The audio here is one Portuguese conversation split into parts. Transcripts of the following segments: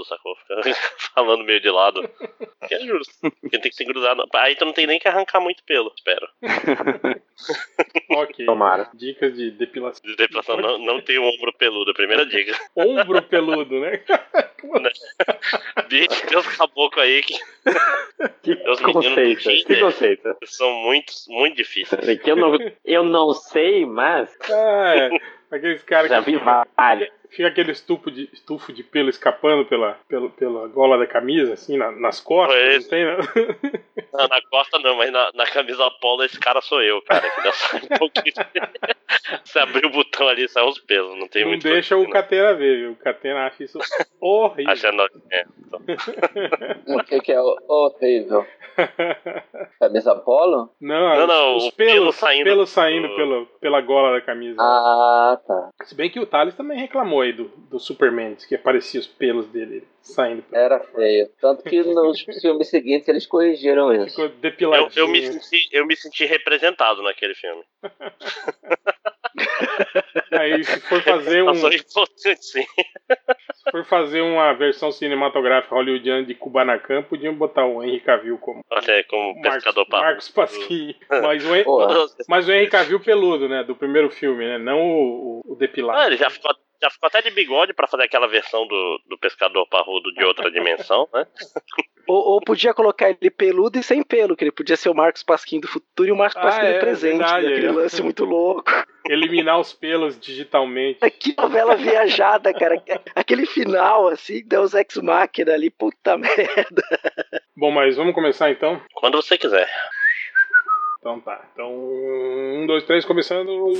todo, sacou? Fica falando meio de lado. Que é justo. Porque tem que ser grudado. Aí tu não tem nem que arrancar muito pelo, espero. ok. Tomara. Dicas de depilação. De depilação não, não tem o ombro peludo, a primeira dica. Ombro peludo, né? Deixa os caboclos aí que Que meninos conceito, que conceito. são muito, muito difíceis. É eu não, eu não sei, mas Ah, é. Aqueles caras já que vi fica, vários. fica aquele estufo de, estufo de pelo escapando pela, pela, pela gola da camisa, assim, na- nas costas. Foi Não tem, né? Não, na costa não, mas na, na camisa polo esse cara sou eu, cara. Que dá só um pouquinho. Se abrir o botão ali, sai os pelos. Não tem Não muito. deixa o Catena ver, viu? O Catena acha isso horrível. Achando. É, então. O que, que é o- horrível? Camisa polo? Não, Não, não, os o pelo pelos saindo pelos saindo do- pelo, pela gola da camisa. Ah, tá. Se bem que o Thales também reclamou aí do, do Superman, que aparecia os pelos dele saindo. Era feio. Tanto que nos filmes seguintes eles corrigiram isso. Ficou Eu, depiladinho. eu, me senti, eu me senti representado naquele filme. Aí se for fazer um, Passou importante, sim. se for fazer uma versão cinematográfica hollywoodiana de Kubanacan, podiam botar o Henry Cavill como Olha aí, como Marcos, pescador papo. Marcos Pasquim. Mas o, Hen- Porra. mas o Henry Cavill peludo, né? Do primeiro filme, né? Não o, o, o depilado. Ah, ele já ficou, já ficou até de bigode pra fazer aquela versão do, do pescador parrudo de outra dimensão, né? Ou, ou podia colocar ele peludo e sem pelo, que ele podia ser o Marcos Pasquim do futuro e o Marcos Ah, Pasquim é, do presente. verdade, né? Aquele é. lance muito louco. Eliminar os pelos digitalmente. Que novela viajada, cara. Aquele final, assim, Deus Ex Machina ali, puta merda. Bom, mas vamos começar então? Quando você quiser. Então tá. Então, um, dois, três, começando.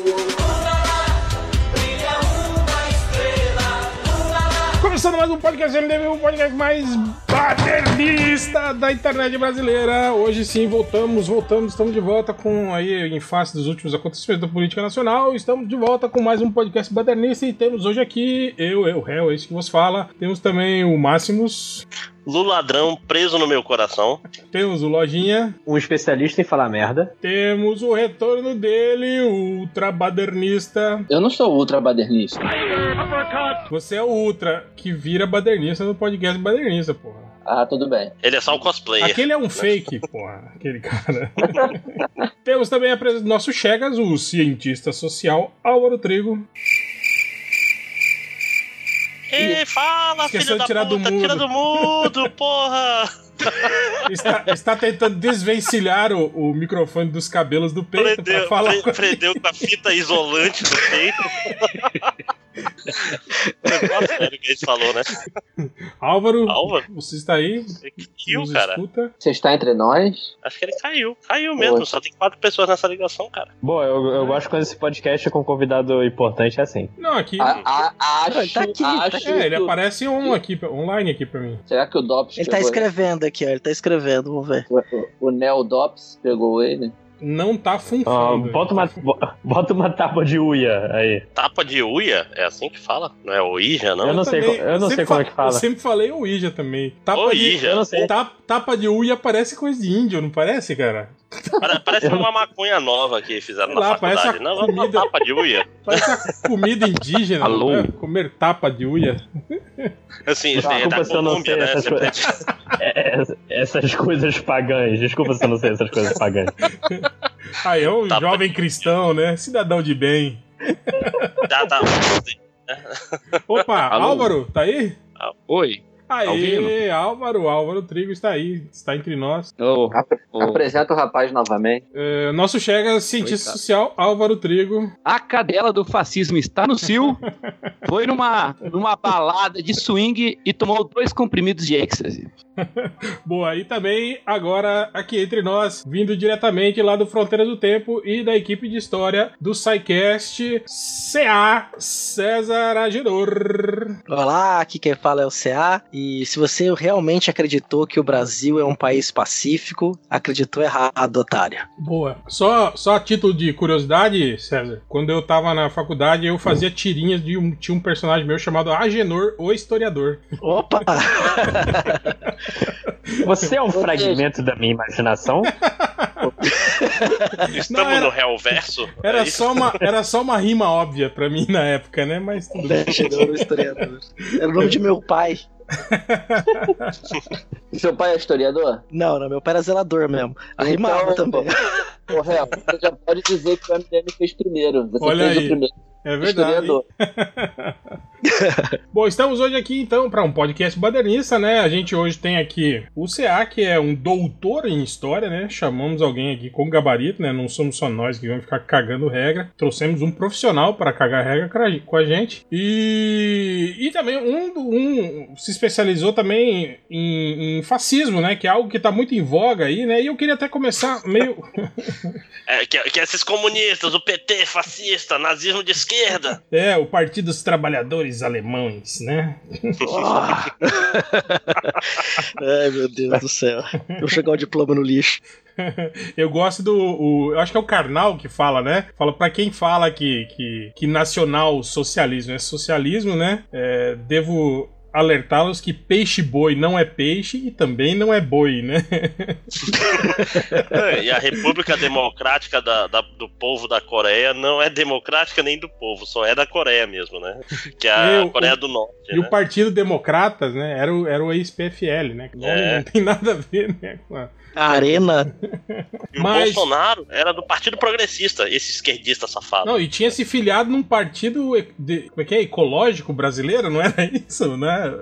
Começando mais um podcast MDB, o podcast mais paternista da internet brasileira. Hoje sim, voltamos, voltamos, estamos de volta com aí em face dos últimos acontecimentos da política nacional. Estamos de volta com mais um podcast paternista e temos hoje aqui eu, eu, réu, é isso que vos fala. Temos também o Máximos, Lula ladrão preso no meu coração. temos o Lojinha, Um especialista em falar merda. temos o retorno dele, o ultra badernista. Eu não sou ultra badernista. Você é o ultra que vira badernista no podcast badernista, porra. Ah, tudo bem. Ele é só um cosplayer. Aquele é um fake, porra, aquele cara. Temos também a presença do nosso Chegas, o cientista social Álvaro Trigo. Ei, fala, Esqueceu filho da tirar do puta, mudo. tira do mudo, porra! Está, está tentando desvencilhar o, o microfone dos cabelos do peito pra Prendeu, falar. pre- prendeu com a fita isolante do peito. Negócio sério que a gente falou, né? Álvaro, Álvaro? você está aí? Ele caiu, cara. escuta? Você está entre nós? Acho que ele caiu. Caiu mesmo, Pô. só tem quatro pessoas nessa ligação, cara. Bom, eu, eu gosto quando esse podcast é com convidado importante é assim. Não, aqui. A, a, acho, Não, ele tá aqui, tá acho aqui. É, ele o- aparece on aqui, online aqui pra mim. Será que o Dops Ele tá escrevendo aqui, ó. Ele tá escrevendo, vamos ver. ele? O, o Neo Dops pegou ele? Não tá Ah, funcionando. bota, uma, bo- bota uma tábua de uia aí. Tapa de uia? É assim que fala? Não é Ouija, não? Eu não sei também- eu não sei como é que fala. Eu sempre falei Ouija também. Tapa Ouija. Eu não sei. de, tapa, tapa de Uia parece coisa de índio, não parece, cara? Pare- Parece uma maconha nova que fizeram Sei na lá, parece faculdade. a Não, comida- uma tapa de uia. Parece a comida indígena. Alô? né? Comer tapa de Uia. Assim, isso aí é Desculpa da se eu não Colômbia, sei né? essas. É, essas coisas pagãs. Desculpa se eu não sei essas coisas pagãs. Aí é um Tapa jovem cristão, né? Cidadão de bem. Já tá. Opa, Alô? Álvaro, tá aí? Oi. Aê, ouvindo? Álvaro, Álvaro Trigo está aí, está entre nós. Apre- ô. Apresenta o rapaz novamente. É, nosso chega cientista Coitado. social, Álvaro Trigo. A cadela do fascismo está no cio. Foi numa, numa balada de swing e tomou dois comprimidos de êxtase. Boa, e também agora aqui entre nós, vindo diretamente lá do Fronteiras do Tempo e da equipe de história do SciCast, CA César Agedor. Olá, aqui quem fala é o CA. E se você realmente acreditou que o Brasil é um país pacífico, acreditou errado, otário. Boa. Só, só a título de curiosidade, César, quando eu tava na faculdade, eu fazia tirinhas de um, tinha um personagem meu chamado Agenor, o historiador. Opa! Você é um fragmento da minha imaginação? Estamos Não, era- no réu verso. Era é só, uma, era só uma rima óbvia pra mim na época, né? Mas tudo bem. Bastidor, o historiador. Era o nome de meu pai. Seu pai é historiador? Não, não, meu pai era zelador mesmo. Arrimava Então, também. Ô, você já pode dizer que o MDM fez primeiro. Você Olha fez aí. o primeiro. É verdade. Historiador. Bom, estamos hoje aqui então para um podcast badernista, né? A gente hoje tem aqui o CA, que é um doutor em história, né? Chamamos alguém aqui com gabarito, né? Não somos só nós que vamos ficar cagando regra. Trouxemos um profissional para cagar regra com a gente. E, e também um, um se especializou também em, em fascismo, né? Que é algo que tá muito em voga aí, né? E eu queria até começar meio. É, que, que esses comunistas, o PT fascista, nazismo de esquerda. É, o Partido dos Trabalhadores Alemães, né? Ai, meu Deus do céu. Eu chegar o diploma no lixo. Eu gosto do. o- eu acho que é o Karnal que fala, né? Fala pra quem fala que, que, que nacional socialismo é socialismo, né? É, devo alertá-los que peixe-boi não é peixe e também não é boi, né? e a República Democrática da- da- do Povo da Coreia não é democrática nem do povo, só é da Coreia mesmo, né? Que é a E o- Coreia do Norte. E né? o Partido Democratas, né? Era o, era o ex-PFL, né? É. Não tem nada a ver, né? com A arena. E o Mas- Bolsonaro era do Partido Progressista, esse esquerdista safado. Não, e tinha se filiado num partido de- como é que é? ecológico brasileiro, não era isso, né?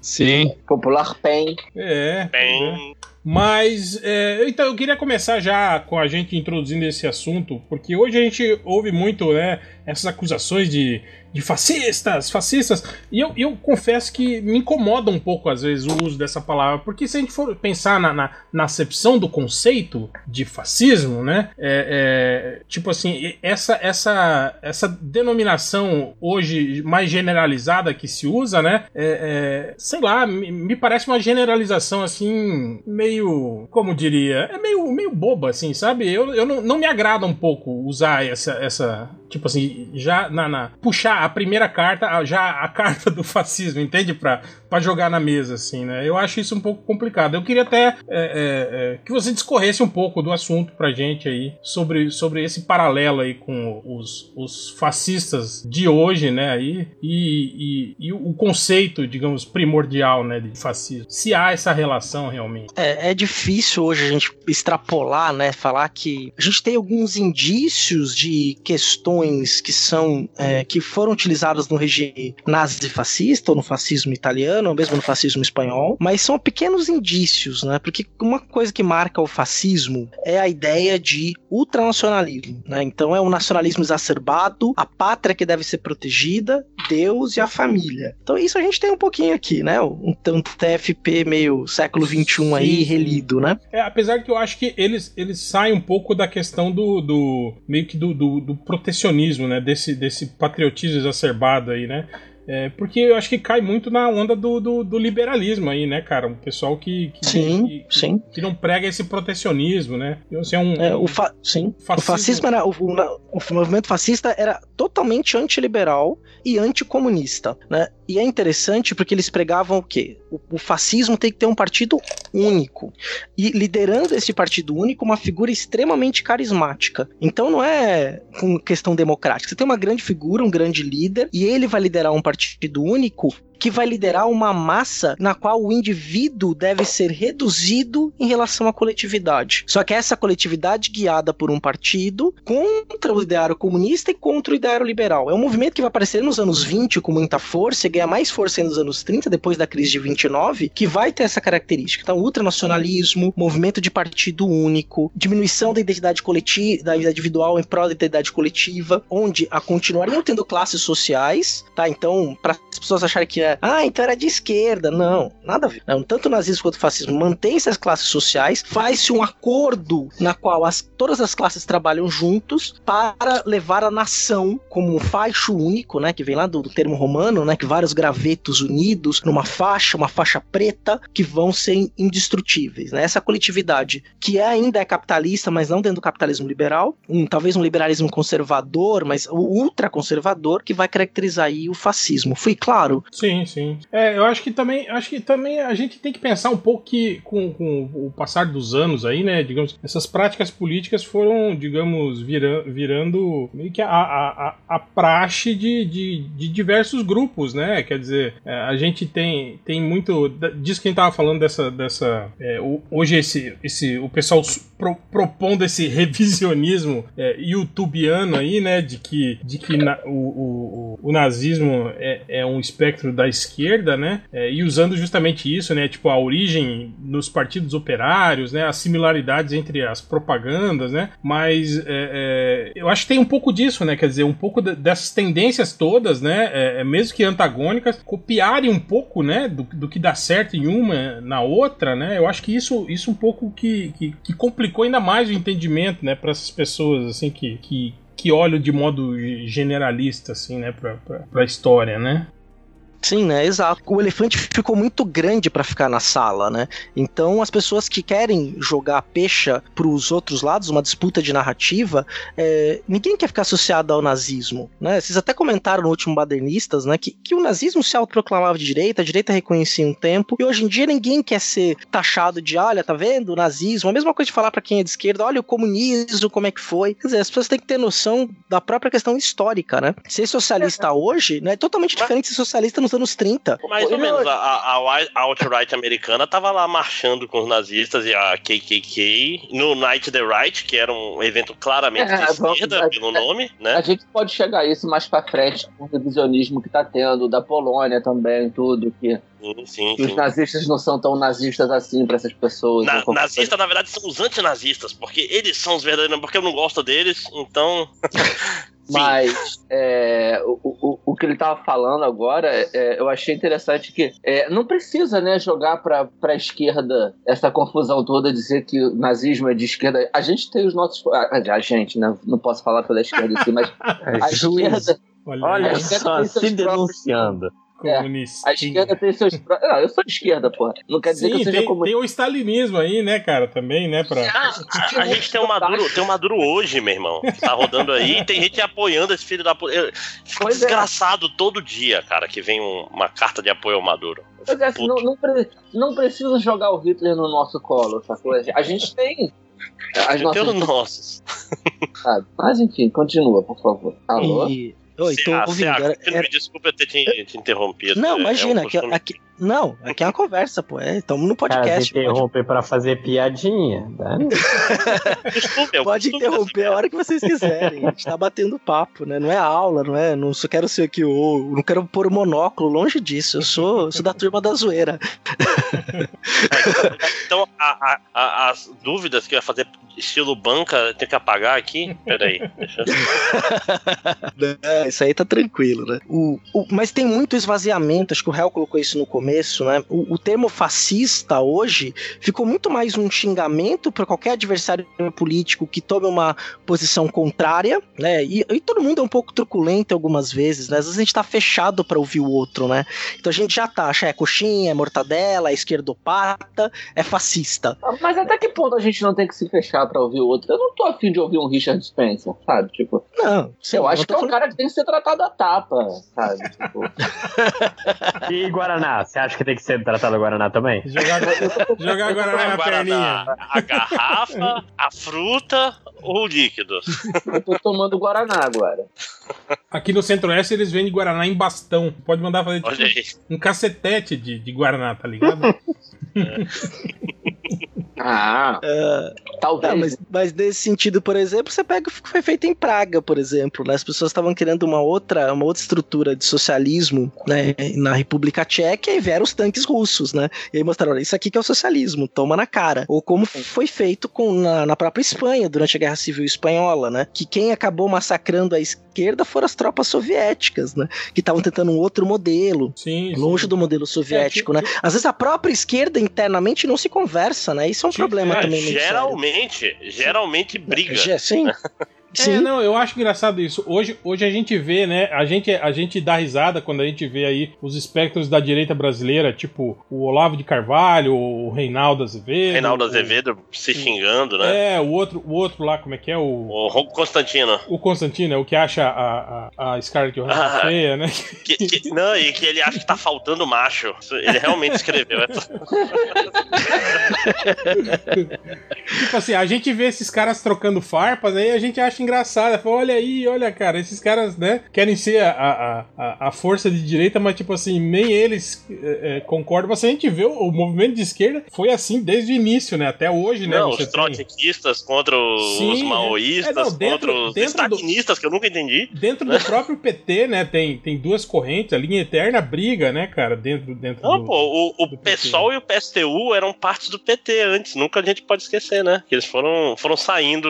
Sim. Popular PEN. É. é. Bem, Mas, é, então, eu queria começar já com a gente introduzindo esse assunto, porque hoje a gente ouve muito, né, essas acusações de, de fascistas, fascistas, e eu, eu confesso que me incomoda um pouco, às vezes, o uso dessa palavra, porque se a gente for pensar na, na, na acepção do conceito de fascismo, né, é, é, tipo assim, essa, essa, essa denominação hoje mais generalizada que se usa, né, é, é, sei lá, me, me parece uma generalização, assim, meio, como diria, é meio, meio boba, assim, sabe? Eu, eu não, não me agrada um pouco usar essa, essa tipo assim, já na, na- puxar a primeira carta, já a carta do fascismo, entende? Pra, pra jogar na mesa, assim, né? Eu acho isso um pouco complicado. Eu queria até é, é, é, que você discorresse um pouco do assunto pra gente aí, sobre, sobre esse paralelo aí com os, os fascistas de hoje, né? Aí, e, e, e o conceito, digamos, primordial, né, de fascismo. Se há essa relação realmente. É, é difícil hoje a gente extrapolar, né? Falar que a gente tem alguns indícios de questões que são é, que foram utilizadas no regime nazi-fascista ou no fascismo italiano ou mesmo no fascismo espanhol, mas são pequenos indícios, né? Porque uma coisa que marca o fascismo é a ideia de ultranacionalismo, né? Então é um nacionalismo exacerbado, a pátria que deve ser protegida, Deus e a família. Então isso a gente tem um pouquinho aqui, né? Um tanto TFP meio século XXI aí relido, né? É, apesar que eu acho que eles, eles saem um pouco da questão do, do meio que do, do, do protecionismo, né? Desse, desse patriotismo exacerbado aí, né? É, porque eu acho que cai muito na onda do, do, do liberalismo aí, né, cara? Um pessoal que, que, Sim, que, sim. que não prega esse protecionismo, né? Assim, é um, É, o fa sim. O Fascismo- fascismo era. O, o, o movimento fascista era totalmente antiliberal e anticomunista, né? E é interessante porque eles pregavam o quê? O, o fascismo tem que ter um partido único. E liderando esse partido único, uma figura extremamente carismática. Então não é com questão democrática. Você tem uma grande figura, um grande líder, e ele vai liderar um partido único que vai liderar uma massa na qual o indivíduo deve ser reduzido em relação à coletividade. Só que essa coletividade guiada por um partido contra o ideário comunista e contra o ideário liberal. É um movimento que vai aparecer nos anos 20 com muita força e ganha mais força nos anos 30, depois da crise de 29, que vai ter essa característica. Então, ultranacionalismo, movimento de partido único, diminuição da identidade coletiva, da identidade individual em prol da identidade coletiva, onde a continuariam tendo classes sociais, tá? Então, para as pessoas acharem que ah, então era de esquerda. Não, nada a ver. Não, tanto o nazismo quanto o fascismo mantém essas classes sociais, faz-se um acordo na qual as, todas as classes trabalham juntos para levar a nação como um faixo único, né, que vem lá do, do termo romano, né, que vários gravetos unidos numa faixa, uma faixa preta, que vão ser indestrutíveis, né? Essa coletividade que é, ainda é capitalista, mas não dentro do capitalismo liberal, um, talvez um liberalismo conservador, mas ultraconservador, que vai caracterizar aí o fascismo. Fui claro? Sim, Sim. É, eu acho que também, acho que também a gente tem que pensar um pouco que com, com o passar dos anos aí, né, digamos, essas práticas políticas foram, digamos, vira, virando meio que a, a, a, praxe de, de, de, diversos grupos, né? Quer dizer, é, a gente tem, tem muito. Diz quem tava falando dessa. dessa é, hoje esse, esse, o pessoal pro, propondo esse revisionismo é, youtubiano aí, né? De que, de que na, o, o, o, nazismo é, é um espectro da esquerda, né? É, e usando justamente isso, né? Tipo, a origem nos partidos operários, né? As similaridades entre as propagandas, né? Mas é, é, eu acho que tem um pouco disso, né? Quer dizer, um pouco dessas tendências todas, né? É, é, mesmo que antagônicas, copiarem um pouco, né? Do, do que dá certo em uma na outra, né? Eu acho que isso, isso um pouco que, que, que complicou ainda mais o entendimento, né? Para essas pessoas, assim, que, que que olham de modo generalista, assim, né, pra, pra, pra história, né? Sim, né? Exato. O elefante ficou muito grande para ficar na sala, né? Então as pessoas que querem jogar a pecha pros outros lados, uma disputa de narrativa, é, ninguém quer ficar associado ao nazismo, né? Vocês até comentaram no último Badernistas, né? Que, que o nazismo se autoproclamava de direita, a direita reconhecia um tempo, e hoje em dia ninguém quer ser taxado de, olha, tá vendo? O nazismo, a mesma coisa de falar para quem é de esquerda, olha o comunismo, como é que foi. Quer dizer, as pessoas têm que ter noção da própria questão histórica, né? Ser socialista hoje, né? É totalmente diferente de ser socialista nos anos 30. Mais ou menos. A, a, a alt-right americana tava lá marchando com os nazistas e a KKK no Night the Right, que era um evento claramente é, de esquerda, vamos, pelo nome, né? A gente pode chegar a isso mais pra frente, com o revisionismo que tá tendo, da Polônia também, tudo, que Sim, sim, sim. Os nazistas não são tão nazistas assim para essas pessoas. Na, nazista, na verdade, são os antinazistas, porque eles são os verdadeiros, porque eu não gosto deles, então. Mas é, o, o, o que ele estava falando agora, é, eu achei interessante que é, não precisa né, jogar para a esquerda essa confusão toda, dizer que o nazismo é de esquerda. A gente tem os nossos. A, a gente, né? Não posso falar pela esquerda assim, mas a esquerda. Olha, Olha só, se denunciando. É, a esquerda tem seus. Não, eu sou de esquerda, porra. Não quer dizer Sim, que eu seja tem, comunista. Tem o stalinismo aí, né, cara, também, né? Pra... Ah, a, a, gente tem o Maduro, tem o Maduro hoje, meu irmão. Que tá rodando aí e tem gente apoiando esse filho da puta. Fica é. desgraçado é. todo dia, cara, que vem um, uma carta de apoio ao Maduro. Pois é, assim, não, não, pre... não, precisa jogar o Hitler no nosso colo, sacou? A gente tem. As nossas... nossos. Ah, mas enfim, continua, por favor. Alô? E... Oi, tô ouvindo. Era, era... Me desculpa ter te, te interrompido. Não, imagina, é um costume... aqui, não, aqui é uma conversa, pô. Estamos é, no podcast. Cara, interromper pode... pra fazer piadinha. Né? Pode interromper a hora que vocês quiserem. A gente tá batendo papo, né? Não é aula, não é? Não só quero ser aqui o. Não quero pôr o monóculo longe disso. Eu sou, sou da turma da zoeira. então, a, a, as dúvidas que vai fazer estilo banca, tem que apagar aqui? Peraí. Deixa eu... é, isso aí tá tranquilo, né? O, o, mas tem muito esvaziamento, acho que o Hell colocou isso no começo começo, né? O, o termo fascista hoje ficou muito mais um xingamento para qualquer adversário político que tome uma posição contrária, né? E, e, todo mundo é um pouco truculento algumas vezes, né? Às vezes a gente tá fechado para ouvir o outro, né? Então a gente já tá, acha é coxinha, é mortadela, é esquerdopata, é fascista. Mas até que ponto a gente não tem que se fechar para ouvir o outro? Eu não tô afim de ouvir um Richard Spencer, sabe? Tipo, não, eu acho que é um cara que tem que ser tratado a tapa, sabe? Tipo... e Guaraná, você acha que tem que ser tratado o Guaraná também? Jogar, jogar Guaraná na perninha. A garrafa, a fruta ou o líquido? Eu tô tomando Guaraná agora. Aqui no Centro-Oeste eles vendem Guaraná em bastão. Pode mandar fazer tipo, um cacetete de, de Guaraná, tá ligado? Ah, uh, talvez. Não, mas, mas, nesse sentido, por exemplo, você pega o que foi feito em Praga, por exemplo. Né? As pessoas estavam querendo uma outra, uma outra estrutura de socialismo né? na República Tcheca e vieram os tanques russos, né? E aí mostraram, olha, isso aqui que é o socialismo, toma na cara. Ou como foi feito com, na, na própria Espanha, durante a Guerra Civil Espanhola, né? Que quem acabou massacrando a esquerda foram as tropas soviéticas, né? Que estavam tentando um outro modelo, sim, longe sim. do modelo soviético, é, que, né? Às vezes a própria esquerda internamente não se conversa, né? Isso é um problema é, também. Geralmente, geralmente briga. sim. Sim. É, não, eu acho engraçado isso. Hoje, hoje a gente vê, né? A gente, a gente dá risada quando a gente vê aí os espectros da direita brasileira, tipo o Olavo de Carvalho, o Reinaldo Azevedo. Reinaldo Azevedo o, se xingando, né? É, o outro, o outro lá, como é que é? O, o Constantino. O Constantino, é o que acha a, a, a Scarlett Johansson ah, feia, né? Que, que, não, e que ele acha que tá faltando macho. Ele realmente escreveu essa. tipo assim, a gente vê esses caras trocando farpas, aí a gente acha engraçado. Fala, olha aí, olha, cara, esses caras, né, querem ser a, a, a força de direita, mas, tipo assim, nem eles é, concordam. Mas a gente vê o, o, movimento de esquerda foi assim desde o início, né, até hoje, né. Não, os trotskistas tem... contra os, Sim, os maoístas, é, não, dentro, contra os stalinistas, do, que eu nunca entendi. Dentro do próprio PT, né, tem, tem duas correntes, a linha eterna briga, né, cara, dentro, dentro não, do... pô, o, o PSOL e o PSTU eram partes do PT antes, nunca a gente pode esquecer, né, que eles foram, foram saindo,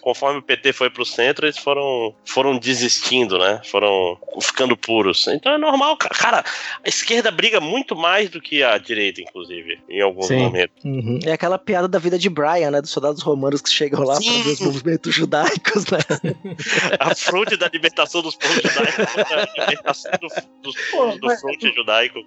conforme o PT foi pro centro, eles foram, foram desistindo, né? Foram ficando puros. Então é normal, cara. A esquerda briga muito mais do que a direita, inclusive, em alguns Sim. momentos. Uhum. É aquela piada da vida de Brian, né? Dos soldados romanos que chegam lá para ver os movimentos judaicos, né? a fronte da libertação dos povos judaicos a libertação do, do fronte judaico.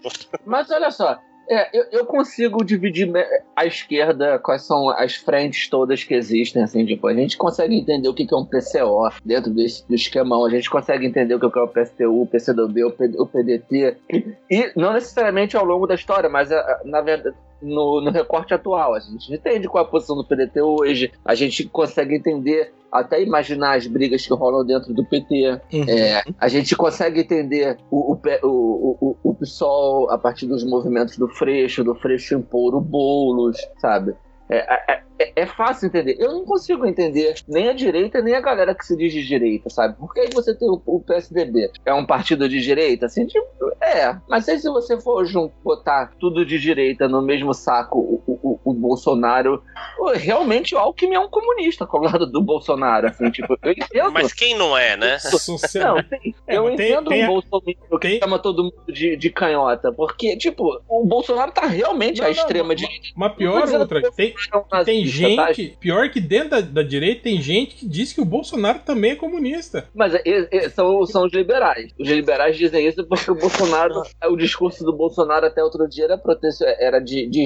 Mas olha só, é, eu, eu, consigo dividir a esquerda, quais são as frentes todas que existem, assim, tipo, a gente consegue entender o que é um PCO dentro desse, do esquemão, a gente consegue entender o que é o PSTU, o PCdoB, o, PDT, e, e, não necessariamente ao longo da história, mas na verdade no, no recorte atual. A gente entende qual é a posição do PDT hoje, a gente consegue entender até imaginar as brigas que rolam dentro do PT. Uhum. É, a gente consegue entender o, o, o, o, o PSOL a partir dos movimentos do Freixo, do Freixo impor o Boulos, sabe? É, é, é, é, fácil entender. Eu não consigo entender nem a direita, nem a galera que se diz de direita, sabe? Por que você tem o, o PSDB? É um partido de direita? Assim, tipo, é. Mas aí se você for botar tudo de direita no mesmo saco, o, o, o Bolsonaro, realmente o Alckmin é um comunista com o lado do Bolsonaro, assim, tipo, eu entendo. Mas quem não é, né? Não, sim, é, eu entendo tem, o Bolsonaro que chama todo mundo de, de canhota, porque, tipo, o Bolsonaro tá realmente não, à extrema direita. Mas pior outra, tem, tem gente, tá? pior que dentro da, da, direita, tem gente que diz que o Bolsonaro também é comunista. Mas e, e, são, são os liberais. Os liberais dizem isso porque o Bolsonaro, o discurso do Bolsonaro até outro dia era, era de, de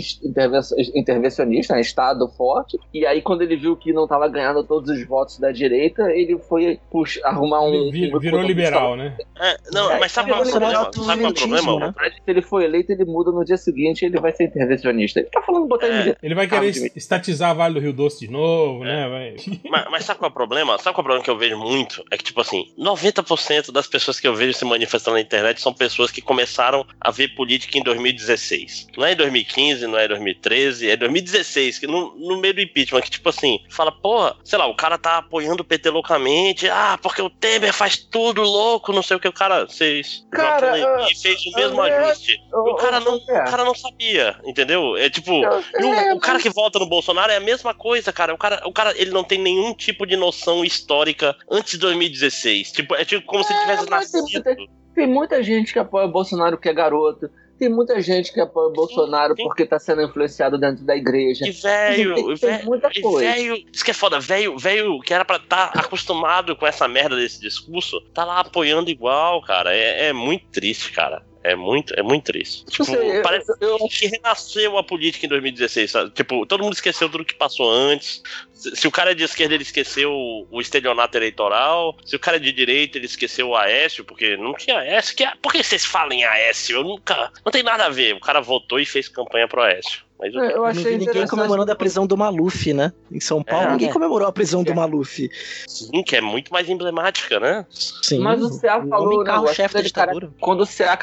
intervencionista, né, Estado forte, e aí quando ele viu que não estava ganhando todos os votos da direita, ele foi puxa, arrumar um... Vir, virou liberal, né? É, não, é, mas sabe qual é o problema? Sabe qual é o problema? Né? Se ele for eleito, ele muda no dia seguinte ele vai ser intervencionista. Ele tá falando botar é, Ele vai querer estatizar Vale do Rio Doce de novo, né? é. né? Mas, mas, sabe qual é o problema? Sabe qual é o problema que eu vejo muito? É que, tipo assim, 90% das pessoas que eu vejo se manifestando na internet são pessoas que começaram a ver política em 2016. Não é em 2015, não é em 2013, é 2016, que no, no meio do impeachment, que, tipo assim, fala, porra, sei lá, o cara tá apoiando o PT loucamente, ah, porque o Temer faz tudo louco, não sei o que, o cara fez. Cara, e fez o mesmo ajuste. o cara não, o cara não sabia, entendeu? É tipo, o, o cara que vota no Bolsonaro é a mesma coisa, cara. O cara, o cara ele não tem nenhum tipo de noção histórica antes de 2016. Tipo, é tipo como é, se é, tivesse nascido. Tem muita, tem muita gente que apoia o Bolsonaro que é garoto. Tem muita gente que apoia o Bolsonaro sim, porque tá sendo influenciado dentro da igreja. E velho, velho, isso que é foda, velho, velho que era pra estar tá acostumado com essa merda desse discurso, tá lá apoiando igual, cara. É, é muito triste, cara. É muito, é muito triste. Tipo, sei, parece eu, eu... que renasceu a política em 2016, sabe? Tipo, todo mundo esqueceu tudo que passou antes. Se, o cara é de esquerda, ele esqueceu o, estelionato eleitoral. Se o cara é de direita, ele esqueceu o Aécio, porque não tinha Aécio. Que, é, por que vocês falam em Aécio? Eu nunca. Não tem nada a ver. O cara votou e fez campanha pro Aécio. Mas eu, eu achei ninguém comemorando a prisão do Maluf, né? Em São Paulo, é, ninguém comemorou a prisão é. do Maluf. Sim, que é muito mais emblemática, né? Sim. Mas o CA falou, né, o chefe da ditadura. Quando o CA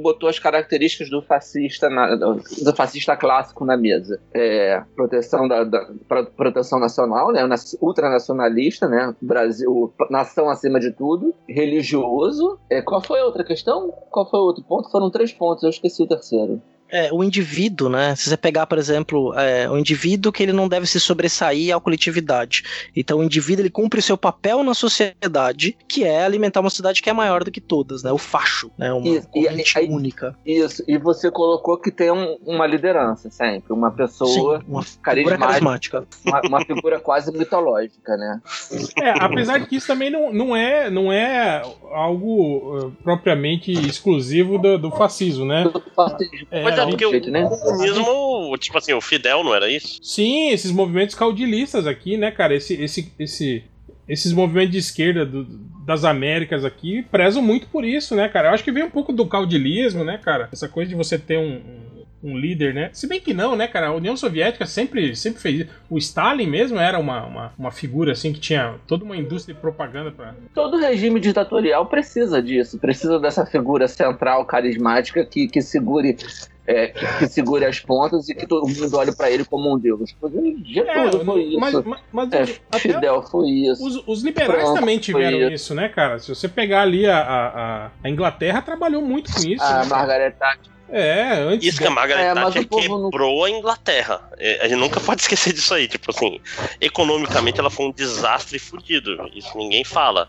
botou as características do fascista, na, do fascista clássico na mesa, é, proteção da, da proteção nacional, né? Ultranacionalista, né? Brasil, nação acima de tudo, religioso. É, qual foi a outra questão? Qual foi o outro ponto? Foram três pontos, eu esqueci o terceiro. É, o indivíduo, né? Se você pegar, por exemplo, é, o indivíduo que ele não deve se sobressair à coletividade. Então, o indivíduo ele cumpre o seu papel na sociedade, que é alimentar uma sociedade que é maior do que todas, né? O facho, né? Uma Isso, e corrente aí- única. Isso, e você colocou que tem um- uma liderança sempre, uma pessoa, Sim, uma figura carismática. carismática. uma, uma figura quase mitológica, né? É, apesar de que isso também não, não, é, não é algo uh, propriamente exclusivo do, do fascismo, né? Do fascismo. É, é porque o jeito, né? comunismo, tipo assim, o Fidel não era isso? Sim, esses movimentos caudilistas aqui, né, cara? Esse, esse, esse, esses movimentos de esquerda do- das Américas aqui prezam muito por isso, né, cara? Eu acho que vem um pouco do caudilismo, né, cara? Essa coisa de você ter um, um- líder, né? Se bem que não, né, cara? A União Soviética sempre, sempre fez isso. O Stalin mesmo era uma, uma, uma figura, assim, que tinha toda uma indústria de propaganda pra... Todo regime ditatorial precisa disso, precisa dessa figura central, carismática, que, que segure. É, que, que segure as pontas e que todo mundo olhe pra ele como um deus. Getúlio foi isso. mas, mas, É, Fidel foi isso. Os, os liberais Franco também tiveram foi isso, né, cara? Se você pegar ali a, a, a- Inglaterra, trabalhou muito com isso. A né? Margaret Thatcher. É, antes. Isso que a Margaret É, Thatcher povo não- quebrou a Inglaterra. É, A gente nunca pode esquecer disso aí. Tipo assim, economicamente ela foi um desastre fudido. Isso ninguém fala.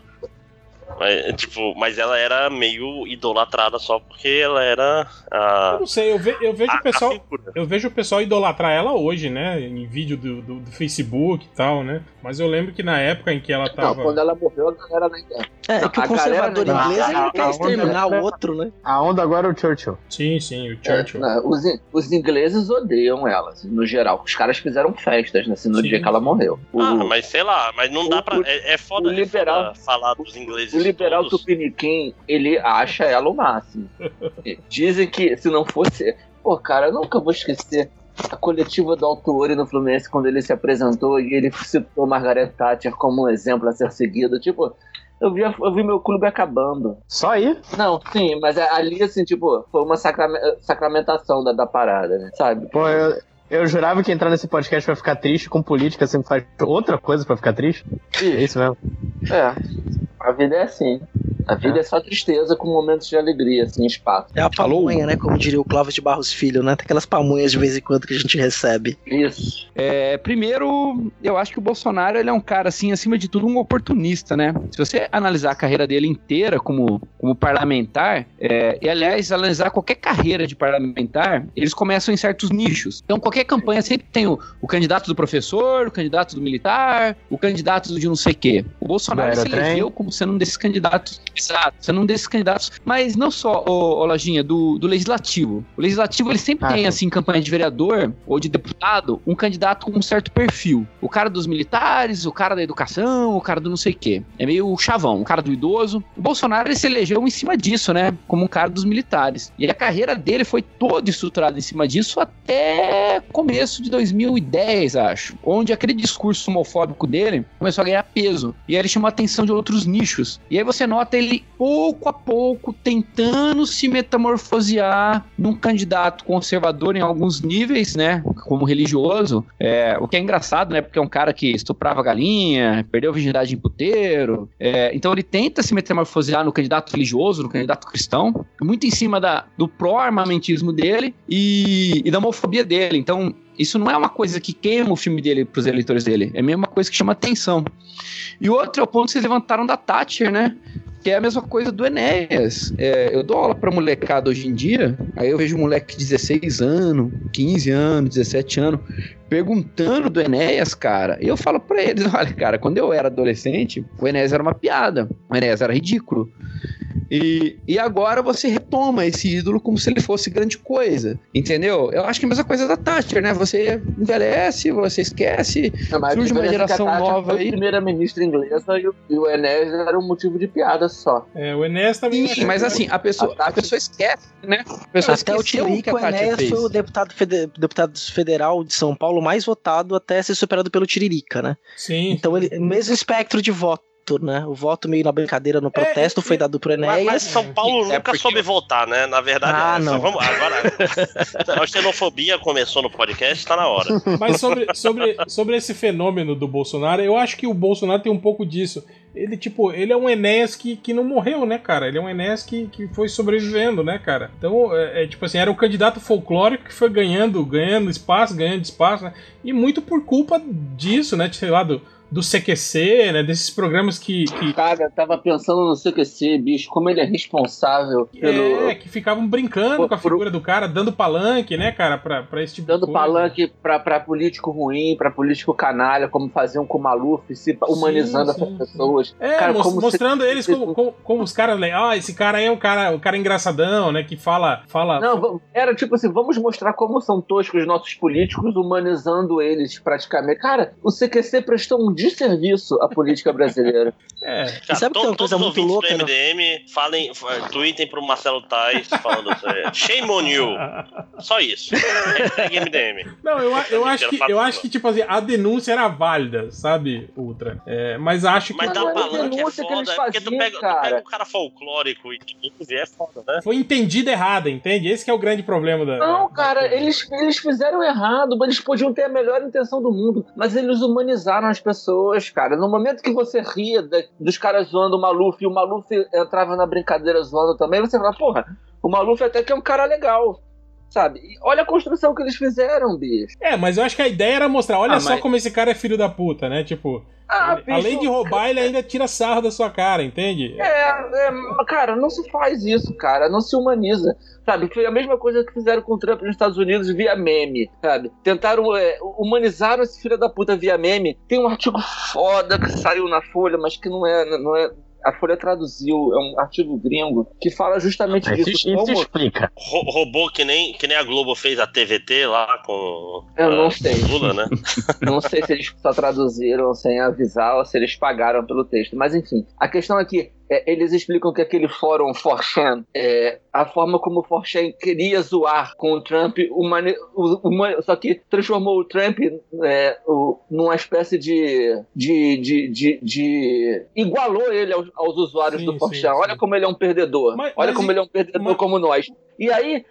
Mas, tipo, mas ela era meio idolatrada só porque ela era a. Eu não sei, eu, ve- eu vejo a- o pessoal. Eu vejo o pessoal idolatrar ela hoje, né? Em vídeo do, do, do Facebook e tal, né? Mas eu lembro que na época em que ela Não, tava. quando ela morreu, a galera na internet. É, Não, é que o a galera conservador não- inglês ele quer exterminar o outro, né? A onda agora é o Churchill. Sim, sim, o Churchill. É, não, os, in- os ingleses odeiam ela, assim, no geral. Os caras fizeram festas assim, no Sim. dia que ela morreu. O, Ah, mas sei lá, mas não dá o- pra. o- É, é foda, o liberal- é foda falar dos ingleses. O liberal todos. Tupiniquim, ele acha ela o máximo. Dizem que se não fosse. Pô, cara, eu nunca vou esquecer a coletiva do Altuori no Fluminense quando ele se apresentou e ele citou Margaret Thatcher como um exemplo a ser seguido. Tipo, eu vi, eu vi meu clube acabando. Só aí? Não, sim, mas ali, assim, tipo, foi uma sacrame- sacramentação da, da parada, né? Sabe? Pô, eu, eu jurava que entrar nesse podcast pra ficar triste com política sempre faz outra coisa pra ficar triste. É isso mesmo. É, a vida é assim. A vida é só tristeza com momentos de alegria, assim, espaço. É a pamonha, né? Como diria o Clóvis de Barros Filho, né? Tem aquelas pamonhas de vez em quando que a gente recebe. Isso. É, primeiro, eu acho que o Bolsonaro ele é um cara, assim, acima de tudo, um oportunista, né? Se você analisar a carreira dele inteira como, como parlamentar, é, e aliás, analisar qualquer carreira de parlamentar, eles começam em certos nichos. Então, qualquer campanha sempre tem o, o candidato do professor, o candidato do militar, o candidato de não sei o quê. O Bolsonaro se elegeu como sendo um desses candidatos. Exato, sendo um desses candidatos, mas não só, ô, ô Lojinha, do, do legislativo. O legislativo ele sempre Ah, tem, sim. assim, campanha de vereador ou de deputado, um candidato com um certo perfil. O cara dos militares, o cara da educação, o cara do não sei o quê. É meio chavão, o cara do idoso. O Bolsonaro ele se elegeu em cima disso, né? Como um cara dos militares. E a carreira dele foi toda estruturada em cima disso até começo de 2010, acho. Onde aquele discurso homofóbico dele começou a ganhar peso. E aí ele chamou a atenção de outros nichos. E aí você nota ele pouco a pouco tentando se metamorfosear num candidato conservador em alguns níveis, né? Como religioso. É, o que é engraçado, né? Porque é um cara que estuprava galinha, perdeu virgindade em puteiro. É, então ele tenta se metamorfosear no candidato religioso, no candidato cristão, muito em cima da, do pró-armamentismo dele e, e da homofobia dele. Então, isso não é uma coisa que queima o filme dele para os eleitores dele, é mesmo uma coisa que chama atenção. E outro é o ponto que vocês levantaram da Thatcher, né? Que é a mesma coisa do Enéas. É, eu dou aula pra molecada hoje em dia, aí eu vejo um moleque de 16 anos, 15 anos, 17 anos, perguntando do Enéas, cara. E eu falo pra eles: olha, cara, quando eu era adolescente, o Enéas era uma piada, o Enéas era ridículo. E, e agora você retoma esse ídolo como se ele fosse grande coisa, entendeu? Eu acho que é a mesma coisa da Thatcher, né? Você envelhece, você esquece, Não, a Surge uma a geração nova aí. primeira-ministra inglesa e o, e o Enéas era um motivo de piada só. É, o Enéas também. Sim, mas assim, a pessoa, a pessoa esquece, né? A pessoa Até o esqueceu que Tirico a Thatcher Enéas fez. foi o deputado, fede- deputado federal de São Paulo mais votado até ser superado pelo Tiririca, né? Sim. Então ele, mesmo espectro de voto, voto, né? O voto meio na brincadeira no protesto é, foi dado pro Enéas. Mas, São Paulo é nunca porque... soube votar, né? Na verdade, ah, é não. Vamos, agora, a xenofobia começou no podcast, tá na hora. Mas sobre, sobre, sobre esse fenômeno do Bolsonaro, eu acho que o Bolsonaro tem um pouco disso ele, tipo, ele é um Enéas que, que não morreu, né, cara? Ele é um Enéas que, que foi sobrevivendo, né, cara? Então, é, é, tipo assim, era o candidato folclórico que foi ganhando, ganhando espaço, ganhando espaço, né? E muito por culpa disso, né? Sei lá, do, do CQC, né? Desses programas que, que. Cara, tava pensando no CQC, bicho, como ele é responsável pelo. É, que ficavam brincando por, com a figura por... do cara, dando palanque, né, cara, pra, pra esse tipo dando de coisa. Dando palanque pra, pra político ruim, pra político canalha, como faziam com o Maluf, se humanizando sim, sim, essas pessoas. É, cara, mo mostrando se... eles como, como, como, os caras. Ah, esse cara aí é um cara, um cara engraçadão, né? Que fala. fala... Não, era tipo assim, vamos mostrar como são toscos os nossos políticos, humanizando eles praticamente. Cara, o CQC prestou um desserviço à política brasileira. É, cara, sabe que é uma coisa muito louca? Do MDM, falem, tweetem pro Marcelo Tais falando assim, shame on you. Só isso. MDM. Não, eu, eu, acho que, eu acho que, tipo assim, a denúncia era válida, sabe, Ultra? É, mas acho que. Mas dá palanque é foda, faziam, porque tu pega, tu pega um cara folclórico e tu é foda, né? Foi entendido errado, entende? Esse é o grande problema da. Não, cara, da eles, eles fizeram errado, mas eles podiam ter a melhor intenção do mundo, mas eles humanizaram as pessoas, cara. No momento que você ria dos caras zoando o Maluf e o Maluf entrava na brincadeira zoando também, você fala, porra, o Maluf até que é um cara legal. Sabe? E olha a construção que eles fizeram, bicho. É, mas eu acho que a ideia era mostrar, olha ah, só mas... como esse cara é filho da puta, né? Tipo, ah, ele, bicho, além de roubar, ele ainda tira sarro da sua cara, entende? É, é, cara, não se faz isso, cara, não se humaniza. Sabe, foi a mesma coisa que fizeram com o Trump nos Estados Unidos via meme, sabe? Tentaram, é, humanizaram esse filho da puta via meme. Tem um artigo foda que saiu na Folha, mas que não é, não é, a Folha traduziu, é um artigo gringo que fala justamente Mas disso. Isso, como... explica. Ro roubou que nem, que nem a Globo fez a TVT lá com. Eu não sei. Lula, né? não sei se eles só traduziram sem avisar ou se eles pagaram pelo texto. Mas enfim, a questão é que é, eles explicam que aquele fórum Forchan, é, a forma como o Forchan queria zoar com o Trump, uma, uma, só que transformou o Trump é, o, numa espécie de, de, de, de, de igualou ele aos, aos usuários sim, do Forchan. Olha como ele é um perdedor. Mas, Olha mas como e, ele é um perdedor mas... como nós. E aí,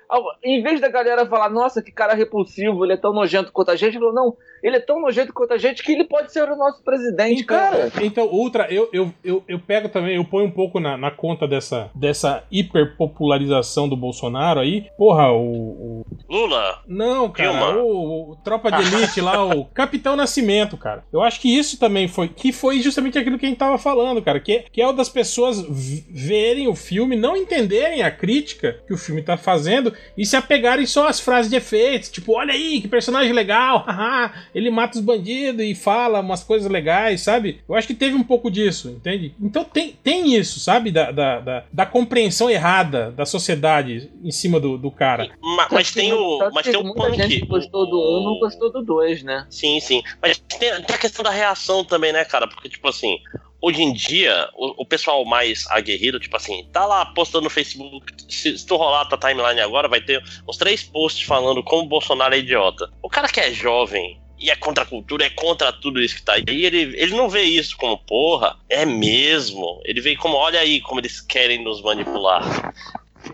em vez da galera falar, nossa, que cara repulsivo, ele é tão nojento quanto a gente, falou, não, ele é tão nojento quanto a gente que ele pode ser o nosso presidente, então, cara. Então, Ultra, eu, eu, eu, eu pego também, eu ponho um pouco na, na conta dessa, dessa hiperpopularização do Bolsonaro aí. Porra, o. o... Lula! Não, cara, o, o, Tropa de Elite lá, o Capitão Nascimento, cara. Eu acho que isso também foi. Que foi justamente aquilo que a gente tava falando, cara. Que, que é o das pessoas verem o filme, não entenderem a crítica que o filme tá fazendo e se apegarem só às frases de efeitos. Tipo, olha aí, que personagem legal, haha ele mata os bandidos e fala umas coisas legais, sabe? Eu acho que teve um pouco disso, entende? Então tem, tem isso, sabe? Da, da, da, da compreensão errada da sociedade em cima do, do cara. Mas, mas tem o. Mas tem o punk. Gente gostou do 1, um, não gostou do 2, né? Sim, sim. Mas tem, tem a questão da reação também, né, cara? Porque, tipo assim, hoje em dia, o, o, pessoal mais aguerrido, tipo assim, tá lá postando no Facebook. Se, se tu rolar a tua timeline agora, vai ter uns três posts falando como o Bolsonaro é idiota. O cara que é jovem e é contra a cultura, é contra tudo isso que tá aí. Ele, ele não vê isso como, porra, é mesmo. Ele vê como, olha aí como eles querem nos manipular.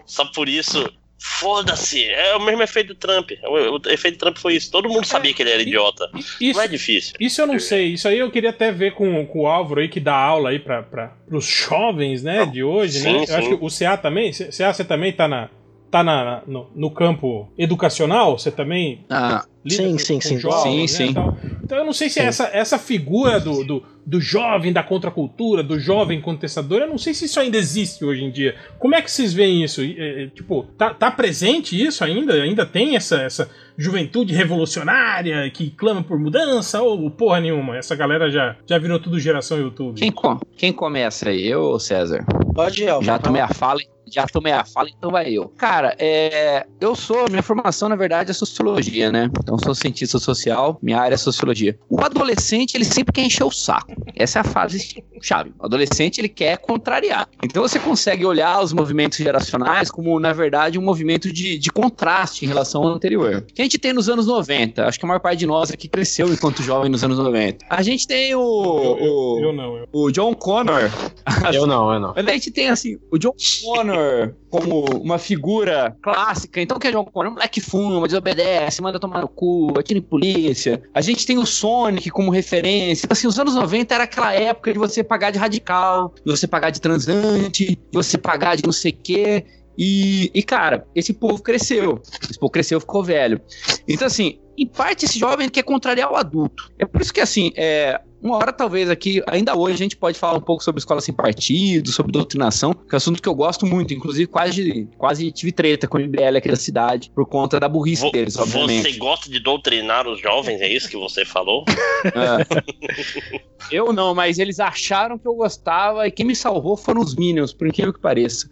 Só por isso, foda-se. É o mesmo efeito do Trump. O, o, efeito do Trump foi isso. Todo mundo sabia que ele era idiota. Isso, não é difícil. Isso eu não sei. Isso aí eu queria até ver com, com o Álvaro aí, que dá aula aí para os jovens, né, de hoje, sim, né? Sim. Eu acho que o CA também, CA você também tá na, tá na, no, no, campo educacional? Você também ah, sim, sim, sim, jovens, sim, né, sim. Então eu não sei se essa, essa figura do, do, do, jovem da contracultura, do jovem contestador, eu não sei se isso ainda existe hoje em dia. Como é que vocês veem isso? É, tipo, tá, tá presente isso ainda? Ainda tem essa, essa juventude revolucionária que clama por mudança ou porra nenhuma? Essa galera já, já virou tudo geração YouTube. Quem, quem começa aí? Eu ou César? Pode ir, Já tomei a fala já tomei a fala, então vai eu. Cara, é, eu sou, minha formação na verdade é sociologia, né? Então sou cientista social, minha área é sociologia. O adolescente, ele sempre quer encher o saco. Essa é a fase chave. O adolescente ele quer contrariar. Então você consegue olhar os movimentos geracionais como, na verdade, um movimento de, de contraste em relação ao anterior. Que a gente tem nos anos 90. Acho que a maior parte de nós aqui cresceu enquanto jovem nos anos 90. A gente tem o. o, Eu não, eu. o John Connor. Eu não, eu não. A gente tem assim, o John Connor como uma figura clássica. Então, o que é John Connor? Um moleque fuma, desobedece, manda tomar no cu, atira em polícia. A gente tem o Sonic como referência. Então, assim, os anos 90 era aquela época de você pagar de radical, de você pagar de transante, de você pagar de não sei o quê. E, e, cara, esse povo cresceu. Esse povo cresceu, ficou velho. Então, assim, em parte, esse jovem quer contrariar o adulto. É por isso que, assim, é, uma hora, talvez, aqui, ainda hoje, a gente pode falar um pouco sobre escola sem partido, sobre doutrinação, que é um assunto que eu gosto muito. Inclusive, quase, quase tive treta com o MBL aqui da cidade, por conta da burrice Vo- deles, obviamente. Você gosta de doutrinar os jovens, é isso que você falou? É. eu não, mas eles acharam que eu gostava e quem me salvou foram os Minions, por incrível que pareça.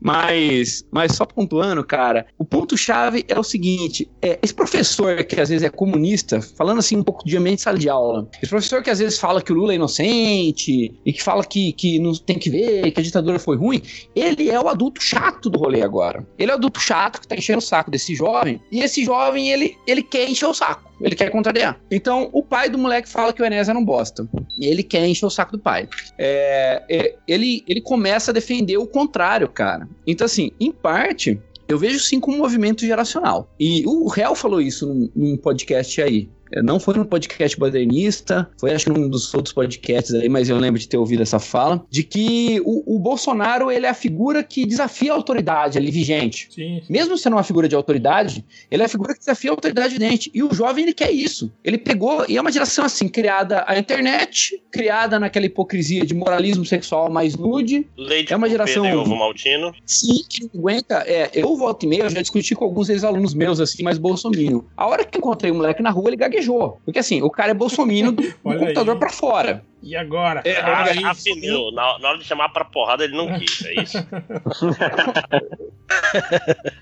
Mas, mas só pontuando, cara, o ponto-chave é o seguinte: é, esse professor que às vezes é comunista, falando assim um pouco de ambiente de sala de aula, esse professor que às vezes fala que o Lula é inocente e que fala que, que não tem que ver, que a ditadura foi ruim, ele é o adulto chato do rolê agora. Ele é o adulto chato que tá enchendo o saco desse jovem, e esse jovem ele, ele quer encher o saco. Ele quer contrariar. Então, o pai do moleque fala que o Enéas não bosta. E ele quer encher o saco do pai. É, é, ele, ele começa a defender o contrário, cara. Então, assim, em parte, eu vejo sim como um movimento geracional. E o Réu falou isso num, num podcast aí. Não foi no podcast modernista, foi acho que num dos outros podcasts aí, mas eu lembro de ter ouvido essa fala, de que o, o Bolsonaro ele é a figura que desafia a autoridade ali vigente. Sim. Mesmo sendo uma figura de autoridade, ele é a figura que desafia a autoridade vigente. E o jovem, ele quer isso. Ele pegou, e é uma geração assim, criada à internet, criada naquela hipocrisia de moralismo sexual mais nude, Leite É uma geração- Pedro e ovo maltino. Sim, que não aguenta. É, eu volto e meia, eu já discuti com alguns ex-alunos meus, assim, mais bolsominion. A hora que eu encontrei um moleque na rua, ele gaguejou. Porque assim, o cara é bolsominion do, computador pra fora. E agora? É, Ah, aí- Afinou. Na, na hora de chamar pra porrada, ele não quis, é isso?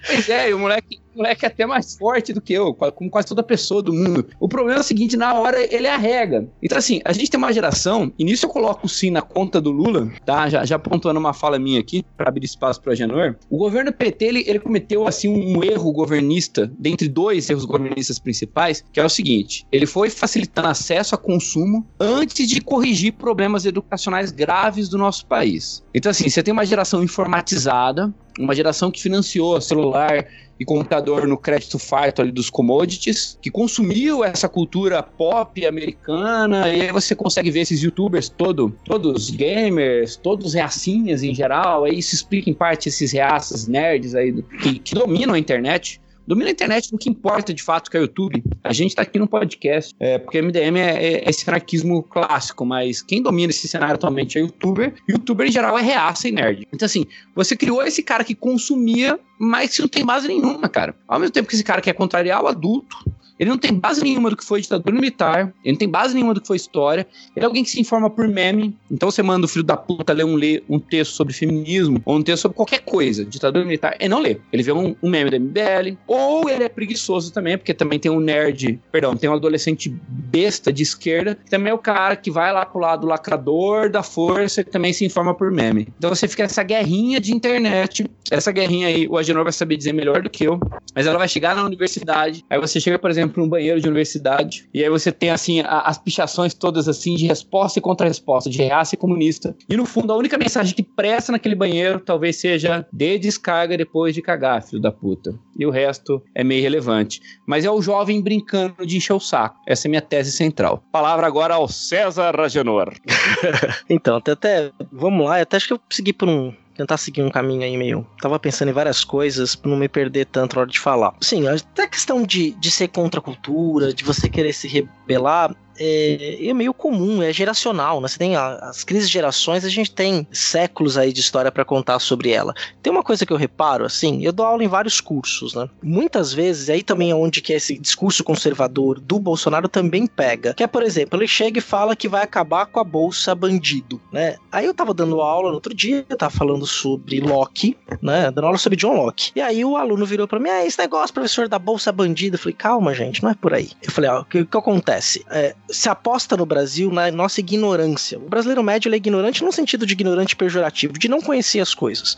Pois é, e o moleque, o moleque é até mais forte do que eu, como quase toda pessoa do mundo. O problema é o seguinte, na hora ele arrega. Então assim, a gente tem uma geração, e nisso eu coloco sim na conta do Lula, tá? Já, já pontuando uma fala minha aqui, para abrir espaço pro Agenor. O governo PT, ele, ele cometeu assim um erro governista, dentre dois erros governistas principais, que é o seguinte, ele foi facilitando acesso a consumo antes de corrigir problemas educacionais graves do nosso país. Então assim, você tem uma geração informatizada, uma geração que financiou celular e computador no crédito farto ali dos commodities, que consumiu essa cultura pop americana, e aí você consegue ver esses youtubers todo, todos gamers, todos reacinhas em geral, aí isso explica em parte esses reaças nerds aí que, que dominam a internet. Domina a internet no que importa de fato, que é o YouTube. A gente tá aqui no podcast, é, porque MDM é, é esse anarquismo clássico, mas quem domina esse cenário atualmente é youtuber. Youtuber em geral é reaça e nerd. Então, assim, você criou esse cara que consumia, mas que não tem base nenhuma, cara. Ao mesmo tempo que esse cara quer contrariar o adulto, ele não tem base nenhuma do que foi ditadura militar, ele não tem base nenhuma do que foi história, ele é alguém que se informa por meme. Então você manda o filho da puta ler um, ler um texto sobre feminismo, ou um texto sobre qualquer coisa, ditadura militar, ele não lê. Ele vê um, um meme da MBL, ou ele é preguiçoso também, porque também tem um nerd, perdão, tem um adolescente besta de esquerda, que também é o cara que vai lá pro lado lacrador da força, que também se informa por meme. Então você fica essa guerrinha de internet, essa guerrinha aí, o Agenor vai saber dizer melhor do que eu, mas ela vai chegar na universidade, aí você chega, por exemplo, num banheiro de universidade, e aí você tem, assim, a- as pichações todas, assim, de resposta e contra-resposta, de reaça e comunista, e no fundo, a única mensagem que presta naquele banheiro talvez seja dê descarga depois de cagar, filho da puta. E o resto é meio irrelevante. Mas é o jovem brincando de encher o saco. Essa é minha tese central. Palavra agora ao César Ragenor. Então, até, até vamos lá, até acho que eu segui por um. Tentar seguir um caminho aí meio. Tava pensando em várias coisas pra não me perder tanto na hora de falar. Sim, até a questão de, de ser contra a cultura, de você querer se rebelar, é, é meio comum, é geracional, né? Você tem a- as crises de gerações, a gente tem séculos aí de história pra contar sobre ela. Tem uma coisa que eu reparo, assim, eu dou aula em vários cursos, né? Muitas vezes, aí também é onde que esse discurso conservador do Bolsonaro também pega. Que é, por exemplo, ele chega e fala que vai acabar com a bolsa bandido, né? Aí eu tava dando aula no outro dia, eu tava falando sobre Locke, né? Dando aula sobre John Locke. E aí o aluno virou pra mim, é esse negócio, professor, da bolsa bandido. Eu falei, calma, gente, não é por aí. Eu falei, ó, o que, que acontece? É, se aposta no Brasil na nossa ignorância. O brasileiro médio é ignorante no sentido de ignorante pejorativo, de não conhecer as coisas.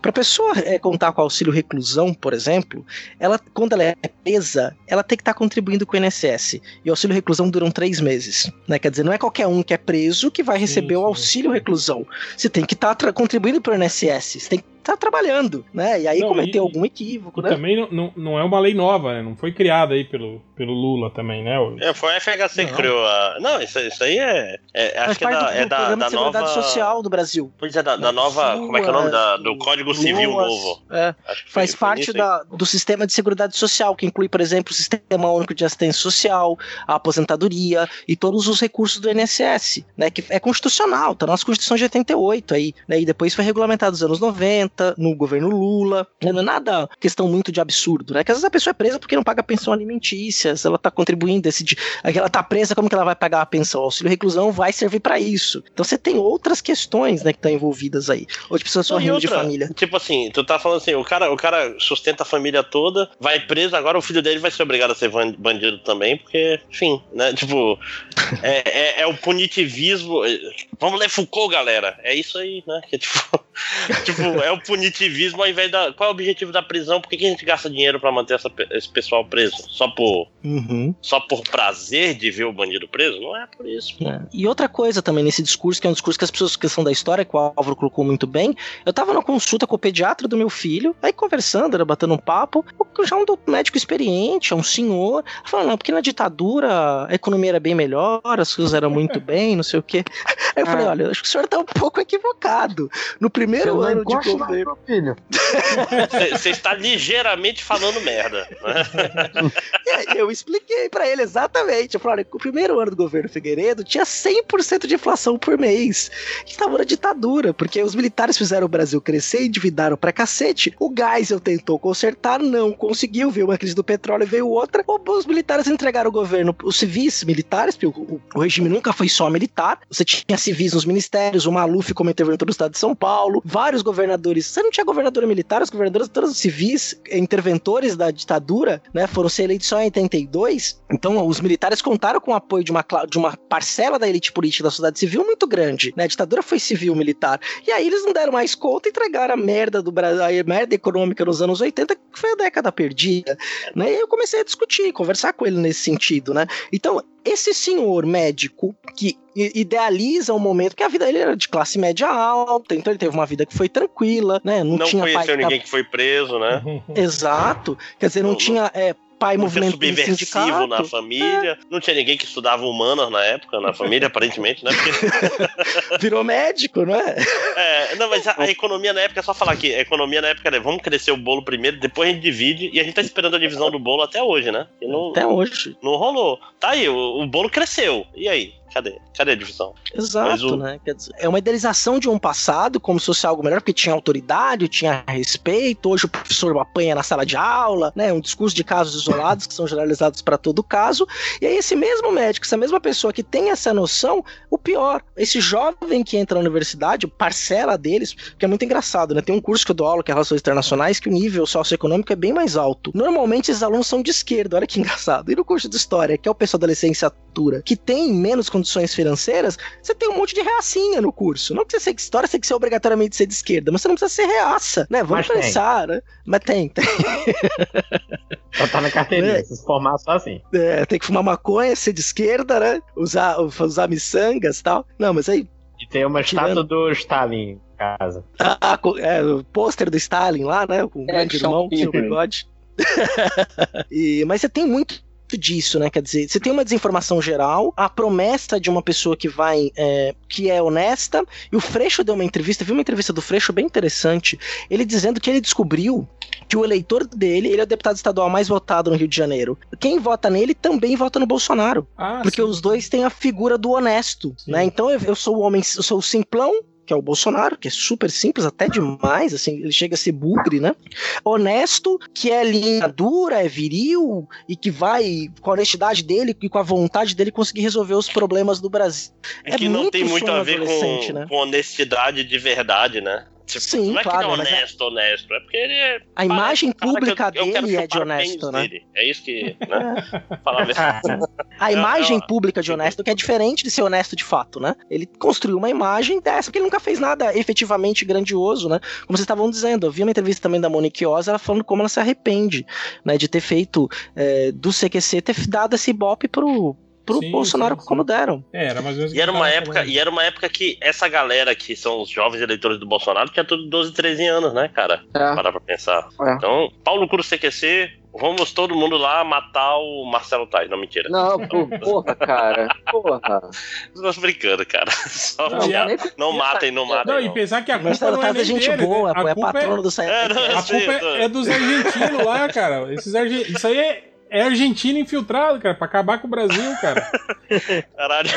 Para a pessoa é, contar com auxílio reclusão, por exemplo, ela quando ela é presa, ela tem que estar tá contribuindo com o INSS. E o auxílio reclusão duram três meses. Né? Quer dizer, não é qualquer um que é preso que vai receber sim, sim. o auxílio reclusão. Você tem que estar tá contribuindo para o INSS. Você tem que tá trabalhando, né? E aí não, cometeu e, algum equívoco, e né? Também não, não, não, é uma lei nova, né? Não foi criada aí pelo, pelo Lula também, né? É, foi a FHC que criou a. Não, isso, isso aí é. é acho que é da, do, é da, da nova. Social do Brasil. Pois é, da, da nova. Como é que é o nome? Da, do Código Civil novo. É. Faz parte da, do sistema de seguridade social, que inclui, por exemplo, o Sistema Único de Assistência Social, a aposentadoria e todos os recursos do INSS, né? Que é constitucional, tá na nossa Constituição de 88 aí, né? E depois foi regulamentado nos anos 90, no governo Lula. Não é nada questão muito de absurdo, né? Que às vezes a pessoa é presa porque não paga pensão alimentícia, se ela tá contribuindo, decide, ela tá presa, como que ela vai pagar a pensão? O auxílio reclusão vai servir para isso. Então você tem outras questões, né, que estão envolvidas aí. Ou de pessoas sorrindo de família. Tipo assim, tu tá falando assim, o cara, o cara sustenta a família toda, vai preso, agora o filho dele vai ser obrigado a ser bandido também, porque, enfim, né? Tipo, é, é, é, o punitivismo. Vamos ler Foucault, galera. É isso aí, né? Que, tipo, tipo, é o punitivismo ao invés da. Qual é o objetivo da prisão? Por que, que a gente gasta dinheiro para manter essa, esse pessoal preso? Só por. Uhum. Só por prazer de ver o bandido preso? Não é por isso. É. E outra coisa também nesse discurso, que é um discurso que as pessoas que são da história, que o Álvaro colocou muito bem. Eu tava na consulta com o pediatra do meu filho, aí conversando, era batendo um papo, já um médico experiente, é um senhor, falando, não, porque na ditadura a economia era bem melhor, as coisas eram muito bem, não sei o quê. Aí eu falei, ah. olha, acho que o senhor tá um pouco equivocado. No primeiro ano de governo. Filho. Você está ligeiramente falando merda. eu expliquei para ele exatamente. Eu falei, olha, o primeiro ano do governo Figueiredo tinha 100% de inflação por mês. Estava na ditadura, porque os militares fizeram o Brasil crescer, endividaram pra cacete. O Geisel tentou consertar, não conseguiu. Veio uma crise do petróleo, veio outra. Os militares entregaram o governo, os civis militares, porque o, o regime nunca foi só militar. Você tinha civis nos ministérios, o Maluf como interventor do estado de São Paulo, vários governadores. Você não tinha governador militar, os governadores todos os civis, interventores da ditadura, né, foram ser eleitos só em 82. Então, os militares contaram com o apoio de uma, de uma parcela da elite política da sociedade civil muito grande. Né? A ditadura foi civil-militar. E aí eles não deram mais conta e entregaram a merda do Brasil, a merda econômica nos anos 80, que foi a década perdida. Né? E aí eu comecei a discutir, conversar com ele nesse sentido, né? Então, esse senhor médico que idealiza um momento que a vida dele era de classe média alta, então ele teve uma vida que foi tranquila, né? Não, não tinha conheceu ninguém que foi preso, né? Exato. Quer dizer, não, não tinha é, pai não movimento subversivo na família. É. Não tinha ninguém que estudava humanas na época, na família, aparentemente, né? Porque... Virou médico, não é? É, não, mas a, a, economia na época, é só falar aqui, a economia na época é vamos crescer o bolo primeiro, depois a gente divide, e a gente tá esperando a divisão do bolo até hoje, né? Não, até hoje. Não rolou. Tá aí, o, o bolo cresceu. E aí? Cadê? Cadê a divisão? Exato, o... né? Dizer, é uma idealização de um passado como se fosse algo melhor, porque tinha autoridade, tinha respeito. Hoje o professor apanha na sala de aula, né? Um discurso de casos isolados que são generalizados para todo caso. E aí, esse mesmo médico, essa mesma pessoa que tem essa noção, o pior, esse jovem que entra na universidade, parcela deles, que é muito engraçado, né? Tem um curso que eu dou aula, que é Relações Internacionais, que o nível socioeconômico é bem mais alto. Normalmente, esses alunos são de esquerda, olha que engraçado. E no curso de História, que é o pessoal da licenciatura, que tem menos condições financeiras, você tem um monte de reacinha no curso. Não precisa ser de história, você tem que ser obrigatoriamente ser de esquerda, mas você não precisa ser reaça, né? Vamos mas pensar, tem. né? Mas tem, tem. Só tá na carteirinha, é. se formar só assim. É, tem que fumar maconha, ser de esquerda, né? Usar, usar miçangas e tal. Não, mas aí. E tem uma tirando... estátua do Stalin em casa. Ah, é, o pôster do Stalin lá, né? Com o é, grande irmão, com o bigode. e, mas você tem muito disso, né? Quer dizer, você tem uma desinformação geral, a promessa de uma pessoa que vai, é, que é honesta, e o Freixo deu uma entrevista, viu uma entrevista do Freixo bem interessante, ele dizendo que ele descobriu que o eleitor dele, ele é o deputado estadual mais votado no Rio de Janeiro. Quem vota nele também vota no Bolsonaro. Ah, porque sim. os dois têm a figura do honesto, sim. né? Então eu, eu sou o homem, eu sou o simplão, que é o Bolsonaro, que é super simples, até demais, assim, ele chega a ser bugre, né? Honesto, que é linha dura, é viril e que vai com a honestidade dele e com a vontade dele conseguir resolver os problemas do Brasil. É, é que não tem muito a ver com, né? com honestidade de verdade, né? Tipo, Sim, não é claro, que ele é mas é- honesto, honesto. É porque ele é. A imagem pública que eu- eu dele é de honesto, né? dele. É isso que. Né? Falar a. A É, imagem é, pública de honesto que é diferente de ser honesto de fato, né? Ele construiu uma imagem dessa, porque ele nunca fez nada efetivamente grandioso, né? Como vocês estavam dizendo, eu vi uma entrevista também da Monique Oz, ela falando como ela se arrepende, né? De ter feito é, do CQC, ter dado esse ibope pro, pro Sim, Bolsonaro sim, sim. como deram. É, era mais ou menos. E era uma época, falando. e era uma época que essa galera que são os jovens eleitores do Bolsonaro tinha tudo 12, 13 anos, né, cara? É. Parar pra pensar. É. Então, Paulo Curo CQC, vamos todo mundo lá matar o Marcelo Tais. Não, mentira. Não, porra, cara. Porra. Tô brincando, cara. Só Não, nem não matem, não matem. Não, e não. pensar que a culpa ela não é tá nem gente dele, boa, né? A é culpa patrono do É, CQC. não, A culpa eu tô- é, é dos argentinos lá, cara. Esses arge... Isso aí é, é argentino infiltrado, cara, pra acabar com o Brasil, cara. Caralho.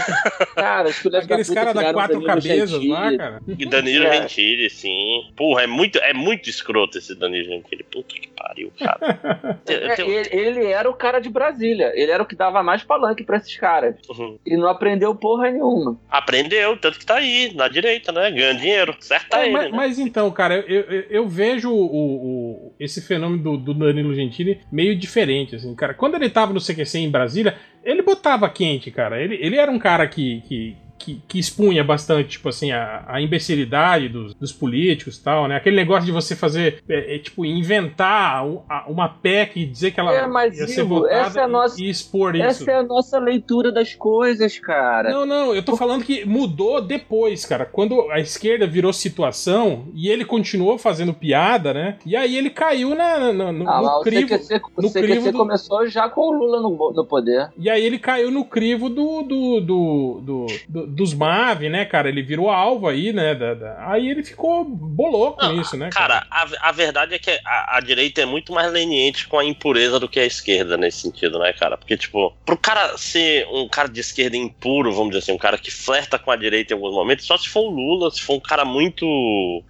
Cara, os filhos Aqueles caras da quatro Danilo cabeças Gentili. lá, cara. E Danilo É. Gentili, sim. Porra, é muito, é muito escroto esse Danilo Gentili. Puta que pariu, cara. É, ele, ele era o cara de Brasília. Ele era o que dava mais palanque pra esses caras. Uhum. E não aprendeu porra nenhuma. Aprendeu, tanto que tá aí, na direita, né? Ganha dinheiro. Certo É, ele, mas, né? mas então, cara, eu, eu, eu vejo o, o- esse fenômeno do, do Danilo Gentili meio diferente, assim, cara. Quando ele tava no CQC em Brasília, ele botava quente, cara. Ele, ele era um cara que, que, que, que expunha bastante, tipo assim, a, a imbecilidade dos, dos políticos e tal, né? Aquele negócio de você fazer, é, é, tipo, inventar um- uma PEC e dizer que ela É, mas, ia ser votada essa é a nossa- e, expor isso. Essa é a nossa leitura das coisas, cara. Não, não, eu tô falando que mudou depois, cara. Quando a esquerda virou situação e ele continuou fazendo piada, né? E aí ele caiu na, na- no, Ah, no lá, o crivo. CQC, no CQC crivo do- começou já com o Lula no, no poder. E aí ele caiu no crivo do, do, do- do- dos MAV, né, cara? Ele virou alvo aí, né? da- da- Aí ele ficou bolou com Não, isso, né? Cara, a, a verdade é que a, a direita é muito mais leniente com a impureza do que a esquerda nesse sentido, né, cara? Porque, tipo, pro cara ser um cara de esquerda impuro, vamos dizer assim, um cara que flerta com a direita em alguns momentos, só se for o Lula, se for um cara muito.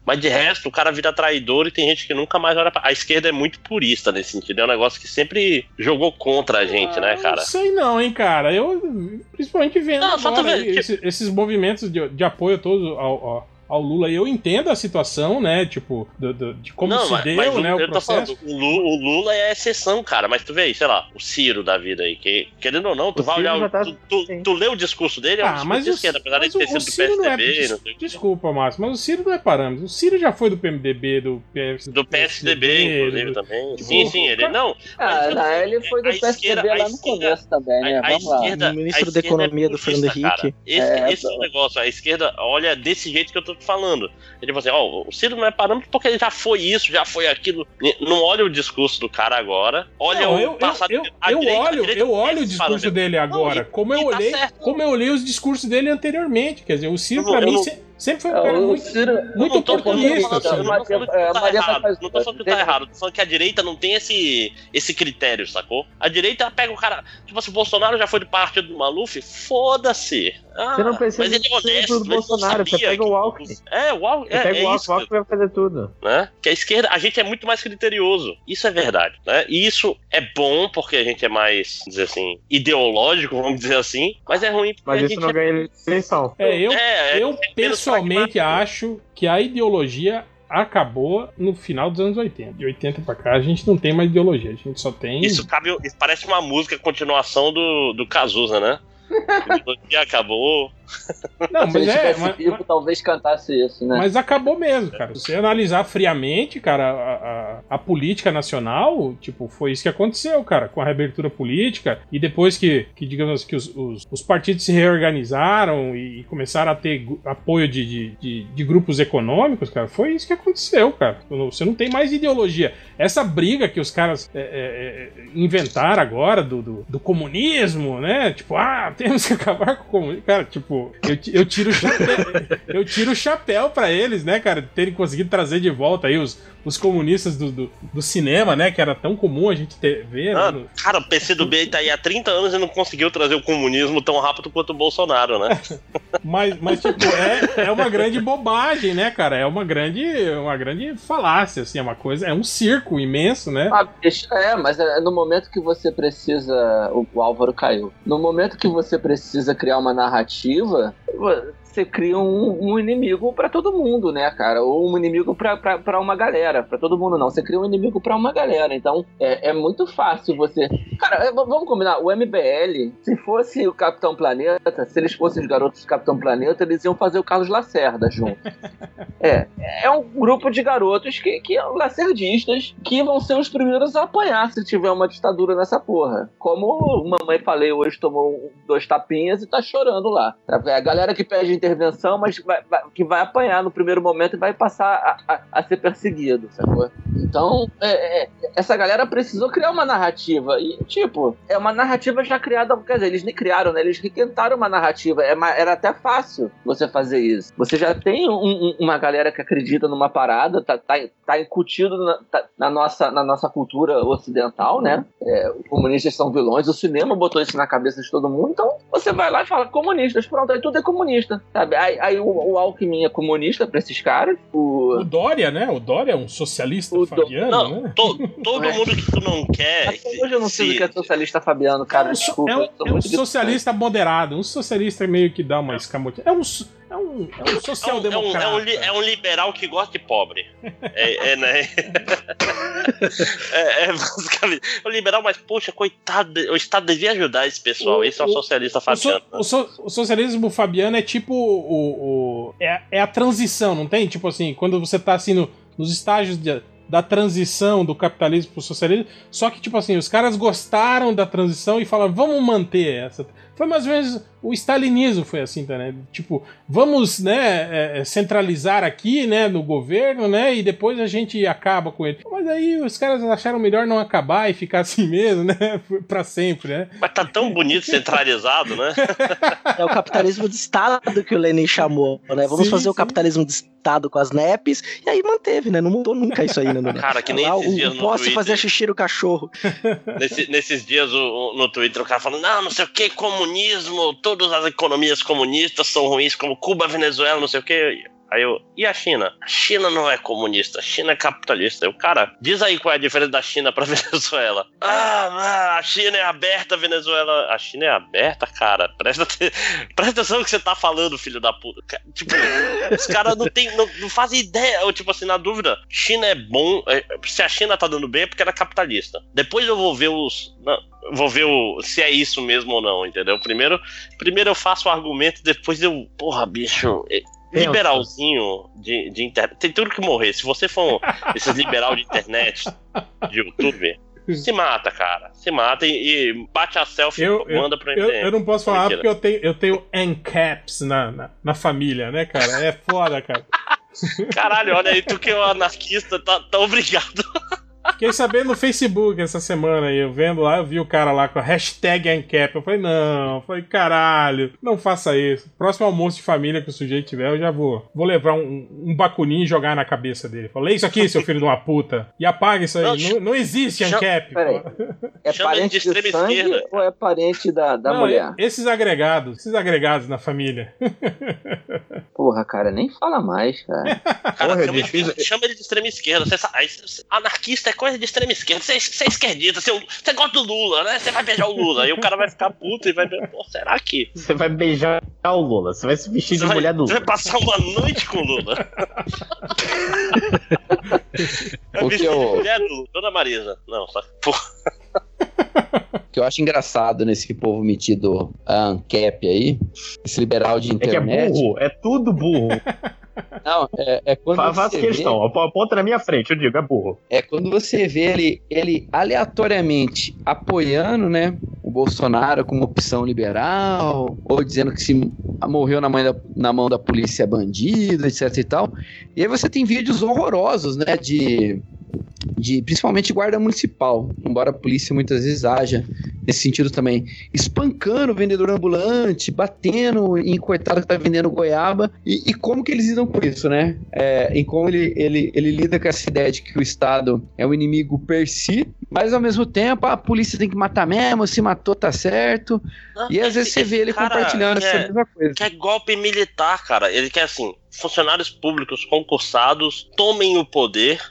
Mas de resto, o cara vira traidor e tem gente que nunca mais olha pra. A esquerda é muito purista nesse sentido. É um negócio que sempre jogou contra a gente, né, Ah, cara? Não sei não, hein, cara. Eu, principalmente vendo Não, agora aí, esse- esses movimentos de, de apoio todos ao, ao, ao Lula, eu entendo a situação, né, tipo, do- do- de como não, se mas, deu, mas o- né, o processo. falando, o Lula, o Lula é a exceção, cara. Mas tu vê aí, sei lá, o Ciro da vida aí, que, querendo ou não, tu O vai Ciro olhar. tá- tu, tu, tu lê o discurso dele, é um Ah, discurso mas de o, esquerda, apesar de ter o, sido do Ciro não é. PSDB, des- desculpa, Márcio, mas o Ciro não é parâmetro. O Ciro já foi do PMDB, do PS, Do PSDB, inclusive, do- também. Tipo, Sim, sim, ele. Não, Ah, Mas, não, ele foi do PSDB esquerda- lá no esquerda- começo também, né? a, a Vamos lá. esquerda. O ministro a da Economia é do Fernando cara. Henrique. Esse É, esse é o tá. negócio. A esquerda olha desse jeito que eu tô falando. Ele tipo assim, ó, o Ciro não é parâmetro porque ele já foi isso, já foi aquilo. Não olha o discurso do cara agora, olha Não, o eu, passado. eu, eu direita- a olho, eu olho o discurso parâmetro. dele agora, e- como eu tá olhei, como eu olhei os discursos dele anteriormente. Quer dizer, o Ciro Eu não- pra eu mim não- se- sempre foi um É, cara muito, Ciro- muito não tô falando- oportunista. não tô falando- assim. não tô falando que tá Maria errado. faz- Não tô falando que tá errado. Tô falando que a direita não tem esse, esse critério, sacou? A direita pega o cara. Tipo assim, o Bolsonaro já foi do partido do Maluf, foda-se. Ah, Você não precisa mas ele é honesto. do Bolsonaro, você pega que- o Alckmin. É, o Alckmin. Você É, pega é o isso. Alckmin, o Alckmin vai fazer tudo. né? Que a esquerda, a gente é muito mais criterioso. Isso é verdade, né? E isso é bom porque a gente é mais, vamos dizer assim, ideológico, vamos dizer assim, mas é ruim porque Mas a isso gente não é... ganha eleição. É, eu, É, é- eu é menos pessoalmente acho que a ideologia acabou no final dos anos 80. De 80 pra cá a gente não tem mais ideologia, a gente só tem. Isso cabe, isso parece uma música continuação do, do Cazuza, né? que acabou. Não, Se mas ele é. tivesse Mas, vivo, talvez cantasse isso, né? mas acabou mesmo, cara. Se você analisar friamente, cara, a, a- a política nacional, tipo, foi isso que aconteceu, cara, com a reabertura política. E depois que, que digamos, que os, os, os partidos se reorganizaram e começaram a ter apoio de, de, de, de grupos econômicos, cara, foi isso que aconteceu, cara. Você não tem mais ideologia. Essa briga que os caras é, é, é, inventaram agora do, do, do comunismo, né? Tipo, ah, temos que acabar com o comunismo. Cara, tipo, eu, ti- eu tiro o chapéu, eu tiro o chapéu pra eles, né, cara, terem conseguido trazer de volta aí os, os comunistas do, do, do cinema, né? Que era tão comum a gente ter, ver, Ah, né? no- cara, o PCdoB tá aí há 30 anos e não conseguiu trazer o comunismo tão rápido quanto o Bolsonaro, né? Mas, mas tipo, é, é uma grande bobagem, né, cara? É uma grande, uma grande falácia, assim, é uma coisa, é um circo imenso, né? Ah, é, mas é no momento que você precisa. O, o Álvaro caiu. No momento que você precisa criar uma narrativa, narrativa você cria um, um inimigo para todo mundo, né, cara? Ou um inimigo para uma galera. para todo mundo não. Você cria um inimigo para uma galera. Então é, é muito fácil você. Cara, é, vamos combinar. O MBL, se fosse o Capitão Planeta, se eles fossem os garotos do Capitão Planeta, eles iam fazer o Carlos Lacerda junto. é. É um grupo de garotos que, que lacerdistas que vão ser os primeiros a apanhar se tiver uma ditadura nessa porra. Como mamãe falei hoje, tomou dois tapinhas e tá chorando lá. É a galera que pede intervenção, mas vai, vai, que vai apanhar no primeiro momento e vai passar a, a, a ser perseguido, sacou? Então, é, é, essa galera precisou criar uma narrativa. E, tipo, é uma narrativa já criada. Quer dizer, eles nem criaram, né? Eles requentaram uma narrativa. É, era até fácil você fazer isso. Você já tem um, um, uma galera que acredita numa parada, tá, tá, tá incutido na, tá, na, nossa, na nossa cultura ocidental, né? É, os comunistas são vilões, o cinema botou isso na cabeça de todo mundo, então você vai lá e fala comunistas, pronto, aí tudo é comunista, sabe? Aí, aí o, o Alckmin é comunista pra esses caras. O... o Dória, né? O Dória é um socialista o fabiano, não, né? To, todo é. mundo que tu não quer. Até hoje eu não sei o que é socialista fabiano, cara. É um, desculpa, é um, é um socialista moderado, um socialista meio que dá uma escamotinha. É um é um, é um social-democrata. É, um, é, um, é um, liberal que gosta de pobre. É, é né? é, é basicamente. É um liberal, mas, poxa, coitado, o Estado devia ajudar esse pessoal. O, esse é um socialista fabiano. O, so, o, socialismo fabiano é tipo o. o é, é a transição, não tem? Tipo assim, quando você tá assim no, nos estágios de da transição do capitalismo pro socialismo. Só que, tipo assim, os caras gostaram da transição e falaram, vamos manter essa. Foi mais ou menos o stalinismo foi assim, tá, né? Tipo, vamos, né, é, é, centralizar aqui, né, no governo, né, e depois a gente acaba com ele. Mas aí os caras acharam melhor não acabar e ficar assim mesmo, né, para sempre, né? Mas tá tão bonito centralizado, né? É o capitalismo de Estado que o Lenin chamou, né? Vamos sim, fazer sim. o capitalismo de Estado com as NEPs, e aí manteve, né? Não mudou nunca isso aí, né? Cara, que nem Lá, esses dias no Posso Twitter. fazer xixi no cachorro. Nesse, nesses dias o, no Twitter o cara falando, não, não sei o que, comunismo, todas as economias comunistas são ruins, como Cuba, Venezuela, não sei o que. Aí eu, e a China? A China não é comunista, a China é capitalista. O cara, diz aí qual é a diferença da China pra Venezuela. Ah, a China é aberta, a Venezuela. A China é aberta, cara. Presta, presta atenção no que você tá falando, filho da puta. Tipo, os caras não, tem, não, não fazem ideia. Eu, tipo assim, na dúvida, China é bom. É, se a China tá dando bem é porque ela é capitalista. Depois eu vou ver os. Não, vou ver o, se é isso mesmo ou não, entendeu? Primeiro, primeiro eu faço o argumento, depois eu. Porra, bicho. Liberalzinho de, de internet. Tem tudo que morrer. Se você for um, esses liberal de internet, de YouTube, se mata, cara. Se mata e, e bate a selfie eu, manda pra eu, eu não posso falar porque eu tenho, eu tenho NCAPs na, na, na família, né, cara? É foda, cara. Caralho, olha aí, tu que é um anarquista, tá, tá obrigado. Fiquei sabendo no Facebook essa semana aí, eu vendo lá, eu vi o cara lá com a hashtag ANCAP. Eu falei, não, eu falei, caralho, não faça isso. Próximo almoço de família que o sujeito tiver, eu já vou, vou levar um, um bacuninho e jogar na cabeça dele. Falei, isso aqui, seu filho de uma puta. E apaga isso aí. Não, não, não existe ANCAP. É parente de, de sangue esquerda. ou é parente da, da não, mulher? Esses agregados, esses agregados na família. Porra, cara, nem fala mais, cara. cara Porra, chama, ele, chama, ele de extrema esquerda. Você anarquista é coisa de extrema esquerda. Você, você é esquerdista, você, você gosta do Lula, né? Você vai beijar o Lula. Aí o cara vai ficar puto e vai ver, pô, será que. Você vai beijar o Lula, você vai se vestir você de vai, mulher do Lula. Você vai passar uma noite com o Lula. vai vestir eu... de mulher do Lula, Dona Marisa. Não, só. Porra. que eu acho engraçado nesse povo metido a ANCAP aí, esse liberal de internet. É que é burro, é tudo burro. Não, é, é quando Faz você questão, vê... aponta na minha frente, eu digo, é burro. É quando você vê ele, ele aleatoriamente apoiando, né, o Bolsonaro como opção liberal, ou dizendo que se morreu na, mão da, na mão da polícia bandido, etc e tal. E aí você tem vídeos horrorosos, né, de de principalmente guarda municipal, embora a polícia muitas vezes haja nesse sentido também, espancando o vendedor ambulante, batendo em coitado que está vendendo goiaba, e, e, como que eles lidam com isso, né? É, em como ele, ele, ele lida com essa ideia de que o Estado é um inimigo per si, mas ao mesmo tempo a polícia tem que matar mesmo, se matou tá certo, Não, e às vezes você vê ele compartilhando quer, essa mesma coisa. Quer golpe militar, cara, ele quer assim, funcionários públicos concursados tomem o poder,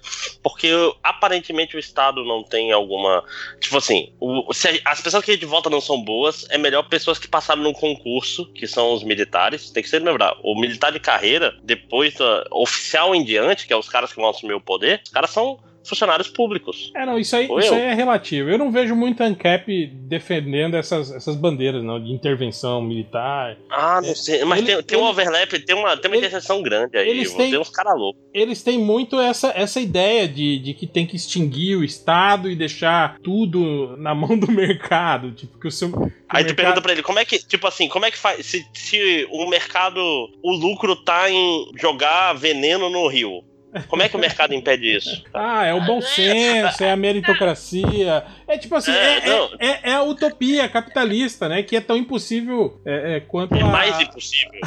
porque aparentemente o Estado não tem alguma. Tipo assim, o, se as pessoas que a gente vota não são boas, é melhor pessoas que passaram num concurso, que são os militares. Tem que ser lembrar, o militar de carreira, depois da oficial em diante, que é os caras que vão assumir o poder, os caras são funcionários públicos. É, não, isso aí, isso aí é relativo. Eu não vejo muito ANCAP defendendo essas, essas bandeiras, não, de intervenção militar. Ah, não sei. Mas ele, tem, tem ele, um overlap, tem uma, tem uma ele, interseção grande aí. Eles têm, uns caras loucos. Eles têm muito essa, essa ideia de, de que tem que extinguir o Estado e deixar tudo na mão do mercado. Tipo, que o seu. Que aí o tu mercado... pergunta pra ele, como é que, tipo assim, como é que faz. Se, se o mercado, o lucro tá em jogar veneno no rio, como é que o mercado impede isso? Ah, é o bom senso, é a meritocracia. É tipo assim, é, é, é, é a utopia capitalista, né? Que é tão impossível é, quanto é mais impossível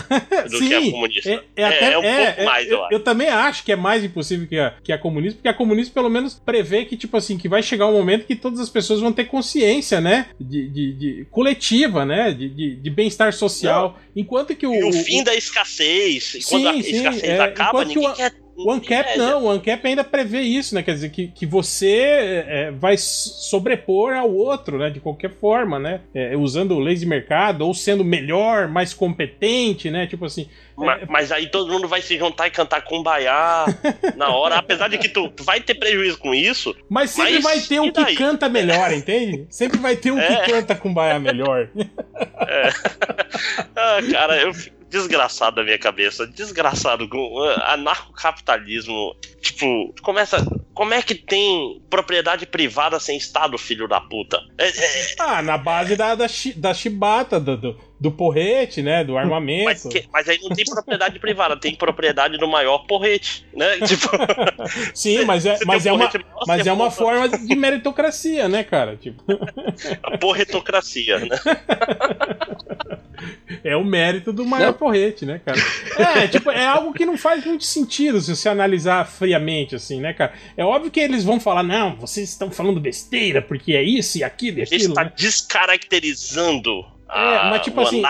do Sim, que a comunista. É, até, um pouco mais, eu, eu, eu, também acho que é mais impossível que a, que a comunista, porque a comunista pelo menos prevê que, tipo assim, que vai chegar um momento que todas as pessoas vão ter consciência, né? De, de, de coletiva, né? De, de, de bem-estar social. Não. Enquanto que o. E o fim da escassez. Sim, quando a sim, escassez acaba, ninguém quer o ANCAP não, o ANCAP ainda prevê isso, né? Quer dizer, que, que você é, vai sobrepor ao outro, né? De qualquer forma, né? É, usando o lazy mercado, ou sendo melhor, mais competente, né? Tipo assim. Mas, é... mas aí todo mundo vai se juntar e cantar kumbaya na hora, apesar de que tu, tu, vai ter prejuízo com isso. Mas sempre mas vai ter um que canta melhor, entende? Sempre vai ter um é. que canta kumbaya melhor. É. Ah, cara, eu fico desgraçado da minha cabeça. Desgraçado uh, anarcocapitalismo. Tipo, começa. Como é que tem propriedade privada sem Estado, filho da puta? É, é... Ah, na base da, da, da chibata, do, do, do porrete, né? Do armamento. Mas, que, mas, aí não tem propriedade privada, tem propriedade do maior porrete, né? Tipo, Sim, mas é, mas é uma, mas é uma forma de meritocracia, né, cara? Tipo... A porretocracia, né? É o mérito do maior não. porrete, né, cara? É, tipo, é algo que não faz muito sentido se você analisar friamente, assim, né, cara? É óbvio que eles vão falar, não, vocês estão falando besteira, porque é isso e aquilo e aquilo. Ele está né? descaracterizando é, mas tipo assim.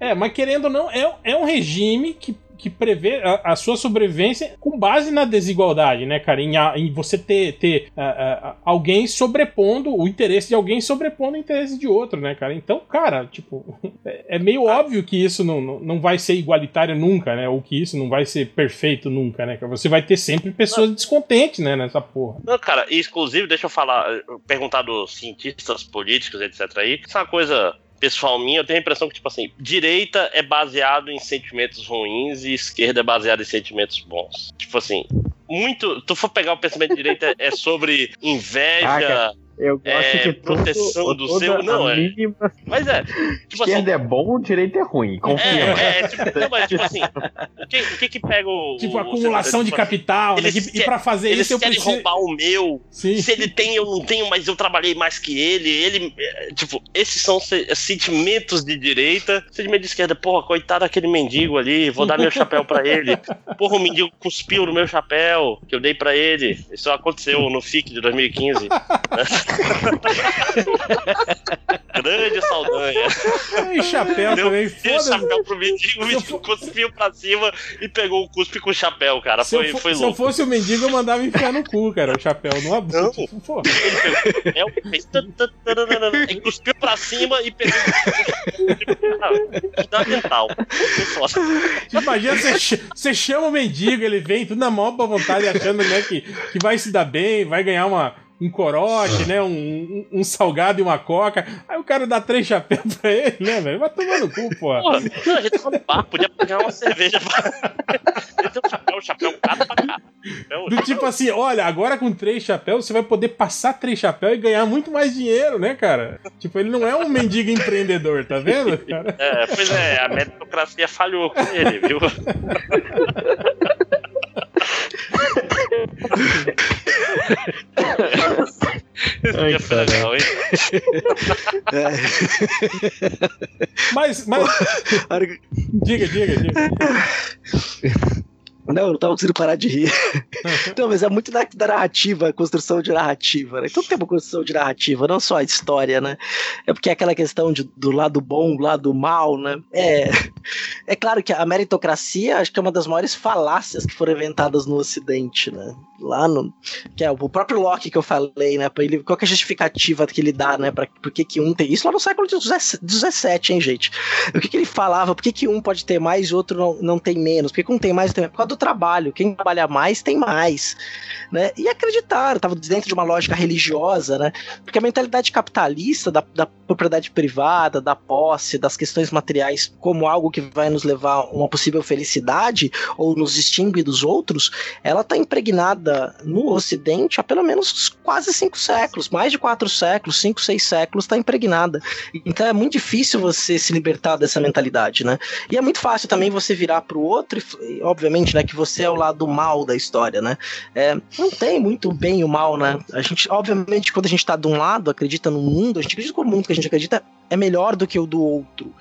é, mas querendo ou não, é, é um regime que que prevê a, a, sua sobrevivência com base na desigualdade, né, cara? Em, em você ter, ter uh, alguém sobrepondo, o interesse de alguém sobrepondo o interesse de outro, né, cara? Então, cara, tipo, é, é meio óbvio que isso não, não, não vai ser igualitário nunca, né? Ou que isso não vai ser perfeito nunca, né? Você vai ter sempre pessoas não. descontentes, né, nessa porra. Não, cara, inclusive, deixa eu falar, perguntar dos cientistas políticos, etc. aí, isso é uma coisa pessoal minha, eu tenho a impressão que, tipo assim, direita é baseado em sentimentos ruins e esquerda é baseado em sentimentos bons. Tipo assim, muito. Tu for pegar o pensamento de direita, é sobre inveja. Ah, eu gosto é, que proteção do seu. Não, é. Mínima... Mas é. Tipo Esquerda assim, é bom, o direito é ruim. Confia. É, é tipo, não, mas, tipo assim. O que, o que, que pega o. Tipo, acumulação o, de tipo, capital, né? E pra fazer eles isso eu querem preciso... roubar o meu. Sim. Se ele tem, eu não tenho, mas eu trabalhei mais que ele. Ele. É, tipo, esses são sentimentos de direita. Sentimento de esquerda, porra, coitado daquele mendigo ali, vou dar meu chapéu pra ele. Porra, o mendigo cuspiu no meu chapéu que eu dei pra ele. Isso aconteceu no FIC de 2015. Grande Saldanha. E chapéu Deu, também. Deu chapéu pro mendigo, o mendigo cuspiu pra cima e pegou o cuspe com o chapéu, cara. Se foi, eu, foi se louco. Se eu fosse o mendigo, eu mandava enfiar no cu, cara, o chapéu. Não abuso. Não. Tipo, ele pegou, fez, e cuspiu pra cima e pegou. Fundamental. Imagina, você, você chama o mendigo, ele vem tudo na maior boa vontade, achando né, que, que vai se dar bem, vai ganhar uma um corote, né? Um, um, um, salgado e uma coca. Aí o cara dá três chapéus pra ele, né, velho? Vai tomar no cu, pô. Porra, não, a gente tá no bar, podia pegar uma cerveja. ele tem um chapéu, um chapéu caro pra cá. Do tipo assim, olha, agora com três chapéus você vai poder passar três chapéus e ganhar muito mais dinheiro, né, cara? Tipo, ele não é um mendigo empreendedor, tá vendo? Cara? É, pois é, a meritocracia falhou com ele, viu? Ai, legal, hein? mas, mas. diga, diga, diga. Não, eu não tava conseguindo parar de rir. não, mas é muito da, da, narrativa, construção de narrativa, né? Então tem uma construção de narrativa, não só a história, né? É porque é aquela questão de, do lado bom, do lado mal, né? É. É claro que a meritocracia acho que é uma das maiores falácias que foram inventadas no Ocidente, né? Lá no. Que é o próprio Locke que eu falei, né? Pra ele, qual é a justificativa que ele dá, né? Pra, por que, que um tem. Isso lá no século XVII, hein, gente? O que, que ele falava? Por que, que um pode ter mais e outro não, não tem menos? Por que, que um tem mais e tem menos? Por causa do trabalho. Quem trabalha mais tem mais. Né? E acreditaram, tava dentro de uma lógica religiosa, né? Porque a mentalidade capitalista da, da propriedade privada, da posse, das questões materiais como algo que vai nos levar a uma possível felicidade ou nos extingue dos outros, ela está impregnada no Ocidente há pelo menos quase cinco séculos, mais de quatro séculos, cinco, seis séculos está impregnada. Então é muito difícil você se libertar dessa mentalidade, né? E é muito fácil também você virar para o outro e, obviamente, né, que você é o lado mal da história, né? É, não tem muito bem e o mal, né? A gente, obviamente, quando a gente está de um lado, acredita no mundo, a gente acredita que o mundo que a gente acredita é melhor do que o do outro,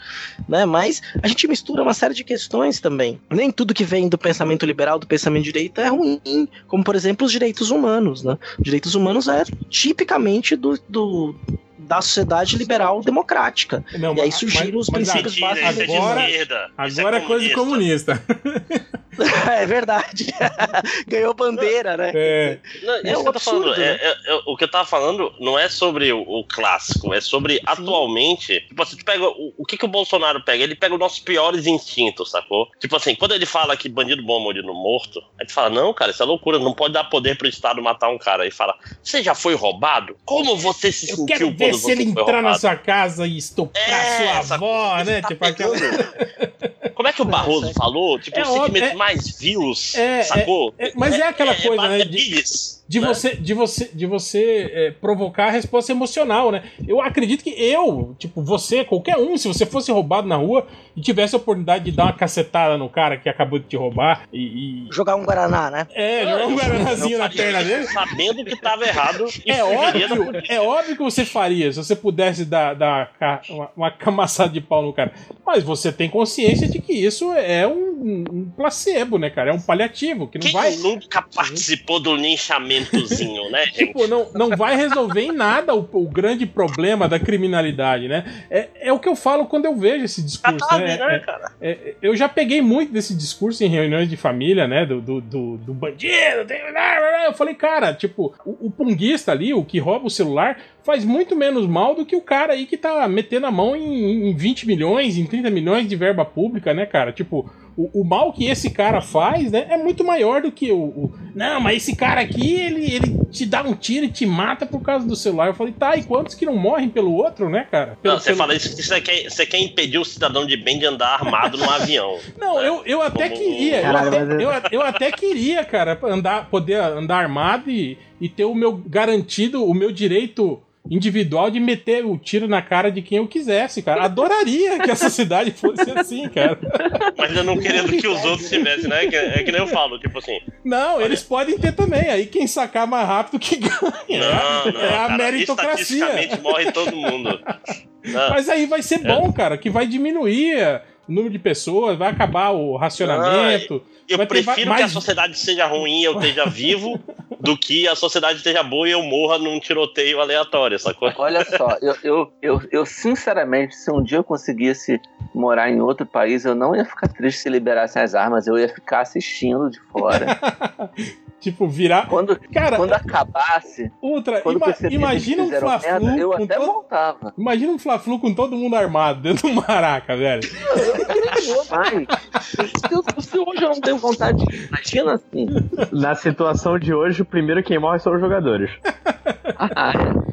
né? Mas a gente mistura uma série de questões também. Nem tudo que vem do pensamento liberal, do pensamento direito é ruim, como por exemplo os direitos humanos, né? Os direitos humanos é tipicamente do, do da sociedade liberal democrática. Não, e aí surgiram os princípios básicos. Agora, agora é, é coisa comunista. é verdade. Ganhou bandeira, né? É. Não, é um absurdo, falando, né? é, o que eu tava falando não é sobre o, o clássico, é sobre Sim. atualmente. Tipo assim, tu pega o, o que, que o Bolsonaro pega? Ele pega os nossos piores instintos, sacou? Tipo assim, quando ele fala que bandido bom é mordido morto, a gente fala, não, cara, isso é loucura, não pode dar poder pro Estado matar um cara. Aí fala, você já foi roubado? Como você se sentiu quando se ele entrar na sua casa e estuprar é, sua avó, né? Tá tipo aquela... Como é que o Barroso falou? Tipo, é os sentimentos é, mais vivos, é, sacou? É, mas é, aquela é, coisa, né? De, de né? você, de você, de você é, provocar a resposta emocional, né? Eu acredito que eu, tipo, você, qualquer um, se você fosse roubado na rua e tivesse a oportunidade de dar uma cacetada no cara que acabou de te roubar e. e... Jogar um Guaraná, né? É, jogar um Guaranazinho na perna dele. Sabendo que tava errado. É óbvio, é óbvio que você faria se você pudesse dar, dar uma, uma camaçada de pau no cara. Mas você tem consciência de que isso é um, um placebo, né, cara? É um paliativo que não Quem vai. nunca participou do linchamento né, gente? Tipo, não, não vai resolver em nada o, o grande problema da criminalidade, né? É, é o que eu falo quando eu vejo esse discurso, ah, né? né é, é, eu já peguei muito desse discurso em reuniões de família, né? Do, do, do, do bandido. Eu falei, cara, tipo, o, o punguista ali, o que rouba o celular, faz muito menos mal do que o cara aí que tá metendo a mão em, em 20 milhões, em 30 milhões de verba pública, né, cara? Tipo, o, o, mal que esse cara faz, né, é muito maior do que o, o, Não, mas esse cara aqui, ele, ele te dá um tiro e te mata por causa do celular. Eu falei, tá, e quantos que não morrem pelo outro, né, cara? Pelo, não, você pelo... fala isso que você quer, você quer impedir o cidadão de bem de andar armado num avião. Não, né? eu, eu até Como... queria. eu, até, eu, eu, até queria, cara, andar, poder andar armado e, e ter o meu garantido, o meu direito individual de meter o tiro na cara de quem eu quisesse, cara. Adoraria que essa cidade fosse assim, cara. Mas eu não querendo que os outros tivessem, né? É que, é que nem eu falo, tipo assim. Não, olha... eles podem ter também. Aí quem sacar mais rápido que ganha. Não, não, é a cara, meritocracia. Estatisticamente morre todo mundo. Não. Mas aí vai ser bom, cara, que vai diminuir o número de pessoas, vai acabar o racionamento. Não, eu prefiro mais... que a sociedade seja ruim e eu esteja vivo do que a sociedade esteja boa e eu morra num tiroteio aleatório, sacou? Olha só, eu, eu, eu, eu, sinceramente, se um dia eu conseguisse morar em outro país, eu não ia ficar triste se liberassem as armas, eu ia ficar assistindo de fora. Tipo, virar. Quando, Cara, quando acabasse. Ultra, quando ima imagina um Fla-Flu. Eu até todo... voltava. Imagina um Fla-Flu com todo mundo armado dentro do maraca, velho. Eu, se hoje eu não tenho vontade. Imagina assim. Na situação de hoje, o primeiro quem morre são os jogadores. ah.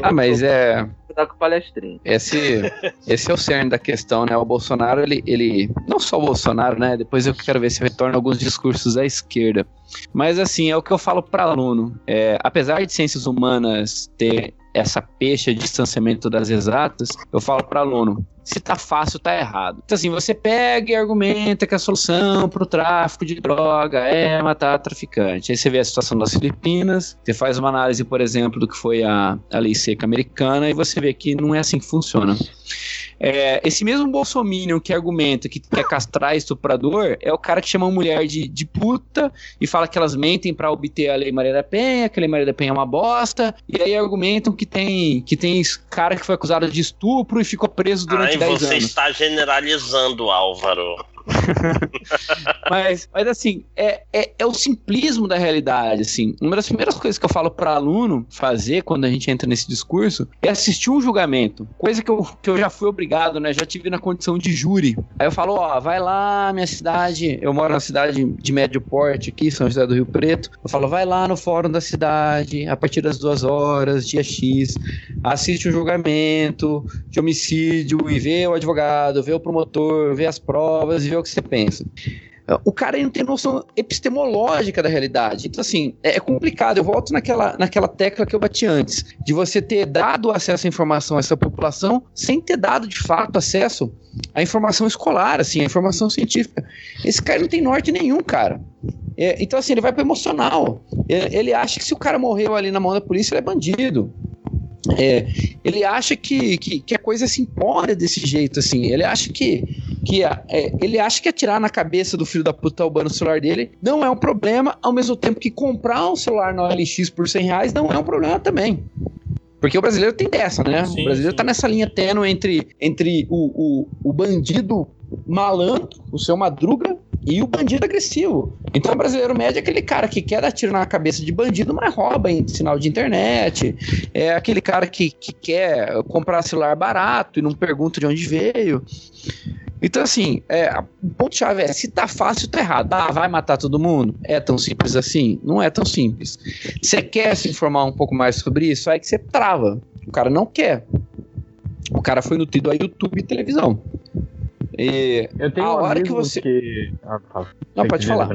Ah, mas é tá com palestrinho. Esse, esse é o cerne da questão, né? O Bolsonaro, ele, ele. Não só o Bolsonaro, né? Depois eu quero ver se retorna alguns discursos à esquerda. Mas assim, é o que eu falo para aluno. É, apesar de ciências humanas ter essa peixe de distanciamento das exatas, eu falo para aluno, se tá fácil, tá errado. Então, assim, você pega e argumenta que a solução para o tráfico de droga é matar traficante. Aí você vê a situação das Filipinas, você faz uma análise, por exemplo, do que foi a, a lei seca americana e você vê que não é assim que funciona. É, esse mesmo bolsominion que argumenta que quer castrar estuprador é o cara que chama a mulher de, de puta e fala que elas mentem para obter a Lei Maria da Penha, que a Lei Maria da Penha é uma bosta, e aí argumentam que tem, que tem cara que foi acusado de estupro e ficou preso durante Ai, 10 anos. Você está generalizando, Álvaro. mas, mas assim, é, é, é, o simplismo da realidade, assim. Uma das primeiras coisas que eu falo para aluno fazer quando a gente entra nesse discurso é assistir um julgamento. Coisa que eu, que eu já fui obrigado, né? Já tive na condição de júri. Aí eu falo, ó, vai lá, minha cidade. Eu moro na cidade de médio porte aqui, São José do Rio Preto. Eu falo, vai lá no fórum da cidade, a partir das duas horas, dia X, assiste um julgamento de homicídio e vê o advogado, vê o promotor, vê as provas e vê o que você pensa. O cara não tem noção epistemológica da realidade. Então, assim, é, é complicado. Eu volto naquela, naquela tecla que eu bati antes, de você ter dado acesso à informação a essa população sem ter dado, de fato, acesso à informação escolar, assim, à informação científica. Esse cara não tem norte nenhum, cara. É, então, assim, ele vai para emocional. Ele, ele acha que se o cara morreu ali na mão da polícia, ele é bandido. É, ele acha que, que, que, a coisa se impõe desse jeito, assim. Ele acha que, que é, ele acha que atirar na cabeça do filho da puta roubando o celular dele não é um problema, ao mesmo tempo que comprar um celular na OLX por 100 reais não é um problema também. Porque o brasileiro tem dessa, né? Sim, o brasileiro sim. tá nessa linha tênue entre, entre o, o, o bandido malandro, o seu madruga, e o bandido agressivo. Então o brasileiro médio é aquele cara que quer dar tiro na cabeça de bandido, mas rouba em sinal de internet. É aquele cara que, que quer comprar celular barato e não pergunta de onde veio. Então, assim, é, o ponto-chave é: se tá fácil, tá errado. Ah, vai matar todo mundo? É tão simples assim? Não é tão simples. Você quer se informar um pouco mais sobre isso? Aí que você trava. O cara não quer. O cara foi nutrido a YouTube e televisão. E eu tenho a um hora que você. Que... Ah, não, pode falar.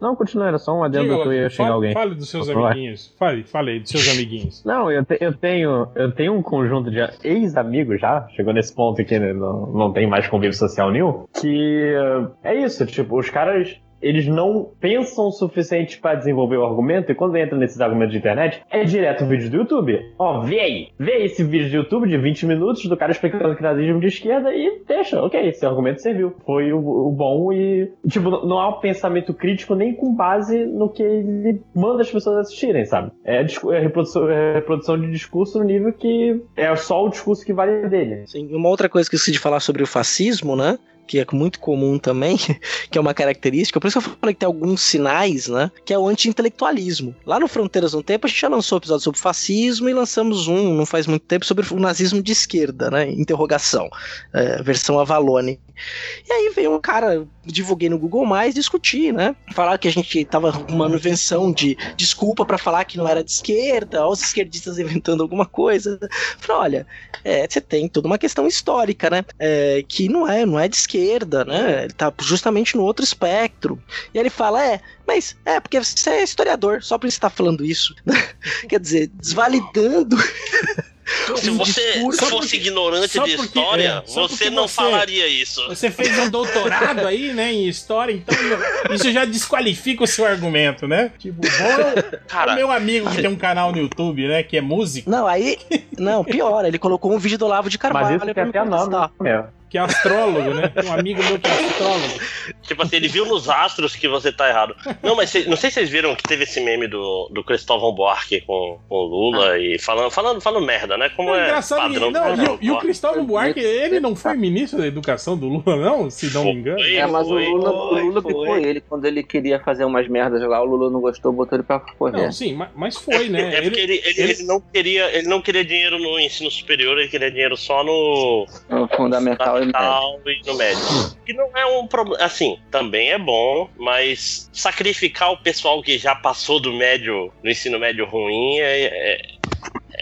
Não, continua, era só um adendo que eu ia xingar fale, alguém. Fale dos seus amiguinhos. Fale, fale aí dos seus amiguinhos. Não, eu, te, eu, tenho, eu tenho um conjunto de ex-amigos já, chegou nesse ponto que não, não tem mais convívio social nenhum, que é isso, tipo, os caras eles não pensam o suficiente para desenvolver o argumento e quando entra nesses argumentos de internet, é direto o vídeo do YouTube. Ó, vê aí, vê esse vídeo do YouTube de 20 minutos do cara explicando que nazismo de esquerda e deixa, ok, esse argumento serviu. Foi o, o bom e, tipo, não há um pensamento crítico nem com base no que ele manda as pessoas assistirem, sabe? É, é, reprodução, é reprodução de discurso no nível que é só o discurso que vale dele. Sim, uma outra coisa que eu esqueci de falar sobre o fascismo, né? Que é muito comum também, que é uma característica, por isso que eu falei que tem alguns sinais, né? Que é o anti-intelectualismo. Lá no Fronteiras no Tempo, a gente já lançou um episódio sobre fascismo e lançamos um, não faz muito tempo, sobre o nazismo de esquerda, né? Interrogação, é, versão Avalone. E aí veio um cara, divulguei no Google Mais, discutir, né? Falar que a gente tava arrumando invenção de desculpa para falar que não era de esquerda, os esquerdistas inventando alguma coisa. Falei, olha, é, você tem toda uma questão histórica, né? É, que não é, não é de esquerda, né? Ele tá justamente no outro espectro. E aí ele fala, é, mas é porque você é historiador, só por isso tá falando isso. Quer dizer, desvalidando Se você fosse porque, ignorante de porque, história, é, você não você, falaria isso. Você fez um doutorado aí, né, em história, então isso já desqualifica o seu argumento, né? Tipo, bom, Cara, o meu amigo que tem um canal no YouTube, né, que é músico. Não, aí, não, pior, ele colocou um vídeo do Olavo de Carvalho. Mas isso é até nome? Que é astrólogo, né? Tem um amigo meu que é astrólogo. Tipo assim, ele viu nos astros que você tá errado. Não, mas cê, não sei se vocês viram que teve esse meme do, do Cristóvão Buarque com, com o Lula ah. e falando, falando, falando merda, né? Como é, é padrão não, e, e, o Cristóvão Buarque, ele não foi ministro da educação do Lula, não? Se não me engano. É, mas foi, o Lula, foi, o Lula picou ele quando ele queria fazer umas merdas lá, o Lula não gostou, botou ele pra correr. Não, sim, mas foi, né? É, é porque ele, ele, ele, ele, não queria, ele não queria dinheiro no ensino superior, ele queria dinheiro só no, no fundamental, fundamental e no médio. Que não é um problema. Assim, também é bom, mas sacrificar o pessoal que já passou do médio, no ensino médio ruim, é, é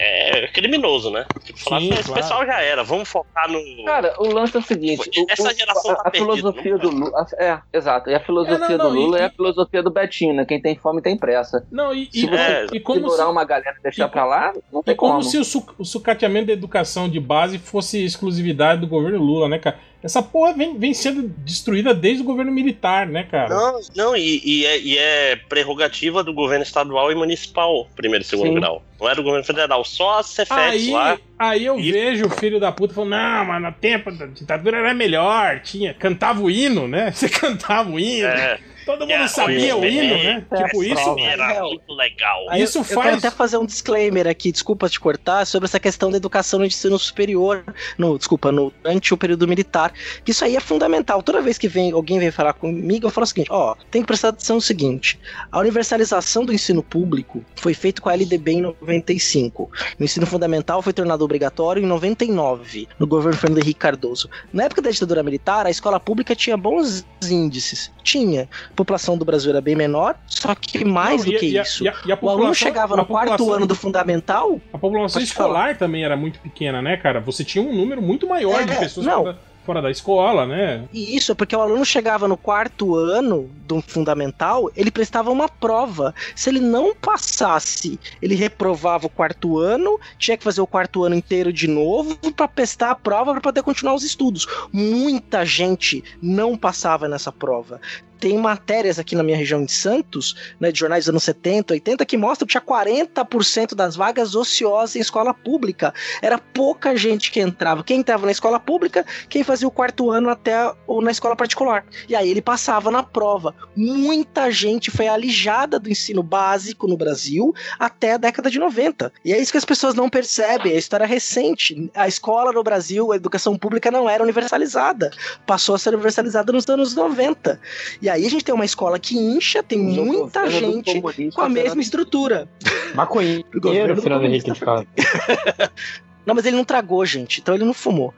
é criminoso, né? Tipo, falar Sim, esse claro. pessoal já era, vamos focar no. Cara, o lance é o seguinte: essa geração a, tá a filosofia do Lula. É, exato. E a filosofia é, não, não, do Lula e, é a filosofia do Betinho, né? Quem tem fome tem pressa. Não, e, se você é, e como se, uma galera e deixar e, pra lá, não tem como. como se o, su, o sucateamento da educação de base fosse exclusividade do governo Lula, né, cara? Essa porra vem, vem sendo destruída desde o governo militar, né, cara? Não, não e, e, é, e é prerrogativa do governo estadual e municipal, primeiro e segundo Sim. grau. Não é do governo federal, só a Cefex aí, lá. Aí eu Isso. vejo o filho da puta falando, não, mas no tempo da ditadura era melhor, tinha, cantava o hino, né? Você cantava o hino. É. Todo mundo sabia o hino, né? É, tipo, isso. Era muito legal. Aí isso eu, faz. Eu quero até fazer um disclaimer aqui, desculpa te cortar, sobre essa questão da educação no ensino superior, no, desculpa, no, durante o período militar. Que isso aí é fundamental. Toda vez que vem, alguém vem falar comigo, eu falo o seguinte: ó, tem que prestar atenção no seguinte: a universalização do ensino público foi feita com a LDB em 95. O ensino fundamental foi tornado obrigatório em 99, no governo Fernando Henrique Cardoso. Na época da ditadura militar, a escola pública tinha bons índices. Tinha população do Brasil era bem menor, só que mais Não, do que e, isso. E a, e a o aluno chegava no quarto ano do fundamental. A população escolar falar. também era muito pequena, né, cara? Você tinha um número muito maior é, de pessoas. Não fora da escola, né? E isso, porque o aluno chegava no quarto ano do fundamental, ele prestava uma prova. Se ele não passasse, ele reprovava o quarto ano, tinha que fazer o quarto ano inteiro de novo para prestar a prova para poder continuar os estudos. Muita gente não passava nessa prova tem matérias aqui na minha região de Santos, né, de jornais dos anos 70, 80, que mostram que tinha 40% das vagas ociosas em escola pública. Era pouca gente que entrava. Quem entrava na escola pública, quem fazia o quarto ano até ou na escola particular. E aí ele passava na prova. Muita gente foi alijada do ensino básico no Brasil até a década de 90. E é isso que as pessoas não percebem. É a história recente. A escola no Brasil, a educação pública não era universalizada. Passou a ser universalizada nos anos 90. E aí a gente tem uma escola que incha, tem muita gente com a mesma estrutura. Maconheiro, Fernando Henrique de fala. Não, mas ele não tragou, gente, então ele não fumou.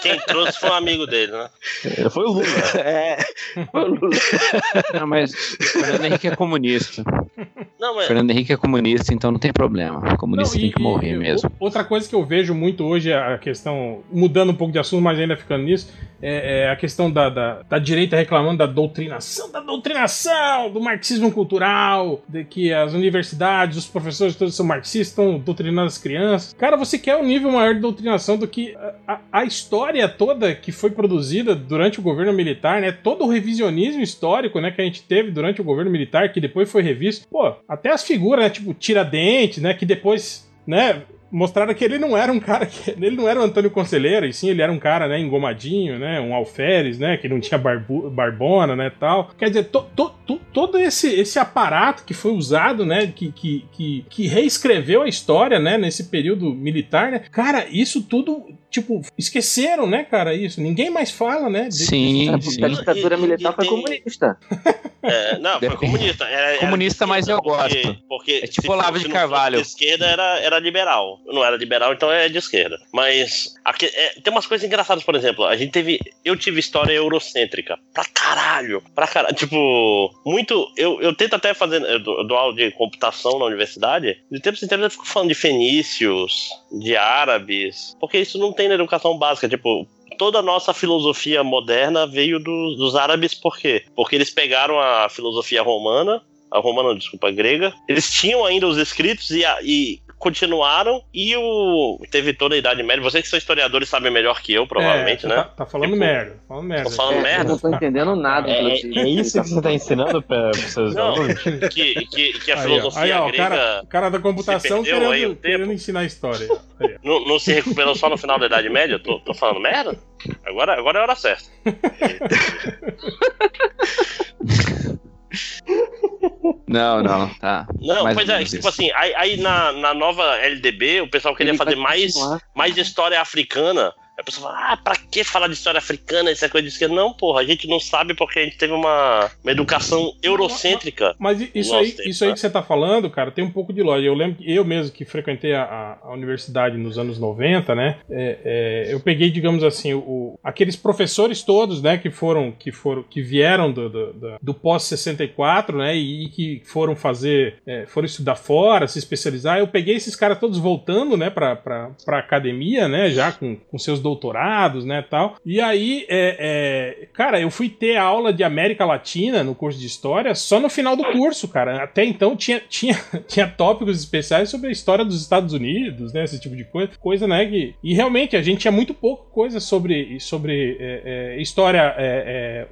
Quem trouxe foi um amigo dele, né? Foi o Lula. É, foi o Lula. Não, mas Fernando Henrique é comunista. Não, mas... Fernando Henrique é comunista, então não tem problema. O comunista não, e, tem que morrer mesmo. Outra coisa que eu vejo muito hoje é a questão, mudando um pouco de assunto, mas ainda ficando nisso, é, é a questão da, da, da, direita reclamando da doutrinação, da doutrinação, do marxismo cultural, de que as universidades, os professores todos são marxistas, estão doutrinando as crianças. Cara, você quer um nível maior de doutrinação do que a, a, história toda que foi produzida durante o governo militar, né? Todo o revisionismo histórico, né, que a gente teve durante o governo militar, que depois foi revisto. Pô, até as figuras, né, tipo Tiradentes, né, que depois, né, mostraram que ele não era um cara que ele não era o Antônio Conselheiro, e sim ele era um cara, né, engomadinho, né, um alferes, né, que não tinha barbu, barbona, né, tal. Quer dizer, to, to, to, todo esse, esse aparato que foi usado, né, que, que, que, que reescreveu a história, né, nesse período militar, né, cara, isso tudo tipo, esqueceram, né, cara, isso. Ninguém mais fala, né? De... Sim, sim. A ditadura militar e, e foi comunista. É, não, foi comunista. Era, comunista, mas eu gosto. Porque, porque é tipo Olavo de Carvalho. De esquerda era, era liberal. Não era liberal, então é de esquerda. Mas aqui, é, tem umas coisas engraçadas, por exemplo, a gente teve. Eu tive história eurocêntrica. Pra caralho. Pra caralho. Tipo, muito. Eu, eu tento até fazer. Eu dou aula de computação na universidade. De tempos em tempos eu fico falando de fenícios, de árabes. Porque isso não tem na educação básica, tipo, toda a nossa filosofia moderna veio do, dos árabes, por quê? Porque eles pegaram a filosofia romana, a romana, desculpa, a grega, eles tinham ainda os escritos e, e continuaram e o teve toda a Idade Média. Vocês que são historiadores sabem melhor que eu, provavelmente, é, né? Tá, tá falando tipo, merda. Falando merda. Tô falando é, merda. Não tô entendendo nada. É, é isso que você tá ensinando para seus não, alunos? Que, que, que a aí, filosofia aí, ó, grega. O cara, o cara da computação querendo, querendo ensinar a história. não, não se recuperou só no final da Idade Média? Tô, tô falando merda? Agora, agora é a hora certa. Não, não, tá. Não, pois é, tipo assim, aí, aí, na, na nova LDB o pessoal queria Ele fazer mais, mais história africana. A pessoa fala, ah, pra que falar de história africana? É coisa de esquerda. Não, porra, a gente não sabe porque a gente teve uma, uma educação eurocêntrica. Mas, mas isso, aí, tempo, isso aí né? que você tá falando, cara, tem um pouco de lógica. Eu lembro que eu mesmo que frequentei a, a universidade nos anos 90, né? É, é, eu peguei, digamos assim, o, aqueles professores todos, né, que foram, que foram, que vieram do, do, do, do pós-64, né, e, e, que foram fazer, é, foram estudar fora, se especializar. Eu peguei esses caras todos voltando, né, pra, pra, pra academia, né, já com, com seus doutorados, né, tal. E aí, é, é, cara, eu fui ter aula de América Latina no curso de História só no final do curso, cara. Até então tinha, tinha, tinha tópicos especiais sobre a história dos Estados Unidos, né, esse tipo de coisa, coisa, né, que... E realmente, a gente tinha muito pouco coisa sobre, sobre é, é história é, é,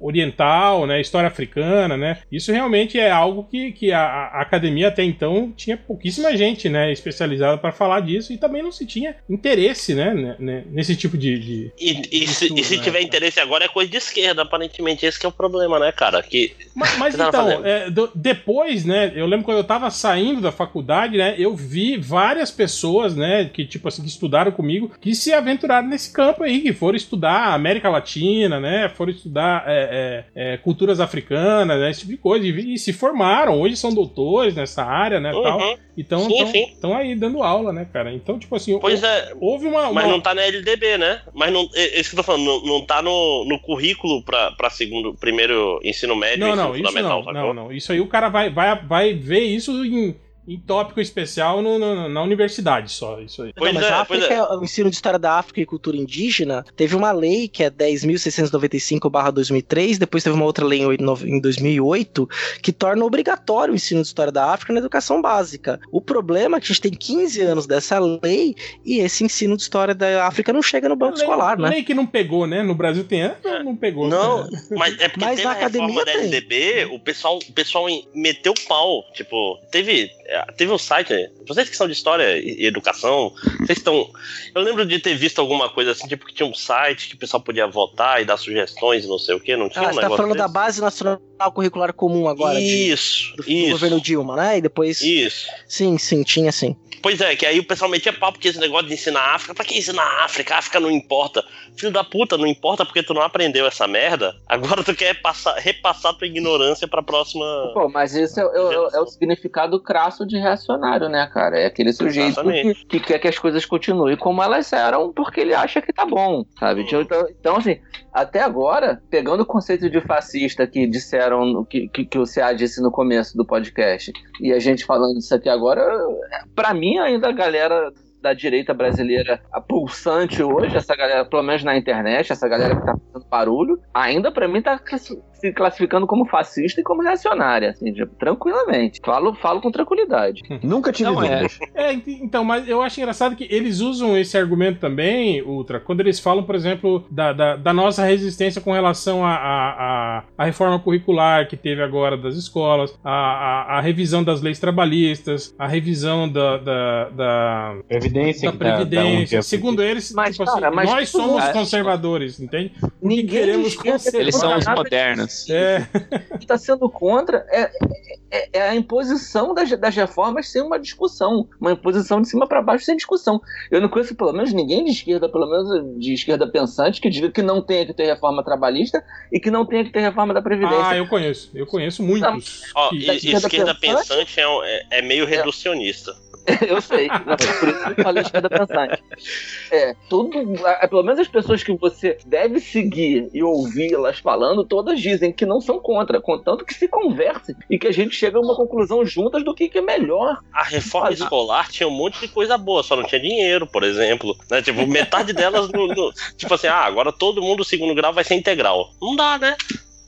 oriental, né, história africana, né. Isso realmente é algo que, que a, a academia até então tinha pouquíssima gente, né, especializada para falar disso e também não se tinha interesse, né, né, né nesse tipo de. de e, e, se, estudo, e se né, tiver interesse agora é coisa de esquerda, aparentemente. Esse é o problema, né, cara? Que mas, mas então, é, do, depois, né, eu lembro quando eu tava saindo da faculdade, né, eu vi várias pessoas, né, que, tipo assim, que estudaram comigo, que se aventuraram nesse campo aí, que foram estudar América Latina, né, foram estudar é, é, é culturas africanas, né, esse tipo de coisa, e, e, se formaram, hoje são doutores nessa área, né, uhum. tal. Então, estão aí dando aula, né, cara? Então, tipo assim, pois é, houve uma, uma, Mas não tá na LDB, né? Mas não. Esse que eu tô falando, não, não tá no, no currículo pra, pra segundo, primeiro ensino médio, não, ensino não, fundamental, isso não, não, não. Isso aí o cara vai, vai, vai ver isso em em tópico especial no, no, na universidade só, isso aí. Pois Não, mas é, a África, é. o ensino de história da África e cultura indígena, teve uma lei que é 10.695-2003, depois teve uma outra lei em 2008, que torna obrigatório o ensino de história da África na educação básica. O problema é que a gente tem 15 anos dessa lei e esse ensino de história da África não chega no banco lei, escolar, né? Lei que não pegou, né? No Brasil tem, não, não pegou. Não, né? mas é porque mas na a academia da LDB, o pessoal, o pessoal meteu pau, tipo, teve é, teve um site, vocês que são de história e educação, vocês estão. Eu lembro de ter visto alguma coisa assim, tipo que tinha um site que o pessoal podia votar e dar sugestões e não sei o que, não tinha ah, um você tá falando desse? da Base Nacional Curricular Comum agora. Isso, de, do, isso. Do governo Dilma, né? E depois. Isso. Sim, sim, tinha sim. Pois é, que aí o pessoal metia pau porque esse negócio de ensinar a África, pra que ensinar África? A África não importa. Filho da puta, não importa porque tu não aprendeu essa merda. Agora tu quer passar, repassar tua ignorância pra próxima. Pô, mas isso é, é, é o significado crasso de reacionário, né, cara? É aquele sujeito que, que, quer que as coisas continuem como elas eram porque ele acha que tá bom, sabe? Hum. Então, então assim, até agora, pegando o conceito de fascista que disseram, que, que, que o CA disse no começo do podcast, e a gente falando isso aqui agora, para mim ainda a galera da direita brasileira a pulsante hoje, essa galera, pelo menos na internet, essa galera que tá fazendo barulho, ainda para mim tá se classificando como fascista e como reacionária, assim, tipo, tranquilamente. Falo, falo com tranquilidade. Nunca tive Não, é. é. Então, mas eu acho engraçado que eles usam esse argumento também, Ultra, quando eles falam, por exemplo, da, da, da nossa resistência com relação à a, a, a, reforma curricular que teve agora das escolas, a, a, a revisão das leis trabalhistas, a revisão da, da, da Previdência. Da Previdência. Segundo eles, mas, tipo cara, assim, nós somos conservadores, entende? Ninguém queremos Eles são os modernos. É. O que está sendo contra é, é, é, a imposição das, das reformas sem uma discussão. Uma imposição de cima para baixo sem discussão. Eu não conheço, pelo menos, ninguém de esquerda, pelo menos de esquerda pensante, que diga que não tenha que ter reforma trabalhista e que não tenha que ter reforma da Previdência. Ah, eu conheço. Eu conheço muitos. Ó, que... esquerda, esquerda pensante, pensante é, é, meio reducionista. eu sei. Não, por isso que eu falei esquerda pensante. É, tudo. É, pelo menos as pessoas que você deve seguir e ouvi-las falando, todas dizem que não são contra, contanto que se conversem e que a gente chega a uma conclusão juntas do que, que é melhor. A reforma fazer. escolar tinha um monte de coisa boa, só não tinha dinheiro, por exemplo. Né? Tipo, metade delas. No, no, tipo assim, ah, agora todo mundo segundo grau vai ser integral. Não dá, né?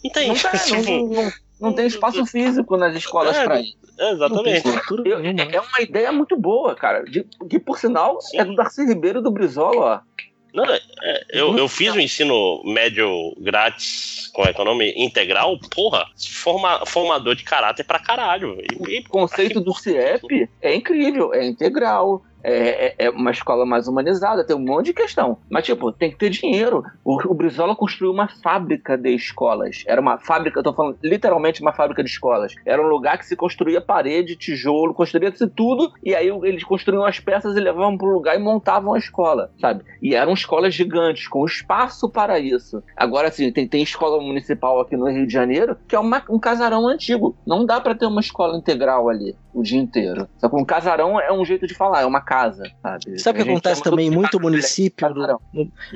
Não tem. Não, dá, tipo, não, não, não, tem espaço físico nas escolas é, pra isso. Exatamente. Eu, é, é uma ideia muito boa, cara. De, que, por sinal, Sim. é do Darcy Ribeiro do Brizola, ó. Não, é, eu, eu fiz o ensino médio grátis com economia integral, porra, forma, formador de caráter pra caralho. E, o conceito do CIEP é incrível, é integral, é, é, é, uma escola mais humanizada, tem um monte de questão. Mas, tipo, tem que ter dinheiro. O, o Brizola construiu uma fábrica de escolas. Era uma fábrica, eu tô falando literalmente uma fábrica de escolas. Era um lugar que se construía parede, tijolo, construía-se tudo, e aí eles construíam as peças e levavam pro lugar e montavam a escola, sabe? E eram escolas gigantes, com espaço para isso. Agora, assim, tem, tem escola municipal aqui no Rio de Janeiro, que é uma, um casarão antigo. Não dá para ter uma escola integral ali o dia inteiro. Só que um casarão é um jeito de falar, é uma casa casa, sabe? Sabe o que acontece também muito município?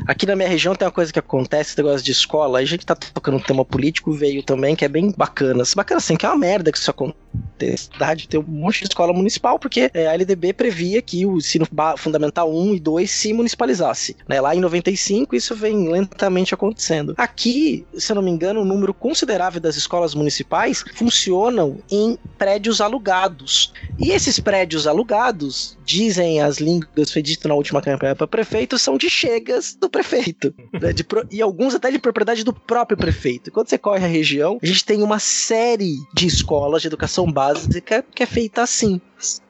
aqui na minha região tem uma coisa que acontece, esse negócio de escola, a gente tá tocando um tema político, veio também, que é bem bacana. Bacana assim, que é uma merda que isso acontece necessidade de ter um monte de escola municipal, porque é, a LDB previa que o ensino fundamental 1 e 2 se municipalizasse. Né? Lá em 95, isso vem lentamente acontecendo. Aqui, se eu não me engano, um número considerável das escolas municipais funcionam em prédios alugados. E esses prédios alugados, dizem as línguas, foi dito na última campanha para prefeito, são de chegas do prefeito. Né? De pro... E alguns até de propriedade do próprio prefeito. Quando você corre a região, a gente tem uma série de escolas de educação básica que é feita assim.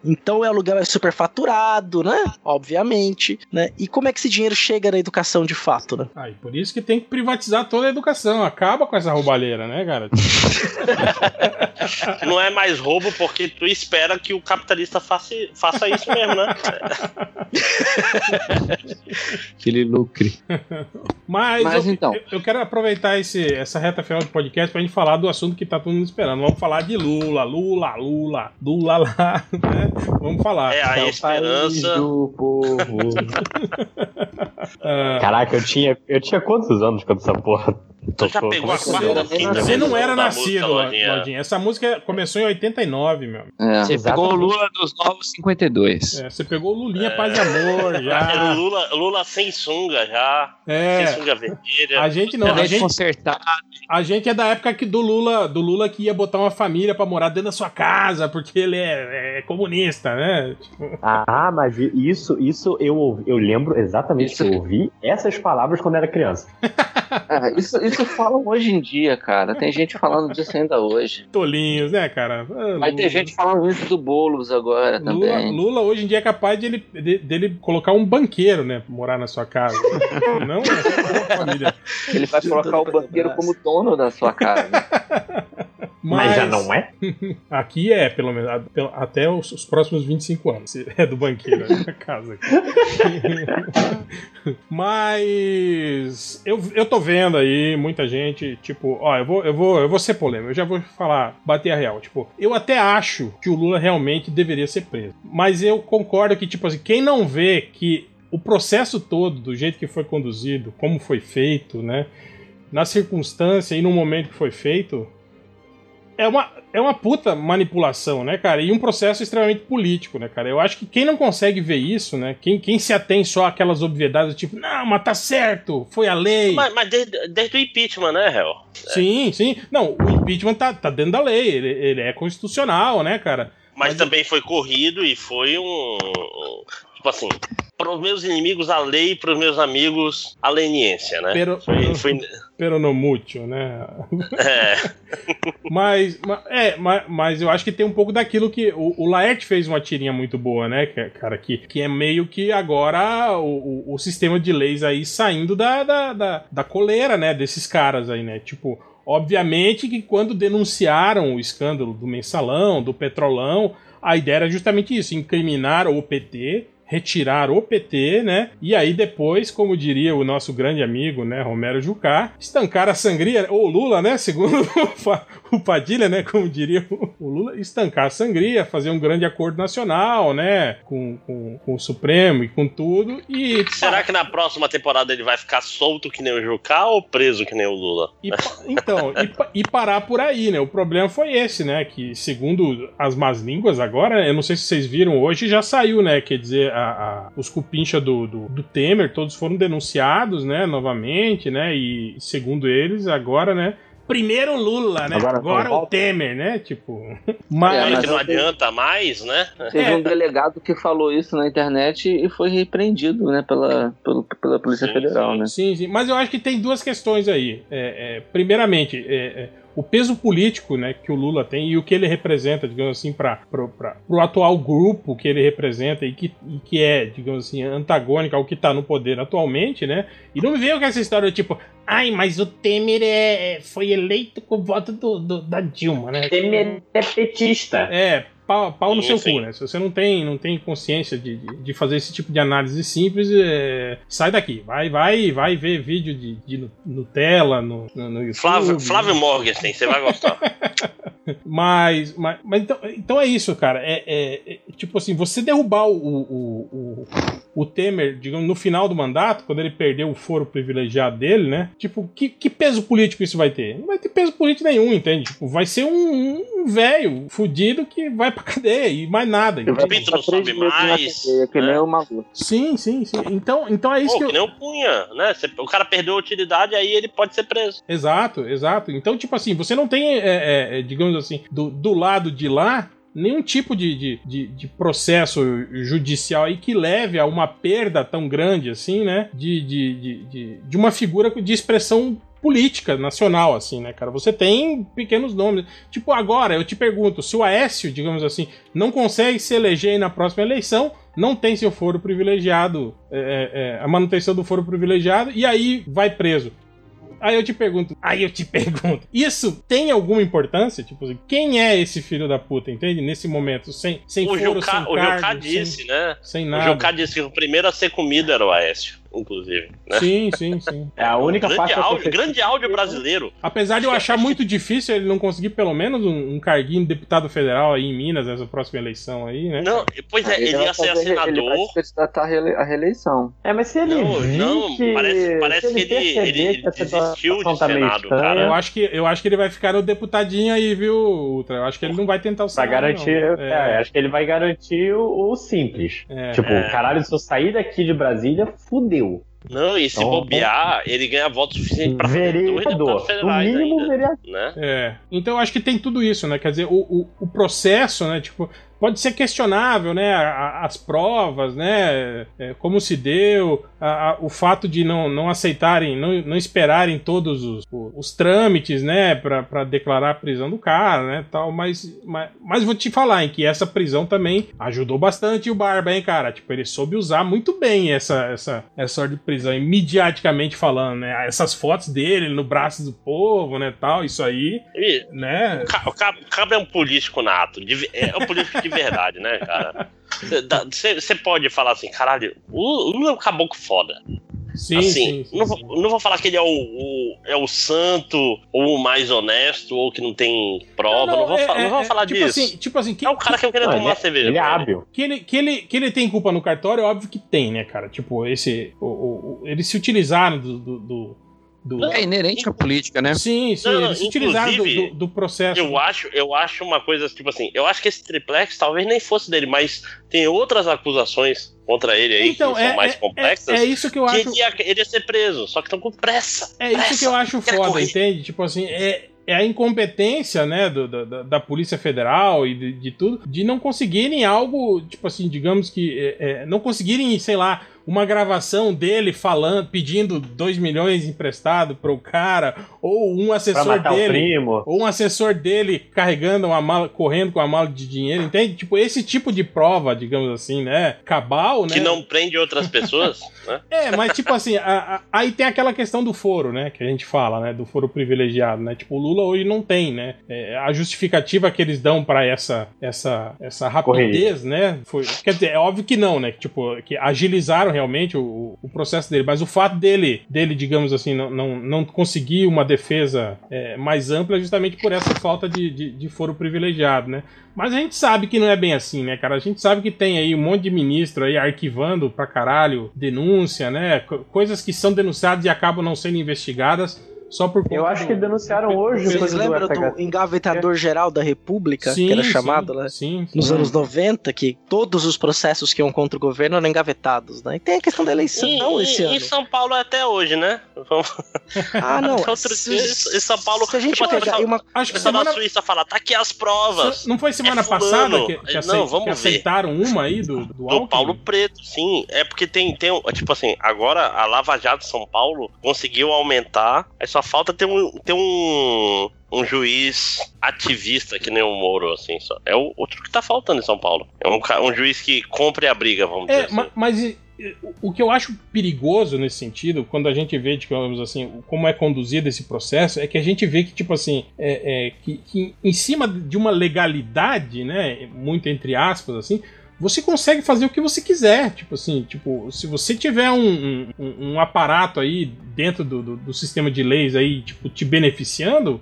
Então o aluguel é superfaturado, né? Obviamente, né? E como é que esse dinheiro chega na educação de fato, né? Ah, e por isso que tem que privatizar toda a educação. Acaba com essa roubalheira, né, cara? Não é mais roubo porque tu espera que o capitalista faça, faça isso mesmo, né? que ele lucre. Mas, Mas eu, então. Eu, quero aproveitar esse, essa reta final do podcast pra gente falar do assunto que tá todo mundo esperando. Vamos falar de Lula, Lula, Lula, Lula lá, né? Vamos falar. É a é esperança do povo. Caraca, eu tinha, eu tinha quantos anos quando essa porra Tu já pegou a quarta, quinta Você não era nascido, Lodinha. Essa música começou em 89, meu. É, você pegou o Lula dos novos 52. É, você pegou o Lulinha é. Paz e Amor, já. Era o Lula, Lula sem sunga, já. É. Sem sunga vermelha. A gente não. A gente, consertado. a gente é da época que do Lula, do Lula que ia botar uma família pra morar dentro da sua casa, porque ele é, é comunista, né? Tipo... Ah, mas isso, isso eu, eu lembro exatamente isso. que eu ouvi essas palavras quando era criança. É, isso, isso falam hoje em dia, cara. Tem gente falando disso ainda hoje. Tolinhos, né, cara? Ah, Mas tem gente falando isso do Boulos agora Lula, também. Lula hoje em dia é capaz de ele, de, dele colocar um banqueiro, né? Morar na sua casa. Não é família. Ele vai colocar o banqueiro como dono da sua casa. Mas, Mas, já não é? Aqui é, pelo menos, até os, os próximos 25 anos. É do banqueiro, é da casa. Mas eu, eu tô vendo aí muita gente, tipo, ó, eu vou, eu vou, eu vou ser polêmico, eu já vou falar, bater a real. Tipo, eu até acho que o Lula realmente deveria ser preso. Mas eu concordo que, tipo assim, quem não vê que o processo todo, do jeito que foi conduzido, como foi feito, né? Na circunstância e no momento que foi feito, é uma, é uma puta manipulação, né, cara? E um processo extremamente político, né, cara? Eu acho que quem não consegue ver isso, né? Quem, quem se atém só àquelas obviedades, tipo, não, mas tá certo, foi a lei. Mas, mas desde, desde, o impeachment, né, Hel? Sim, sim. Não, o impeachment tá, tá dentro da lei, ele, ele é constitucional, né, cara? Mas, mas também foi corrido e foi um. Tipo assim, para os meus inimigos a lei, para os meus amigos a leniência, né? Pero, foi, foi... pero no né? É. mas, mas, é, mas, mas, eu acho que tem um pouco daquilo que o, o Laerte fez uma tirinha muito boa, né, cara? Que, que é meio que agora o, o, o sistema de leis aí saindo da, da, da, da coleira, né? Desses caras aí, né? Tipo, obviamente que quando denunciaram o escândalo do mensalão, do petrolão, a ideia era justamente isso, incriminar o PT retirar o PT, né? E aí depois, como diria o nosso grande amigo, né, Romero Jucá, estancar a sangria, ou Lula, né, segundo o Padilha, né, como diria o Lula, estancar a sangria, fazer um grande acordo nacional, né, com, com, com o Supremo e com tudo. E será que na próxima temporada ele vai ficar solto que nem o Jucá ou preso que nem o Lula? E, então, e, e, parar por aí, né? O problema foi esse, né, que segundo as más línguas agora, eu não sei se vocês viram hoje, já saiu, né, quer dizer a, a, os cupincha do, do, do, Temer, todos foram denunciados, né, novamente, né, e segundo eles, agora, né, primeiro Lula, né, agora, agora o Temer, né, tipo... Mas, é, mas não adianta mais, né? Teve é. um delegado que falou isso na internet e foi repreendido, né, pela, pela, pela Polícia sim, Federal, sim. né? Sim, sim, mas eu acho que tem duas questões aí. É, é, primeiramente, é, é o peso político né, que o Lula tem e o que ele representa, digamos assim, para o atual grupo que ele representa e que, e que é, digamos assim, antagônico ao que está no poder atualmente, né? E não me veio com essa história tipo, ai, mas o Temer é, é foi eleito com o voto do, do, da Dilma, né? Temer é petista. É, pau, pau no seu cu, né? Se você não tem, não tem consciência de, de fazer esse tipo de análise simples, é, sai daqui. Vai, vai, vai ver vídeo de, de Nutella no, no, no YouTube. Flávio, Flávio Morgenstern, você vai gostar. mas, mas, mas então, então é isso, cara. É, é, é tipo assim, você derrubar o, o, o, o Temer, digamos, no final do mandato, quando ele perdeu o foro privilegiado dele, né? Tipo, que, que peso político isso vai ter? Não vai ter peso político nenhum, entende? Tipo, vai ser um, um velho fudido que vai pra cadeia e mais nada. O Pinto não sobe mais. Cadeia, que né? nem uma maluco. Sim, sim, sim. Então, então é isso Pô, que que, eu... nem o Cunha, né? Cê- O cara perdeu a utilidade, aí ele pode ser preso. Exato, exato. Então, tipo assim, você não tem, é, é, é, digamos assim, do, do lado de lá, nenhum tipo de, de, de, de processo judicial aí que leve a uma perda tão grande assim, né? De, de, de, de, de uma figura de expressão política nacional, assim, né, cara? Você tem pequenos nomes. Tipo, agora, eu te pergunto, se o Aécio, digamos assim, não consegue se eleger na próxima eleição, não tem seu foro privilegiado, é, é, a manutenção do foro privilegiado, e aí vai preso. Aí eu te pergunto, aí eu te pergunto, isso tem alguma importância? Tipo assim, quem é esse filho da puta, entende? Nesse momento, sem, sem o foro, Jucá, sem o Jucá disse, sem, né? sem O nada. Jucá disse que o primeiro a ser comido era o Aécio, inclusive. Né? Sim, sim, sim. É a única grande parte da áudio, grande áudio brasileiro. Apesar de eu achar muito difícil ele não conseguir pelo menos um, um carguinho de deputado federal aí em Minas nessa próxima eleição aí, né? Não, pois é, ele vai ia ser fazer- Ele vai senador. se candidatar à reeleição. É, mas se ele Não, vir não, que, parece- parece se que ele- ele que desistiu de tá Senado, cara. Eu acho, que, eu acho que ele vai ficar no deputadinho aí, viu, Ultra? Eu acho que ele não vai tentar o Pra Senado, garantir, não. é, acho que ele vai garantir o, o simples. É. Tipo, É. caralho, se eu sair daqui de Brasília, fudeu. Não, e se Então, bobear, ele ganha voto suficiente pra fazer dois deputados Vereador. No federais mínimo, ainda, vereador. né? É. Então eu acho que tem tudo isso, né? Quer dizer, o, o, o processo, né? Tipo, pode ser questionável, né? As provas, né? é, como se deu, a- a- o fato de não, não aceitarem, não, não esperarem todos os, os trâmites, né? Pra declarar a prisão do cara, né? Tal, mas, mas, mas vou te falar, em que essa prisão também ajudou bastante o Barba, hein, cara? Tipo, ele soube usar muito bem essa, essa, essa ordem de prisão, e falando, né? Essas fotos dele no braço do povo, né? Tal, isso aí, E né? o o Ca- o Cabra é um político nato, é um político de verdade, né, cara? Você pode falar assim, caralho, o Lula é um caboclo foda. Sim, assim, sim, sim, não, sim. vou, não vou falar que ele é o, o- é o santo, ou o mais honesto, ou que não tem prova, não, vou, é- não é- vou é, falar tipo disso. Assim, tipo assim, que, é o cara que eu queria Não, tomar ele, é, cerveja. ele é hábil. que, ele, que, ele, que ele tem culpa no cartório, é óbvio que tem, né, cara? Tipo, esse. O, o- o- eles se utilizaram do. do, do- do- É inerente à política, né? Sim, sim, Não, eles utilizaram do, inclusive, do, do processo. Eu acho, eu acho uma coisa, tipo assim, eu acho que esse triplex talvez nem fosse dele, mas tem outras acusações contra ele aí Então, que é, são mais é- complexas. é, é isso que eu que acho. ele ia, ele ia ser preso, só que estão com pressa. É isso que eu acho quer foda, correr. entende? Tipo assim, é, é a incompetência, né, do- da- da, da Polícia Federal e de, de tudo, de não conseguirem algo, tipo assim, digamos que, é, é, não conseguirem, sei lá, uma gravação dele falando, pedindo 2 milhões emprestado pro cara, ou um Pra assessor o dele. primo. Ou um assessor dele carregando uma mala, correndo com a mala de dinheiro, entende? Tipo, esse tipo de prova, digamos assim, né? Cabal, né? Que não prende outras pessoas, né? É, mas tipo assim, a- a- aí tem aquela questão do foro, né? Que a gente fala, né? Do foro privilegiado, né? Tipo, o Lula hoje não tem, né? É, a justificativa que eles dão pra essa, essa, essa rapidez, né? Foi, quer dizer, é óbvio que não, né? Que, tipo, que agilizaram realmente o, o processo dele, mas o fato dele, dele digamos assim, não, não, não conseguir uma defesa é, mais ampla é justamente por essa falta de, de, de foro privilegiado, né? Mas a gente sabe que não é bem assim, né, cara? A gente sabe que tem aí um monte de ministro aí arquivando pra caralho denúncia, né? Co- Coisas que são denunciadas e acabam não sendo investigadas só por conta Eu acho do- que denunciaram hoje Vocês do lembram do FHC. engavetador geral da República, que era Sim, chamado, sim, né? Sim, sim. Nos anos 90, que todos os processos que iam contra o governo eram engavetados, né? E tem a questão da eleição E, esse e- ano. e São Paulo é até hoje, né? Vamos- Ah, não. Outro se- dia, em São Paulo, Se a gente tipo, pegar uma... Acho que pessoal da semana, Suíça fala, tá aqui as provas. não foi semana É passada que, que, Não, vamos que ver. aceitaram uma aí do, do, Do? Paulo Preto, sim. É porque tem, tem, tipo assim, agora a Lava Jato São Paulo conseguiu aumentar, aí só falta ter um, ter um, um juiz ativista que nem o Moro, assim, só. É o outro que tá faltando em São Paulo. É um, um juiz que compre a briga, vamos dizer É, assim. ma- mas o que eu acho perigoso nesse sentido, quando a gente vê, digamos assim, como é conduzido esse processo, é que a gente vê que, tipo assim, é, é, que, que em cima de uma legalidade, né, muito entre aspas, assim, você consegue fazer o que você quiser. Tipo assim, tipo, se você tiver um, um, um aparato aí dentro do, do, do sistema de leis aí, tipo, te beneficiando,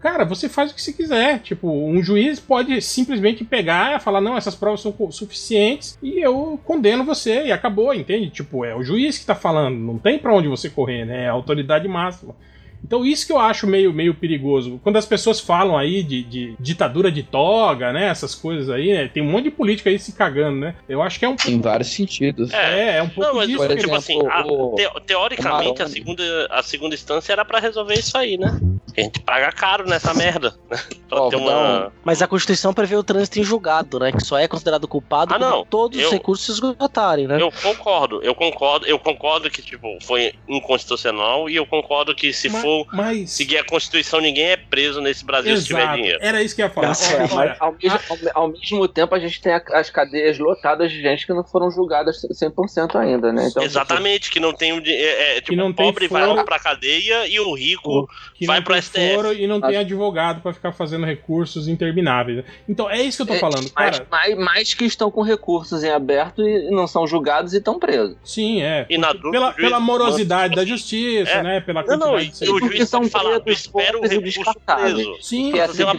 cara, você faz o que você quiser. Tipo, um juiz pode simplesmente pegar e falar, não, essas provas são suficientes e eu condeno você e acabou, entende? Tipo, é o juiz que tá falando, não tem para onde você correr, né? É a autoridade máxima. Então isso que eu acho meio, meio perigoso. Quando as pessoas falam aí de, de ditadura de toga, né? Essas coisas aí, né? Tem um monte de política aí se cagando, né? Eu acho que é um pouco... Em vários sentidos. É, é um pouco não, mas, disso. Tipo assim, a, te, teoricamente a segunda, a segunda instância era para resolver isso aí, né? A gente paga caro nessa merda. Né? Ó, uma... Mas a Constituição prevê o trânsito em julgado, né? Que só é considerado culpado ah, não. todos eu, os recursos se esgotarem, né? Eu concordo, eu concordo, eu concordo que, tipo, foi inconstitucional e eu concordo que se mas, for mas... seguir a Constituição, ninguém é preso nesse Brasil Exato. se tiver dinheiro. Era isso que eu ia falar. É, mas ao mesmo, ao, ao mesmo, tempo, a gente tem as cadeias lotadas de gente que não foram julgadas 100% ainda, né? Então, Exatamente, que não tem. É, é, tipo, o pobre vai lá pra cadeia e o rico que vai pro STF. E não tem advogado para ficar fazendo recursos intermináveis. Então é isso que eu tô é, falando, cara. Mais, mais que estão com recursos em aberto e não são julgados e estão presos. Sim, é. E na dúvida, pela, pela morosidade da justiça, é. né? Pela não, não, e o juiz são falar, espera o recurso preso. Sim, é fazer uma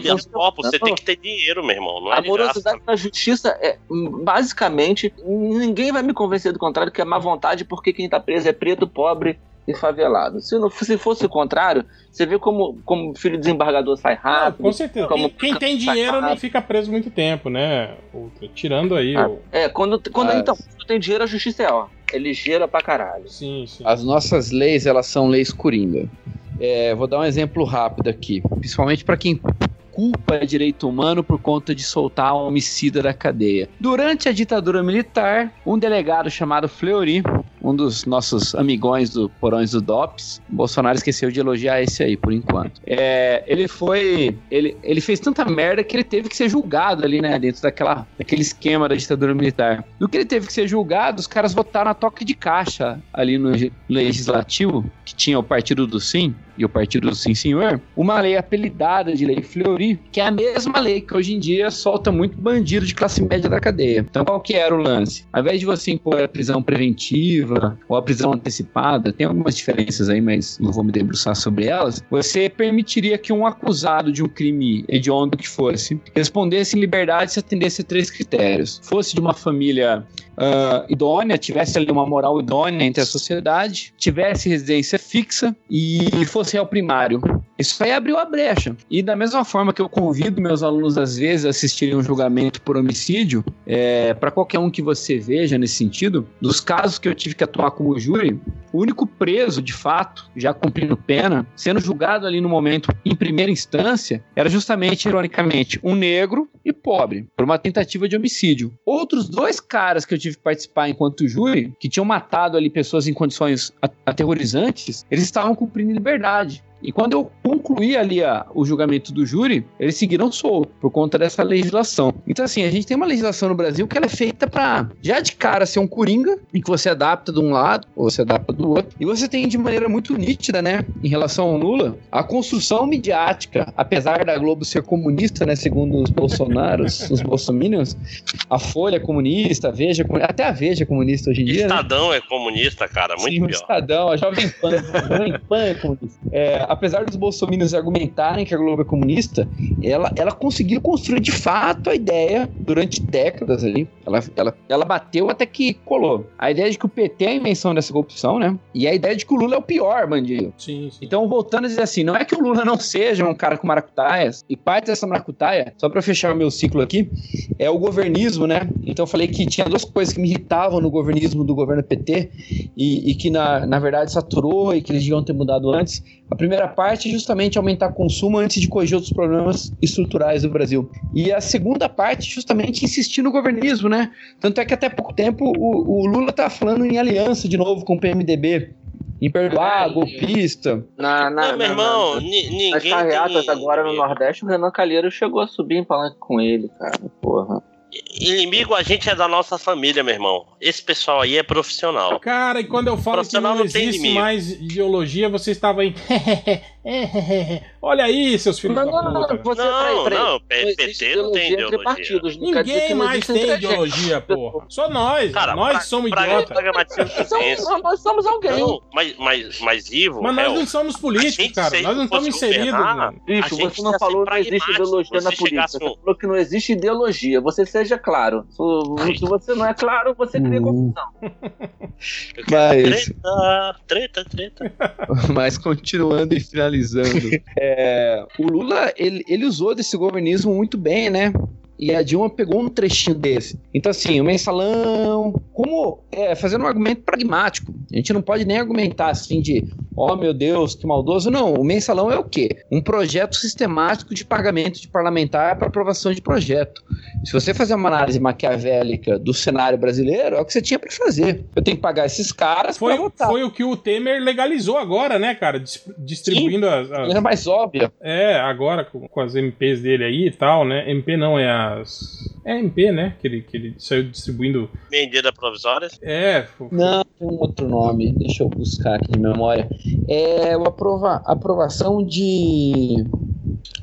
você tem que ter dinheiro, meu irmão. Não é a morosidade da justiça é basicamente ninguém vai me convencer do contrário que é má vontade porque quem tá preso é preto, pobre e favelado. Se, não, se fosse o contrário, você vê como, como o filho desembargador sai rápido. com certeza. Como quem, quem tem dinheiro não fica preso muito tempo, né? Tirando aí. Ah, o... É, quando, quando As... então, quando tem dinheiro, a justiça é, ó. É ligeira pra caralho. Sim, sim. As nossas leis, elas são leis coringa. É, vou dar um exemplo rápido aqui, principalmente para quem culpa direito humano por conta de soltar um homicida da cadeia. Durante a ditadura militar, um delegado chamado Fleury, um dos nossos amigões do Porões do DOPS, Bolsonaro esqueceu de elogiar esse aí por enquanto. É, ele foi. Ele, ele fez tanta merda que ele teve que ser julgado ali, né? Dentro daquela, daquele esquema da ditadura militar. Do que ele teve que ser julgado, os caras votaram a toque de caixa ali no legislativo, que tinha o Partido do Sim e o Partido do Sim Senhor, uma lei apelidada de Lei Fleury, que é a mesma lei que hoje em dia solta muito bandido de classe média da cadeia. Então, qual que era o lance? Ao invés de você impor a prisão preventiva ou a prisão antecipada, tem algumas diferenças aí, mas não vou me debruçar sobre elas, você permitiria que um acusado de um crime hediondo que fosse respondesse em liberdade se atendesse a três critérios. Fosse de uma família uh, idônea, tivesse ali uma moral idônea entre a sociedade, tivesse residência fixa e fosse réu primário. Isso aí abriu a brecha. E da mesma forma que eu convido meus alunos, às vezes, a assistirem um julgamento por homicídio, é, para qualquer um que você veja nesse sentido, dos casos que eu tive que atuar como júri, o único preso, de fato, já cumprindo pena, sendo julgado ali no momento em primeira instância, era justamente, ironicamente, um negro e pobre, por uma tentativa de homicídio. Outros dois caras que eu tive que participar enquanto júri, que tinham matado ali pessoas em condições aterrorizantes, eles estavam cumprindo liberdade. E quando eu concluí ali a, o julgamento do júri, eles seguiram solto por conta dessa legislação. Então, assim, a gente tem uma legislação no Brasil que ela é feita para já de cara ser um coringa, em que você adapta de um lado ou você adapta do outro. E você tem de maneira muito nítida, né, em relação ao Lula, a construção midiática, apesar da Globo ser comunista, né, segundo os Bolsonaros, os bolsominions, a Folha é comunista, a Veja, até a Veja é comunista hoje em dia. Né? Estadão né? é comunista, cara, muito Sim, pior. Estadão, a Jovem Pan, a Jovem Pan é comunista. É, apesar dos bolsominions argumentarem que a Globo é comunista, ela, ela conseguiu construir de fato a ideia durante décadas ali. Ela, ela, ela bateu até que colou. A ideia de que o PT é a invenção dessa corrupção, né? E a ideia de que o Lula é o pior bandido. Sim, sim. Então, voltando a dizer assim, não é que o Lula não seja um cara com maracutaias, e parte dessa maracutaia, só para fechar o meu ciclo aqui, é o governismo, né? Então, eu falei que tinha duas coisas que me irritavam no governismo do governo PT e, e que, na, na verdade, saturou e que eles deviam ter mudado antes. A primeira parte é justamente aumentar o consumo antes de corrigir outros problemas estruturais do Brasil. E a segunda parte, justamente insistir no governismo, né? Tanto é que até pouco tempo o, o Lula tá falando em aliança de novo com o PMDB. Em perdoar, golpista. Na, na, não, meu irmão, ninguém. Nas carreatas tem... agora no Nordeste, o Renan Calheiro chegou a subir em palanque com ele, cara. Porra. Inimigo a gente é da nossa família, meu irmão. Esse pessoal aí é profissional. Cara, e quando eu falo que não, não existe mais ideologia, você estava Olha aí, seus filhos Não, da não, puta. não, você, Não, peraí, peraí. não, PT não tem ideologia. partidos. Não quer dizer Ninguém mais tem ideologia, porra. Só nós. Cara, nós pra- somos pra- idiotas. Somos- nós somos alguém. Não, mas, mas, mas Ivo, Mas nós não somos políticos, cara. Nós não estamos inseridos. Bicho, você não falou que não existe ideologia na política. Você falou que não existe ideologia. Você seja claro. Se, você não é claro, você cria Hum. confusão. Mas- Treta, treta, treta. Mas continuando e finalizando, é, o Lula ele, ele usou desse governismo muito bem, né? E a Dilma pegou um trechinho desse. Então, assim, o mensalão, como é, fazendo um argumento pragmático. A gente não pode nem argumentar assim de, oh meu Deus, que maldoso. Não, o mensalão é o quê? Um projeto sistemático de pagamento de parlamentar para aprovação de projeto. Se você fazer uma análise maquiavélica do cenário brasileiro, é o que você tinha para fazer. Eu tenho que pagar esses caras Foi, votar. foi o que o Temer legalizou agora, né, cara? Dis- Distribuindo as, as- Era mais óbvia. É, agora com, com as MPs dele aí e tal, né? MP não, é as. É MP, né? Que ele, que ele saiu distribuindo. Medida provisória. É, fo- Não, tem um outro nome. Deixa eu buscar aqui de memória. É o aprova aprovação de.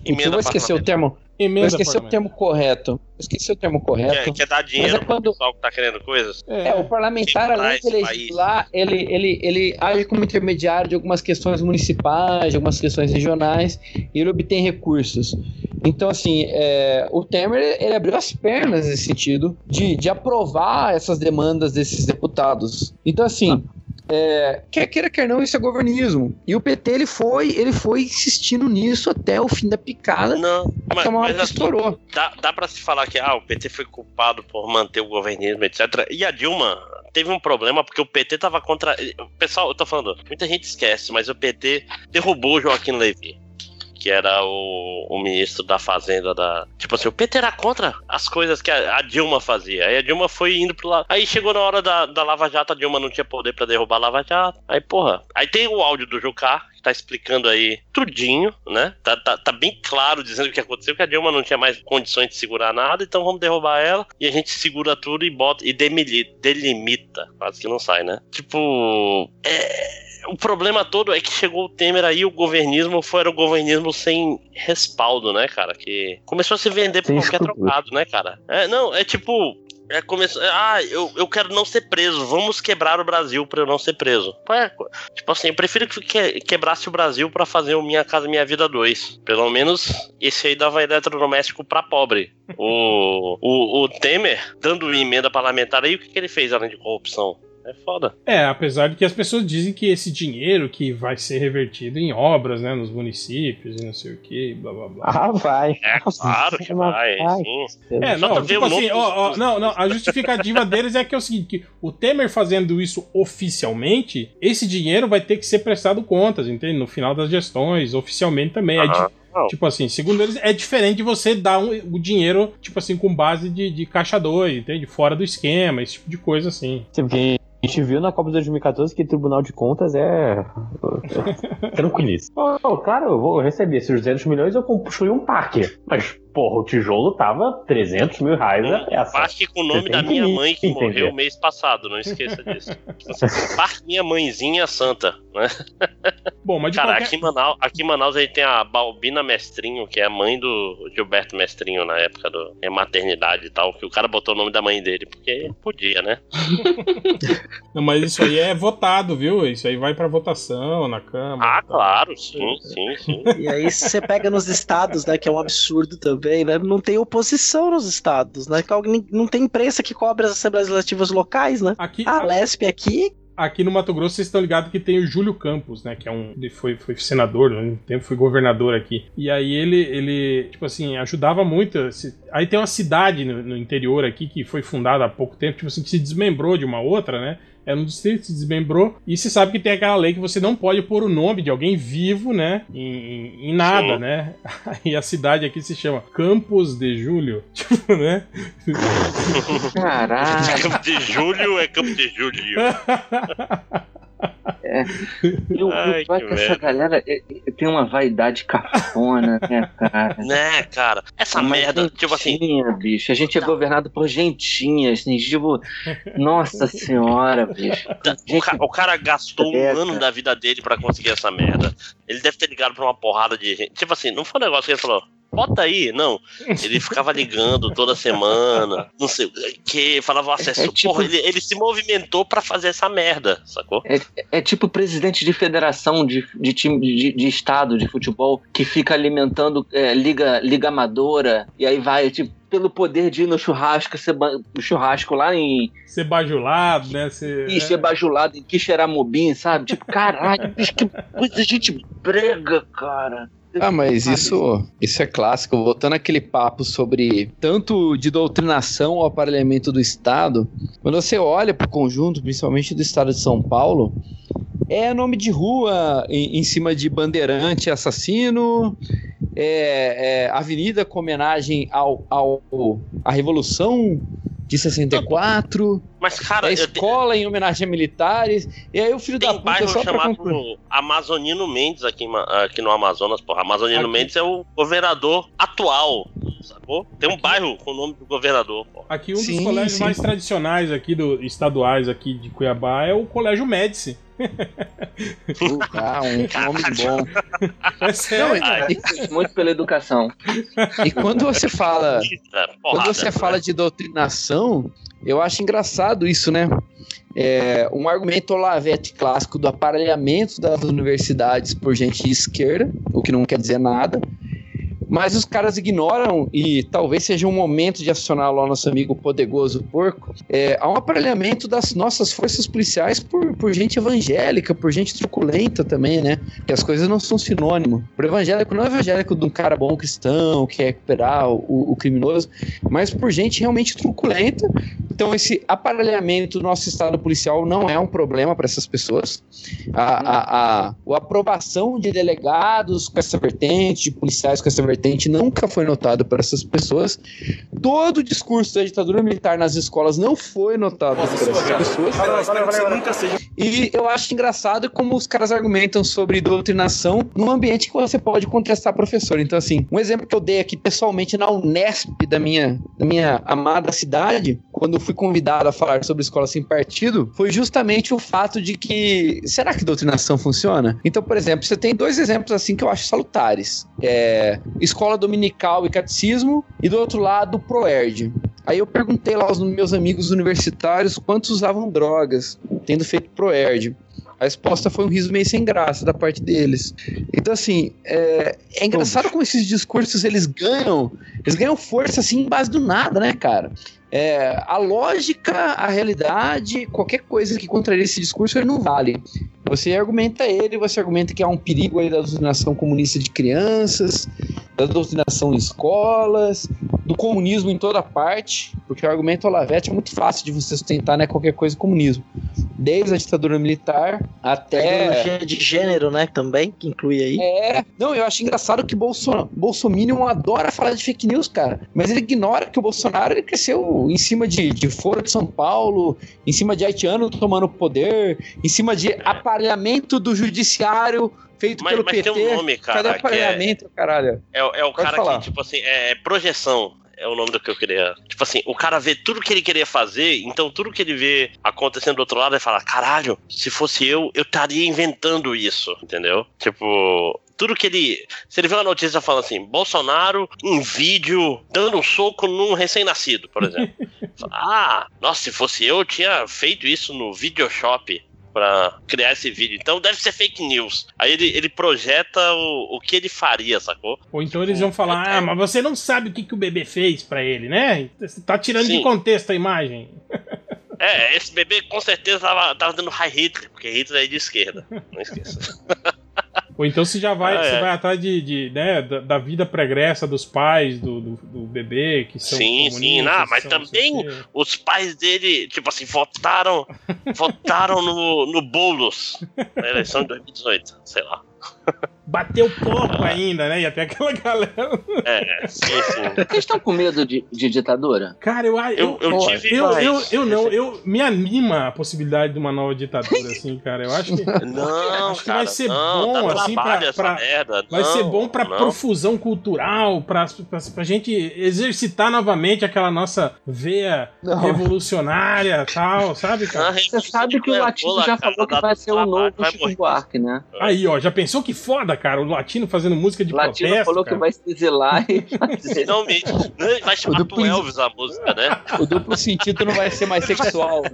Eu Emenda vou esquecer o parlamentar. Termo. Eu emenda esqueci o parlamentar. termo correto. Eu esqueci o termo correto. é, que é dar dinheiro Mas é quando- pro pessoal que tá querendo coisas. É, o parlamentar, além de legislar, ele, ele, ele age como intermediário de algumas questões municipais, de algumas questões regionais, e ele obtém recursos. Então, assim, é, o Temer ele abriu as pernas nesse sentido de, de aprovar essas demandas desses deputados. Então, assim, é, quer queira, quer não, isso é governismo. E o PT ele foi, ele foi insistindo nisso até o fim da picada, Não, mas, mas assim, estourou. dá, dá pra se falar que ah, o PT foi culpado por manter o governismo, etc. E a Dilma teve um problema porque o PT tava contra. Pessoal, eu tô falando, muita gente esquece, mas o PT derrubou o Joaquim Levy. Que era o, o ministro da Fazenda da. Tipo assim, o PT era contra as coisas que a, a Dilma fazia. Aí a Dilma foi indo pro lado. Aí chegou na hora da, da Lava Jato, a Dilma não tinha poder pra derrubar a Lava Jato. Aí, porra. Aí tem o áudio do Jucá, que tá explicando aí tudinho, né? Tá, tá, tá bem claro dizendo o que aconteceu, que a Dilma não tinha mais condições de segurar nada, então vamos derrubar ela e a gente segura tudo e bota e delimita. Quase que não sai, né? Tipo. É o problema todo é que chegou o Temer aí, o governismo foi o governismo sem respaldo, né, cara? Que começou a se vender por qualquer trocado, né, cara? É, não, é tipo. É, começou, ah, eu, eu quero não ser preso, vamos quebrar o Brasil pra eu não ser preso. É, tipo assim, eu prefiro que, que quebrasse o Brasil pra fazer o Minha Casa Minha Vida 2. Pelo menos esse aí dava eletrodoméstico pra pobre. O, o, o Temer, dando emenda parlamentar aí, o que, que ele fez além de corrupção? É foda. É, apesar de que as pessoas dizem que esse dinheiro que vai ser revertido em obras, né, nos municípios e não sei o que, blá blá blá. Ah, vai. É claro que vai, sim. É, não, tipo assim, ó, ó, não, não, a justificativa deles é que é o seguinte, que o Temer fazendo isso oficialmente, esse dinheiro vai ter que ser prestado contas, entende? No final das gestões, oficialmente também. É Aham. di- Não. tipo assim, segundo eles, é diferente de você dar um- o dinheiro, tipo assim, com base de, de caixa 2, entende? Fora do esquema, esse tipo de coisa assim. Sim, porque gente viu na Copa de 2014 que Tribunal de Contas é. é tranquilíssimo. Oh, claro, eu vou receber esses 200 milhões eu construí um parque. Mas, porra, o tijolo tava 300 mil reais a peça. Parque com o nome da minha mãe que entender. morreu mês passado, não esqueça disso. Parque Minha Mãezinha Santa, né? Bom, mas de Cara, qualquer... aqui em, Manaus, aqui em Manaus a gente tem a Balbina Mestrinho, que é a mãe do Gilberto Mestrinho na época do é maternidade e tal, que o cara botou o nome da mãe dele, porque podia, né? Não, mas isso aí é votado, viu? Isso aí vai pra votação na Câmara. Ah, claro, sim, sim, sim. E aí você pega nos estados, né, que é um absurdo também, né? Não tem oposição nos estados, né? Não tem imprensa que cobre as assembleias legislativas locais, né? Aqui, A Lesp aqui, aqui no Mato Grosso vocês estão ligados que tem o Júlio Campos, né? Que é um. Ele foi, foi senador, né? um tempo foi governador aqui. E aí ele, ele tipo assim, ajudava muito. Aí tem uma cidade no, no interior aqui que foi fundada há pouco tempo, tipo assim, que se desmembrou de uma outra, né? Era um distrito, se desmembrou. E se sabe que tem aquela lei que você não pode pôr o nome de alguém vivo, né? Em, em- em nada, Sim. né? Aí a cidade aqui se chama Campos de Júlio. Tipo, né? Caralho. Campo de Julho é Campo de Julho. É. E o, Ai, o que, que essa galera é, é, tem uma vaidade cafona, né, cara? Né, cara? Essa Uma merda, tipo assim. bicho. A gente é governado por gentinhas, assim, tipo. Nossa senhora, bicho. O, ca o cara gastou um ano da vida dele pra conseguir essa merda. Ele deve ter ligado pra uma porrada de gente. Tipo assim, não foi um negócio que ele falou bota aí. Não. Ele ficava ligando toda semana, não sei o que, falava acesso. É, é tipo... Porra, ele, ele, se movimentou para fazer essa merda, sacou? É, é, tipo presidente de federação de, de time de, de estado de futebol que fica alimentando é, liga, liga amadora e aí vai, tipo, pelo poder de ir no churrasco, ser no churrasco lá em. Ser bajulado, né? Ser, e é. ser bajulado em Quixeramobim, sabe? Tipo, caralho, que coisa a gente brega, cara. Ah, mas isso, isso é clássico. Voltando àquele papo sobre tanto de doutrinação ao aparelhamento do Estado, quando você olha para o conjunto, principalmente do Estado de São Paulo, é nome de rua em, em cima de bandeirante assassino, é, é, avenida com homenagem ao, ao, à Revolução de 64. Mas, cara. É escola em homenagem a militares. E aí o filho Tem da puta. bairro só chamado Amazonino Mendes aqui, aqui no Amazonas, porra. Amazonino aqui. Mendes é o governador atual. Sacou? Tem um aqui. bairro com o nome do governador. Porra. Aqui um sim, dos colégios sim. mais tradicionais aqui do estaduais aqui de Cuiabá é o Colégio Médici. ah, um nome bom. É sério. Não, muito pela educação. E quando você fala, quando você fala de doutrinação, eu acho engraçado isso, né? É, um argumento Olavete clássico do aparelhamento das universidades por gente de esquerda, o que não quer dizer nada. Mas os caras ignoram, e talvez seja um momento de acionar lá o nosso amigo poderoso porco, é, há um aparelhamento das nossas forças policiais por, por gente evangélica, por gente truculenta também, né? Que as coisas não são sinônimo. Por evangélico não é evangélico de um cara bom cristão, que quer recuperar o, o criminoso, mas por gente realmente truculenta. Então esse aparelhamento do nosso estado policial não é um problema para essas pessoas. A, a, a, a aprovação de delegados com essa vertente, de policiais com essa vertente, vertente nunca foi notado por essas pessoas. Todo o discurso da ditadura militar nas escolas não foi notado por essas pessoas. E eu acho engraçado como os caras argumentam sobre doutrinação num ambiente que você pode contestar professor. Então, assim, um exemplo que eu dei aqui pessoalmente na Unesp da minha, da minha amada cidade, quando fui convidado a falar sobre escola sem partido, foi justamente o fato de que será que doutrinação funciona? Então, por exemplo, você tem dois exemplos assim que eu acho salutares. É, escola dominical e catecismo, e do outro lado, Proerd. Aí eu perguntei lá aos meus amigos universitários quantos usavam drogas, tendo feito Proerd. A resposta foi um riso meio sem graça da parte deles. Então, assim, é, é engraçado como esses discursos eles ganham, eles ganham força assim em base do nada, né, cara? É, a lógica, a realidade, qualquer coisa que contraria esse discurso, ele não vale. Você argumenta ele, você argumenta que há um perigo aí da doutrinação comunista de crianças, da doutrinação em escolas, do comunismo em toda parte, porque o argumento Olavete é muito fácil de você sustentar, né, qualquer coisa comunismo. Desde a ditadura militar até... A ideologia de gênero, né, também, que inclui aí. É, não, eu acho engraçado que Bolson... Bolsonaro adora falar de fake news, cara, mas ele ignora que o Bolsonaro ele cresceu em cima de, de Foro de São Paulo, em cima de haitiano tomando poder, em cima de aparelhamento do judiciário feito mas, pelo mas PT. Tem um nome, cara. Cadê é aparelhamento, é, caralho? É, é o cara falar. que, tipo assim, é projeção é o nome do que eu queria. Tipo assim, o cara vê tudo que ele queria fazer, então tudo que ele vê acontecendo do outro lado, ele fala: caralho, se fosse eu, eu estaria inventando isso, entendeu? Tipo, tudo que ele. Se ele vê uma notícia falando assim, Bolsonaro em vídeo dando um soco num recém-nascido, por exemplo. ah, nossa, se fosse eu, eu tinha feito isso no Videoshop para criar esse vídeo. Então deve ser fake news. Aí ele, ele projeta o, o que ele faria, sacou? Ou então eles vão falar: Ah, mas você não sabe o que, que o bebê fez para ele, né? Você tá tirando Sim. de contexto a imagem. É, esse bebê com certeza tava, tava dando high Hitler, porque Hitler é de esquerda. Não esqueça. Ou então você já vai, ah, você é. vai atrás de, de né, da, da, vida pregressa dos pais do, do, do bebê, que são. Sim, sim, não, mas também os pais dele, tipo assim, votaram, votaram no, no Boulos na eleição de 2018, sei lá. Bateu pouco ainda, né? Ia ter aquela galera. É, sim, sim. Vocês estão com medo de, de ditadura? Cara, eu, eu, Eu, eu tive eu, mais. eu, eu não, eu me anima a possibilidade de uma nova ditadura, assim, cara. Eu acho que Não, Acho que cara, vai ser não, bom, dá assim, pra- essa pra- merda. vai não, ser bom pra não. profusão cultural, pra, pra, pra gente exercitar novamente aquela nossa veia Não. revolucionária e tal, sabe, cara? Você sabe que o Latino já falou que vai ser o novo Chico Buarque, né? Aí, ó, já pensou que foda, cara? O latino fazendo música de O Latino protesto, falou cara. que vai se exilar e fazer. Finalmente. Vai chamar Prince- Elvis a música, né? O duplo sentido não vai ser mais sexual.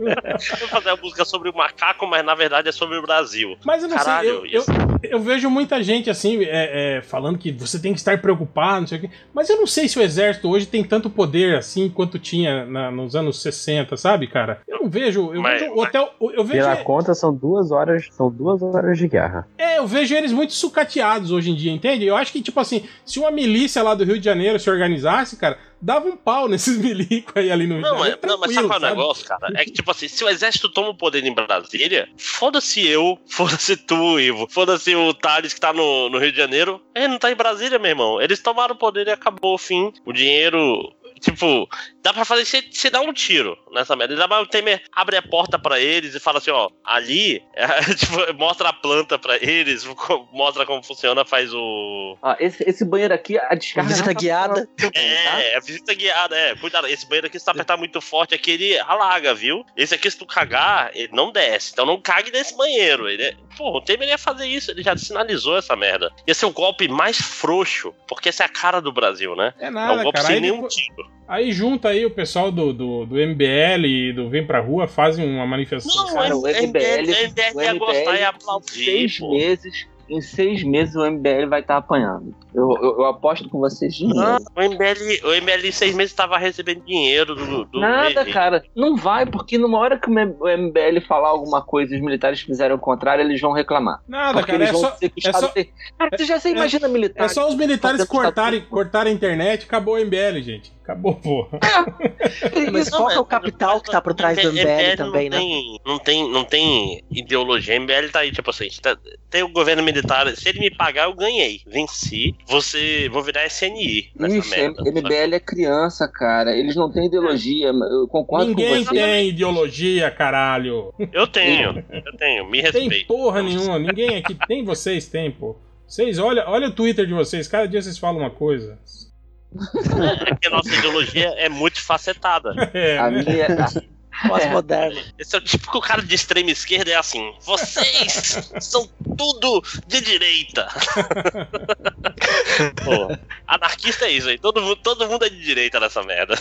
Vou fazer a música sobre o macaco, mas na verdade é sobre o Brasil. Mas eu não Caralho, sei, eu, isso. eu, eu vejo muita gente assim, é, é, falando que você tem que estar preocupado, não sei o quê. Mas eu não sei se o exército hoje tem tanto poder assim quanto tinha na- nos anos 60, sabe, cara? Eu não vejo. Eu Mas- vejo o hotel. Eu vejo, Pela conta, são duas horas, são duas horas de guerra. é, eu vejo eles muito sucateados hoje em dia, entende? Eu acho que, tipo assim, se uma milícia lá do Rio de Janeiro se organizasse, cara, dava um pau nesses milicos aí ali no Rio de Não, Janeiro. mas, não, mas sabe qual é o negócio, cara? É que, tipo assim, se o exército toma o poder em Brasília, foda-se eu, foda-se tu, Ivo, foda-se o Thales que tá no, no Rio de Janeiro. Ele não tá em Brasília, meu irmão. Eles tomaram o poder e acabou o fim. O dinheiro. Tipo, dá pra fazer você, você dá um tiro nessa merda. Ainda mais o Temer abre a porta pra eles e fala assim: ó, ali, é, tipo, mostra a planta pra eles, mostra como funciona, faz o. Ó, esse, esse banheiro aqui, a descarga. Visita tá guiada. funcionando, tá? É, é visita guiada, é. Cuidado, esse banheiro aqui, se tu apertar muito forte aqui, ele alaga, viu? Esse aqui, se tu cagar, ele não desce. Então não cague nesse banheiro. Ele é... Pô, o Temer ia fazer isso, ele já sinalizou essa merda. Ia ser o golpe mais frouxo, porque essa é a cara do Brasil, né? É É um nada, golpe cara. sem nenhum depois- tiro. Aí junta aí o pessoal do, do, do MBL e do Vem Pra Rua, fazem uma manifestação. Não, Cara, o MBL, MBL, MBL gostar e MBL, em aplaudir, seis pô. meses, em seis meses o MBL vai estar apanhando. Eu, eu, eu aposto com vocês dinheiro. Não, o MBL, o MBL em seis meses tava recebendo dinheiro do, do Nada, regime. cara. Não vai, porque numa hora que o MBL falar alguma coisa e os militares fizerem o contrário, eles vão reclamar. Nada, Porque cara. É eles vão só, dizer que o é Estado só- tem. Cara, você já você imagina militar. é só os militares cortarem, cortarem a internet acabou o MBL, gente. Acabou, porra. Mas Não, qual é o mas- capital mas que tá por trás do MBL também, né? Tem, não, tem, não tem ideologia. MBL tá aí, tipo assim, tá- tem o governo militar. Se ele me pagar, eu ganhei. Venci. Você. Vou virar SNI nessa Ixi, merda. MBL é criança, cara. Eles não têm ideologia. Eu concordo Ninguém com você. tem ideologia, caralho. Eu tenho, eu tenho, me Tem respeito. porra nenhuma. Ninguém aqui tem, vocês têm, pô. Vocês, olha, olha o Twitter de vocês. Cada dia vocês falam uma coisa. É que a nossa ideologia é multifacetada. É, A minha. Pós-moderno. Esse é o típico cara de extrema esquerda, é assim: vocês são tudo de direita. Pô, anarquista é isso aí, todo mundo, todo mundo é de direita nessa merda.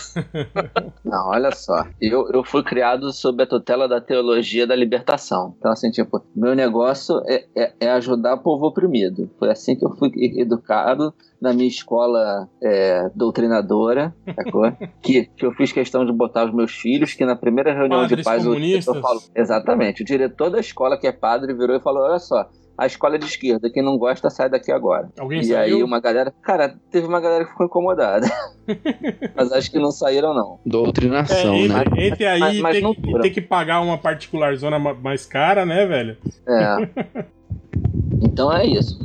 Não, olha só. Eu, eu fui criado sob a tutela da teologia da libertação. Então, assim, tipo, meu negócio é, é, é ajudar o povo oprimido. Foi assim que eu fui educado na minha escola é, doutrinadora, sacou? que, que eu fiz questão de botar os meus filhos, que na primeira reunião Padres de paz o comunistas. diretor falou. Exatamente. O diretor da escola, que é padre, virou e falou: olha só. A escola é de esquerda, quem não gosta sai daqui agora. Alguém E saiu? aí uma galera. Cara, teve uma galera que ficou incomodada. Mas acho que não saíram, não. É, Doutrinação, né? entre, entre aí Mas- mas não que- ter que pagar uma particular zona ma- mais cara, né, velho? É. Então é isso.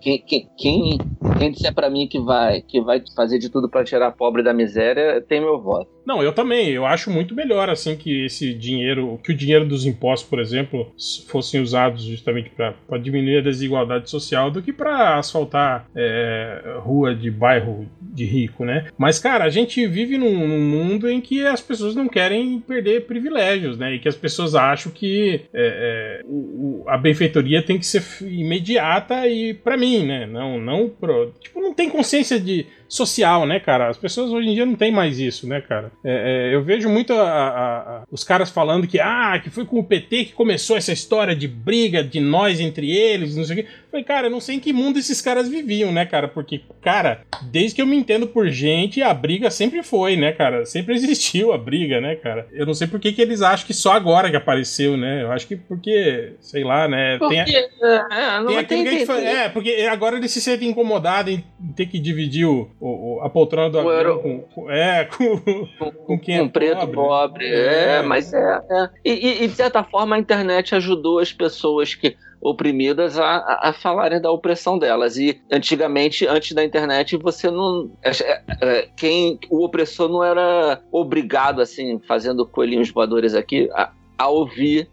Quem, quem, quem, quem disser pra mim que vai, que vai fazer de tudo pra tirar pobre da miséria, tem meu voto. Não, eu também. Eu acho muito melhor assim que esse dinheiro, que o dinheiro dos impostos, por exemplo, fossem usados justamente para diminuir a desigualdade social do que para asfaltar é, rua de bairro de rico, né? Mas cara, a gente vive num, num mundo em que as pessoas não querem perder privilégios, né? E que as pessoas acham que é, é, o- a benfeitoria tem que ser f- imediata e para mim, né? Não, não pro, tipo não tem consciência de social, né, cara? As pessoas hoje em dia não têm mais isso, né, cara? É, é, eu vejo muito a- a- a- os caras falando que, ah, que foi com o PT que começou essa história de briga de nós entre eles, não sei o quê. Falei, cara, eu não sei em que mundo esses caras viviam, né, cara? Porque, cara, desde que eu me entendo por gente, a briga sempre foi, né, cara? Sempre existiu a briga, né, cara? Eu não sei por que, que eles acham que só agora que apareceu, né? Eu acho que porque, sei lá, né? Tem, a- Porque, é, não tem tem, gente fala- é, porque agora eles se sentem incomodados em ter que dividir o, o- o- a poltrona do avião com, com- é, com, com, com quem é preto pobre. pobre. É, É. mas é. é. E, e- e, de certa forma a internet ajudou as pessoas que. oprimidas a, a, falarem da opressão delas. E antigamente, antes da internet, você não. É, é, é, quem o opressor não era obrigado, assim, fazendo coelhinhos voadores aqui, a, a ouvir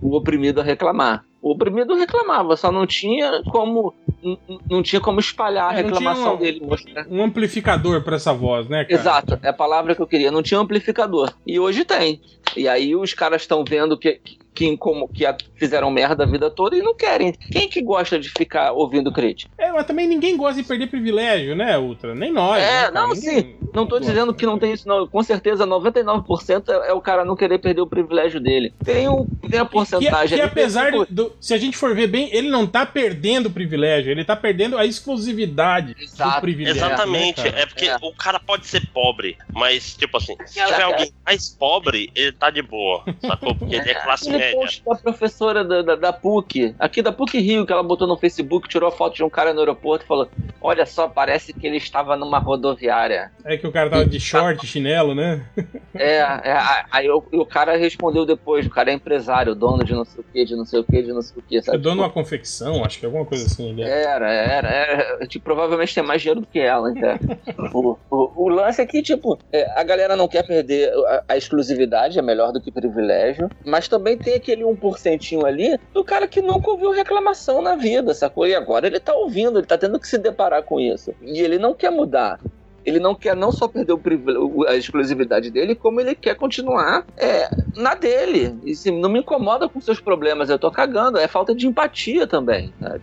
o oprimido a reclamar. O oprimido reclamava, só não tinha como não tinha como espalhar a é, reclamação um, dele. Mostrar. Um amplificador para essa voz, né, cara? Exato, é a palavra que eu queria. Não tinha amplificador. E hoje tem. E aí os caras estão vendo que, que, como, que fizeram merda a vida toda e não querem. Quem que gosta de ficar ouvindo crítica? É, mas também ninguém gosta de perder privilégio, né, Ultra? Nem nós. É, né, não, ninguém... sim. Não tô dizendo que não tem isso, não. Com certeza, 99% é, é o cara não querer perder o privilégio dele. Tem, um, tem a porcentagem. Que, que apesar do, se a gente for ver bem, ele não tá perdendo o privilégio, ele tá perdendo a exclusividade Exato. do privilégio. Né, Exatamente. Né, é porque é. o cara pode ser pobre, mas, tipo assim, se tiver alguém mais pobre, ele tá de boa, sacou? Porque ele é classe ele média. A professora da, da, da, PUC, aqui da PUC Rio, que ela botou no Facebook, tirou a foto de um cara no aeroporto e falou: Olha só, parece que ele estava numa rodoviária. É que o cara tava de short, chinelo, né? É, é aí o, o, cara respondeu depois: o cara é empresário, dono de não sei o que, de não sei o que, de não sei o que. É dono de uma confecção, acho que alguma coisa assim. Ele é. Era, era, era. Tipo, provavelmente tem mais dinheiro do que ela, então. o, o, o, lance é que, tipo, é, a galera não quer perder a, a exclusividade, é melhor do que privilégio, mas também tem aquele 1% ali do cara que nunca ouviu reclamação na vida, sacou? E agora ele tá ouvindo, ele tá tendo que se deparar com isso. E ele não quer mudar ele não quer não só perder a exclusividade dele, como ele quer continuar é, na dele. E se não me incomoda com seus problemas, eu tô cagando. É falta de empatia também, sabe?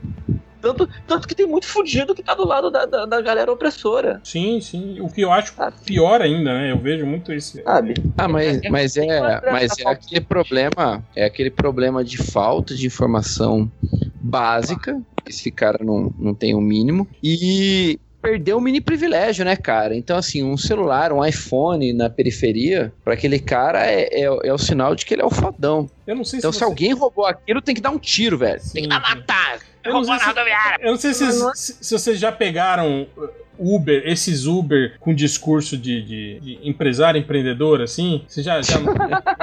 Tanto, tanto que tem muito fudido que tá do lado da, da, da galera opressora. Sim, sim. O que eu acho Sabe? pior ainda, né? Eu vejo muito esse. Sabe? Ah, mas, mas é, mas é aquele problema. É aquele problema de falta de informação básica. Esse cara não, não tem o mínimo. E perdeu o mini privilégio, né, cara? Então, assim, um celular, um iPhone na periferia, para aquele cara é, é, é, o sinal de que ele é o fodão. Eu não sei então, se, se você... alguém roubou aquilo, tem que dar um tiro, velho. Sim, tem que dar matar. Eu não, sei se, eu não sei se, se, se, vocês já pegaram Uber, esses Uber com discurso de, de, de empresário, empreendedor, assim? Vocês já, já,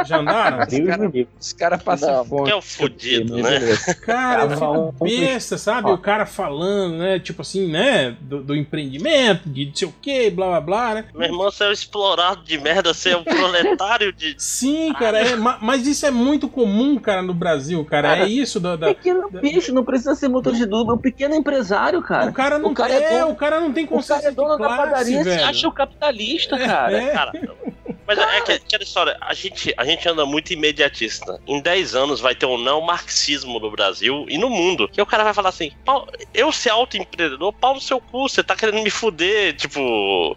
já andaram? Os caras cara passam fome. É o fudido, né? Cara, eu fico besta, sabe? O cara falando, né? Tipo assim, né? Do, do empreendimento, de não sei o que, blá blá blá, né? Meu irmão, você é um explorado de merda, você é um proletário de. Sim, cara, é, mas isso é muito comum, cara, no Brasil, cara. cara é isso da. da pequeno da... bicho, não precisa ser motor de dúvida, é um pequeno empresário, cara. O cara não o cara é, é o cara não tem consciência. O cara é dono da padaria, você acha o capitalista, cara. É. Cara, mas é, é aquela história, a gente, a gente anda muito imediatista. Em 10 anos vai ter um não marxismo no Brasil e no mundo. Que o cara vai falar assim: eu ser autoempreendedor, pau no seu cu, você tá querendo me fuder. Tipo,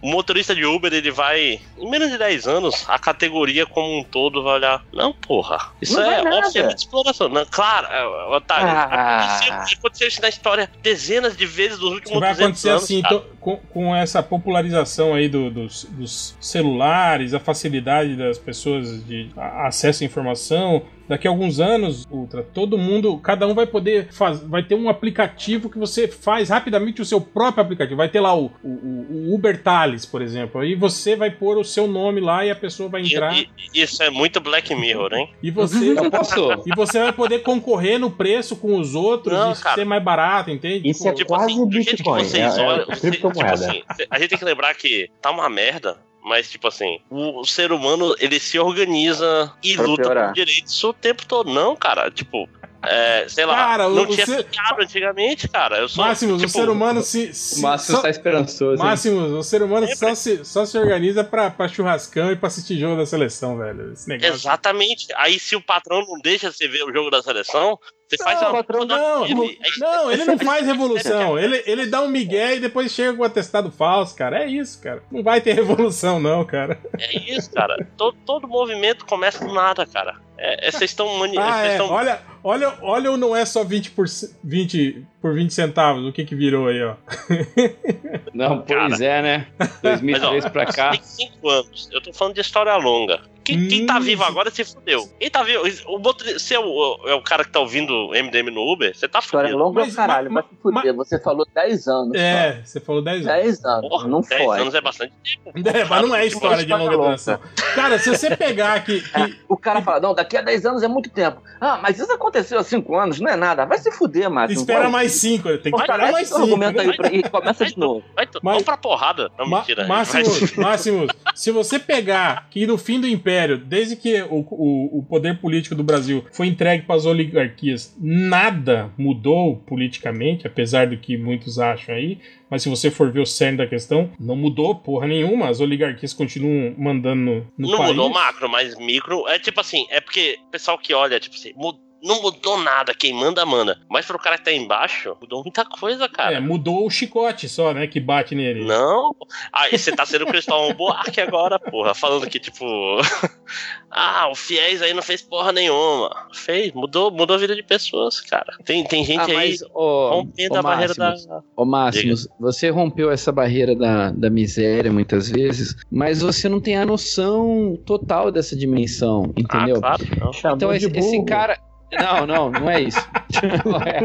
o motorista de Uber, ele vai. Em menos de 10 anos, a categoria como um todo vai olhar. Não, porra. Isso não é obviamente exploração. Não, claro, é, Otário. Ah. Aconteceu, aconteceu isso na história dezenas de vezes nos últimos vai acontecer anos, assim, com, com essa popularização aí do, dos, dos celulares, a facilidade facilidade das pessoas de acesso à informação, daqui a alguns anos, Ultra, todo mundo, cada um vai poder fazer, vai ter um aplicativo que você faz rapidamente o seu próprio aplicativo. Vai ter lá o, o, o Uber Thales, por exemplo. Aí você vai pôr o seu nome lá e a pessoa vai entrar. E, e, isso é muito Black Mirror, hein? E você, e você vai poder concorrer no preço com os outros Não, e cara, ser mais barato, entende? Isso tipo, é tipo quase assim, Bitcoin. Vocês é, olham, é, você, tipo assim, a gente tem que lembrar que tá uma merda mas, tipo assim, o, ser humano, ele se organiza e pra luta piorar. por direitos o tempo todo. Não, cara, tipo, é, sei lá, cara, não tinha ser... antigamente, cara. Eu sou, Máximos, tipo, o ser humano se. se o Máximo só... tá esperançoso. Máximos, o ser humano só se, só se organiza pra, pra churrascão e pra assistir jogo da seleção, velho. Esse negócio. Exatamente. Aí se o patrão não deixa você ver o jogo da seleção, você não, faz uma patrão, não, não, não, ele não faz revolução. ele, ele dá um migué e depois chega com o atestado falso, cara. É isso, cara. Não vai ter revolução, não, cara. É isso, cara. todo, todo movimento começa do nada, cara. É, é, vocês estão mani... ah, é. Tão... Olha, olha, olha, não é só 20 por, 20 por 20 centavos, o que que virou aí, ó. Não, pois Cara, é, né? 2003 pra cá. Tem 5 anos. Eu tô falando de história longa. Quem, quem tá Hum. vivo agora se fudeu. Quem tá vivo. O motorista, você é o, é o cara que tá ouvindo MDM no Uber, você tá História fudido. longa Mas- pra caralho, mas- mas, se fuder, você falou 10 anos. É, você falou 10 só. anos. 10 anos, Porra, não 10 foi. anos é bastante tempo. É, mas não é história de longa duração. Cara, se você pegar que. que- É, o cara fala, não, daqui a 10 anos é muito tempo. Ah, mas isso aconteceu há 5 anos, não é nada. Vai se fuder, Márcio. espera Vai- mais 5, tem que Pô, esperar mais esse 5. argumento aí pra- e começa de novo. Vai, Mas- vamos pra porrada. Não, Ma mentira. Máximos, Vai- Máximos, se você pegar que no fim do Império, desde que o, o, o poder político do Brasil foi entregue para as oligarquias, nada mudou politicamente, apesar do que muitos acham aí. Mas se você for ver o cerne da questão, não mudou porra nenhuma. As oligarquias continuam mandando no, no Não país. mudou macro, mas micro. É tipo assim, é porque o pessoal que olha, tipo assim, mu- não mudou nada, quem manda, manda. Mas pro cara que tá embaixo, mudou muita coisa, cara. É, mudou o chicote só, né? Que bate nele. Não. Aí você tá sendo Cristóvão Buarque agora, porra. Falando que, tipo. ah, o Fiéis aí não fez porra nenhuma. Fez, mudou, mudou a vida de pessoas, cara. Tem, tem gente Ah, aí ô, rompendo ô, a barreira da. Máximos, Ô, Máximos, você rompeu essa barreira da, da miséria muitas vezes, mas você não tem a noção total dessa dimensão, entendeu? Ah, claro, não. Então de esse, esse cara. Não, não, não é isso. Não é,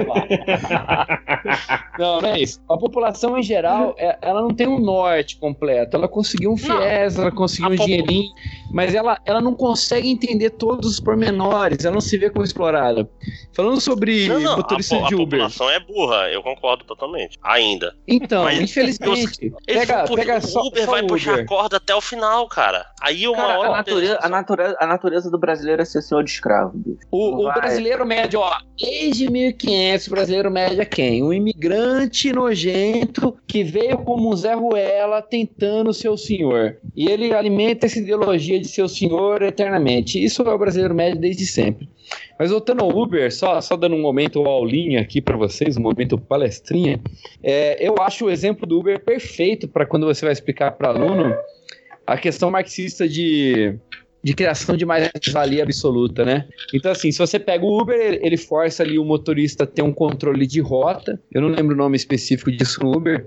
não, não é isso. A população em geral, é- ela não tem um norte completo. Ela conseguiu um fiéis, ela conseguiu A um dinheirinho, mas ela, ela não consegue entender todos os pormenores, ela não se vê como explorada. Falando sobre Não, não, a, motorista a de Uber. população é burra, eu concordo totalmente. Ainda. Então, Mas infelizmente, Eles pega, puxar- pega o só, Uber só vai o puxar Uber. a corda até o final, cara. Aí uma Cara, hora. a, natureza, a, natureza, a natureza do brasileiro é ser senhor de escravo, bicho. O, o. brasileiro médio, ó, desde 1500, o brasileiro médio é quem? Um imigrante nojento que veio como um Zé Ruela tentando ser o senhor. E ele alimenta essa ideologia de ser o senhor eternamente. Isso é o brasileiro médio desde sempre. Mas voltando ao Uber, só, só dando um momento aulinha aqui para vocês, um momento palestrinha, é, eu acho o exemplo do Uber perfeito para quando você vai explicar para aluno a questão marxista de, de criação de mais-valia absoluta, né? Então, assim, se você pega o Uber, ele- força ali o motorista a ter um controle de rota. Eu não lembro o nome específico disso no Uber,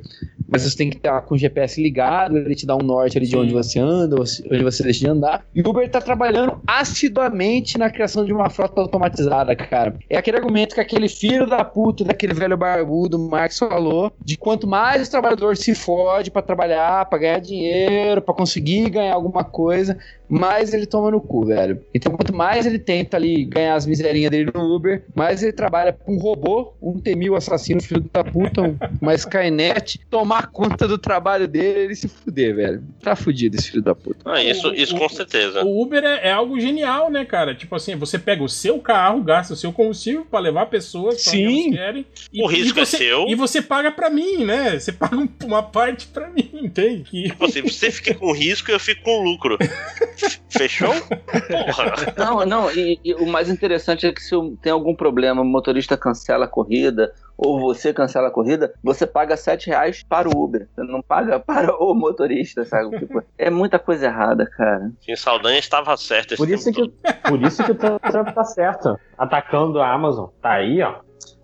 mas você tem que estar com o GPS ligado, ele te dá um norte ali de onde você anda, onde você deixa de andar. E o Uber está trabalhando assiduamente na criação de uma frota automatizada, cara. É aquele argumento que aquele filho da puta daquele velho barbudo, Marx, falou, de quanto mais o trabalhador se fode para trabalhar, para ganhar dinheiro, para conseguir ganhar alguma coisa, mais ele toma no cu, velho. Então, quanto mais ele tenta ali ganhar as miserinhas dele no Uber, mais ele trabalha com um robô, um temil assassino, filho da puta, um- uma Skynet, tomar conta do trabalho dele e ele se fuder, velho. Tá fudido esse filho da puta. Ah, isso, isso com certeza. O Uber é, é algo genial, né, cara? Tipo assim, você pega o seu carro, gasta o seu combustível pra levar pessoas pra Sim. querem. O risco é você, seu. E você paga pra mim, né? Você paga um- uma parte pra mim, entende? Que- Tipo assim, você fica com risco e eu fico com lucro. Fechou? Porra. Não, não, e, e o mais interessante é que se tem algum problema, o motorista cancela a corrida, ou você cancela a corrida, você paga 7 reais para o Uber. Você não paga para o motorista, sabe? Tipo, é muita coisa errada, cara. Sim, Saldanha estava certo esse Por isso, tempo que, por isso que o Trump tá certo. Atacando a Amazon. Tá aí, ó.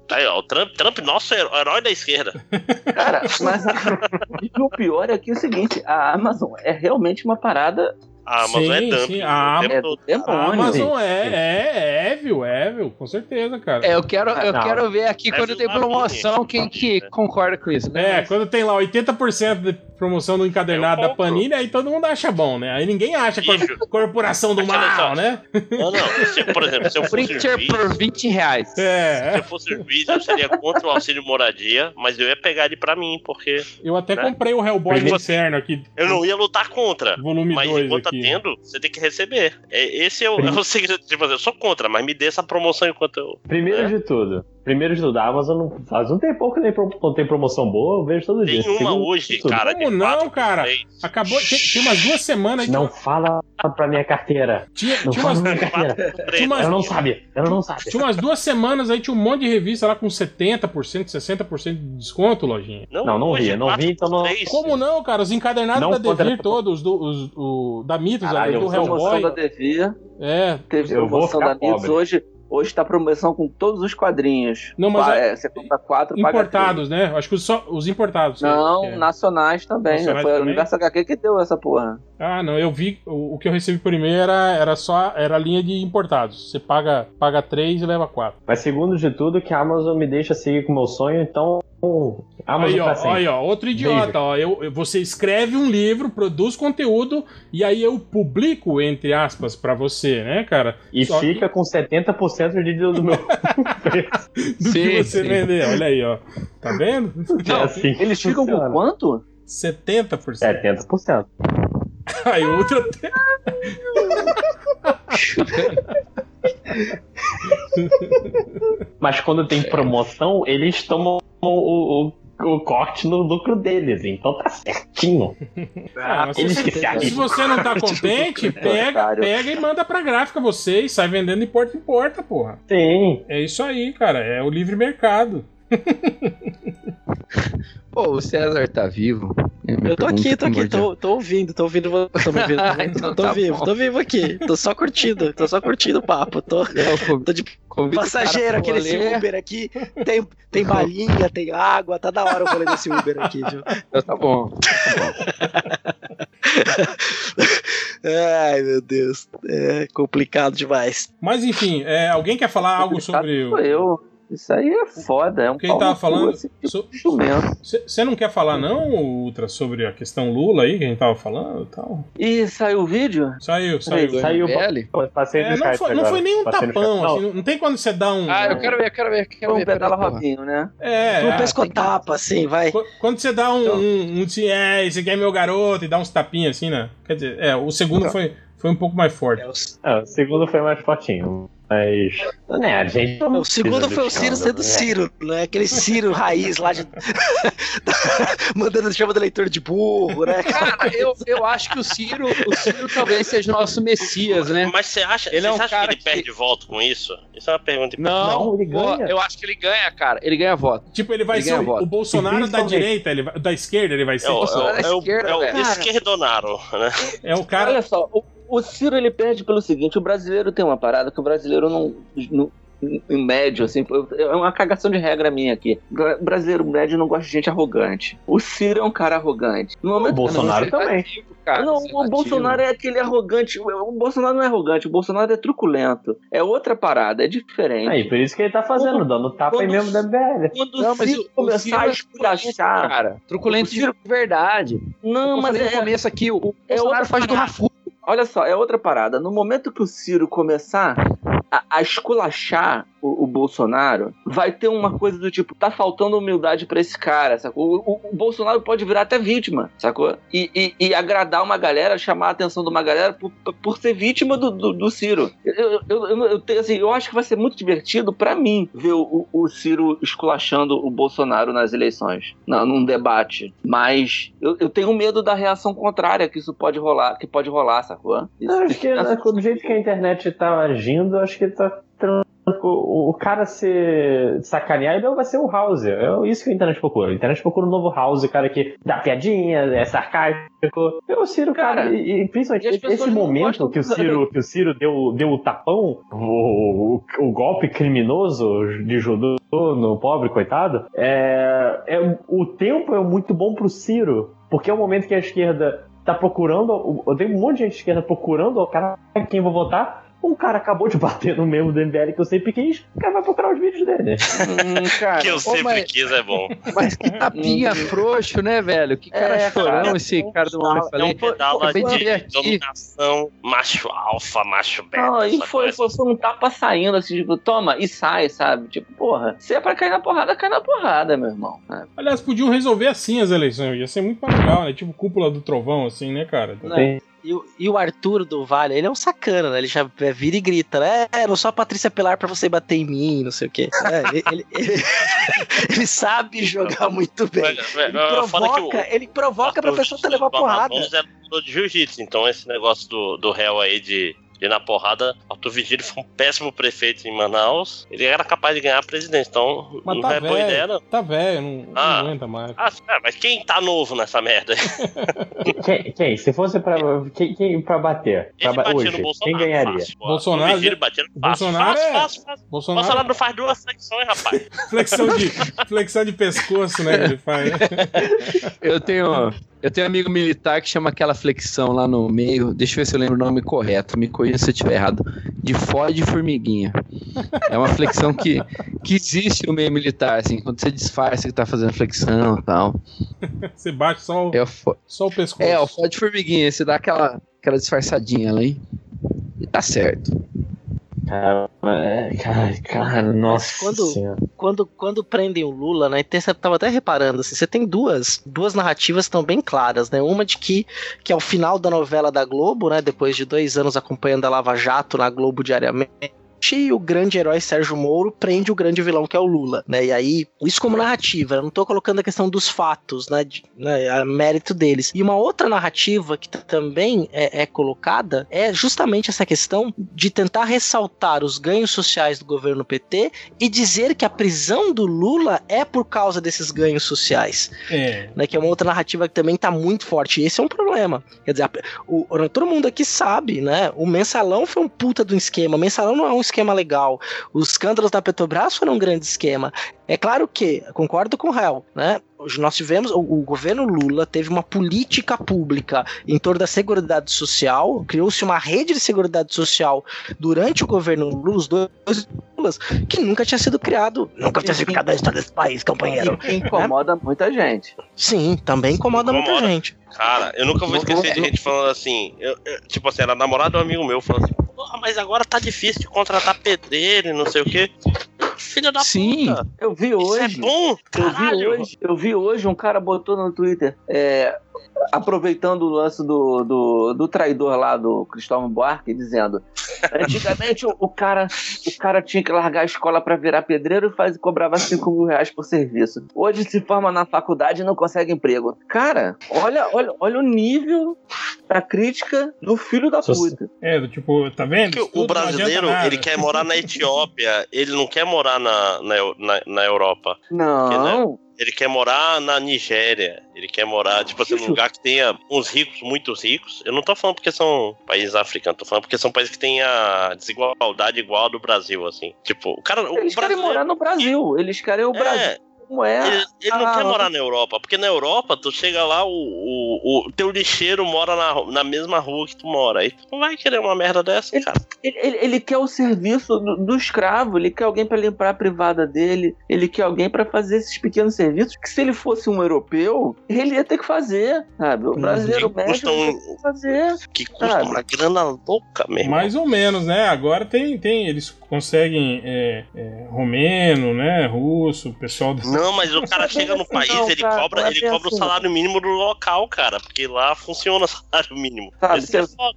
Tá aí, ó, o Trump, Trump, nosso heró- herói da esquerda. Cara, mas o pior é que é o seguinte, a Amazon é realmente uma parada A Amazon Sim, é dump. sim, a tempo é todo. A demônio. Amazon é, é, é, viu, é, viu, com certeza, cara. É, eu quero, eu Não. quero ver aqui É quando tem uma promoção mini. quem que concorda com isso. né? É, quando tem lá 80% de promoção do encadernado da. Panini, aí todo mundo acha bom, né? Aí ninguém acha cor- Bicho. corporação do mal, né? Não, não. Se, por exemplo, se eu fosse juiz, por 20 reais. se É, eu fosse juiz, eu seria contra o auxílio moradia, mas eu ia pegar ele pra mim, porque eu até Né? comprei o Hellboy Inferno aqui, eu não ia lutar contra. volume Mas 2 enquanto tá aqui. Tendo, você tem que receber. É, esse é o, é o segredo. Tipo, assim, eu sou contra, mas me dê essa promoção enquanto eu. Primeiro É. de tudo. Primeiro de tudo, a Amazon não faz um tempo que nem pro- não tem promoção boa, eu vejo todo dia. Tem uma hoje, tudo. cara. Como de não, cara? três. Acabou, tem, tem umas duas semanas aí Não fala pra minha carteira. tinha, Não tinha, fala umas, pra minha carteira. Tinha uma- Ela não sabe. Ela não sabe. tinha umas duas semanas aí, tinha um monte de revista lá com 70%, 60% de desconto, lojinha. Não, não vi, não vi, então não- três. Como não, cara? Os encadernados Não da Devir todos, do, os, o, da Mitos, Caralho, ali, do eu Hellboy. da Devia, É, teve Eu vou promoção ficar da Mitos hoje. Hoje tá promoção com todos os quadrinhos. Não, mas Pa- é- é, você compra quatro, paga Importados, né? Acho que os, só, os importados. três. Não, É. nacionais também. Nacionais Foi também? o Universo HQ que deu essa porra. Ah, não, eu vi. O, o que eu recebi primeiro era, era só. Era a linha de importados. Você paga, paga três e leva quatro. Mas segundo de tudo, que a Amazon me deixa seguir com o meu sonho, então. Amazon Aí, ó, aí, ó, outro idiota, ó. Eu, eu- você escreve um livro, produz conteúdo e aí eu publico, entre aspas, pra você, né, cara? E Só que- fica com 70% de, do meu preço. Do Sim, que você sim. vender. Olha aí, ó. Tá vendo? é assim que Eles ficam com quanto? 70%. 70%. Aí outra até. Mas quando tem promoção, eles tomam o, o, o corte no lucro deles. Então tá certinho. Ah, eles se, que se você não tá contente, pega, Otário. pega e manda pra gráfica você e sai vendendo de porta em porta, porra. Sim. É isso aí, cara. É o livre mercado. Pô, o César tá vivo. É minha Eu tô aqui, pergunta tô aqui, tô, tô ouvindo, tô ouvindo. Tô me ouvindo. Tô tá vivo, bom. tô vivo aqui. Tô só curtindo, tô só curtindo o papo. Tô, Eu conv- tô de passageiro aqui nesse. Uber aqui. Tem, tem balinha, tem água, tá da hora o rolê desse Uber aqui, viu? Tá bom. Ai, meu Deus. É complicado demais. Mas enfim, é, alguém quer falar algo sobre Sou o. eu. Isso aí é foda. É um Quem tava falando? esse tipo so-. Você não quer falar, não, Ultra, sobre a questão Lula aí que a gente tava falando e tal? Ih, saiu o vídeo? Saiu, saiu. Peraí, Saiu. Pô, Passei É, não, foi, não foi nem um Passei tapão, assim, não, não tem quando você dá um. Ah, eu quero ver, eu quero ver, quero um ver. pedala porra. Robinho, né? É, Um é, pescotapa, assim, vai. Qu- Quando você dá um, Então. um, um assim, é, esse aqui é meu garoto, e dá uns tapinhas assim, né? Quer dizer, é, o segundo Então. foi, foi um pouco mais forte. É, o segundo foi mais fortinho. Mas. Né, a gente. O segundo foi o Ciro sendo né? Ciro, né? Aquele Ciro raiz lá de. Mandando chama do leitor de burro, né? Cara, eu, eu acho que o Ciro, o Ciro talvez seja o nosso Messias, né? Mas você acha, Ele você é um acha cara que ele que- perde voto com isso? Isso é uma pergunta importante. Não, Não, ele ganha. eu acho que ele ganha, cara. Ele ganha voto. Tipo, ele vai Ele ser o, o Bolsonaro da direita, ele vai- da esquerda ele vai ser. É o, Bolsonaro é da o, esquerda, é o velho. esquerdonaro, né? É o cara. Olha só, o, o Ciro ele perde pelo seguinte: o brasileiro tem uma parada que o brasileiro não. não em médio, assim, é uma cagação de regra minha aqui. O brasileiro médio não gosta de gente arrogante. O Ciro é um cara arrogante. No O momento Bolsonaro também. Cara, não, o tá Bolsonaro é aquele arrogante. O o Bolsonaro não é arrogante, o Bolsonaro é truculento. É outra parada, é diferente. Aí, por isso que ele tá fazendo, dando tapa em Quando- mesmo da MBL. Quando Não, o mas Ciro o- o começar Ciro a é esculachar. Cara, truculento O Ciro- de verdade. Não, mas falei é, no começo aqui, o é Bolsonaro outra faz do. Rafu. Olha só, é outra parada. No momento que o Ciro começar a, a esculachar o, o Bolsonaro, vai ter uma coisa do tipo, tá faltando humildade pra esse cara, sacou? O, o- o Bolsonaro pode virar até vítima, sacou? E, e- e agradar uma galera, chamar a atenção de uma galera por, por ser vítima do, do, do Ciro. Eu, eu, eu, eu- tenho, assim, eu acho que vai ser muito divertido pra mim ver o, o Ciro esculachando o Bolsonaro nas eleições, na- num debate. Mas eu, eu tenho medo da reação contrária que isso pode rolar, que pode rolar, sacou? Isso- Eu acho que né, do jeito que a internet tá agindo, acho que tá. O, o cara se sacanear, ele vai ser o House. É isso que a internet procura. A internet procura um novo House, o cara que dá piadinha, é sarcástico. Eu, Ciro, cara, Cara, e, e principalmente e esse momento que o Ciro, que o Ciro deu, deu o tapão, o, o, o golpe criminoso de judô no pobre, coitado, é, é, o tempo é muito bom pro Ciro, porque é o momento que a esquerda tá procurando, eu tenho um monte de gente de esquerda procurando o cara quem vou votar. Um cara acabou de bater no membro do MBL que eu sempre quis, o cara vai procurar os vídeos dele. Hum, cara, que eu sempre mas- quis é bom. Mas que tapinha frouxo, né, velho? Que cara É, chorão cara, esse cara do homem. É um pedala acabei de dominação macho alfa, macho beta. Não, e foi, foi, foi um tapa saindo, assim, tipo, toma e sai, sabe? Tipo, porra, se é pra cair na porrada, cai na porrada, meu irmão. É. Aliás, podiam resolver assim as eleições. Ia ser muito mais legal, né? Tipo cúpula do trovão, assim, né, cara? Né? E, o- e o Arthur do Vale, ele é um sacana, né? Ele já é, vira e grita, né? É, não sou a Patrícia Pilar pra você bater em mim, não sei o quê. É, ele, ele- ele- sabe jogar muito bem. Ele o- provoca, ele provoca pra pessoa te levar porrada. É de jiu-jitsu, então esse negócio do, do réu aí de E na porrada, Arthur Vigílio foi um péssimo prefeito em Manaus. Ele era capaz de ganhar a presidência. Então, Mas não tá é boa ideia, não. tá velho, não, Ah. não aguenta mais. Ah, é, mas quem tá novo nessa merda? Quem, quem? Se fosse pra. Quem, quem pra bater? Pra ba- hoje, quem ganharia? Fácil. Bolsonaro- O Vigílio batia no fácil. Bolsonaro fácil, é- fácil, fácil. Bolsonaro, Bolsonaro não faz duas flexões, rapaz. flexão, de, flexão de pescoço, né, que ele faz. né? Eu tenho, eu tenho um amigo militar que chama aquela flexão lá no meio. Deixa eu ver se eu lembro o nome correto. Me corrija se eu estiver errado. De fode formiguinha. É uma flexão que, que existe no meio militar, assim, quando você disfarça que tá fazendo flexão e tal. Você bate só, o- É o, só o pescoço. é, o fode formiguinha. Você dá aquela, aquela disfarçadinha ali. E tá certo. Cara, é, cara, cara, nossa quando- senhora. quando, quando prendem o Lula, né? Você tava até reparando, assim, você tem duas, duas narrativas estão bem claras, né? Uma de que, que é o final da novela da Globo, né? Depois de dois anos acompanhando a Lava Jato na Globo diariamente. E o grande herói Sérgio Moro prende o grande vilão que é o Lula, né? E aí, isso como narrativa, eu não tô colocando a questão dos fatos, né? De, né a mérito deles. E uma outra narrativa que também é, é colocada é justamente essa questão de tentar ressaltar os ganhos sociais do governo PT e dizer que a prisão do Lula é por causa desses ganhos sociais, É. né? Que é uma outra narrativa que também tá muito forte. E esse é um problema. Quer dizer, o, todo mundo aqui sabe, né? O mensalão foi um puta do esquema. O mensalão não é um esquema legal. Os escândalos da Petrobras foram um grande esquema. É claro que, concordo com o Hel, né? Nós tivemos, o, o governo Lula teve uma política pública em torno da Seguridade Social, criou-se uma rede de Seguridade Social durante o governo Lula, os dois Que nunca tinha sido criado, nunca tinha sido criado na história desse país, companheiro. E incomoda muita gente. Sim, também incomoda, muita Incomoda. gente. Cara, eu nunca vou esquecer de gente falando assim. eu- eu- tipo assim, era namorado de um amigo meu falando assim: Porra, mas agora tá difícil de contratar pedreiro e não sei o quê. Filha da Sim. puta. Eu vi Isso é hoje. bom? Eu vi Caralho. hoje, eu vi hoje um cara botou no Twitter, é, aproveitando o lance do, do, do traidor lá do Cristóvão Buarque, dizendo: antigamente o, o cara, o cara tinha que largar a escola pra virar pedreiro e faz, cobrava 5 mil reais por serviço. Hoje se forma na faculdade e não consegue emprego. Cara, olha, olha, olha o nível da crítica do filho da puta. É, do tipo, tá vendo? Porque o brasileiro, ele quer morar na Etiópia, ele não quer morar na, na, na, na Europa. Não, Ele quer morar na Nigéria. Ele quer morar, tipo assim, num lugar que tenha uns ricos, muito ricos. Eu não tô falando porque são países africanos, tô falando porque são países que têm a desigualdade igual a do Brasil, assim. Tipo, o cara. O eles querem morar no Brasil. Eles querem o Brasil É, como é. ele, ele não Ah, quer morar na Europa, porque na Europa tu chega lá, o, o, o teu lixeiro mora na, na mesma rua que tu mora. Aí tu não vai querer uma merda dessa, Ele- cara. Ele, ele- ele quer o serviço do, do escravo, ele quer alguém pra limpar a privada dele, ele quer alguém pra fazer esses pequenos serviços que se ele fosse um europeu, ele ia ter que fazer, sabe? O brasileiro Que médio custa um- que fazer. Que custa Sabe? uma grana louca mesmo. Mais ou menos, né? Agora tem, tem eles conseguem é, é, romeno, né? Russo, pessoal do... Não, mas o cara chega no país, não, ele cara, cobra, é ele cobra o assim. salário mínimo do local, cara, porque lá funciona o salário mínimo.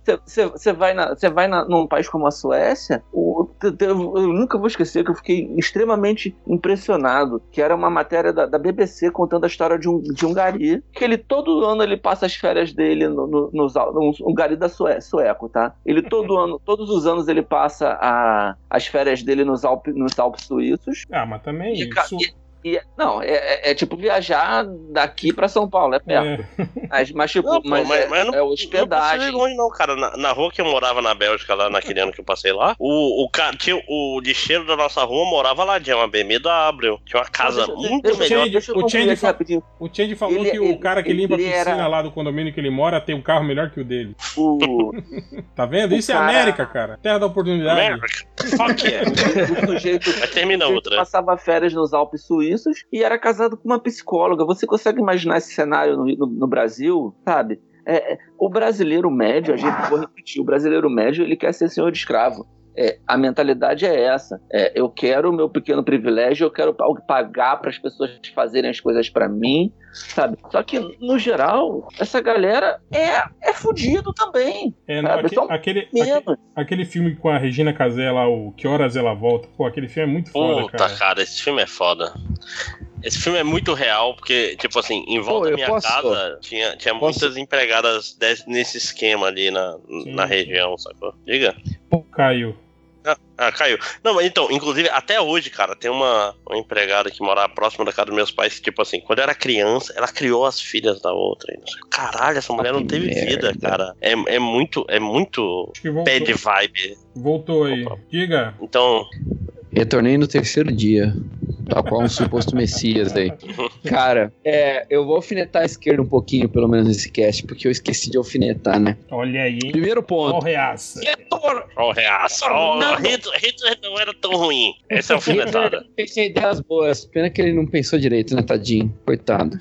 Que é. Você vai, na, você vai na, num país como a Suécia, o- eu nunca vou esquecer que eu fiquei extremamente impressionado, que era uma matéria da, da BBC contando a história de um, de um gari, que ele todo ano ele passa as férias dele no, no, nos no- um gari da Sué, sueco, tá? Ele todo ano, todos os anos ele passa a, as férias dele nos, Alpes nos Alpes suíços. Ah, mas também E, isso... e- e- não, é, é- é tipo viajar daqui pra São Paulo, é perto. É, Mas, mas, tipo, Não, mas, mas- é, mas não- é Não hospedagem. ir longe, não, cara. Na, na rua que eu morava na Bélgica, lá naquele ano que eu passei lá, o, o, cara, tinha, o lixeiro da nossa rua morava lá, tinha uma BMW. Tinha uma casa Deixa- muito deixa- melhor. Change- Deixa o Change fa-. O falou Ele- que o ele- cara que limpa a piscina era- lá do condomínio que ele mora tem um carro melhor que o dele. O, Tá vendo? O Isso cara- é América, cara. Terra da oportunidade. America. Fuck yeah. o sujeito, Mas termina o sujeito outra. passava férias nos Alpes suíços e era casado com uma psicóloga. Você consegue imaginar esse cenário no, no- no Brasil, sabe? É, é, o brasileiro médio, a gente vou repetir, o brasileiro médio ele quer ser senhor de escravo. É, a mentalidade é essa. É, eu quero o meu pequeno privilégio, eu quero pagar para as pessoas fazerem as coisas para mim, sabe? Só que, no geral, essa galera é, é fudido também. É, não, aquele, aquele, aquele, aquele, filme com a Regina Casé lá, o Que Horas Ela Volta, pô, aquele filme é muito foda, Puta, cara. cara, esse filme é foda. Esse filme é muito real, porque, tipo assim, em volta Pô, da minha posso... casa tinha, tinha posso... muitas empregadas desse, nesse esquema ali na, na região, sacou? Diga. Pô, caiu. Ah, ah, caiu. Não, mas então, inclusive, até hoje, cara, tem uma, uma empregada que morava próximo da casa dos meus pais, que, tipo assim, quando eu era criança, ela criou as filhas da outra. Caralho, essa mulher ah, não teve merda. vida, cara. É, é muito, é muito bad vibe. Voltou aí. Opa. Diga. Então. Retornei no terceiro dia. Tal qual um suposto Messias aí. Cara, é, eu vou alfinetar a esquerda um pouquinho, pelo menos nesse cast, porque eu esqueci de alfinetar, né? Olha aí. Hein? Primeiro ponto. Ó, oh, reaça. Ó, oh, reaça. Oh, Hitler, Hitler não era tão ruim. Essa é alfinetada. Pensei ideias boas. Pena que ele não pensou direito, né, tadinho? Coitado.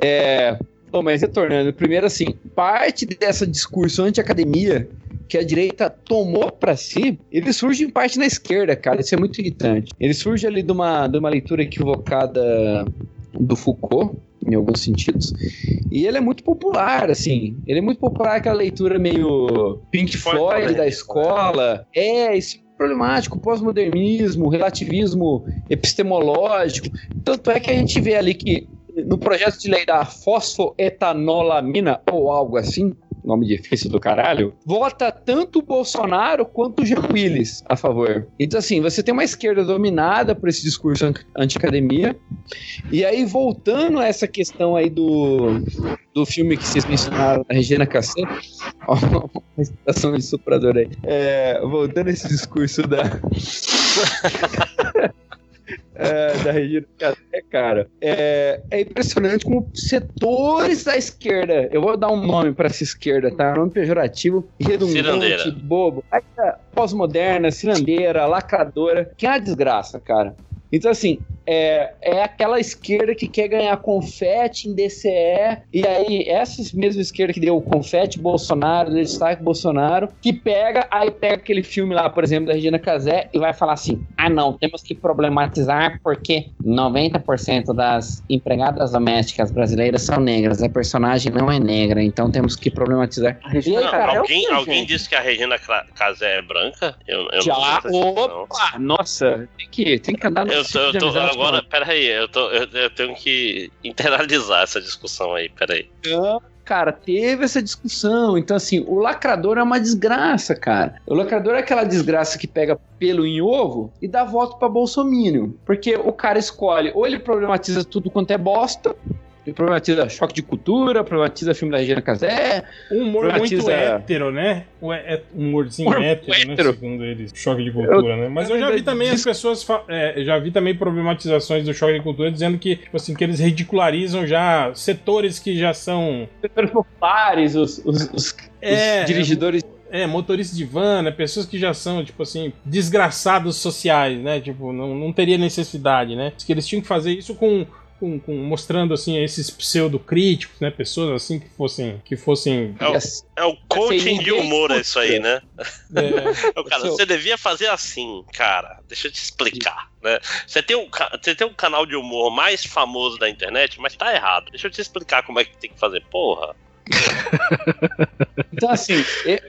É. Bom, mas retornando, primeiro assim, parte dessa discurso anti-academia que a direita tomou para si, ele surge em parte na esquerda, cara. Isso é muito irritante. Ele surge ali de uma, de uma leitura equivocada do Foucault, em alguns sentidos. E ele é muito popular, assim. Ele é muito popular, aquela leitura meio Pink Floyd da escola. É, isso é problemático, pós-modernismo, relativismo epistemológico. Tanto é que a gente vê ali que no projeto de lei da fosfoetanolamina, ou algo assim, nome difícil do caralho, vota tanto o Bolsonaro quanto o Jean Willis a favor. Então, assim, você tem uma esquerda dominada por esse discurso anti-academia, e aí, voltando a essa questão aí do, do filme que vocês mencionaram, a Regina Casé, ó, uma citação de suprador aí, é, voltando a esse discurso da... é, da Regina Casé, cara, é, é impressionante como setores da esquerda, eu vou dar um nome para essa esquerda, tá? Nome pejorativo, redundante, bobo, pós-moderna, cirandeira, lacradora, que é uma desgraça, cara. Então, assim, é, é aquela esquerda que quer ganhar confete em DCE, e aí essa mesma esquerda que deu confete Bolsonaro, deu destaque Bolsonaro, que pega, aí pega aquele filme lá, por exemplo, da Regina Casé, e vai falar assim: ah, não, temos que problematizar porque 90% das empregadas domésticas brasileiras são negras, a personagem não é negra, então temos que problematizar. Regina, aí, cara, alguém, é alguém disse que a Regina Casé é branca? Eu, eu Já, não opa, nossa, tem que, tem que andar no eu tô, eu tô, agora, peraí, eu, tô, eu, eu, tenho que internalizar essa discussão aí, peraí. Não, cara, teve essa discussão. Então, assim, o lacrador é uma desgraça, cara. O lacrador é aquela desgraça que pega pelo em ovo e dá voto pra Bolsonaro. Porque o cara escolhe, ou ele problematiza tudo quanto é bosta, problematiza choque de cultura, problematiza filme da Regina Casé. Um humor problematiza... muito hétero, né? Um é, humorzinho humor hétero, né? hétero, né? Segundo eles. Choque de cultura, eu, né? Mas eu já vi também as pessoas. É, já vi também problematizações do choque de cultura dizendo que, tipo assim, que eles ridicularizam já setores que já são. Setores populares, os, os, os, é, os dirigidores. É, motoristas de van, né? Pessoas que já são, tipo assim, desgraçados sociais, né? Tipo, não, não teria necessidade, né? Que eles tinham que fazer isso com com, com, mostrando assim esses pseudo-críticos, né? Pessoas assim que fossem. Que fossem é, o, é o coaching de humor, é isso aí, né? É. cara, você devia fazer assim, cara. Deixa eu te explicar. Né? Você, tem um, você tem um canal de humor mais famoso da internet, mas tá errado. Deixa eu te explicar como é que tem que fazer. Porra. então, assim,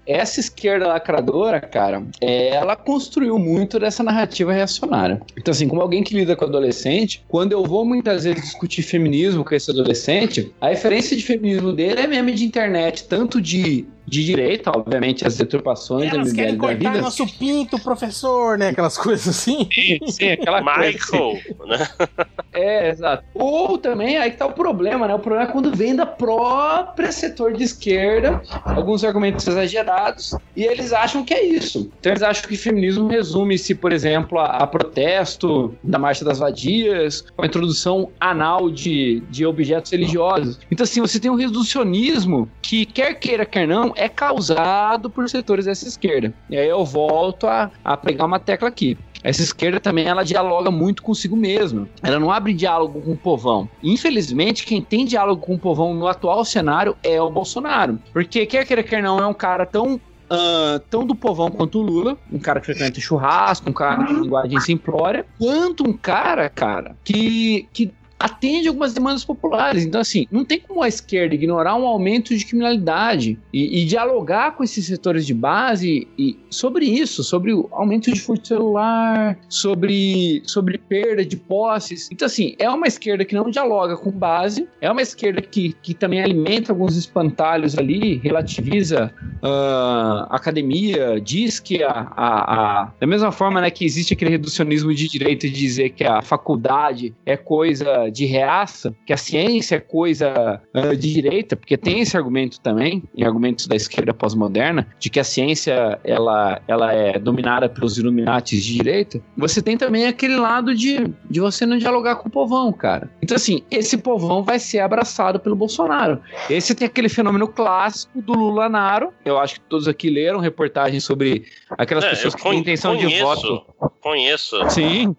essa esquerda lacradora, cara, ela construiu muito dessa narrativa reacionária. Então, assim, como alguém que lida com adolescente, quando eu vou muitas vezes discutir feminismo com esse adolescente, a referência de feminismo dele é meme de internet, tanto de de direita, obviamente, as deturpações Elas da querem cortar da vida. nosso pinto, professor, né? Aquelas coisas assim. Sim, sim aquela Michael, coisa assim. né? É, exato. Ou também, aí que tá o problema, né? O problema é quando vem da própria setor de esquerda, alguns argumentos exagerados, e eles acham que é isso. Então eles acham que feminismo resume-se, por exemplo, a, a, protesto da Marcha das Vadias, com a introdução anal de, de objetos religiosos. Então, assim, você tem um reducionismo que, quer queira, quer não, é causado por setores dessa esquerda. E aí eu volto a, a pegar uma tecla aqui. Essa esquerda também ela dialoga muito consigo mesma. Ela não abre diálogo com o povão. Infelizmente, quem tem diálogo com o povão no atual cenário é o Bolsonaro. Porque quer queira quer não, é um cara tão uh, tão do povão quanto o Lula, um cara que frequenta churrasco, um cara com linguagem simplória, quanto um cara, cara, que, que atende algumas demandas populares. Então, assim, não tem como a esquerda ignorar um aumento de criminalidade e, e dialogar com esses setores de base e, sobre isso, sobre o aumento de furto celular, sobre, sobre perda de posses. Então, assim, é uma esquerda que não dialoga com base, é uma esquerda que, que também alimenta alguns espantalhos ali, relativiza uh, a academia, diz que a, a, a, Da mesma forma né, que existe aquele reducionismo de direito de dizer que a faculdade é coisa de reaça, que a ciência é coisa uh, de direita, porque tem esse argumento também, em argumentos da esquerda pós-moderna, de que a ciência ela, ela é dominada pelos Illuminatis de direita, você tem também aquele lado de, de você não dialogar com o povão, cara. Então, assim, esse povão vai ser abraçado pelo Bolsonaro. Esse tem aquele fenômeno clássico do Lula Naro. Eu acho que todos aqui leram reportagens sobre aquelas é, pessoas que têm intenção conheço, de voto. Conheço. Sim.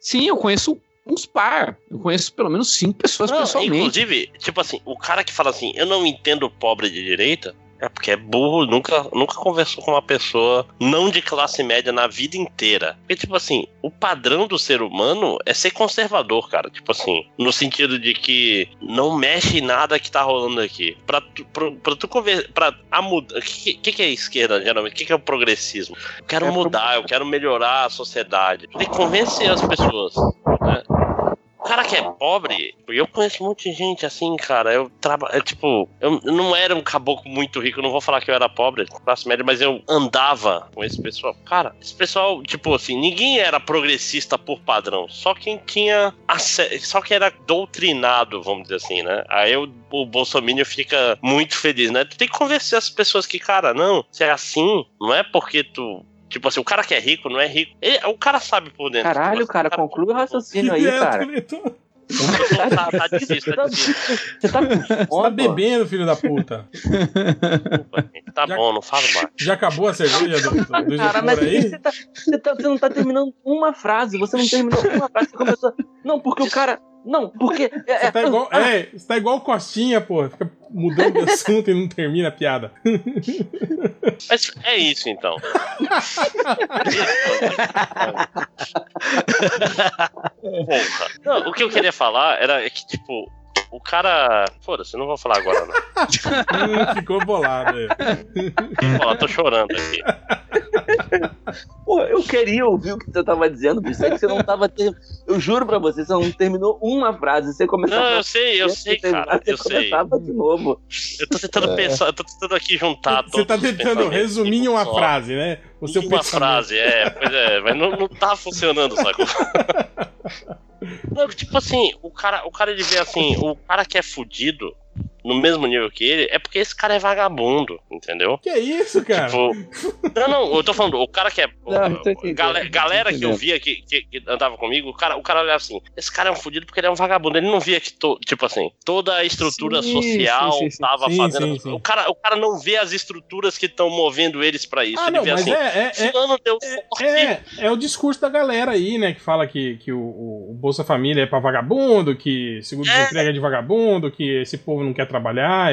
Sim, eu conheço uns par. Eu conheço pelo menos cinco pessoas não, pessoalmente. Inclusive, tipo assim, o cara que fala assim, eu não entendo pobre de direita, é porque é burro, nunca, nunca conversou com uma pessoa não de classe média na vida inteira. Porque, tipo assim, o padrão do ser humano é ser conservador, cara. Tipo assim, no sentido de que não mexe em nada que tá rolando aqui. Pra tu, pra, pra tu conversar. Pra a mudar. O que, que, que, é esquerda, geralmente? O que, que é o progressismo? Eu quero é mudar, pro... eu quero melhorar a sociedade. Tem que convencer as pessoas. Né? Cara que é pobre, eu conheço muita gente assim, cara. Eu trabalho, é, tipo, eu não era um caboclo muito rico, não vou falar que eu era pobre, classe média, mas eu andava com esse pessoal. Cara, esse pessoal, tipo assim, ninguém era progressista por padrão, só quem tinha só quem era doutrinado, vamos dizer assim, né? Aí eu, o Bolsonaro fica muito feliz, né? Tu tem que convencer as pessoas que, cara, não, se é assim, não é porque tu Tipo assim, o cara que é rico não é rico. Ele, o cara sabe por dentro. Caralho, tipo, cara, cara, conclui o raciocínio aí, cara. tá, tá tá. Você tá, você tá bebendo, filho da puta. Desculpa, tá já, bom, não falo mais. Já acabou a cerveja do, do, do Cara, mas aí? Você, tá, você, tá, você não tá terminando uma frase. Você não terminou uma frase. Você começou. Não, porque o cara. Não, porque. É, você tá igual, ah, é, você tá igual Costinha, pô. Fica mudando de assunto e não termina a piada. Mas é isso então. não, o que eu queria falar era que, tipo, o cara. Foda-se, não vou falar agora, não. Ficou bolado aí. Ó, tô chorando aqui. Pô, eu queria ouvir o que você tava dizendo, bicho. É que você não tava. Ter... Eu juro pra você, você não terminou uma frase. Você começou Não, eu sei, eu sei, cara. Você eu começava sei. de novo. Eu tô tentando é. pensar, eu tô tentando aqui juntar Você tá tentando resumir em uma só. frase, né? O seu uma pensamento. frase, é, pois é, mas não, não tá funcionando, sacou? Não, tipo assim, o cara, o cara ele vê assim, o cara que é fudido, no mesmo nível que ele, é porque esse cara é vagabundo, entendeu? Que é isso, cara? Tipo, não, não, eu tô falando, o cara que é. Não, galera, galera que eu via que, que, que, andava comigo, o cara, o cara olhava assim: esse cara é um fudido porque ele é um vagabundo. Ele não via que, to, tipo assim, toda a estrutura sim, social sim, sim, tava fazendo. O, cara, o cara não vê as estruturas que estão movendo eles pra isso. Ah, ele não, vê mas assim: é, é, deu é, é, é, o discurso da galera aí, né, que fala que, que o, o Bolsa Família é pra vagabundo, que seguro-desemprego é. é de vagabundo, que esse povo não quer trabalhar,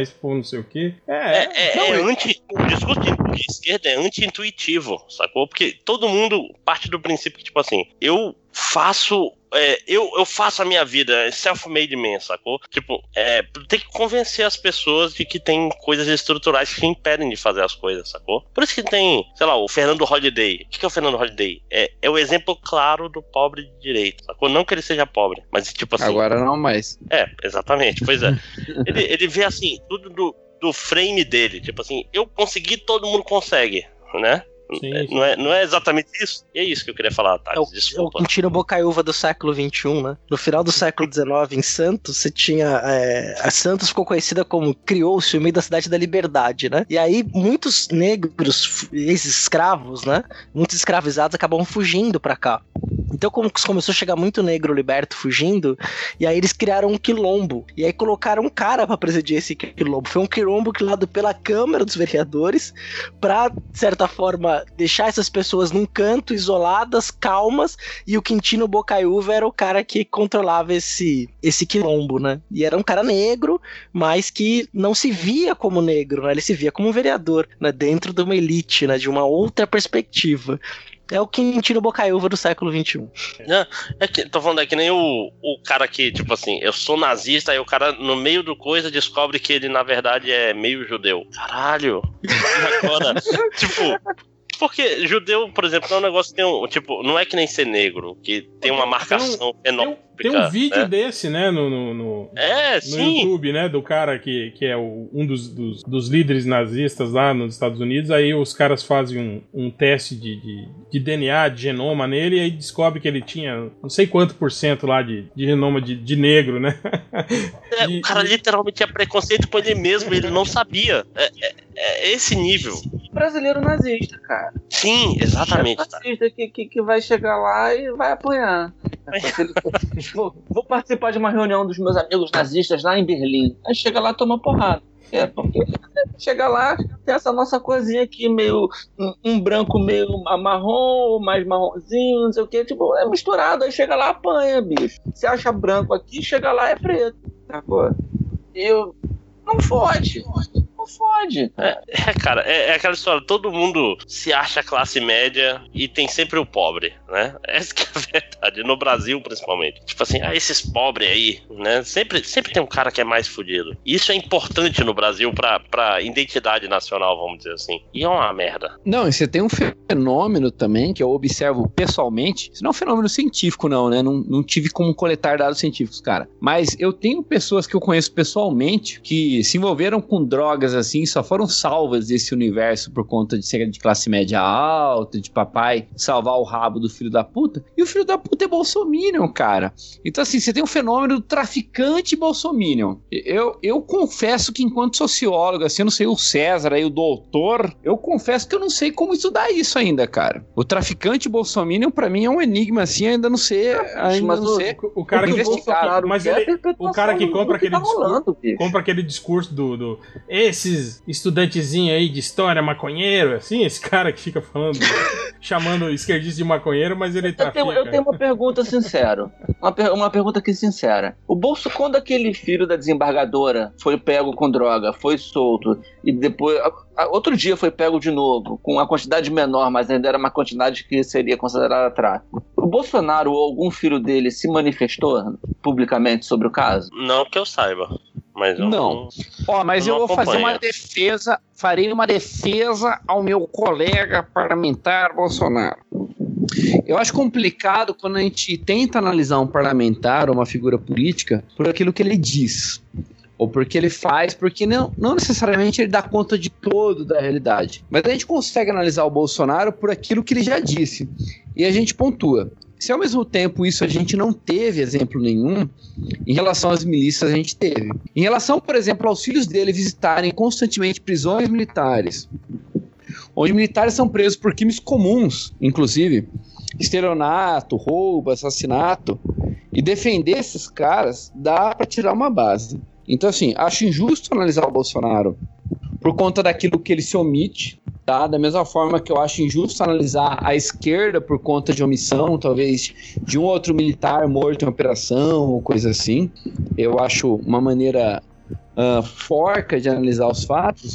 esse povo não sei o quê. É, é, é, é, é anti, o discurso de esquerda é anti-intuitivo, sacou? Porque todo mundo parte do princípio que, tipo assim, eu faço é, eu, eu faço a minha vida, self-made man, sacou? Tipo, é, tem que convencer as pessoas de que tem coisas estruturais que impedem de fazer as coisas, sacou? Por isso que tem, sei lá, o Fernando Holiday. O que é o Fernando Holiday? É, é o exemplo claro do pobre de direito, sacou? Não que ele seja pobre, mas tipo assim. Agora não mais. É, exatamente, pois é. ele, ele vê assim, tudo do, do frame dele, tipo assim, eu consegui, todo mundo consegue, né? Sim, é, sim. Não, é, não é exatamente isso. E é isso que eu queria falar, Thales. É o, Desculpa. É o tiro bocaiúva do século XXI, né? No final do século XIX, em Santos, você tinha. É, a Santos ficou conhecida como criou-se o meio da cidade da liberdade, né? E aí, muitos negros, ex-escravos, né? Muitos escravizados acabam fugindo para cá. Então, como começou a chegar muito negro liberto fugindo, e aí eles criaram um quilombo. E aí colocaram um cara para presidir esse quilombo. Foi um quilombo criado pela Câmara dos Vereadores para, de certa forma, deixar essas pessoas num canto, isoladas, calmas, e o Quintino Bocaiúva era o cara que controlava esse, esse quilombo, né? E era um cara negro, mas que não se via como negro, né? Ele se via como um vereador, né? Dentro de uma elite, né? De uma outra perspectiva. É o Quintino Bocaiúva do século XXI. Não, é que, tô falando, é que nem o, o cara que, tipo assim, eu sou nazista, aí o cara, no meio do coisa, descobre que ele, na verdade, é meio judeu. Caralho! E agora, tipo, porque judeu, por exemplo, é um negócio que tem um. Tipo, não é que nem ser negro, que tem uma marcação enorme. Tem um vídeo né? desse, né, no, no, no, é, no sim. YouTube, né, do cara que, que é o, um dos, dos, dos, líderes nazistas lá nos Estados Unidos. Aí os caras fazem um, um teste de, de, de, DNA, de genoma nele, e aí descobre que ele tinha não sei quanto por cento lá de, de genoma de, de negro, né? É, o cara literalmente tinha preconceito com ele mesmo, ele não sabia. É, é, é esse nível. Brasileiro nazista, cara. Sim, exatamente. É nazista que, que, que vai chegar lá e vai apanhar. vou, participar de uma reunião dos meus amigos nazistas lá em Berlim. Aí chega lá toma porrada. É, porque chega lá, tem essa nossa coisinha aqui, meio. Um, um, branco meio marrom, mais marronzinho, não sei o que, tipo, é misturado, aí chega lá, apanha, bicho. Você acha branco aqui, chega lá, é preto. Eu. Não fode não fode. É, é cara, é, é, aquela história, todo mundo se acha classe média e tem sempre o pobre, né? Essa que é a verdade, no Brasil principalmente. Tipo assim, ah, esses pobres aí, né? Sempre, sempre tem um cara que é mais fudido. Isso é importante no Brasil pra, pra identidade nacional, vamos dizer assim. E é uma merda. Não, e você tem um fenômeno também que eu observo pessoalmente. Isso não é um fenômeno científico, não, né? Não, não tive como coletar dados científicos, cara. Mas eu tenho pessoas que eu conheço pessoalmente que se envolveram com drogas assim só foram salvas desse universo por conta de ser de classe média alta, de papai salvar o rabo do filho da puta. E o filho da puta é bolsominion, cara. Então assim, você tem um fenômeno do traficante bolsominion. Eu, eu confesso que enquanto sociólogo, assim, eu não sei o César aí, o doutor, eu confesso que eu não sei como estudar isso ainda, cara. O traficante bolsominion para mim é um enigma assim, ainda não sei, ainda mas não o, sei. O, cara que mas ele, o cara que compra aquele tá discurso, compra aquele discurso do, do esse esses estudantezinhos aí de história maconheiro, assim, esse cara que fica falando, chamando esquerdista de maconheiro, mas ele tá. Eu tenho, eu tenho uma pergunta sincera. Uma, per uma pergunta aqui sincera. O bolso, quando aquele filho da desembargadora foi pego com droga, foi solto, e depois. Outro dia foi pego de novo, com uma quantidade menor, mas ainda era uma quantidade que seria considerada tráfico. O Bolsonaro ou algum filho dele se manifestou publicamente sobre o caso? Não que eu saiba. Mas eu não. Ó, mas eu, eu vou fazer uma defesa, farei uma defesa ao meu colega parlamentar Bolsonaro. Eu acho complicado quando a gente tenta analisar um parlamentar ou uma figura política por aquilo que ele diz. Ou porque ele faz, porque não, não necessariamente ele dá conta de todo da realidade. Mas a gente consegue analisar o Bolsonaro por aquilo que ele já disse. E a gente pontua. Se ao mesmo tempo isso a gente não teve exemplo nenhum, em relação às milícias a gente teve. Em relação, por exemplo, aos filhos dele visitarem constantemente prisões militares, onde militares são presos por crimes comuns, inclusive estelionato, roubo, assassinato, e defender esses caras dá para tirar uma base. Então, assim, acho injusto analisar o Bolsonaro por conta daquilo que ele se omite, Tá? Da mesma forma que eu acho injusto analisar a esquerda por conta de omissão, talvez de um outro militar morto em operação ou coisa assim. Eu acho uma maneira uh, forca de analisar os fatos,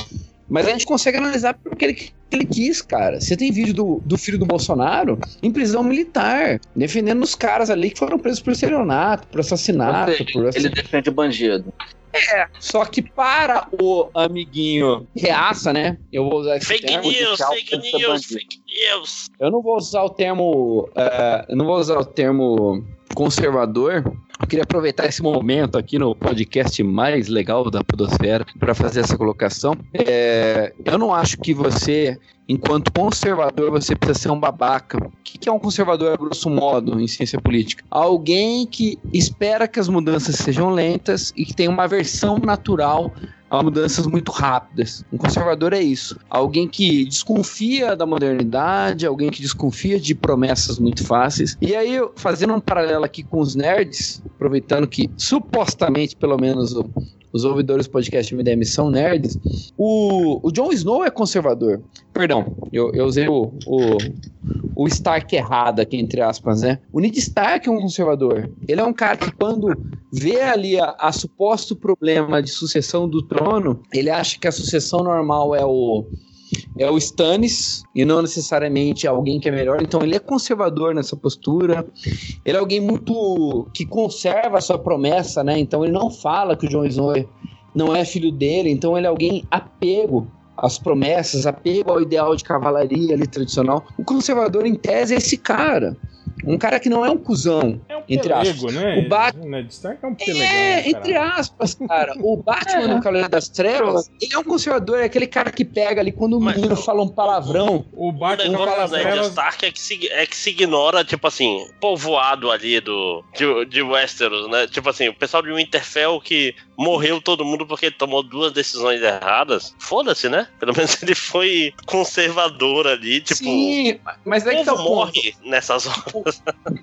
mas a gente consegue analisar porque ele, ele quis, cara. Você tem vídeo do, do filho do Bolsonaro em prisão militar, defendendo os caras ali que foram presos por estelionato, por assassinato. Seja, por Ele defende o bandido. É, só que para o amiguinho reaça, né? Eu vou usar esse fake termo. News, fake news, fake news. Eu não vou usar o termo. Uh, eu não vou usar o termo conservador. Eu queria aproveitar esse momento aqui no podcast mais legal da Podosfera para fazer essa colocação. É, eu não acho que você enquanto conservador, você precisa ser um babaca. O que é um conservador, a grosso modo, em ciência política? Alguém que espera que as mudanças sejam lentas e que tem uma versão natural a mudanças muito rápidas. Um conservador é isso. Alguém que desconfia da modernidade, alguém que desconfia de promessas muito fáceis. E aí, fazendo um paralelo aqui com os nerds, aproveitando que supostamente, pelo menos, os ouvidores do podcast MDM são nerds. O, o Snow é conservador. Perdão, eu, eu usei o, o, o Stark errado aqui, entre aspas, né? O Ned Stark é um conservador. Ele é um cara que, quando vê ali a, a suposto problema de sucessão do trono, ele acha que a sucessão normal é o é o Stannis e não necessariamente alguém que é melhor. Então ele é conservador nessa postura. Ele é alguém muito que conserva a sua promessa, né? Então ele não fala que o Jon Snow não é filho dele. Então ele é alguém apego às promessas, apego ao ideal de cavalaria ali tradicional. O conservador em tese é esse cara. Um cara que não é um cuzão, é um entre pelego, aspas. Né? O Batman. Stark é um pelegão, É, entre aspas, cara. O Batman no Cavaleiro das Trevas, ele é um conservador, é aquele cara que pega ali quando o Mas, menino fala um palavrão. O Batman o fala Ned Stark é que, se, é que se ignora, tipo assim, povoado ali do, de, de Westeros, né? Tipo assim, o pessoal de Winterfell que morreu todo mundo porque tomou duas decisões erradas. Foda-se, né? Pelo menos ele foi conservador ali, tipo. Sim, mas é que tá morre nessas horas. O,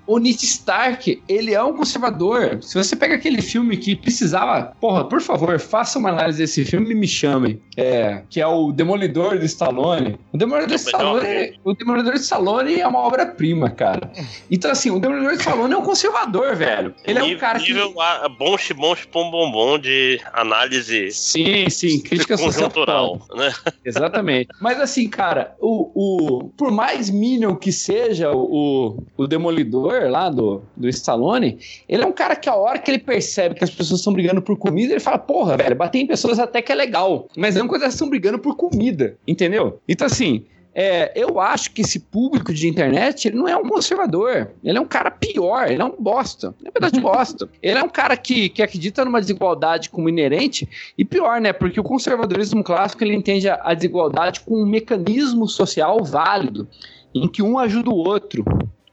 o Ned Stark, ele é um conservador. Se você pega aquele filme que precisava, porra, por favor, faça uma análise desse filme e me chame. É, que é o Demolidor do Stallone. O Demolidor do Stallone, o Demolidor do Stallone é uma obra-prima, cara. Então assim, o Demolidor do Stallone é um conservador, velho. Ele é um cara que nível bom, bom, bom, bom, bom de análise. Sim, sim, crítica conjuntural, né? Exatamente. Mas assim, cara, o, o por mais minion que seja o, o Demolidor lá do, do Stallone, ele é um cara que a hora que ele percebe que as pessoas estão brigando por comida, ele fala, porra, velho, bater em pessoas até que é legal. Mas não quando elas estão brigando por comida, entendeu? Então assim, é, eu acho que esse público de internet ele não é um conservador. Ele é um cara pior, ele é um bosta. Na verdade, bosta. Ele é um cara que, que acredita numa desigualdade como inerente e pior, né? Porque o conservadorismo clássico ele entende a, a desigualdade como um mecanismo social válido em que um ajuda o outro.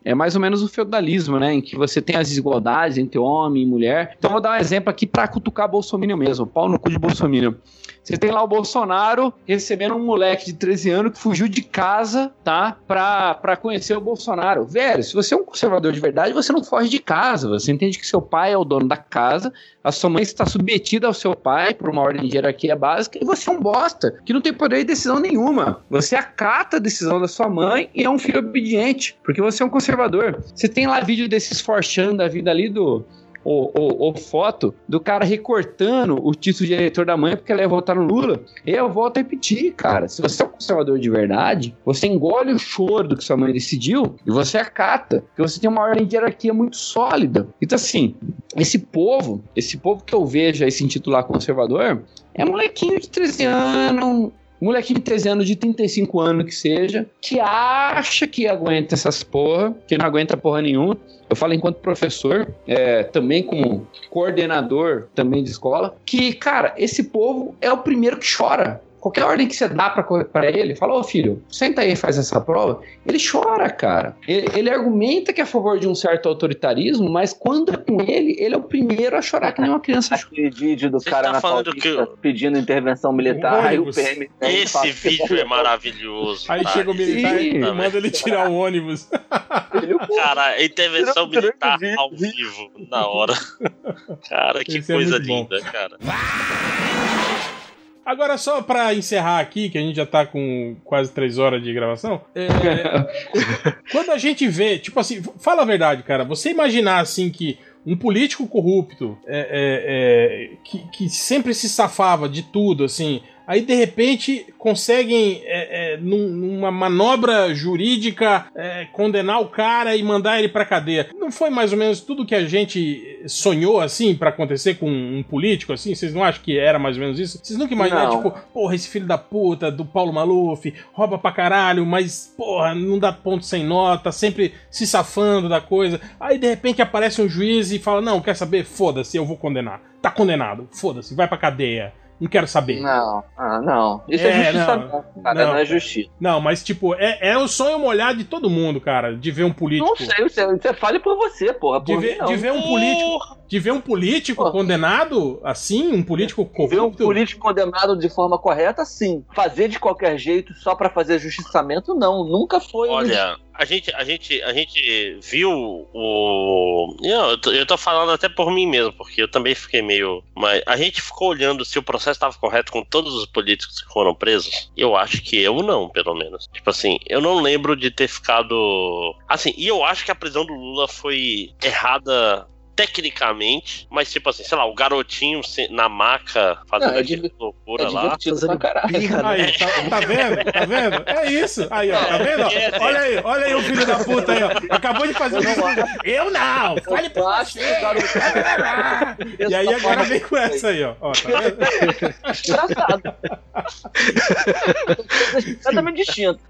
É mais ou menos o feudalismo, né? Em que você tem as desigualdades entre homem e mulher. Então, vou dar um exemplo aqui para cutucar Bolsonaro mesmo. Pau no cu de Bolsonaro. Você tem lá o Bolsonaro recebendo um moleque de 13 anos que fugiu de casa, tá? Pra, pra conhecer o Bolsonaro. Velho, se você é um conservador de verdade, você não foge de casa. Você entende que seu pai é o dono da casa, a sua mãe está submetida ao seu pai por uma ordem de hierarquia básica e você é um bosta, que não tem poder de decisão nenhuma. Você acata a decisão da sua mãe e é um filho obediente, porque você é um conservador. Você tem lá vídeo desses forchando da vida ali do ou, ou, ou, foto do cara recortando o título de eleitor da mãe porque ela ia votar no Lula. Eu volto a repetir, cara. Se você é um conservador de verdade, você engole o choro do que sua mãe decidiu e você acata. Porque você tem uma ordem de hierarquia muito sólida. Então, assim, esse povo, esse povo que eu vejo aí se intitular conservador, é molequinho de 13 anos, molequinho de 13 anos, de 35 anos que seja, que acha que aguenta essas porra, que não aguenta porra nenhuma. Eu falo enquanto professor, é, também como coordenador também de escola, que, cara, esse povo é o primeiro que chora qualquer ordem que você dá para ele, fala, ô filho, senta aí e faz essa prova, ele chora, cara. Ele, ele, argumenta que é a favor de um certo autoritarismo, mas quando é com ele, ele é o primeiro a chorar que nem uma criança. Aquele vídeo do Você cara tá na falando que pedindo intervenção militar, aí o PM... Esse vídeo é maravilhoso. Aí chega o militar e manda ele tirar o ônibus. cara, intervenção militar ao vivo, na hora. Cara, que Esse é coisa é linda, bom. cara. Agora, só para encerrar aqui, que a gente já tá com quase três horas de gravação. É... quando a gente vê, tipo assim, fala a verdade, cara. Você imaginar assim que um político corrupto é, é, é, que, que sempre se safava de tudo, assim, aí de repente conseguem, é, é, numa manobra jurídica, é, condenar o cara e mandar ele pra cadeia. Não foi mais ou menos tudo que a gente sonhou assim para acontecer com um político assim? Vocês não acham que era mais ou menos isso? Vocês nunca imaginaram, tipo, porra, esse filho da puta do Paulo Maluf rouba pra caralho, mas porra, não dá ponto sem nota, sempre se safando da coisa. Aí de repente aparece um juiz e fala: Não, quer saber? Foda-se, eu vou condenar. Tá condenado, foda-se, vai pra cadeia Não quero saber. Não, ah, não. Isso é, é justiça, não, cara, não. não. é justiça. Não, mas tipo, é, é o sonho molhado de todo mundo, cara, de ver um político. Não sei, você, você fale por você, porra. Por de, ver, de ver um político. De ver um político porra. condenado assim, um político corrupto. Ver um político condenado de forma correta, sim. Fazer de qualquer jeito só para fazer justiçamento, não. Nunca foi. Olha, a gente, a gente, a gente viu o. Eu, tô, eu tô falando até por mim mesmo, porque eu também fiquei meio. Mas a gente ficou olhando se o processo estava correto com todos os políticos que foram presos. Eu acho que eu não, pelo menos. Tipo assim, eu não lembro de ter ficado. Assim, e eu acho que a prisão do Lula foi errada tecnicamente, mas tipo assim, sei lá, o garotinho na maca fazendo não, é loucura é lá. Caralho. Birra, né? aí, tá, tá, vendo? Tá vendo? É isso. Aí, ó, tá vendo? É, olha aí, olha aí o filho da puta aí, ó. Acabou de fazer isso. Eu não! Fale pra você! E aí agora vem com essa aí, ó. ó tá vendo? Engraçado. Completamente distinto.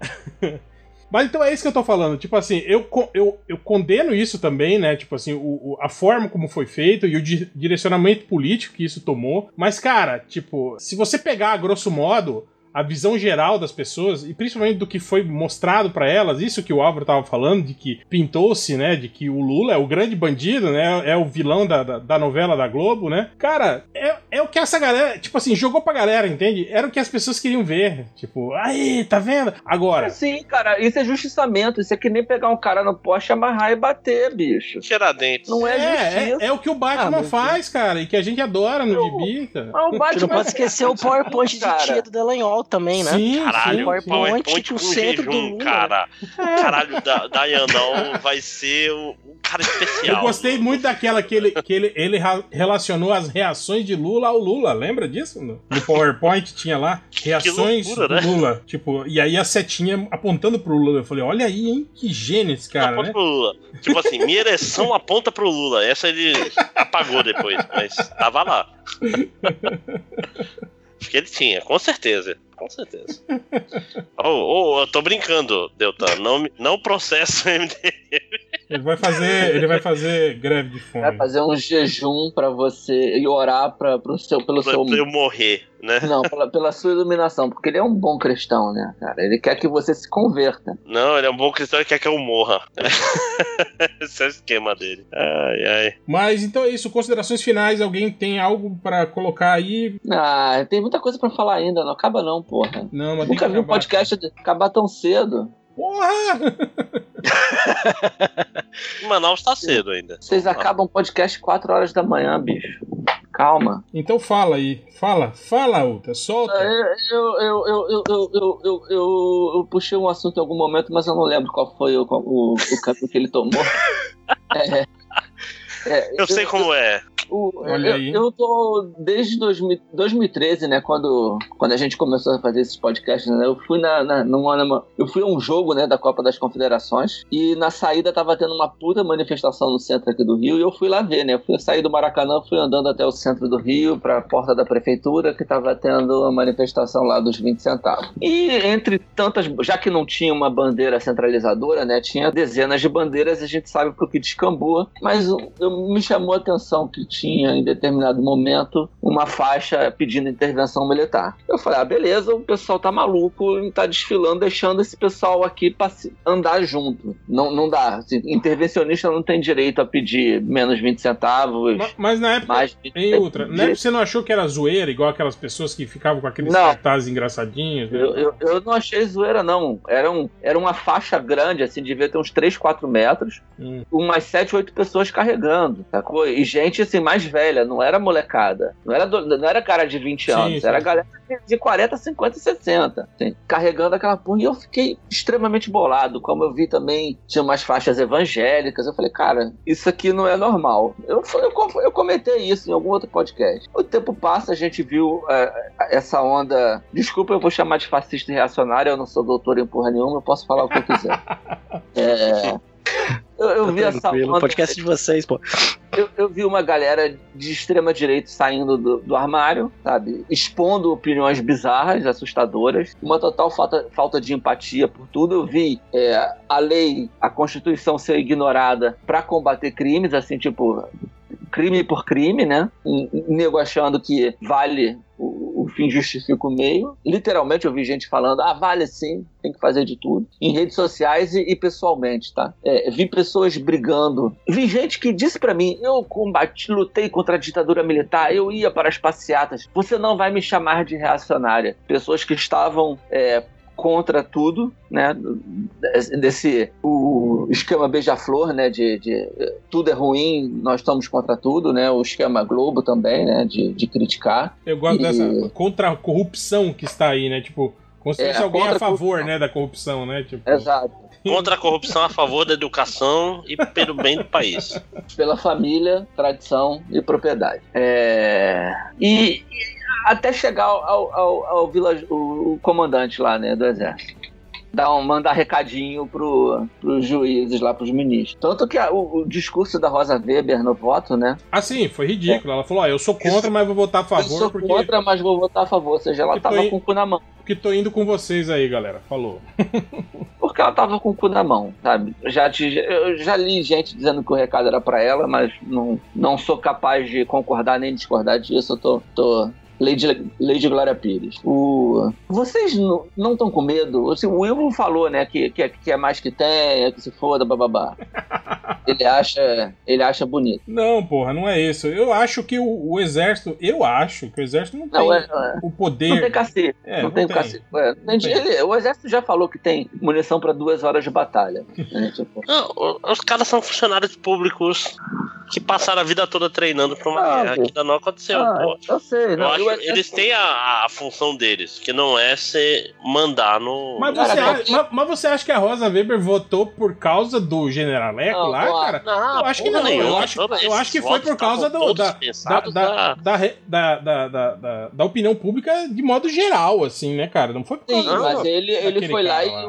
Mas então é isso que eu tô falando. Tipo assim, eu, eu, eu condeno isso também, né? Tipo assim, o, o, a forma como foi feito e o di direcionamento político que isso tomou. Mas, cara, tipo, se você pegar, grosso modo, a visão geral das pessoas, e principalmente do que foi mostrado para elas, isso que o Álvaro tava falando, de que pintou-se, né, de que o Lula é o grande bandido, né, é o vilão da, da, da, novela da Globo, né? Cara, é, é o que essa galera, tipo assim, jogou pra galera, entende? Era o que as pessoas queriam ver. Tipo, aí, tá vendo? Agora. Sim, cara, isso é justiçamento. Isso é que nem pegar um cara no poste, amarrar e bater, bicho. Tirar dente. Não é, é justiça. É, é, o que o Batman ah, faz, cara, e que a gente adora no gibi, cara. Mas o Batman não pode esquecer o PowerPoint de tia do Delanhol também, né? Sim, Caralho, sim, PowerPoint, PowerPoint com centro jejum, do cara. É. Caralho, da, Dayanão vai ser um cara especial. Eu gostei muito daquela que ele, que ele, ele relacionou as reações de Lula ao Lula. Lembra disso? No, no PowerPoint tinha lá reações loucura, do né? Lula. Tipo, e aí a setinha apontando pro Lula. Eu falei, olha aí, hein? Que gênio esse cara, Aponta né? Pro Lula. Tipo assim, minha ereção aponta pro Lula. Essa ele apagou depois, mas tava lá. Porque ele tinha, com certeza. Com certeza. oh, oh, eu tô brincando, Deltan. Não, não processo MDM. Ele vai fazer, ele vai fazer greve de fome. Vai fazer um jejum para você e orar para pro seu pelo pra, seu pra eu morrer, né? Não, pela, pela, sua iluminação, porque ele é um bom cristão, né, cara? Ele quer que você se converta. Não, ele é um bom cristão e quer que eu morra. Esse é o esquema dele. Ai, ai. Mas então é isso, considerações finais, alguém tem algo para colocar aí? Ah, tem muita coisa para falar ainda, não acaba não, porra. Não, mas Nunca vi um podcast acabar tão cedo. Porra! Manaus tá cedo ainda. Vocês acabam o podcast 4 horas da manhã, bicho. Calma. Então fala aí. Fala, fala, Uta, solta. Eu, eu, eu, eu, eu, eu, eu, eu, puxei um assunto em algum momento, mas eu não lembro qual foi o, o, o caminho que ele tomou. é, é, eu sei como é. O, Olha eu, aí. eu tô desde 2000, 2013, né, quando, quando a gente começou a fazer esses podcasts, né, eu fui na, na numa, eu fui a um jogo, né, da Copa das Confederações e na saída tava tendo uma puta manifestação no centro aqui do Rio e eu fui lá ver, né, eu fui sair do Maracanã, fui andando até o centro do Rio para a porta da prefeitura que tava tendo uma manifestação lá dos 20 centavos. E entre tantas, já que não tinha uma bandeira centralizadora, né, tinha dezenas de bandeiras, a gente sabe pro que descambua, mas eu, me chamou a atenção que tinha em determinado momento uma faixa pedindo intervenção militar. Eu falei, ah, beleza, o pessoal tá maluco, tá desfilando, deixando esse pessoal aqui andar junto. Não, não dá. Assim, intervencionista não tem direito a pedir menos 20 centavos. Mas, mas na época. Mais em outra, na época você não achou que era zoeira, igual aquelas pessoas que ficavam com aqueles não. cartazes engraçadinhos? Né? Eu, eu, eu, não achei zoeira, não. Era, um, era uma faixa grande, assim, devia ter uns 3, 4 metros, hum. umas 7, 8 pessoas carregando, sacou? E gente, assim, mais velha, não era molecada. Não era, do, não era cara de 20 anos, sim. era galera de 40, 50 e 60, assim, carregando aquela porra. E eu fiquei extremamente bolado. Como eu vi também, tinha umas faixas evangélicas. Eu falei, cara, isso aqui não é normal. Eu, eu, eu comentei isso em algum outro podcast. O tempo passa, a gente viu é, essa onda. Desculpa, eu vou chamar de fascista e reacionário. Eu não sou doutor em porra nenhuma, eu posso falar o que eu quiser. é. Eu, eu tá vi essa onda, podcast de vocês, pô. Eu, eu, vi uma galera de extrema direita saindo do, do, armário, sabe? Expondo opiniões bizarras, assustadoras, uma total falta, falta de empatia por tudo. Eu vi é, a lei, a Constituição ser ignorada para combater crimes, assim, tipo, crime por crime, né? Nego achando que vale o, o fim justifica o meio. Literalmente eu vi gente falando, ah, vale sim, tem que fazer de tudo. Em redes sociais e, e pessoalmente, tá? É, vi pessoas brigando. Vi gente que disse para mim, eu combati, lutei contra a ditadura militar, eu ia para as passeatas. Você não vai me chamar de reacionária. Pessoas que estavam é, contra tudo, né? Desse o esquema beija-flor, né? De, de, tudo é ruim, nós estamos contra tudo, né? O esquema Globo também, né? De, de criticar. Eu gosto e... dessa contra a corrupção que está aí, né? Tipo, como se fosse é, alguém a favor, né? Da corrupção, né? Tipo... Exato. Contra a corrupção, a favor da educação e pelo bem do país. Pela família, tradição e propriedade. É... E, até chegar ao, ao, ao, ao o, comandante lá, né, do exército. Dar um, mandar recadinho pro, pros juízes lá, pros ministros. Tanto que a, o, o, discurso da Rosa Weber no voto, né? Ah, sim, foi ridículo. É. Ela falou: ó, eu sou contra, mas vou votar a favor. Eu sou porque... contra, mas vou votar a favor. Ou seja, ela tava in... com o cu na mão. Porque tô indo com vocês aí, galera. Falou. porque ela tava com o cu na mão, sabe? Já te, eu já li gente dizendo que o recado era para ela, mas não, não sou capaz de concordar nem discordar disso. Eu tô, tô Lady, Lady Glória Pires. O... Vocês não estão com medo? Assim, o Ivo falou, né, que, que, que é mais que tem, é que se foda, bababá. ele acha, ele acha bonito. Não, porra, não é isso. Eu acho que o, o exército, eu acho que o exército não, não tem é, é. o poder. Não tem cacete. É, não, tem, tem. cacete. É, não tem. Ele, o exército já falou que tem munição para duas horas de batalha. Né, tipo. não, os caras são funcionários públicos que passaram a vida toda treinando pra uma ah, guerra que ainda não aconteceu. Ah, eu sei, não, eu eles têm a, a, função deles, que não é ser mandar no. Mas você, acha, mas, mas, você acha que a Rosa Weber votou por causa do Generaleco não, lá, cara? Não, eu acho que não. eu acho, eu acho que foi por causa do, da, da, da, da, da, da, da, opinião pública de modo geral, assim, né, cara? Não foi por causa Sim, mas ele, ele foi lá, lá, e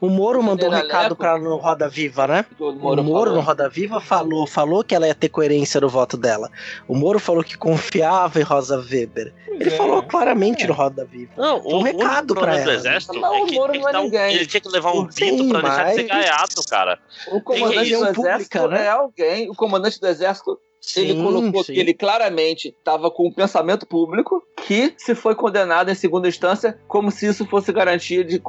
o, o Moro mandou um recado pra no Roda Viva, né? O Moro, o Moro no Roda Viva falou, falou que ela ia ter coerência no voto dela. O Moro falou que confiava em Rosa Weber. Ele é. falou claramente é. no Roda Viva. Não, um recado pra ela. Exército não, é que, o Moro não é um, ninguém. Ele tinha que levar um pinto pra deixar de ser gaiato, cara. O comandante do exército né? é alguém. O comandante do exército Sim, ele colocou sim. que ele claramente estava com o pensamento público que se foi condenado em segunda instância como se isso fosse garantia de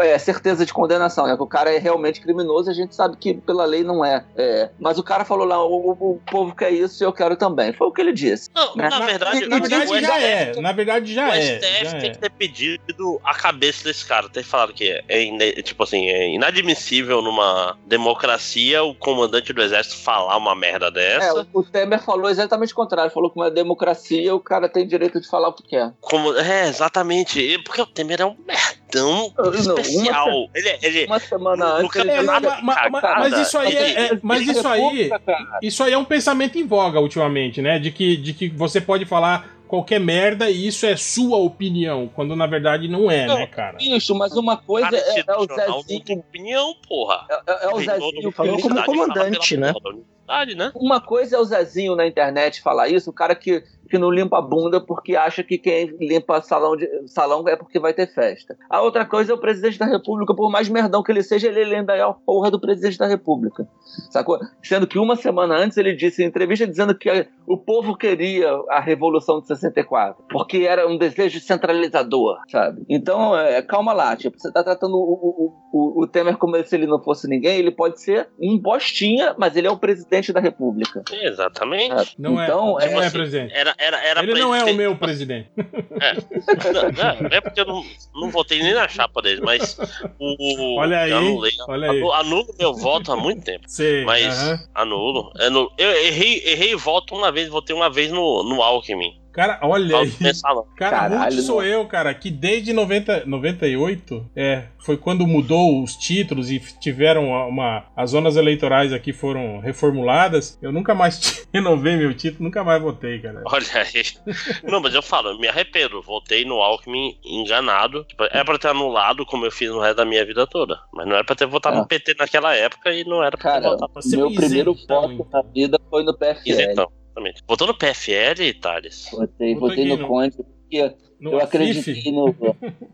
é, certeza de condenação. Né? Que o cara é realmente criminoso a gente sabe que pela lei não é. é. Mas o cara falou lá, o, o, povo quer isso e eu quero também. Foi o que ele disse. Não, né? na verdade, na verdade já é. Na verdade já o é. O STF tem é. que ter pedido a cabeça desse cara. Ter falado que é, tipo assim, é inadmissível numa democracia o comandante do exército falar uma merda dessa. É, o Temer falou exatamente o contrário. Falou que uma democracia o cara tem direito de falar o que quer. Como, é, exatamente. Porque o Temer é um merdão não, especial. Uma, ele, é, ele, uma semana antes. Ele é, mas, mas, mas, isso aí é, é mas isso aí, isso aí é um pensamento em voga ultimamente, né? De que, de que você pode falar qualquer merda e isso é sua opinião, quando na verdade não é, não, né, cara? Isso, mas uma coisa cara, é, é, o Zezinho. opinião, porra. É, é, é o Zezinho falou como comandante, né? Né? Uma coisa é o Zezinho na internet falar isso, o cara que que não limpa a bunda porque acha que quem limpa salão, de, salão é porque vai ter festa. A outra coisa é o presidente da República, por mais merdão que ele seja, ele ainda é a porra do presidente da República. Sacou? Sendo que uma semana antes ele disse em entrevista dizendo que o povo queria a Revolução de 64, porque era um desejo centralizador, sabe? Então, é, calma lá, tipo, você tá tratando o, o, o, o Temer como se ele não fosse ninguém, ele pode ser um bostinha, mas ele é o presidente da República. Exatamente. Não é. então, é, não é, é presidente. Era, era, era Ele não é o meu presidente. É. Não, não, é porque eu não, não votei nem na chapa dele, mas o. Olha aí. Anulei, olha aí. Anulo meu voto há muito tempo. Sim, mas uh -huh. anulo, anulo. Eu errei, errei voto uma vez, votei uma vez no, no Alckmin. Cara, olha aí. Cara, Caralho, muito sou eu, cara, que desde 90, 98, é, foi quando mudou os títulos e tiveram uma. As zonas eleitorais aqui foram reformuladas. Eu nunca mais renovei meu título, nunca mais votei, cara. Olha aí. Não, mas eu falo, eu me arrependo. Votei no Alckmin enganado. Tipo, é pra ter anulado, como eu fiz no resto da minha vida toda. Mas não era pra ter votado é. no PT naquela época e não era pra cara, ter votado pra Meu primeiro voto da vida foi no PFL. Isentão. Exatamente. Votou no PFL, Thales? Votei, votei no no- Conde porque No eu Afife? acreditei no.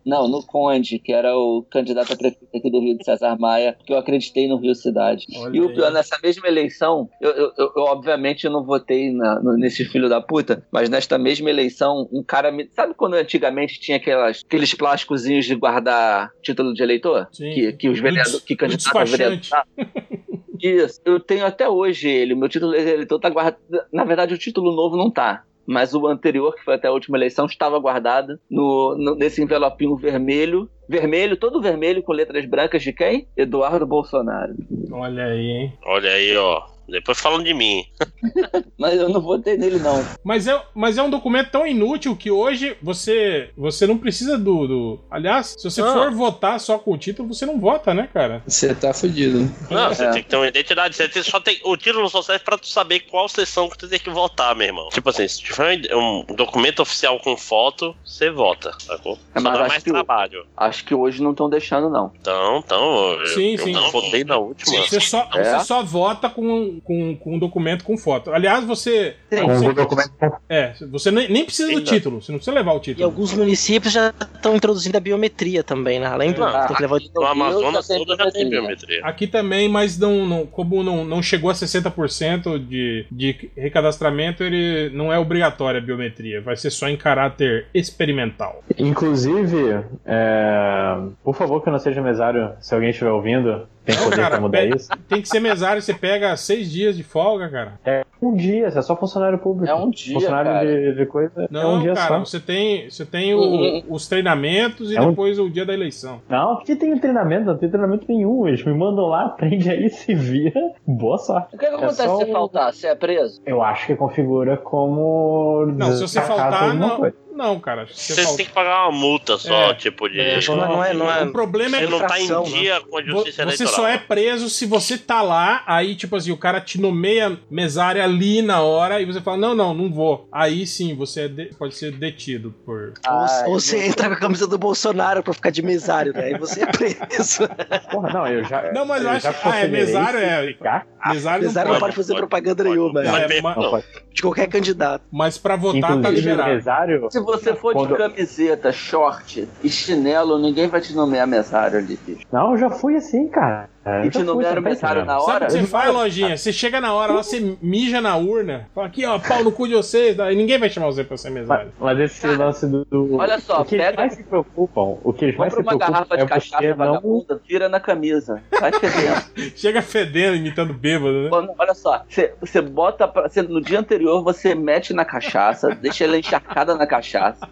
Não, no Conde, que era o candidato a prefeito aqui do Rio de César Maia, porque eu acreditei no Rio Cidade. Olha E o pior, nessa mesma eleição, eu, eu, eu- eu, obviamente não votei na- no- nesse filho da puta, mas nesta mesma eleição, um cara me. Sabe quando antigamente tinha aquelas, aqueles plásticozinhos de guardar título de eleitor? Sim. Que, que os vereadores. Que O candidato a vereador. Isso, eu tenho até hoje ele. O meu título de eleitor tá guardado. Na verdade, o título novo não tá. Mas o anterior, que foi até a última eleição, estava guardado no, no- nesse envelopinho vermelho. Vermelho, todo vermelho, com letras brancas de quem? Eduardo Bolsonaro. Olha aí, hein? Olha aí, ó. Depois falam de mim. Mas eu não votei nele, não. Mas é, mas é um documento tão inútil que hoje você você não precisa do. do- Aliás, se você Não. for votar só com o título, você não vota, né, cara? Você tá fudido. Não, você É. tem que ter uma identidade. Você tem- só tem, o título só serve pra tu saber qual sessão que tu tem que votar, meu irmão. Tipo assim, se tiver um documento oficial com foto, você vota, sacou? É, Só mas acho mais que trabalho. Acho que hoje não estão deixando, não. Então, então, eu, Sim, eu sim. não votei na última. Você só, É? você só vota com, com, com um documento com foto. Aliás, você. Com você o documento é, você nem, nem precisa do título, você não precisa levar o E título. alguns municípios já estão introduzindo a biometria também, né? Além do. Não, tem que levar o No Amazonas já tem todo já tem biometria. biometria. Aqui também, mas não, não- como não, não chegou a 60% de, de recadastramento, ele não é obrigatório a biometria. Vai ser só em caráter experimental. Inclusive, é, por favor que eu não seja mesário, se alguém estiver ouvindo, tem Não, poder cara, pra mudar pega- isso. Tem que ser mesário, você pega seis dias de folga, cara. É um dia, você é só funcionário público. É um dia, Funcionário cara. de, de coisa é Não, um dia cara, só. você tem, você tem o- Uhum. os treinamentos e É um- depois o dia da eleição. Não, porque tem treinamento, não tem treinamento nenhum. Eles me mandam lá, aprende aí, se vira. Boa sorte. O que, que acontece só se um- faltar? Você é preso? Eu acho que configura como. Não, se você faltar, não. coisa. Não, cara. Você você tem que pagar uma multa só, É. tipo de. É, não, não é, não é. O problema é Você que não tá em infração, né? dia com a justiça Você eleitoral. só é preso se você tá lá, aí, tipo assim, o cara te nomeia mesária ali na hora e você fala, não, não, não vou. Aí sim, você é de- pode ser detido por. Ah, ou você entra com a camisa do Bolsonaro pra ficar de mesário, né? Aí você é preso. Porra, não, eu já. Não, mas eu acho que- ah, é, mesário é- ficar. Mesário não mesário não pode. pode fazer pode, propaganda pode. nenhuma, Não, né? Não pode. de qualquer candidato. Mas pra votar tá Inclusive, o liberado. mesário. Se você for Quando- de camiseta, short e chinelo, ninguém vai te nomear mesário ali, bicho. Não, eu já fui assim, cara. Eu E te nomearam tá mesário entendendo? na Sabe o hora? que você faz, lojinha? Você chega na hora lá, você mija na urna, fala aqui, ó, pau no cu de vocês, aí ninguém vai chamar você pra ser Mas, mesário. mas esse lance do, do- Olha só, o que eles pega- mais se preocupam, o que eles mais Compra se uma preocupam garrafa de é cachaça porque não vagabunda, vira na camisa. Vai fedendo. Chega fedendo, imitando bêbado, né? Quando- Olha só, você, você bota pra, você, no dia anterior, você mete na cachaça, deixa ela encharcada na cachaça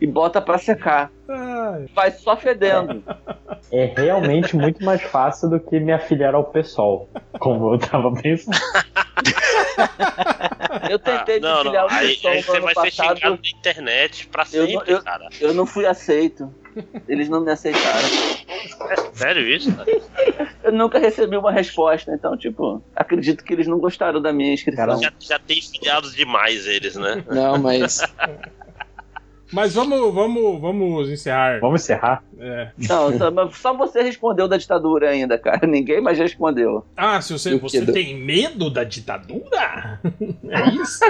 e bota pra secar. Ai, Vai só fedendo. é realmente muito mais fácil do que me afiliar ao PSOL, como eu tava pensando. Eu tentei Ah, não, não. desfiliar o Aí, pessoal aí você vai ser passado, xingado na internet pra Eu não- sempre, eu- cara. eu não fui aceito. Eles não me aceitaram. É sério isso, cara? Eu nunca recebi uma resposta, então, tipo, acredito que eles não gostaram da minha inscrição. Já, já tem filiados demais eles, né? Não, mas Mas vamos, vamos, vamos encerrar. Vamos encerrar? É. Não, só, só você respondeu da ditadura ainda, cara. Ninguém mais respondeu. Ah, se você, E você tem medo da ditadura? É isso?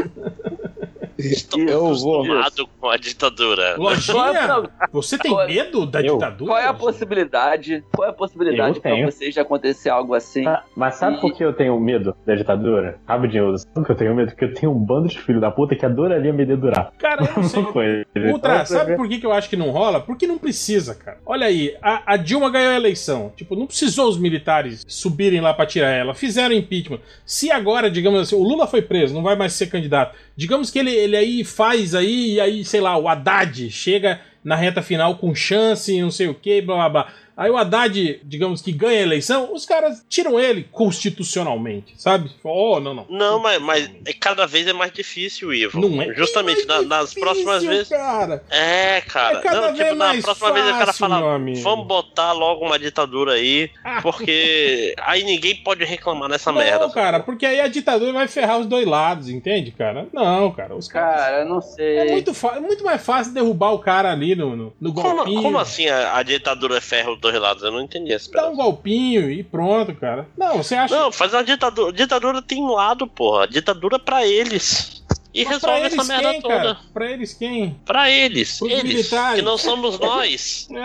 Estou Eu vou. acostumado com a ditadura. Lojinha, você tem Qual- medo da Eu? ditadura? Qual é a possibilidade? Qual é a possibilidade Eu pra tenho. vocês de acontecer algo assim? Tá, mas sabe por que eu tenho medo da ditadura? Rapidinho, sabe que eu tenho medo? Porque eu tenho um bando de filho da puta que adoraria me dedurar. Cara, eu não sei. Ele. Ultra, Então, sabe por que, que eu acho que não rola? Porque não precisa, cara. Olha aí, a, a Dilma ganhou a eleição. Tipo, não precisou os militares subirem lá pra tirar ela. Fizeram impeachment. Se agora, digamos assim, o Lula foi preso, não vai mais ser candidato. Digamos que ele, ele aí faz aí, e aí, sei lá, o Haddad chega na reta final com chance, não sei o que, blá blá blá. Aí o Haddad, digamos que ganha a eleição, os caras tiram ele constitucionalmente, sabe? Oh, não, não. Não, mas, mas é, cada vez é mais difícil, Ivo. Não é Justamente na- mais nas difícil, próximas vezes. Cara. É, cara. É cada não, vez tipo, na mais próxima vez o cara fácil, fala, vamos botar logo uma ditadura aí, porque aí ninguém pode reclamar nessa merda. Não, cara, porque aí a ditadura vai ferrar os dois lados, entende, cara? Não, cara, os caras. Cara, eu não sei. É muito, fa- é muito mais fácil derrubar o cara ali no, no, no Como, golpinho. como assim a, a ditadura ferra os dois Torrelados, eu não entendi esse Dá um golpinho e pronto, cara. Não, você acha. Não, faz uma ditadura. Ditadura tem um lado, porra. Ditadura pra eles. E Mas resolve essa eles merda quem, toda. cara? Pra eles quem? Pra eles. Pros eles. militares. Que não somos nós.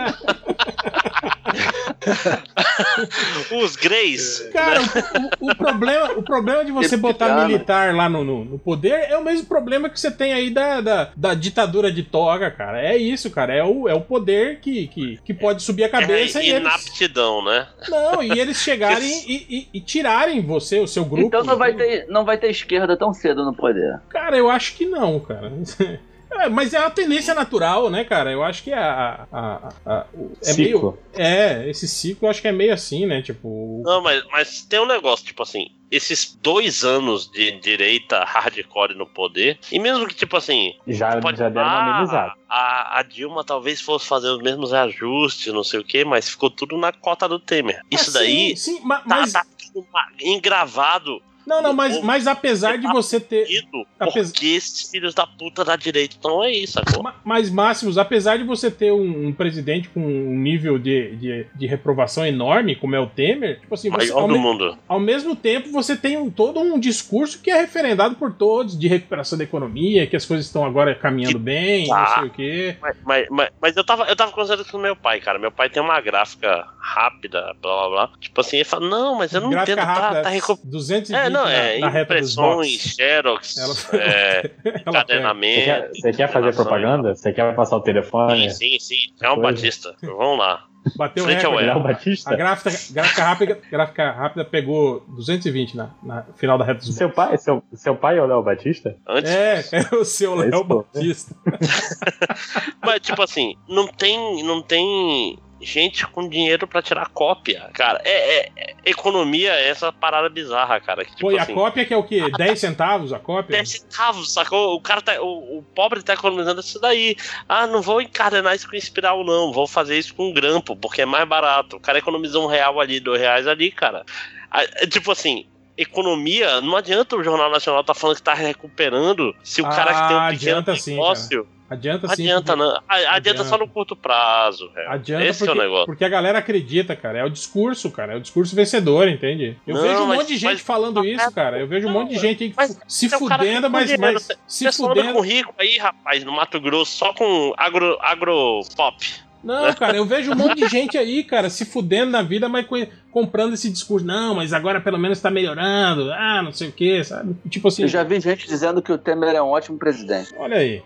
Os Greys. Cara, o, o- o problema, o problema de você botar militar lá no, no, no poder é o mesmo problema que você tem aí da, da, da ditadura de toga, cara. É isso, cara. É o, é o poder que, que, que pode subir a cabeça é e eles. inaptidão, né? Não, e eles chegarem e, e- e tirarem você, o seu grupo. Então não vai, ter, não vai ter esquerda tão cedo no poder. Cara, eu acho que não, cara. É, mas é uma tendência natural, né, cara? Eu acho que a. a, a- a- é meio. Ciclo. É, esse ciclo eu acho que é meio assim, né? Tipo. Não, mas, mas tem um negócio, tipo assim, esses dois anos de direita hardcore no poder, e mesmo que, tipo assim, Já, pode já deram uma amenizada. A, a Dilma talvez fosse fazer os mesmos ajustes, não sei o que, mas ficou tudo na cota do Temer. Isso Ah, daí Sim, sim tá, mas. tá ma- engravado Não, não, mas, mas apesar de você ter. ido Apes- porque esses filhos da puta da direita estão aí, sacou? Ma- Mas, Máximos, apesar de você ter um, um presidente com um nível de, de, de reprovação enorme, como é o Temer, tipo assim, você, ao, me- mundo. ao mesmo tempo você tem um- todo um discurso que é referendado por todos, de recuperação da economia, que as coisas estão agora caminhando bem, não tá. sei o quê. Mas, mas, mas, mas eu tava, eu tava conversando com meu pai, cara. Meu pai tem uma gráfica rápida, blá blá blá. Tipo assim, ele fala, não, mas eu não Gráfica entendo, tá, rápida, tá recu- 220 É, não, na, é na impressões, xerox, Ela- é, pega. Você encadenamento. quer, você quer fazer propaganda? Você quer passar o telefone? Sim, sim, sim. É um Coisa. Batista. Vamos lá. Bateu o Frente recorde. Léo. Léo Batista? A gráfica, gráfica, rápida, gráfica rápida pegou 220 na, na final da reta dos Seu pai, seu, seu pai é o Léo Batista? Antes, É, é o seu É Léo. Batista. mas tipo assim, não tem, não tem gente com dinheiro pra tirar cópia, cara. É, é- é- economia é essa parada bizarra, cara. Que, tipo Pô, e a assim, cópia que é o quê? 10 centavos a cópia? 10 centavos, sacou? O cara tá. O, o pobre tá economizando isso daí. Ah, não vou encadenar isso com espiral, não. Vou fazer isso com grampo, porque é mais barato. O cara economizou um real ali, dois reais ali, cara. Ah, é tipo assim. Economia, não adianta o Jornal Nacional tá falando que tá recuperando se o cara que tem Ah, um pequeno adianta sim, negócio. Adianta sim. adianta, porque- não. A- Adianta, Adianta. só no curto prazo. velho. Adianta Esse porque, é o negócio. porque a galera acredita, cara. É o discurso, cara. É o discurso vencedor, entende? Eu Não, vejo um mas- monte de gente mas- falando isso, cara. Eu vejo um monte de gente aí mas se cara fudendo, mas, dinheiro, mas você- se anda fudendo. com rico aí, rapaz, no Mato Grosso, só com agro, agro pop. Não, cara, eu vejo um monte de gente aí, cara, se fudendo na vida, mas co- comprando esse discurso. Não, mas agora pelo menos tá melhorando. Ah, não sei o que, sabe? Tipo assim, Eu já vi gente dizendo que o Temer é um ótimo presidente. olha aí.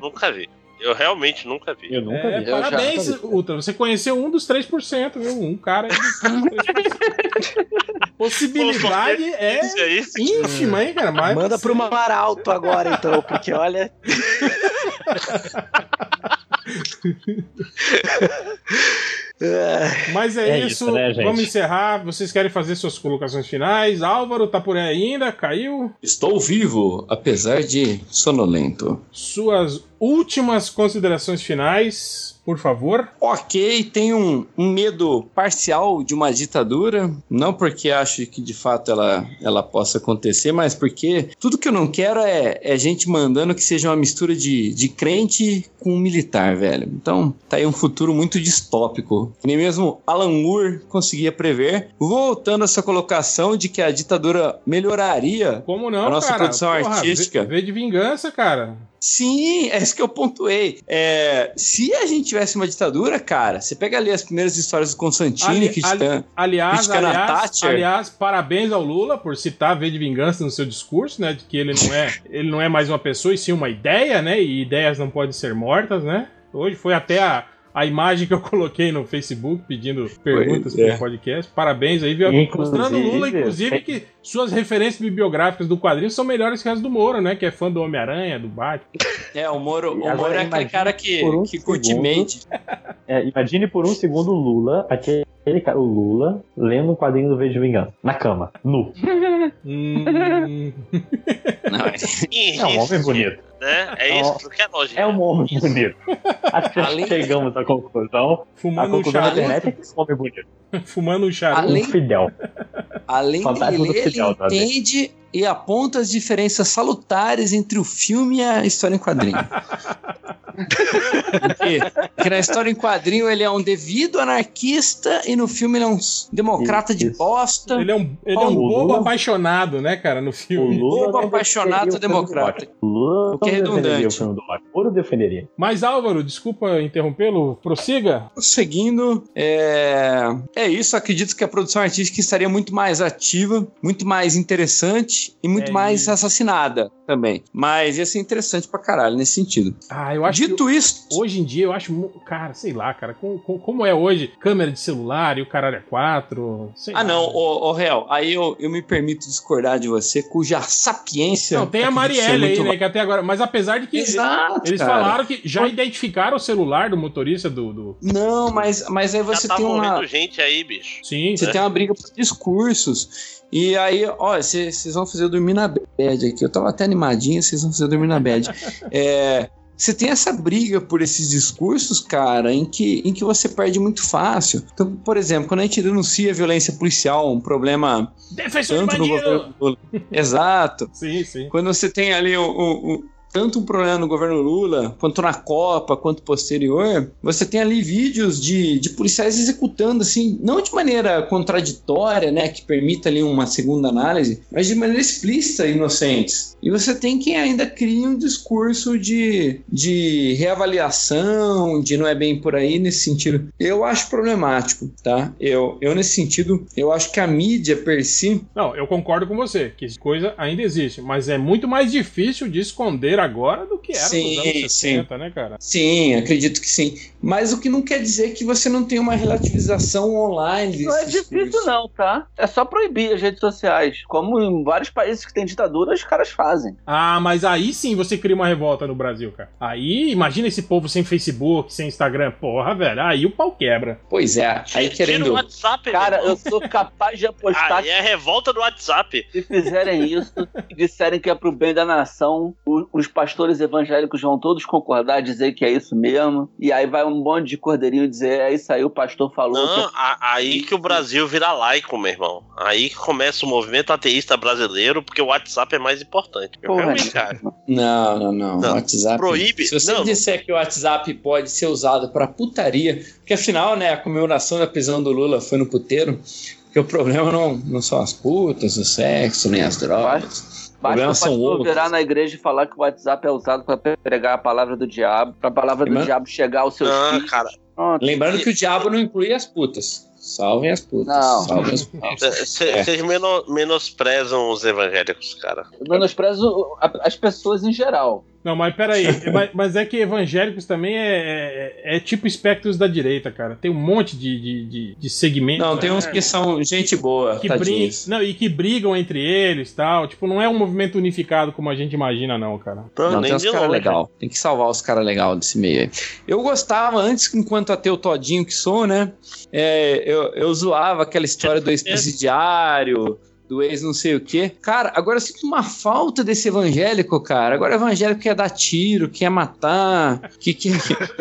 Nunca vi. Eu realmente nunca vi. Eu nunca É, vi. Eu já- parabéns, Ultra. Você conheceu um dos 3%, viu? Um cara aí dos 3%. Possibilidade é é ínfima, hein, cara? Mas Manda pro Mar Alto agora, então, porque olha. Mas é, É isso, isso, né, gente? vamos encerrar. Vocês querem fazer suas colocações finais? Álvaro tá por aí ainda? Caiu? Estou vivo, apesar de sonolento. Suas últimas considerações finais, por favor. Ok, tenho um, um medo parcial de uma ditadura, não porque acho que de fato ela, ela possa acontecer, mas porque tudo que eu não quero é, é gente mandando que seja uma mistura de, de crente com militar, velho. Então tá aí um futuro muito distópico, nem mesmo Alan Moore conseguia prever. Voltando a essa colocação de que a ditadura melhoraria Como não, A nossa cara? produção artística. V, v de vingança, cara. Sim, é isso que eu pontuei. É, se a gente tivesse uma ditadura, cara, você pega ali as primeiras histórias do Constantine, Ali- que ali- está- Aliás, a aliás, aliás, parabéns ao Lula por citar V de vingança no seu discurso, né? De que ele não é, ele não é mais uma pessoa e sim uma ideia, né? E ideias não podem ser mortas, né? Hoje foi até a, a imagem que eu coloquei no Facebook pedindo perguntas Pois é. pro podcast. Parabéns aí, viu? Inclusive, Mostrando o Lula, inclusive, que suas referências bibliográficas do quadrinho são melhores que as do Moro, né? Que é fã do Homem-Aranha, do Batman. É, o Moro, o agora Moro é aquele cara que, um que curte mente. É, imagine por um segundo o Lula, aquele cara, o Lula, lendo um quadrinho do V de Vingança. Na cama, nu. Hum, Não, é- É um homem bonito. Né? É isso que é lógico. É um homem bonito. Acho que Além- chegamos à conclusão. A Fumando um conclusão charuto. internet é que esse homem é bonito. Fumando um charuto. Além- Um. Além de ler, ele tá, entende e aponta as diferenças salutares entre o filme e a história em quadrinho. Porque, porque na história em quadrinho ele é um devido anarquista e no filme ele é um democrata de Isso. bosta. Ele é um, ele é um bobo apaixonado, né, cara, no filme. Lula Bobo apaixonado defenderia o democrata. O O que é redundante. o. Ouro defenderia. Mas Álvaro, desculpa interrompê-lo, prossiga. Seguindo, é... é isso. Acredito que a produção artística estaria muito mais ativa, muito mais interessante e muito É mais isso. assassinada também. Mas ia ser interessante pra caralho nesse sentido. Ah, eu acho que Dito isso, hoje em dia eu acho, cara, sei lá, cara, com- com- como é hoje, câmera de celular e o caralho é 4, sei Ah, lá. não, ô, ô Real, aí eu, eu me permito discordar de você, cuja sapiência. Não, tem a ser Marielle aí, né, que até agora, mas apesar de que Exato. eles cara. falaram que já identificaram o celular do motorista do, do... Não, mas, mas aí você Já tá tem uma. gente aí, bicho. Sim, Você tem uma briga por discursos. E aí, ó, vocês vão fazer eu dormir na bad aqui. Eu tava até animadinho, vocês vão fazer eu dormir na bad. É. Você tem essa briga por esses discursos, cara, em que, em que você perde muito fácil. Então, por exemplo, quando a gente denuncia a violência policial, um problema defensor de tanto no bandido! governo Lula. Exato. Sim, sim. Quando você tem ali o- tanto um problema no governo Lula, quanto na Copa, quanto posterior, você tem ali vídeos de, de policiais executando, assim, não de maneira contraditória, né, que permita ali uma segunda análise, mas de maneira explícita inocentes. E você tem quem ainda cria um discurso de, de reavaliação, de não é bem por aí nesse sentido. Eu acho problemático, tá? Eu, eu nesse sentido, eu acho que a mídia per si Não, eu concordo com você, que coisa ainda existe, mas é muito mais difícil de esconder agora do que era Sim, nos anos 60, né, cara? Sim, acredito que sim. Mas o que não quer dizer que você não tem uma relativização online. Não é difícil, discursos. não, tá? É só proibir as redes sociais. Como em vários países que têm ditadura, os caras fazem. Ah, mas aí sim você cria uma revolta no Brasil, cara. Aí, imagina esse povo sem Facebook, sem Instagram. Porra, velho, aí o pau quebra. Pois é, aí Tira o querendo. WhatsApp, Cara, eu sou capaz de apostar Aí é revolta do WhatsApp. se fizerem isso e disserem que é pro bem da nação, os pastores evangélicos vão todos concordar, dizer que é isso mesmo. E aí vai um monte de cordeirinho dizer, é isso aí, o pastor falou. Não, que a- aí que o Brasil vira laico, meu irmão. Aí que começa o movimento ateísta brasileiro, porque o WhatsApp é mais importante. Eu Porra, realmente acho. Não, não, não. Não, O WhatsApp. proíbe- Se você não. disser que o WhatsApp pode ser usado pra putaria, porque afinal, né, a comemoração da prisão do Lula foi no puteiro, porque o problema não, não são as putas, o sexo, nem as drogas. Basta o pastor virar na igreja e falar que o WhatsApp é usado pra pregar a palavra do diabo, pra palavra do Mas- diabo chegar aos seus Não, filhos. cara. Pronto. Lembrando que o diabo não inclui as putas. Salvem as putas. Não. Salvem as putas. Vocês É. menosprezam os evangélicos, cara. Eu menosprezo a- as pessoas em geral. Não, mas peraí, mas, mas é que evangélicos também é, é, é tipo espectros da direita, cara. Tem um monte de, de, de, de segmentos. Não, tem né? uns que são gente boa, que não, e que brigam entre eles tal. Tipo, não é um movimento unificado como a gente imagina, não, cara. Não, tem uns caras legal. Tem que salvar os caras legal desse meio aí. Eu gostava, antes, enquanto ateu todinho que sou, né? é, eu, eu zoava aquela história do ex-presidiário, do ex não sei o quê. Cara, agora eu sinto uma falta desse evangélico, cara. Agora o evangélico quer dar tiro, quer matar, que, que,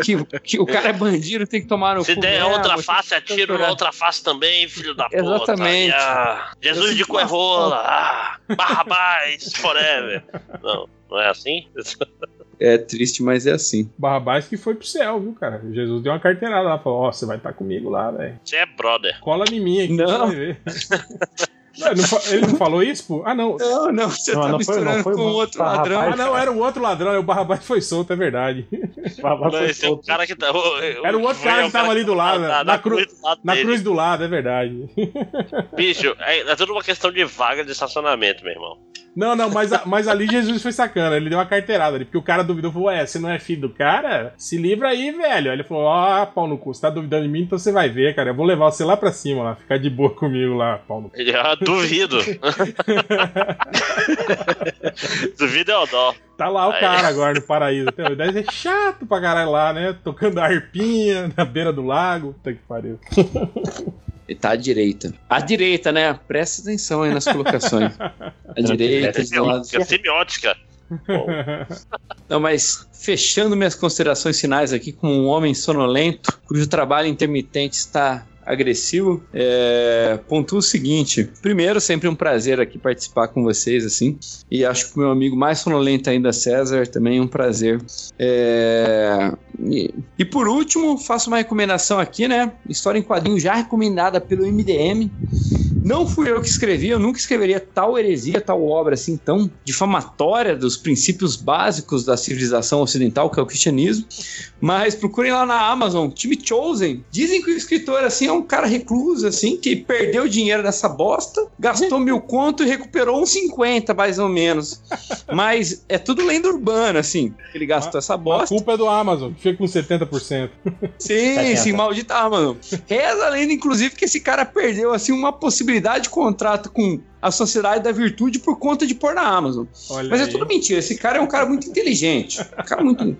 que, que o cara é bandido, tem que tomar no Se cu der mesmo, outra face, atiro na torturar. outra face também, filho da puta. Exatamente. Ah, Jesus de Coerrola. Ah, Barrabás, forever. Não, não é assim? É triste, mas é assim. Barrabás que foi pro céu, viu, cara? Jesus deu uma carteirada lá, falou: Ó, você vai estar comigo lá, velho. Você é brother. Cola em mim aqui, Não. você vai ver. Não ele não falou isso, pô? Ah, não. Não, não, você Não, tá não foi- não misturando foi com o outro Barrabás. ladrão. Ah, não, era o outro ladrão, aí o Barrabás foi solto, é verdade. Não, esse é o solto. cara que tá. Era o outro cara que tava ali do lado, na, na cru- cruz do lado Na cruz do lado, é verdade. Bicho, é, é tudo uma questão de vaga de estacionamento, meu irmão. Não, não, mas, mas ali Jesus foi sacana, ele deu uma carteirada ali, porque o cara duvidou, falou, ué, você não é filho do cara? Se livra aí, velho. Aí ele falou, ó, pau no cu, você tá duvidando de mim, então você vai ver, cara, eu vou levar você lá pra cima, lá, ficar de boa comigo lá, pau no cu. Ele, ah, duvido. duvido é o dó. Tá lá o Aí. cara agora no paraíso, até o 10 é chato pra caralho lá, né, tocando a arpinha na beira do lago, puta que pariu. Ele tá à direita. À direita, né? Presta atenção aí nas colocações. À direita, do lado. Semiótica, semiótica. Não, mas fechando minhas considerações finais aqui como um homem sonolento, cujo trabalho intermitente está agressivo, é, pontua o seguinte. Primeiro, sempre um prazer aqui participar com vocês, assim. E acho que o meu amigo mais sonolento ainda, César, também é um prazer. É, e, e, por último, faço uma recomendação aqui, né? História em quadrinho já recomendada pelo MDM. Não fui eu que escrevi, eu nunca escreveria tal heresia, tal obra assim tão difamatória dos princípios básicos da civilização ocidental, que é o cristianismo. Mas procurem lá na Amazon, Time Chosen. Dizem que o escritor assim é um cara recluso, assim, que perdeu dinheiro nessa bosta, gastou mil conto e recuperou uns 50, mais ou menos. Mas é tudo lenda urbana, assim. Ele gastou a, essa bosta. A culpa é do Amazon, fica com 70%. Sim, sim, maldita Amazon. Reza a lenda, inclusive, que esse cara perdeu, assim, uma possibilidade possibilidade de contrato com a Sociedade da Virtude por conta de pôr na Amazon. Olha Mas é aí. é tudo mentira. Esse cara é um cara muito inteligente. Um cara muito.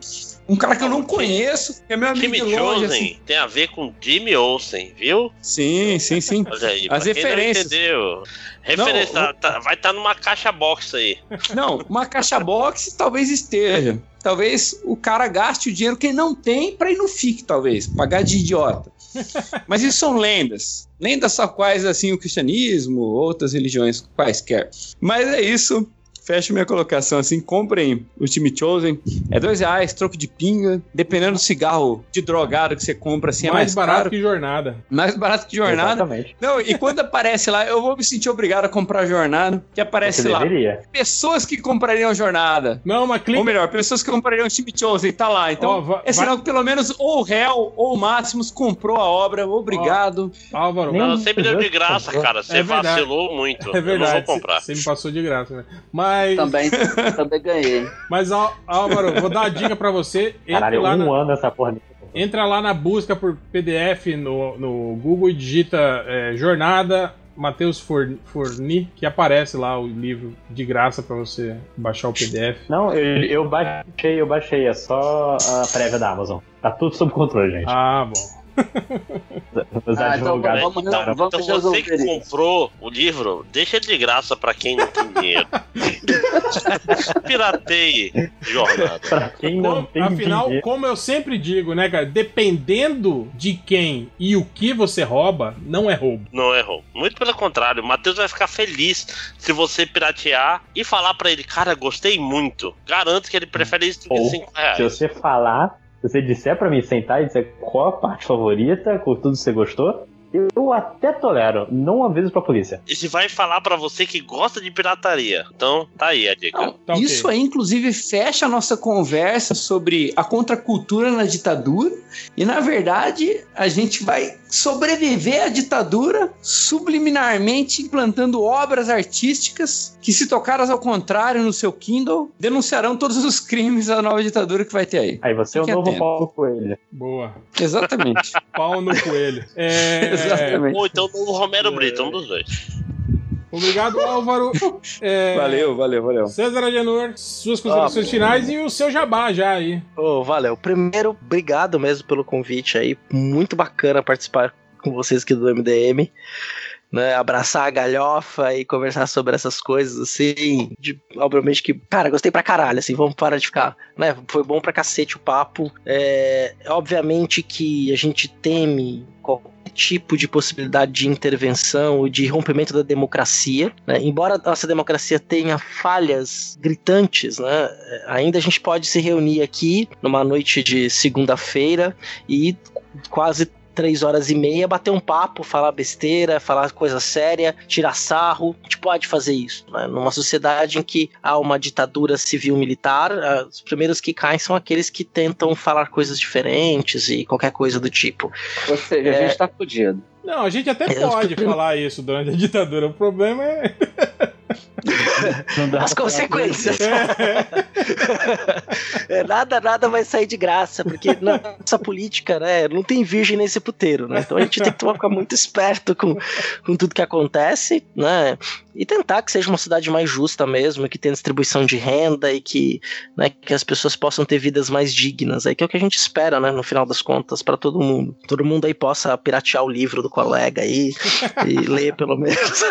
Um cara que eu não conheço, que é meu amigo Jimmy de longe, assim. tem a ver com Jimmy Olsen, viu? Sim, sim, sim. Olha aí, As referências. entendeu? Referência, não, tá, vai estar tá numa caixa box aí. Não, uma caixa box talvez esteja. Talvez o cara gaste o dinheiro que ele não tem para ir no FIC, talvez, pagar de idiota. Mas isso são lendas. Lendas só quais assim o cristianismo, outras religiões quaisquer. Mas é isso fecho minha colocação assim, comprem o time Chosen. É dois reais, troco de pinga. Dependendo do cigarro de drogado que você compra, assim, mais é mais barato caro. que jornada. Mais barato que jornada. Exatamente. Não, e quando aparece lá, eu vou me sentir obrigado a comprar jornada, que aparece você lá. Deveria. Pessoas que comprariam jornada. Não, mas clica... Ou melhor, pessoas que comprariam o time Chosen, tá lá. Então, oh, é sinal que pelo menos ou o réu ou o Máximos comprou a obra. Obrigado. Oh, Álvaro. Não, sempre deu de graça, cara. Você é vacilou muito. É verdade. Eu não vou comprar. Você me passou de graça, né? Mas. Também, também ganhei. Mas, Álvaro, vou dar uma dica pra você. Caralho, lá um na... ano essa porra. Entra lá na busca por PDF no, no Google e digita é, Jornada Matheus Forni, que aparece lá o livro de graça para você baixar o PDF. Não, eu, eu baixei, eu baixei, é só a prévia da Amazon. Tá tudo sob controle, gente. Ah, bom. Os ah, então vamos, então, vamos então você que isso. comprou o livro, deixa ele de graça pra quem não tem dinheiro. Pirateie jornada. Pra quem não como, tem Afinal, dinheiro. como eu sempre digo, né, cara? Dependendo de quem e o que você rouba, não é roubo. Não é roubo. Muito pelo contrário, o Matheus vai ficar feliz se você piratear e falar pra ele, cara, gostei muito. Garanto que ele prefere isso do que 5 reais. Se você falar se você disser para mim sentar e dizer qual a parte favorita, com tudo que você gostou, eu até tolero, não aviso pra polícia. E se vai falar para você que gosta de pirataria. Então, tá aí a dica. Não, tá isso okay. aí, inclusive, fecha a nossa conversa sobre a contracultura na ditadura. E, na verdade, a gente vai sobreviver à ditadura subliminarmente implantando obras artísticas que, se tocadas ao contrário no seu Kindle, denunciarão todos os crimes da nova ditadura que vai ter aí. Aí você Fique é o novo atento. pau no coelho. Boa. Exatamente. pau no coelho. É... Exatamente. Ou então o Romero Brito, um dos dois. Obrigado, Álvaro. É... Valeu, valeu, valeu. César Agenor, suas considerações ah, finais e o seu jabá já aí. Oh, valeu. Primeiro, obrigado mesmo pelo convite aí. Muito bacana participar com vocês aqui do MDM. Né, abraçar a galhofa e conversar sobre essas coisas, assim, de, obviamente que, cara, gostei pra caralho, assim, vamos parar de ficar, né, foi bom pra cacete o papo, é, obviamente que a gente teme tipo de possibilidade de intervenção ou de rompimento da democracia. Né? Embora a nossa democracia tenha falhas gritantes, né? ainda a gente pode se reunir aqui numa noite de segunda-feira e quase três horas e meia, bater um papo, falar besteira, falar coisa séria, tirar sarro. A gente pode fazer isso. Né? Numa sociedade em que há uma ditadura civil-militar, os primeiros que caem são aqueles que tentam falar coisas diferentes e qualquer coisa do tipo. Ou seja, é... a gente tá fudido. Não, a gente até é, pode falar isso durante a ditadura. O problema é. As consequências. É, nada, nada vai sair de graça, porque nossa política, né, não tem virgem nesse puteiro, né? Então a gente tem que ficar muito esperto com, com tudo que acontece, né? E tentar que seja uma cidade mais justa mesmo, que tenha distribuição de renda e que, né, que as pessoas possam ter vidas mais dignas, aí que é o que a gente espera, né, no final das contas, para todo mundo. Todo mundo aí possa piratear o livro do colega aí e ler pelo menos.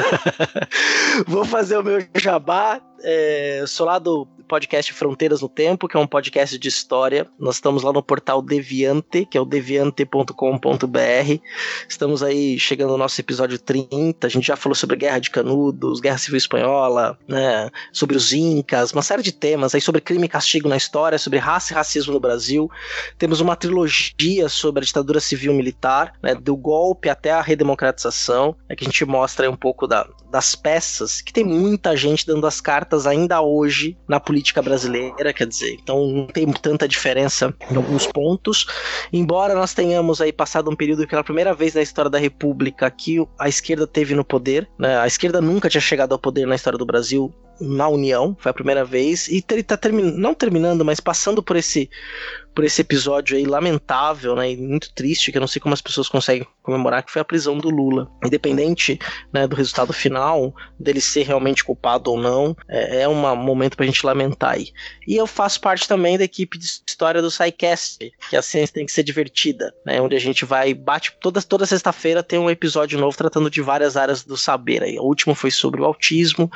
Vou fazer o meu jabá. É, sou lá do podcast Fronteiras no Tempo, que é um podcast de história. Nós estamos lá no portal Deviante, que é o deviante.com.br. Estamos aí chegando ao nosso episódio 30. A gente já falou sobre Guerra de Canudos, Guerra Civil Espanhola, né, sobre os Incas, uma série de temas aí sobre crime e castigo na história, sobre raça e racismo no Brasil. Temos uma trilogia sobre a ditadura civil militar, né, do golpe até a redemocratização, é que a gente mostra um pouco da, das peças, que tem muita gente dando as cartas ainda hoje na política brasileira, quer dizer, então não tem tanta diferença em alguns pontos. Embora nós tenhamos aí passado um período pela primeira vez na história da República que a esquerda teve no poder, né? A esquerda nunca tinha chegado ao poder na história do Brasil na União, foi a primeira vez, e ele tá termi não terminando, mas passando por esse por esse episódio aí lamentável, né, e muito triste, que eu não sei como as pessoas conseguem comemorar, que foi a prisão do Lula. Independente, né, do resultado final, dele ser realmente culpado ou não, é, é um momento pra gente lamentar aí. E eu faço parte também da equipe de história do SciCast, que a ciência tem que ser divertida, né, onde a gente vai, bate, toda, toda sexta-feira tem um episódio novo tratando de várias áreas do saber aí. O último foi sobre o autismo,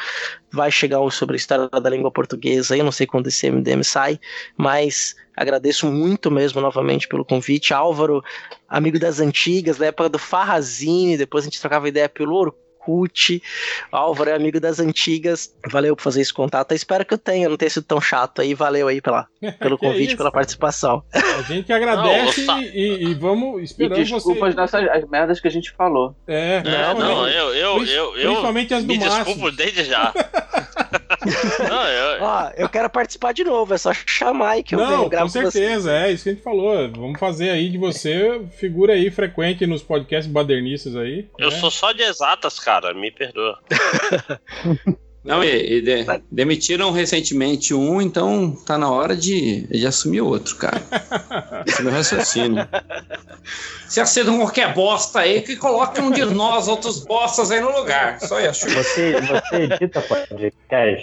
vai chegar um sobre a história da língua portuguesa, eu não sei quando esse MDM sai, mas Agradeço muito mesmo novamente pelo convite. Álvaro, amigo das antigas, da época do Farrazine, depois a gente trocava ideia pelo Orkut. Álvaro é amigo das antigas. Valeu por fazer esse contato. Eu espero que eu tenha, não tenha sido tão chato aí. Valeu aí pela, pelo convite, pela participação. A gente agradece não, e, e, vamos esperando e desculpa você. as nossas as merdas que a gente falou. É, é não, eu, eu, eu, eu, principalmente as do me Márcio. desculpo desde já. Não, eu... Ó, eu quero participar de novo, é só chamar aí que eu Não, venho, gravo com certeza, é isso que a gente falou. Vamos fazer aí de você figura aí frequente nos podcasts badernistas aí. Eu né? sou só de exatas, cara, me perdoa. Não, e, e de, demitiram recentemente um, então tá na hora de, de assumir outro, cara. Esse é meu raciocínio. Se aceitam qualquer bosta aí, que coloque um de nós, outros bostas aí no lugar. Só isso. Você, você edita podcast?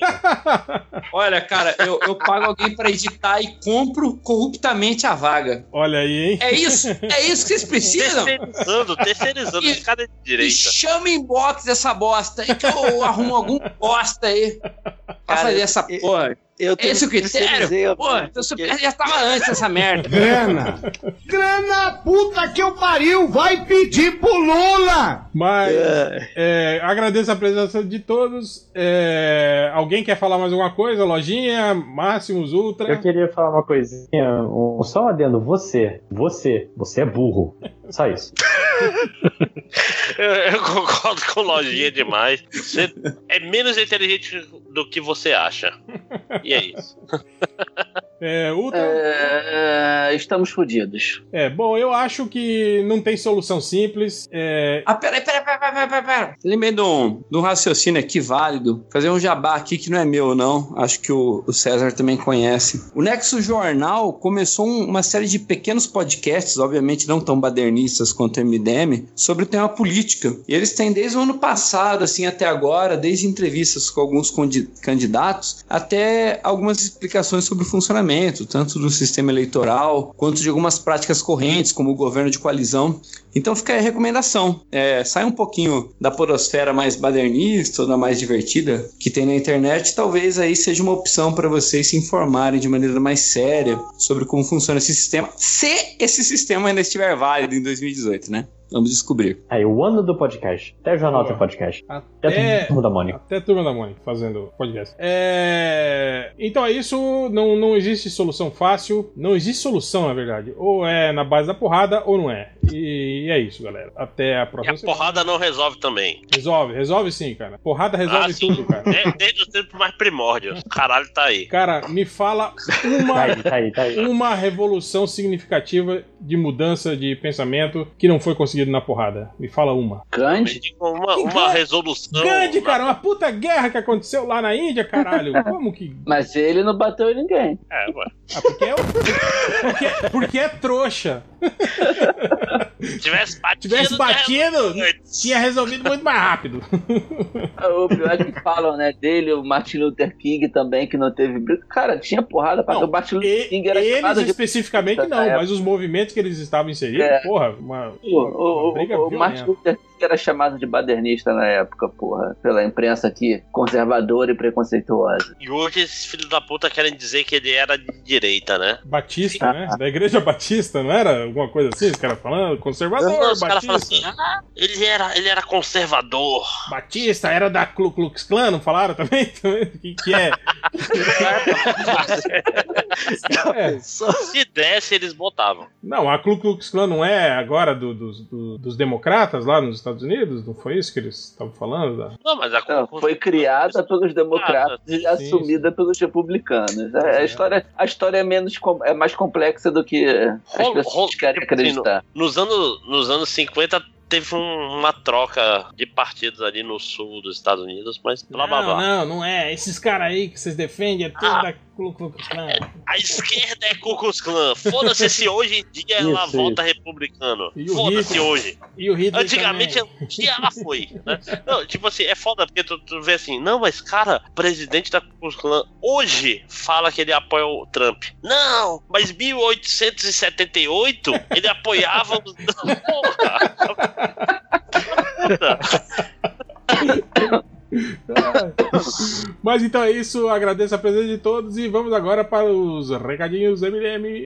Olha, cara, eu, eu pago alguém pra editar e compro corruptamente a vaga. Olha aí, hein? É isso, é isso que vocês precisam. Terceirizando, terceirizando, E- cada de E direita. chamem bots dessa bosta aí, que eu arrumo algum bosta aí pra Cara, fazer essa porra. Eu Esse é o critério? Pô, então você já tava antes dessa merda. Grana! Grana, puta que eu pariu! Vai pedir pro Lula! Mas É. é, agradeço a presença de todos. É, alguém quer falar mais alguma coisa? Lojinha, Máximos, Ultra. Eu queria falar uma coisinha, um, só um adendo. Você, você, você é burro. Só isso. Eu, eu concordo com lojinha demais. Você é menos inteligente do que você acha. E é isso. É, Ultra. É, estamos fodidos. É, bom, eu acho que não tem solução simples. É, Ah, peraí, peraí, peraí, peraí, peraí, peraí. Lembrei de um, de um raciocínio aqui válido. Fazer um jabá aqui que não é meu, não. Acho que o, o César também conhece. O Nexo Jornal começou um- uma série de pequenos podcasts, obviamente não tão badernistas quanto o MDM, sobre o tema política. E eles têm desde o ano passado, assim, até agora, desde entrevistas com alguns candidatos, até algumas explicações sobre o funcionamento, tanto do sistema eleitoral, quanto de algumas práticas correntes, como o governo de coalizão. Então fica aí a recomendação. É, sai um pouquinho da porosfera mais badernista ou da mais divertida que tem na internet. Talvez aí seja uma opção para vocês se informarem de maneira mais séria sobre como funciona esse sistema. Se esse sistema ainda estiver válido em 2018, né? Vamos descobrir. Aí, o ano do podcast. Até o jornal Boa. tem podcast. Até até, a turma da Mônica. até a turma da Mônica fazendo podcast. É, então é isso. Não, não existe solução fácil. Não existe solução, na verdade. Ou é na base da porrada ou não é. E, é isso, galera. Até a E próxima. a porrada não resolve também. Resolve, resolve sim, cara. Porrada resolve Ah, tudo, cara. É, desde o tempo mais primórdio. Caralho, tá aí. Cara, me fala uma Tá aí, tá aí, tá aí. uma revolução significativa de mudança de pensamento que não foi conseguido na porrada. Me fala uma. Gandhi? Uma, Que uma grande- resolução. Grande, cara, uma puta guerra que aconteceu lá na Índia, caralho. Como que. Mas ele não bateu em ninguém. É, ué. Ah, porque é, porque, porque é trouxa. Se tivesse batido. Tivesse batido, né? tinha resolvido muito mais rápido. O pior é que falam, né, dele, o Martin Luther King também, que não teve briga. Cara, tinha porrada pra Não, o Martin Luther King era eles chamado de. especificamente não, É. mas os movimentos que eles estavam inseridos, É. porra, uma, O, o, o, o Martin. Luther era chamado de badernista na época, porra, pela imprensa aqui, conservadora e preconceituosa. E hoje esses filhos da puta querem dizer que ele era de direita, né? Batista, né? Da igreja Batista, não era alguma coisa assim? Os caras falando? Conservador, Não, os caras falam Batista. assim, ah, ele era, ele era conservador. Batista era da Ku Klux Klan, não falaram também? O que, que é? É. Se desse, eles botavam. Não, a Ku Klux Klan não é agora do- dos- do- dos democratas lá nos Estados Unidos? Não foi isso que eles estavam falando? Da- Não, mas a Não, foi criada pelos democratas e Sim, assumida pelos republicanos. A, a história, a história é, menos, é mais complexa do que as pessoas querem tipo assim, acreditar. Nos anos, nos anos 50 teve um- uma troca de partidos ali no sul dos Estados Unidos, mas blá blá Não, blá. não, não é. Esses caras aí que vocês defendem é tudo Ah. Da Ku Klux Klan. A esquerda é Ku Klux Klan. Foda-se se hoje em dia ela Isso, volta republicano. Foda-se hoje. E o Hitler Antigamente um dia ela foi. Né? Não, tipo assim, é foda porque tu, tu vê assim, não, mas cara, presidente da Ku Klux Klan hoje fala que ele apoia o Trump. Não, mas 1878 ele apoiava os. Porra! Mas então é isso, agradeço a presença de todos e vamos agora para os recadinhos MDM.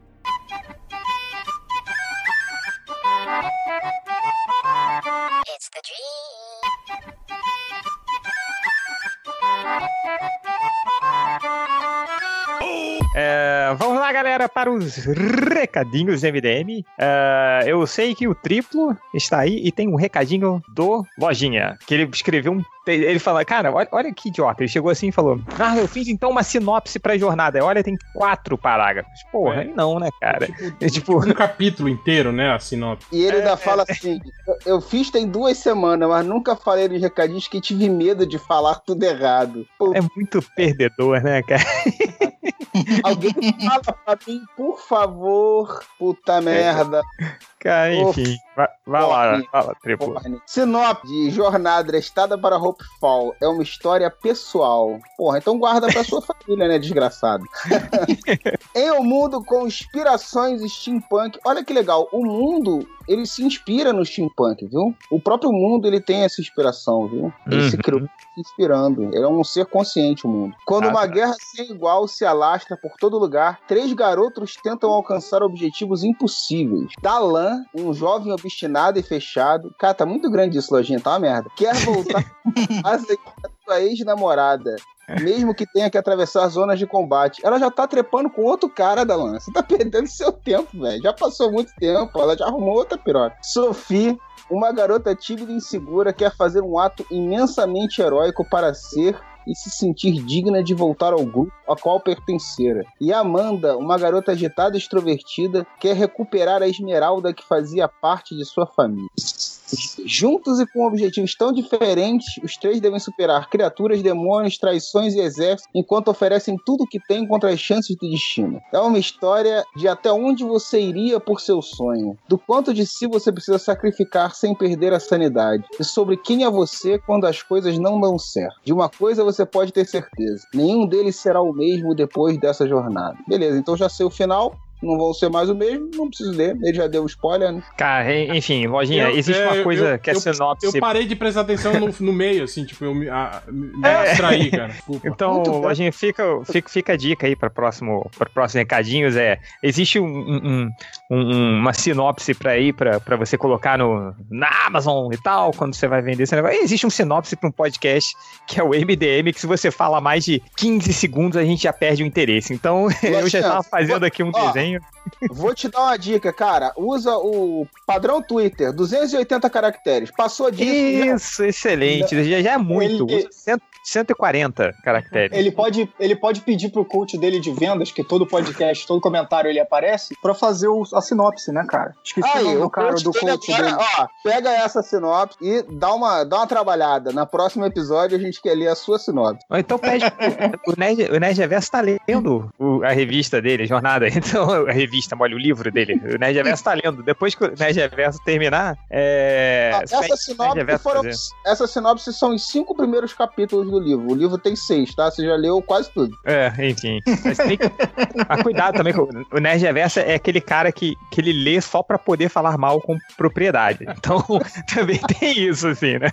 É, vamos lá, galera, para os recadinhos MDM. É, eu sei que o triplo está aí e tem um recadinho do Lojinha, que ele escreveu um. Ele fala, cara, olha, olha que idiota. Ele chegou assim e falou: Ah, eu fiz então uma sinopse pra jornada. Olha, tem quatro parágrafos. Porra, É. não, né, cara? É tipo. Um capítulo inteiro, né? A sinopse. E ele ainda fala assim: eu, eu fiz tem duas semanas, mas nunca falei nos recadinhos que tive medo de falar tudo errado. Pô, É muito perdedor, né, cara? alguém fala pra mim, por favor, puta merda. Cara, enfim. Vai, vai lá, fala, triplo. Porra, Sinopse de Jornada Estada para Hopefall é uma história pessoal. Porra, então guarda pra sua família, né, desgraçado? em um mundo com inspirações steampunk, olha que legal, o mundo, ele se inspira no steampunk, viu? O próprio mundo, ele tem essa inspiração, viu? Ele se Uhum. criou se inspirando. Ele é um ser consciente, o mundo. Quando Ah, uma tá. guerra sem igual se alastra por todo lugar, três garotos tentam alcançar objetivos impossíveis. Dalan, um jovem obstinado e fechado. Cara, tá muito grande isso, Lojinha, tá uma merda. Quer voltar a sua ex-namorada. Mesmo que tenha que atravessar zonas de combate. Ela já tá trepando com outro cara, Dalan. Você tá perdendo seu tempo, velho. Já passou muito tempo. Ela já arrumou outra piroca. Sophie, uma garota tímida e insegura, quer fazer um ato imensamente heróico para ser e se sentir digna de voltar ao grupo a qual pertencera. E Amanda, uma garota agitada e extrovertida, quer recuperar a esmeralda que fazia parte de sua família. Juntos e com objetivos tão diferentes, os três devem superar criaturas, demônios, traições e exércitos, enquanto oferecem tudo o que têm contra as chances do destino. É uma história de até onde você iria por seu sonho, do quanto de si você precisa sacrificar sem perder a sanidade, e sobre quem é você quando as coisas não dão certo. De uma coisa você pode ter certeza: nenhum deles será o mesmo depois dessa jornada. Beleza, então já sei o final. Não vão ser mais o mesmo, não preciso ler. Ele já deu spoiler, né? Cara, en- enfim, Lojinha, Eu- existe é, uma coisa eu- que é eu- sinopse. Eu parei de prestar atenção no, no meio, assim, tipo, eu me, a, me É. distraí, cara. Desculpa. Então, Muito. Lojinha, fica, fica, fica a dica aí para próximo, para próximos recadinhos. É, existe um, um- um- uma sinopse para ir para você colocar no, na Amazon e tal, quando você vai vender esse negócio. Existe um sinopse para um podcast que é o MDM, que se você fala mais de 15 segundos, a gente já perde o interesse. Então, eu já estava fazendo aqui um Ó, Vou te dar uma dica, cara. Usa o padrão Twitter, 280 caracteres. Passou disso. já- Isso, excelente. Já, já é muito. Ele- Usa cento- 140 caracteres. Ele pode, ele pode pedir pro coach dele de vendas, que todo podcast, todo comentário ele aparece, pra fazer o- a sinopse, né, cara? Esqueci Aí, o cara do coach agora, dele. ó, pega essa sinopse e dá uma, dá uma trabalhada. Na próximo episódio a gente quer ler a sua sinopse. Então pede. o Nerd, o Nerd Reverso tá lendo o- a revista dele, a jornada. Então a revista, olha, o livro dele. O Nerd Reverso tá lendo. Depois que o Nerd Reverso terminar, é. Ah, essa, sinopse foram, essa sinopse são os cinco primeiros capítulos do livro. O livro tem seis, tá? Você já leu quase tudo. É, enfim. Mas tem que... Mas cuidado também, o Nerd Reverso é aquele cara que, que ele lê só pra poder falar mal com propriedade. Então, também tem isso, assim, né?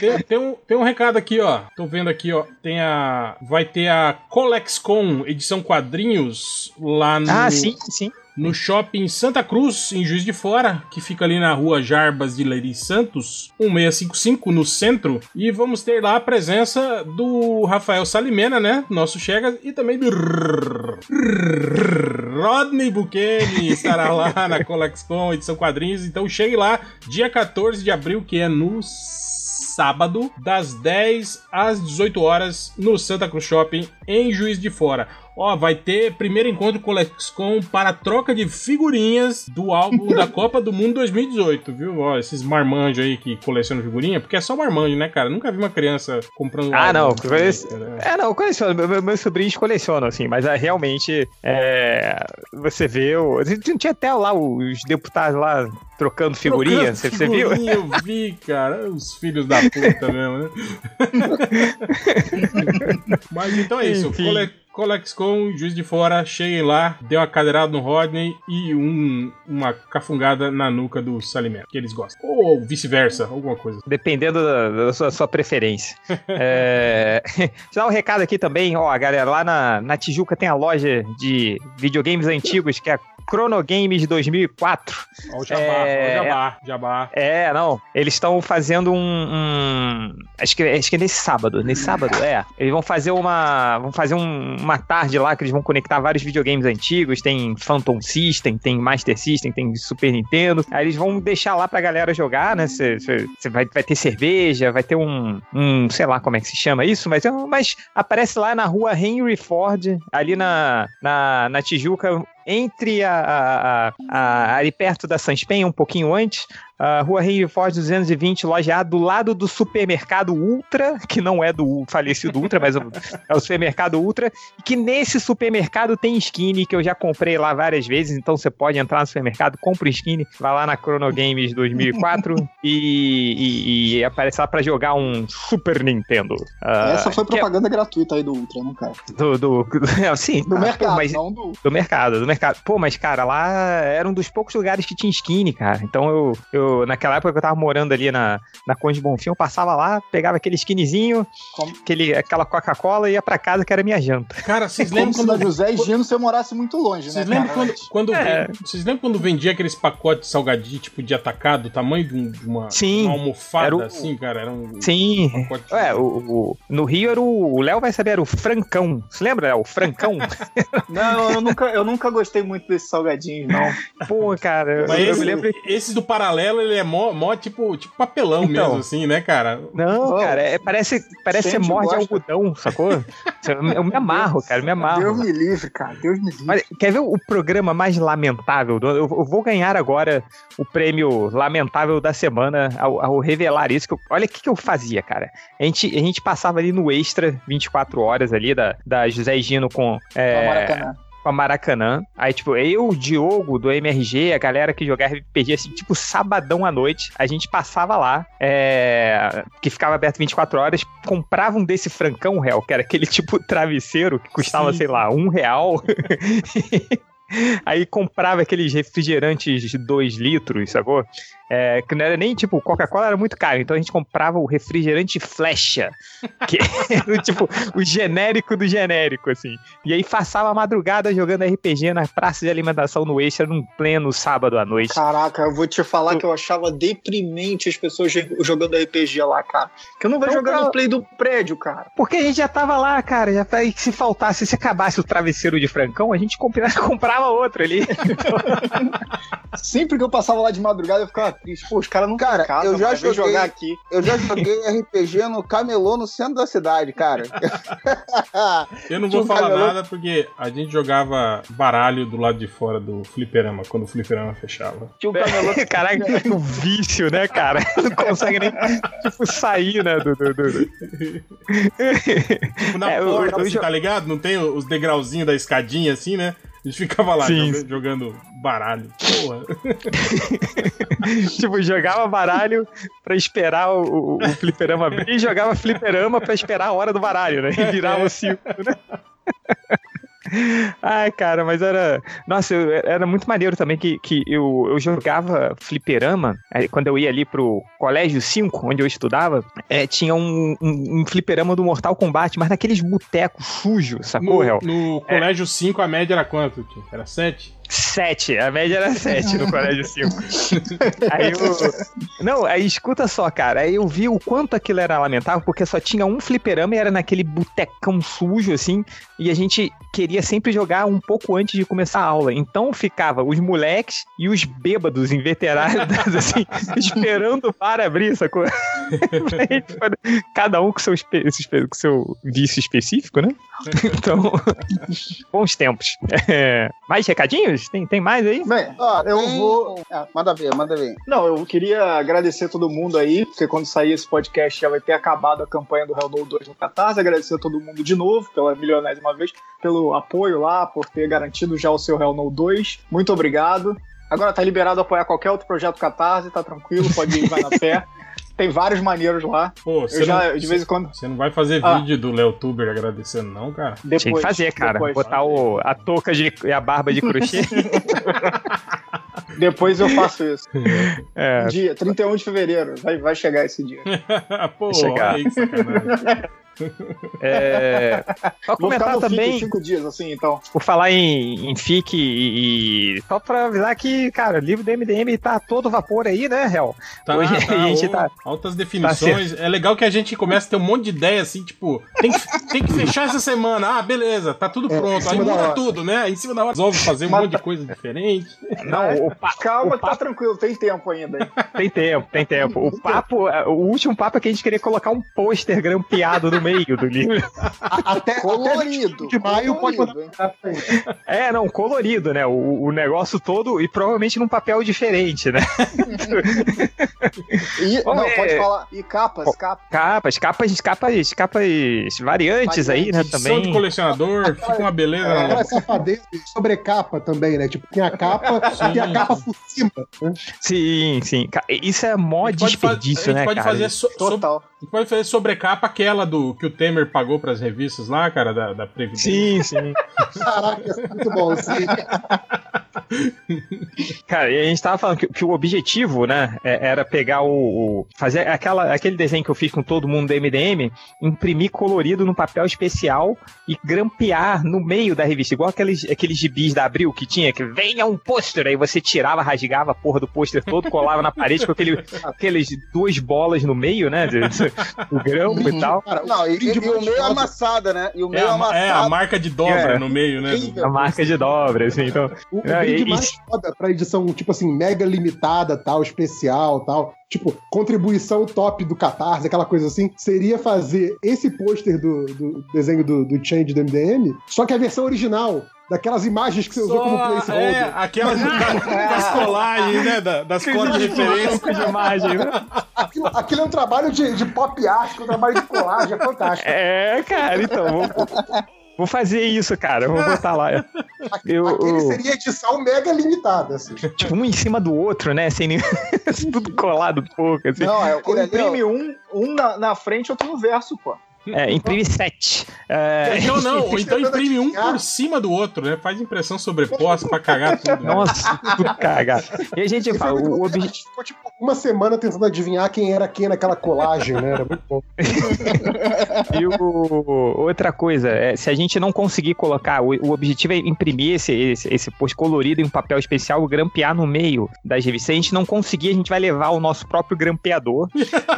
Tem, tem, um, tem um recado aqui, ó. Tô vendo aqui, ó. Tem a. Vai ter a ColexCon edição quadrinhos lá no. Ah, sim, sim no shopping Santa Cruz, em Juiz de Fora, que fica ali na rua Jarbas de Leiri Santos, 1655, no centro. E vamos ter lá a presença do Rafael Salimena, né? Nosso Chega, e também do Rodney Bucheni estará lá na ColexCon, edição quadrinhos. Então chegue lá, dia 14 de abril, que é no sábado, das 10 às 18 horas, no Santa Cruz Shopping, em Juiz de Fora. Ó, vai ter primeiro encontro com o Lexcom para troca de figurinhas do álbum da Copa do Mundo 2018, viu? Ó, esses marmanjos aí que colecionam figurinha, porque é só marmanjo, né, cara? Nunca vi uma criança comprando Ah, não. Conhece... É, não, coleciono. Meus meu sobrinhos colecionam, assim, mas é, realmente é, você vê. O... Tinha até lá os deputados lá trocando figurinha, você, você viu? Eu vi, cara. Os filhos da puta mesmo, né? mas então é isso. Cole ColexCon, Juiz de Fora, cheguem lá, dê uma cadeirada no Rodney e um, uma cafungada na nuca do Salimento, que eles gostam. Ou vice-versa, alguma coisa. Dependendo da, da sua, sua, preferência. é... Deixa eu dar um recado aqui também, ó, galera, lá na, na Tijuca tem a loja de videogames antigos, que é a Chronogames 2004. Ó, o Jabá, é, o Jabá, Jabá. É, não. Eles estão fazendo um, um, acho, que, acho que é nesse sábado. Nesse sábado, é. Eles vão fazer uma. Vão fazer um, uma tarde lá que eles vão conectar vários videogames antigos. Tem Phantom System, tem Master System, tem Super Nintendo. Aí eles vão deixar lá pra galera jogar, né? Você vai, vai ter cerveja, vai ter um, um. sei lá como é que se chama isso, mas, mas aparece lá na rua Henry Ford, ali na, na, na Tijuca, entre a, a, a, ali perto da Sanspen, um pouquinho antes, a Rua Henry Ford 220, loja A, do lado do supermercado Ultra, que não é do falecido Ultra, mas é o supermercado Ultra, e que nesse supermercado tem skinny, que eu já comprei lá várias vezes, então você pode entrar no supermercado, compra o skinny, vai lá na Chrono Games 2004 e, e, e aparece lá pra jogar um Super Nintendo. Uh, Essa foi propaganda é... gratuita aí do Ultra, não, cara? Do, do, do sim. Do mercado, pô, mas, não do... Do mercado, do mercado. Pô, mas, cara, lá era um dos poucos lugares que tinha skinny, cara. Então eu, eu naquela época que eu tava morando ali na, na Conde Bonfim, eu passava lá, pegava aquele skinnyzinho, aquele, aquela Coca-Cola e ia pra casa que era minha janta. Cara, vocês lembram quando... José e Gino você morasse muito longe, vocês né, lembram quando, quando é. Vocês lembram quando vendia aqueles pacotes de salgadinho, tipo, de atacado, do tamanho de, um, de uma, Sim, uma almofada, o... assim, cara? Era um, Sim. Um pacote... É, o, o, no Rio era o... O Léo vai saber, era o Francão. Você lembra, Léo? O Francão? não, eu nunca, eu nunca gostei muito desses salgadinhos, não. Pô, cara, Mas eu, esse, eu me lembro... Esse do paralelo, ele é mó, mó tipo, tipo papelão então, mesmo, assim, né, cara? Não, oh, cara, é, parece, parece ser morde algodão, sacou? eu me amarro, cara, eu me amarro. Deus me livre, cara, Deus me livre. Mas, quer ver o programa mais lamentável? Do, eu, eu, vou ganhar agora o prêmio lamentável da semana ao, ao revelar isso. Eu, olha o que, que eu fazia, cara. A gente, a gente passava ali no Extra 24 horas ali da, da José Gino com... É, pra Maracanã. Aí, tipo, eu, o Diogo do MRG, a galera que jogava RPG, assim, tipo, sabadão à noite, a gente passava lá, é, que ficava aberto 24 horas, comprava um desse francão, réu, que era aquele tipo travesseiro que custava, Sim. sei lá, um real. Aí comprava aqueles refrigerantes de 2 litros, sacou? É, que não era nem tipo, Coca-Cola era muito caro, então a gente comprava o refrigerante Flecha, que era tipo o genérico do genérico, assim. E aí passava a madrugada jogando RPG na praça de alimentação no Extra num pleno sábado à noite. Caraca, eu vou te falar eu... que eu achava deprimente as pessoas jogando RPG lá, cara. Que eu não vou então, jogar no play do prédio, cara. Porque a gente já tava lá, cara, já se faltasse, se acabasse o travesseiro de Francão, a gente comprava outro ali. Sempre que eu passava lá de madrugada, eu ficava triste. Pô, os caras não cara, casa, eu já mano, joguei, jogar aqui. Eu já joguei RPG no camelô no centro da cidade, cara. eu não vou um falar camelô... nada porque a gente jogava baralho do lado de fora do fliperama, quando o fliperama fechava. Tinha um camelô... Caraca, o vício, né, cara? Não consegue nem, tipo, sair, né, do... do, do... tipo, na é, porta, eu, eu, eu, tá ligado? Não tem os degrauzinhos da escadinha assim, né? Eles ficavam lá Sim. joga- jogando baralho. Porra. tipo, jogava baralho pra esperar o, o, o fliperama abrir e jogava fliperama pra esperar a hora do baralho, né? E virava o ciclo, né? Ai, cara, mas era. Nossa, eu- era muito maneiro também que, que eu, eu jogava fliperama. quando eu ia ali pro Colégio 5, onde eu estudava, é, tinha um, um, um fliperama do Mortal Kombat, mas naqueles botecos sujos, sacou, No, no colégio 5, a média era quanto? Era 7? Sete, a média era sete no colégio 5. Aí eu. Não, aí escuta só, cara. Aí eu vi o quanto aquilo era lamentável, porque só tinha um fliperama e era naquele botecão sujo, assim. E a gente queria sempre jogar um pouco antes de começar a aula. Então ficava os moleques e os bêbados inveterados, assim, esperando para abrir, sacou? Gente poder- Cada um com seu, espe- com seu vício específico, né? Então, bons tempos. É, mais recadinhos? Tem, tem mais aí? Bem, Ó, eu tem- vou. Ah, manda ver, manda ver. Não, eu queria agradecer todo mundo aí, porque quando sair esse podcast já vai ter acabado a campanha do Hell No 2 no Catarse. Agradecer a todo mundo de novo, pela milionésima vez, pelo apoio lá, por ter garantido já o seu Hell No 2. Muito obrigado. Agora tá liberado apoiar qualquer outro projeto Catarse, tá tranquilo, pode ir, vai na fé. Tem vários maneiros lá. Pô, Eu você já, não, de vez em quando. você não vai fazer Ah. vídeo do Léo Tuber agradecendo, não, cara? Depois, Tinha que fazer, cara. Depois, Botar o, a touca de, e a barba de crochê. depois eu faço isso. É, Dia 31 de fevereiro, vai, vai chegar esse dia. Pô, chegar. olha aí que sacanagem. É, só comentar também, cinco dias, assim, então. por falar em, em FIC e, e- Só pra avisar que, cara, o livro do MDM tá todo vapor aí, né, Hel? Tá, Hoje tá, a gente tá- altas definições. é legal que a gente começa a ter um monte de ideia assim, tipo, tem que, tem que fechar essa semana. Ah, beleza, tá tudo É, pronto. Aí cima da muda tudo, né? Aí em cima da hora resolve fazer um monte de coisa diferente. Não, o pa- Calma, o tá tranquilo, tem tempo ainda. hein? tem tempo, tem tempo. O papo, o último papo é que a gente queria colocar um pôster grampeado no meio do livro. A- Até, até Colorido. 25 de maio pode mandar colorido, frente. É, não, colorido, né? O, o negócio todo e provavelmente num papel diferente, né? E, não, ver. pode falar. E capas, capas. Capas, capas, capas, capas variantes aí, né? Também. colecionador, fica uma beleza. Aquela na- safadeza de sobrecapa também, né? Tipo, tem a capa e a capa por cima. né? Sim, sim. Isso é mó A gente pode, fa- a desperdício, gente né, pode cara? fazer so- so- Total. A gente pode fazer sobrecapa aquela do que o Temer pagou pras revistas lá, cara, da, da Previdência. Sim, sim. Caraca, isso é muito bom. Assim. Cara, e a gente tava falando que, que o objetivo, né, é- era pegar o, o- fazer aquela, aquele desenho que eu fiz com todo mundo do MDM, imprimir colorido num papel especial e grampear no meio da revista, igual aqueles, aqueles gibis da Abril que tinha, que venha um pôster, aí você tirava, rasgava a porra do pôster todo, colava na parede com aquele, aqueles duas bolas no meio, né, do, do grampo e tal. Cara, Não, e, vídeo e o meio amassada, né? E o É meio a, ma- é, a marca de dobra É. no meio, né? A marca de dobra, assim, então. O, o Não, e- brinde e- mais foda pra edição, tipo assim, mega limitada, tal, especial, tal. Tipo, contribuição top do Catarse, aquela coisa assim, seria fazer esse pôster do, do desenho do, do Change do MDM, só que a versão original, daquelas imagens que você usou como Só, placeholder. é, aquelas da- das colagens, né? da- das cores de referência. de imagem? Aquilo, aquilo é um trabalho de, de pop art, um trabalho de colagem, é fantástico. É, cara, então. Vou, vou fazer isso, cara. Vou botar lá. Eu, Aquele seria edição mega limitada, assim. tipo, um em cima do outro, né? Sem nem... tudo colado um pouco, assim. Não, é, imprime um, um na, na frente e outro no verso, pô. É, imprime sete. É, Então não, ou então imprime um por cima do outro, né? Faz impressão sobreposta pra cagar tudo. né? Nossa, tudo cagado. E a gente fala, muito o, objetivo. gente ficou tipo uma semana tentando adivinhar quem era quem naquela colagem, né? Era muito bom. E o- outra coisa, é, se a gente não conseguir colocar, o, o objetivo é imprimir esse, esse, esse post colorido em um papel especial, grampear no meio das revistas. Se a gente não conseguir, a gente vai levar o nosso próprio grampeador,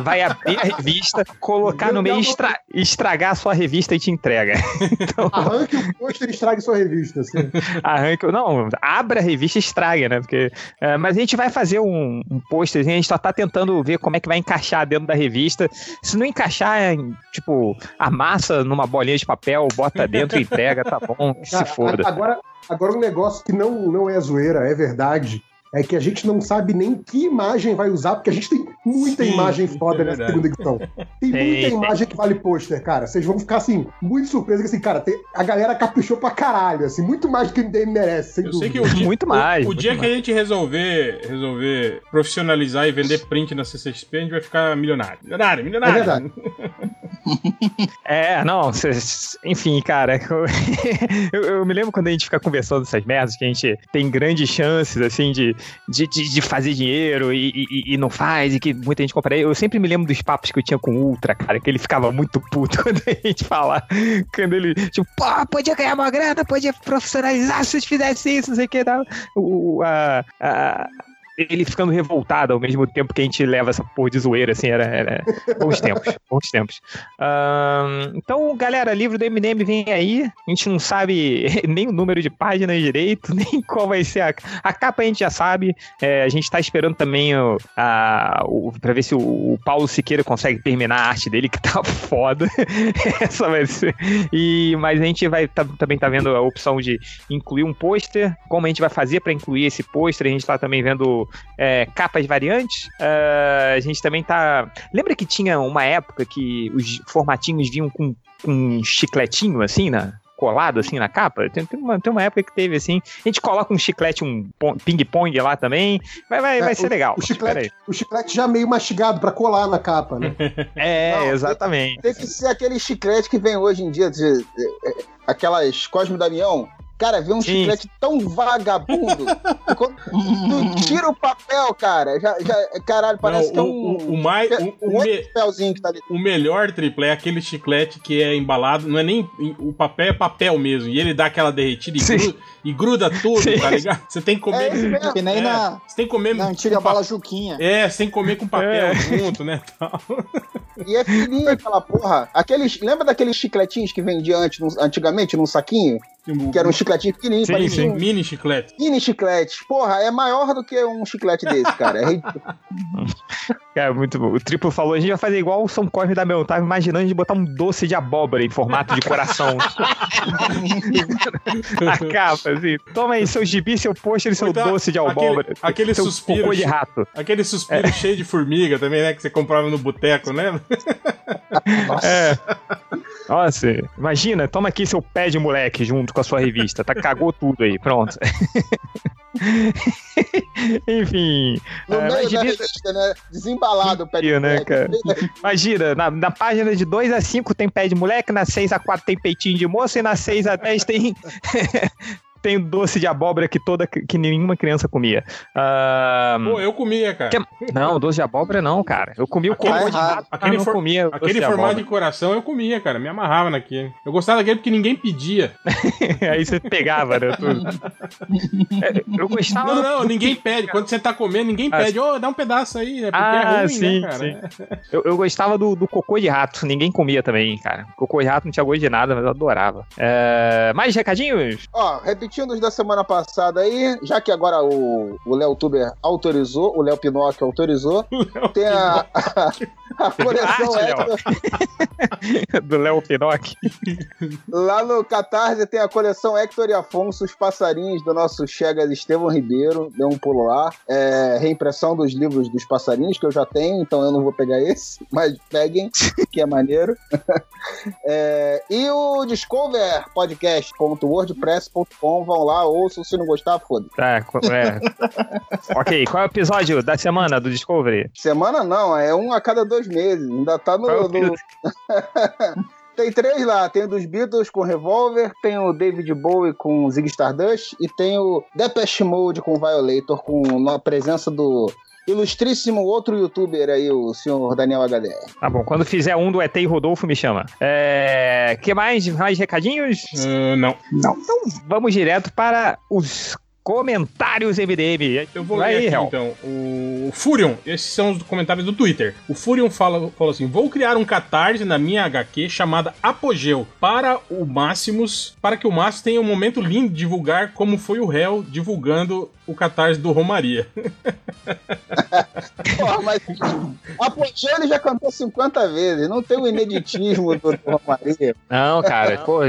vai abrir a revista, colocar no meio e estra- estragar a sua revista e te entrega. Arranque o pôster e estrague sua revista. Assim. Arranque, não, abra a revista e estraga, né? Porque, é, mas a gente vai fazer um, um pôster, a gente só tá tentando ver como é que vai encaixar dentro da revista. Se não encaixar, é, tipo, amassa numa bolinha de papel, bota dentro e entrega, tá bom, que se foda. Agora, agora um negócio que não, não é zoeira, é verdade. É que a gente não sabe nem que imagem vai usar, porque a gente tem muita Sim, imagem foda é nessa segunda edição. Tem muita tem. imagem que vale pôster, cara. Vocês vão ficar assim, muito surpresos que assim, cara, tem- a galera caprichou pra caralho, assim, muito mais do que o MDM merece, sem Eu sei dúvida. que o dia, Muito o- mais, O, muito dia que mais. a gente resolver, resolver profissionalizar e vender print na CCXP, a gente vai ficar milionário. Milionário, milionário. É verdade. É, não, cês- enfim, cara, eu, eu me lembro quando a gente fica conversando essas merdas, que a gente tem grandes chances, assim, de, de, de, de fazer dinheiro e, e- e não faz, e que muita gente compra. Eu sempre me lembro dos papos que eu tinha com o Ultra, cara, que ele ficava muito puto quando a gente fala, quando ele, tipo, pô, podia ganhar uma grana, podia profissionalizar se fizesse isso, não sei o que, dava. O, a, a- ele ficando revoltado ao mesmo tempo que a gente leva essa porra de zoeira, assim, era, era bons tempos, bons tempos. Ahn, então, galera, livro do Eminem vem aí. A gente não sabe nem o número de páginas direito, nem qual vai ser a, a capa. A gente já sabe. É, a gente tá esperando também o, a, o, pra ver se o, o Paulo Siqueira consegue terminar a arte dele, que tá foda. Essa vai ser. E, mas a gente vai tá- também tá vendo a opção de incluir um pôster. Como a gente vai fazer pra incluir esse pôster? A gente tá também vendo é, capas variantes. Ah, a gente também tá. Lembra que tinha uma época que os formatinhos vinham com, com um chicletinho assim, na, colado assim na capa? Tem, tem uma, tem uma época que teve assim. A gente coloca um chiclete, um pon- ping-pong lá também. Vai, vai, É, vai ser o- legal. O chiclete, o chiclete já meio mastigado pra colar na capa, né? É, Não, exatamente. Tem que ser aquele chiclete que vem hoje em dia, de, é, é, aquelas Cosme Damião. Cara, vê um Sim. chiclete tão vagabundo. quando tu tira o papel, cara. Já, já, caralho, parece Não, que é o, um. o, o mais, o, um o outro me- papelzinho que tá ali. o melhor triple é aquele chiclete que é embalado, não é nem. O papel é papel mesmo. E ele dá aquela derretida e, gruda, e gruda tudo, Sim. tá ligado? Você tem que comer. É isso mesmo. Que nem é, na, Você tem que comer. na antiga com pa- bala Juquinha. É, sem comer com papel É. junto, né? tal. E é fininho aquela porra. Aqueles, lembra daqueles chicletinhos que vendia antes, antigamente num saquinho? Que era um chicletinho pequenininho, Sim, parecia sim. um Mini chiclete. mini chiclete. Porra, é maior do que um chiclete desse, cara. É ridículo. É muito bom. O Triplo falou, a gente vai fazer igual o São Cosme da Mel. Tava imaginando de botar um doce de abóbora em formato de coração. Na capa, assim. Toma aí seu gibi, seu pôster e seu então, doce de aquele- abóbora. aquele seu suspiro cocô de rato. Aquele suspiro cheio de formiga também, né? Que você comprava no boteco, né? É. Nossa, imagina, toma aqui seu pé de moleque junto com a sua revista. Tá, cagou tudo aí, pronto. Enfim. No é, meio mas da revista, né? Desembalado o pé de né, moleque. cara? Imagina, na, na página de 2 a 5 tem pé de moleque, na 6 a 4 tem peitinho de moça e na 6 a 10 tem. Tem doce de abóbora que toda que nenhuma criança comia. Ah, Pô, eu comia, cara. que- não, doce de abóbora não, cara. Eu comia o cocô de rato, Aquele for- comia Aquele de formato abóbora. de coração eu comia, cara. Me amarrava naquele. Eu gostava daquele porque ninguém pedia. Aí você pegava, né? Tudo. É, Eu gostava. Não, não, ninguém pede. Quando você tá comendo, ninguém Ah, pede. Ô, dá um pedaço aí. É porque Ah, é ruim, sim, né, cara? sim. Eu, eu gostava do, do cocô de rato. Ninguém comia também, cara. Cocô de rato não tinha gosto de nada, mas eu adorava. É, mais recadinhos? Ó, repetindo os da semana passada aí, já que agora o Léo Tuber autorizou, o Léo Pinocchio autorizou, tem a, a coleção Arte. Hector. do Léo Pinocchio. Lá no Catarse tem a coleção Hector e Afonso, os passarinhos do nosso Chegas Estevão Ribeiro. Deu um pulo lá. É, reimpressão dos livros dos passarinhos, que eu já tenho, então eu não vou pegar esse, mas peguem, que é maneiro. É, e o Discover Podcast.wordpress.com, vão lá, ouçam, se não gostar, foda. Tá, co- é. ok, qual é o episódio da semana do Discovery? Semana não, é um a cada dois meses. Ainda tá é no. o no- tem três lá: tem o dos Beatles com Revolver, tem o David Bowie com Zig Stardust e tem o Depeche Mode com Violator, com a presença do ilustríssimo outro youtuber aí, o senhor Daniel HDR. Tá bom, quando fizer um do ET e Rodolfo, me chama. É. que mais? Mais recadinhos? Ah, não. Então vamos direto para os comentários MDM. Eu vou Vai ler aí, aqui, Hel. então. O Furion, esses são os comentários do Twitter. O Furion fala, falou assim: Vou criar um catarse na minha HQ chamada Apogeu para o Máximos, para que o Máximos tenha um momento lindo de divulgar como foi o réu divulgando o catarse do Romaria. Porra, mas Apogeu ele já cantou 50 vezes, não tem o ineditismo do do Romaria. Não, cara, pô,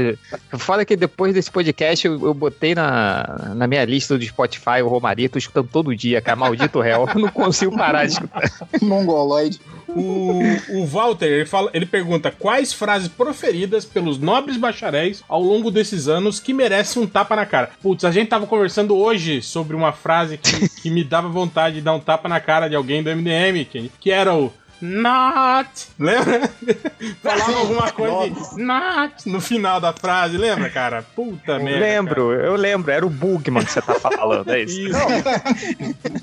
foda que depois desse podcast eu, eu botei na, na minha lista podcast do Spotify, o Romaria, tô escutando todo dia, cara. Maldito réu. Eu não consigo parar de escutar. Mongoloide. O, o Walter, ele, fala, ele pergunta quais frases proferidas pelos nobres bacharéis ao longo desses anos que merecem um tapa na cara. Putz, a gente tava conversando hoje sobre uma frase que, que me dava vontade de dar um tapa na cara de alguém do MDM, que, que era o Not! Lembra? Falava alguma coisa de Not no final da frase, lembra, cara? Puta Eu merda. lembro, eu lembro. Era o Bugman que você tá falando, é isso. Isso.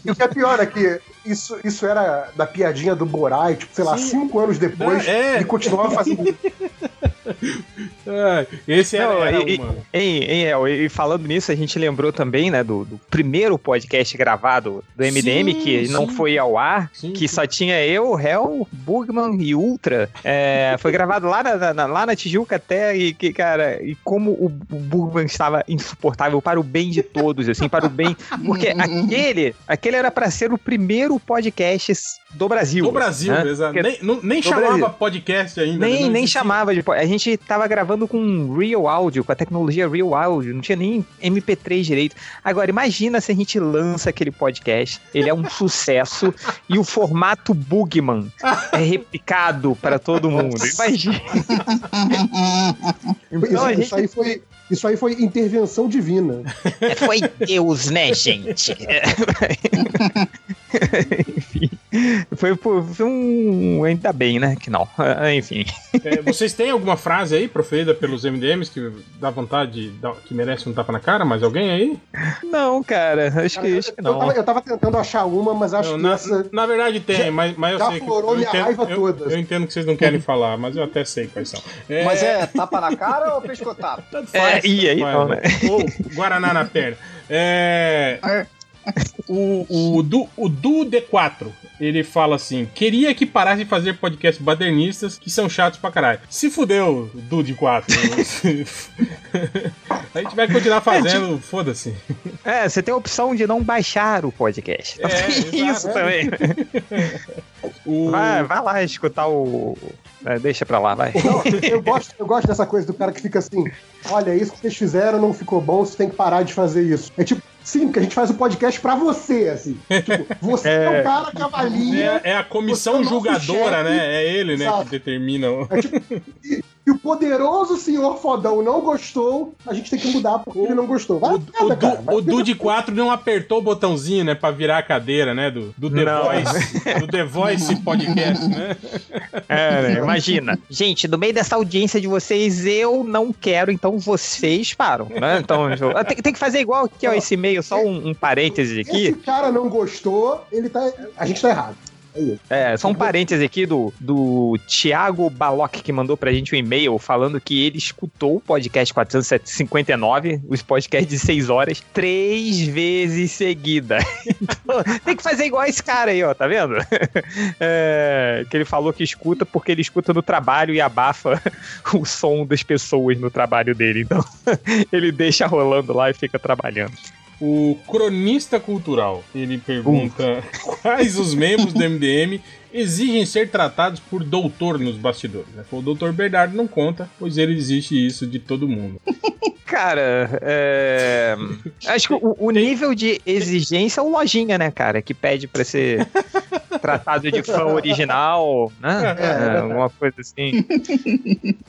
E o que é pior é que isso, isso era da piadinha do Borai, tipo, sei lá, Sim. cinco anos depois, Não, é. ele continuava fazendo. Ah, Esse era, Não, era e, uma. Hein, hein, El, e falando nisso, a gente lembrou também, né, do, do primeiro podcast gravado do MDM, Sim, que não sim. foi ao ar, Sim, que sim. só tinha eu, Hel, Bugman e Ultra. É, foi gravado lá na, na- lá na Tijuca até, e que, cara, e como o, o Bugman estava insuportável para o bem de todos, assim, para o bem. Porque aquele, aquele era para ser o primeiro podcast do Brasil. Do Brasil, né? exato. Nem, não- nem chamava Brasil. podcast ainda. Nem, não nem existia. chamava de. A gente tava gravando com Real Audio, com a tecnologia Real Audio, não tinha nem MP3 direito. Agora, imagina se a gente lança aquele podcast, ele é um sucesso e o formato Bugman é replicado para todo mundo. Imagina. Isso, Então, isso gente- aí foi, isso aí foi intervenção divina. É, Foi Deus, né, gente? Enfim. Foi, foi um. Ainda bem, né? Que não. Enfim. É, vocês têm alguma frase aí proferida pelos MDMs que dá vontade, de que merece um tapa na cara? Mais alguém aí? Não, cara, acho Cara, que, eu, acho que eu não. tava, eu tava tentando achar uma, mas acho Não, que na, essa. na verdade tem, Já- mas, mas eu já sei que. eu minha entendo, raiva eu- toda. Eu, entendo que vocês não querem falar, mas eu até sei quais são. É, Mas é tapa na cara ou pescotapo? tanto É, faz, e aí tanto não, né? Ou Guaraná na perna. É. O, o, Du, o Du D4, ele fala assim: queria que parasse de fazer podcasts badernistas que são chatos pra caralho. Se fudeu, Du D4. a gente vai continuar fazendo, foda-se. É, você tem a opção de não baixar o podcast. É, isso exato. também. O, Vai, vai lá escutar o. é, deixa pra lá, vai. Não, eu, gosto, eu gosto dessa coisa do cara que fica assim: olha, isso que vocês fizeram não ficou bom, você tem que parar de fazer isso. É tipo, sim, porque a gente faz o podcast pra você, assim. Tipo, você é, É. o cara que avalia. é, é a comissão é julgadora, chefe. né? É ele, né, Exato. que determina. o- É tipo, e, e o poderoso senhor fodão não gostou, a gente tem que mudar porque ele não gostou. Vai O, o, cara, o a merda. Du de 4 não apertou o botãozinho, né, pra virar a cadeira, né, do, do The Não. Voice, do The Voice Podcast, né? É, né, imagina. Gente, no meio dessa audiência de vocês, eu não quero, então vocês param. Né? Então, tem, tem que fazer igual aqui, ó, esse e-mail, só um, um parêntese Esse aqui. cara não gostou, ele tá. A gente tá errado. É só um parêntese aqui do, do Thiago Baloc, que mandou pra gente um e-mail falando que ele escutou o podcast 459, os podcasts de 6 horas, três vezes seguida. Então, tem que fazer igual esse cara aí, ó, tá vendo? É, que ele falou que escuta porque ele escuta no trabalho e abafa o som das pessoas no trabalho dele. Então, ele deixa rolando lá e fica trabalhando. O cronista cultural, ele pergunta quais os membros do MDM exigem ser tratados por doutor nos bastidores. Né? O doutor Bernardo não conta, pois ele exige isso de todo mundo. Cara, é... acho que o, o nível de exigência é o lojinha, né, cara? Que pede pra ser tratado de fã original, né? É, alguma coisa assim.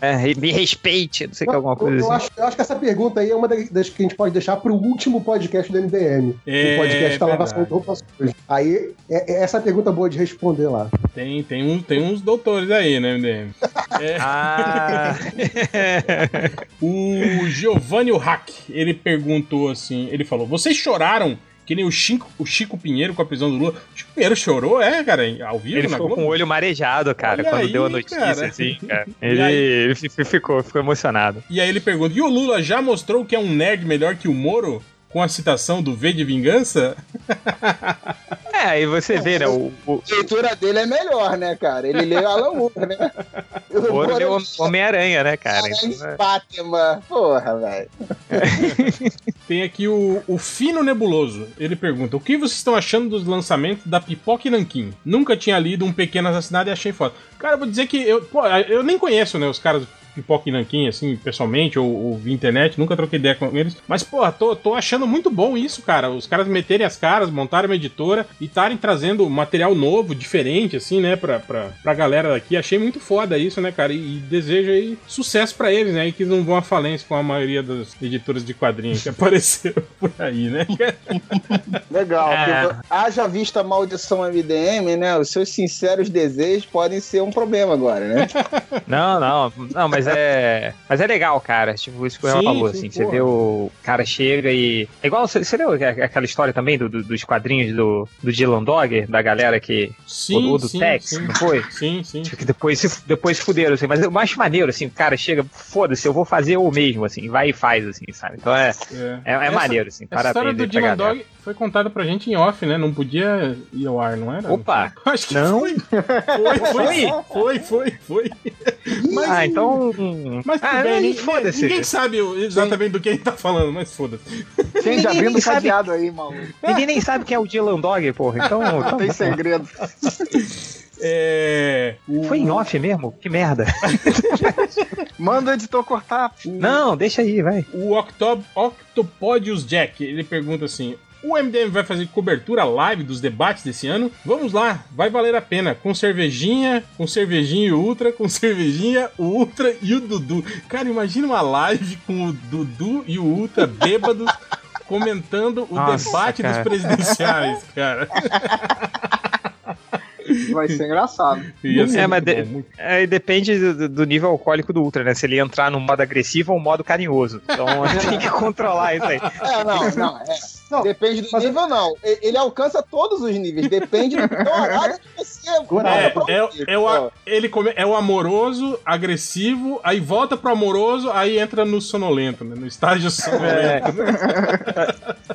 É, me respeite, não sei que alguma coisa eu assim. acho, eu acho que essa pergunta aí é uma das das que a gente pode deixar pro último podcast do MDM. É, o podcast da lavação de roupas. Aí, é, é essa pergunta boa de responder lá. Tem, tem, um, tem uns doutores aí, né, MDM? É, Ah, o Giovanni Hack, ele perguntou assim, ele falou, vocês choraram que nem o Chico, o Chico Pinheiro com a prisão do Lula? O Chico Pinheiro chorou, é, cara, ao vivo ele na ficou Globo? com o olho marejado, cara, Olha quando aí, deu a notícia, cara. assim, cara. Ele, ele fi- ficou, ficou emocionado. E aí ele pergunta: e o Lula já mostrou que é um nerd melhor que o Moro? Com a citação do V de vingança? É, aí você vê, né, o, o, A leitura dele é melhor, né, cara? Ele leu Alan Moore, né? o Moro deu Homem-Aranha, né, cara? Então, é- Batman. Porra, velho. Tem aqui o, o Fino Nebuloso. Ele pergunta: O que vocês estão achando dos lançamentos da Pipoca e Nanquim? Nunca tinha lido um pequeno assassinado e achei foda. Cara, eu vou dizer que eu, pô, eu nem conheço, né, os caras pipoca e nanquim, assim, pessoalmente, ou, ou via internet, nunca troquei ideia com eles. Mas, pô, tô, tô achando muito bom isso, cara. Os caras meterem as caras, montarem uma editora e estarem trazendo material novo, diferente, assim, né, pra, pra, pra galera daqui. Achei muito foda isso, né, cara? E, e desejo aí sucesso pra eles, né? E que não vão à falência com a maioria das editoras de quadrinhos que apareceram por aí, né? Legal. É. Haja vista a maldição MDM, né? Os seus sinceros desejos podem ser um problema agora, né? Não, não, não, mas é. Mas é legal, cara. Tipo, isso que o Sim, falou, assim. Você vê o cara chega e. É igual. Você, você leu aquela história também do, do- dos quadrinhos do, do Dylan Dogger, da galera que. Sim, o do sim, Tex, sim. não foi? Sim, sim. Tipo, que depois depois fuderam, assim. Mas eu acho maneiro, assim. O cara chega, foda-se, eu vou fazer eu mesmo, assim. Vai e faz, assim, sabe? Então é. É. É, é Essa- maneiro, assim. História Parabéns do aí pra Dylan. Dog foi contada pra gente em off, né? Não podia ir ao ar, não era? Opa! Acho que Não? foi. Foi, foi, foi, foi, foi. Mas, Ah, então. mas Ah, bem, ninguém, foda-se. ninguém sabe exatamente do que a gente tá falando, mas foda-se. Quem Ninguém já abrindo nem o sabe- cadeado aí, maluco. Ninguém nem sabe quem é o Dylan Dog, porra. Então. então Tem segredo. É. o- Foi em off mesmo? Que merda. Manda o editor cortar. Não, deixa aí, vai. O Octob, Octopodius Jack, ele pergunta assim: o MDM vai fazer cobertura live dos debates desse ano? Vamos lá, vai valer a pena. Com cervejinha, com cervejinha e ultra, com cervejinha, o ultra e o Dudu. Cara, imagina uma live com o Dudu e o ultra bêbados comentando o Nossa, debate cara. dos presidenciais, cara. Vai ser engraçado. Ser É, mas de- bom, É, depende do, do nível alcoólico do Ultra, né? Se ele entrar no modo agressivo ou modo carinhoso. Então tem que controlar isso aí. É, não, não. é. Não, Depende do mas- nível, não. Ele alcança todos os níveis. Depende do horário que você É, é, é o, a- ele come- é o amoroso, agressivo, aí volta pro amoroso, aí entra no sonolento, né? No estágio sonolento.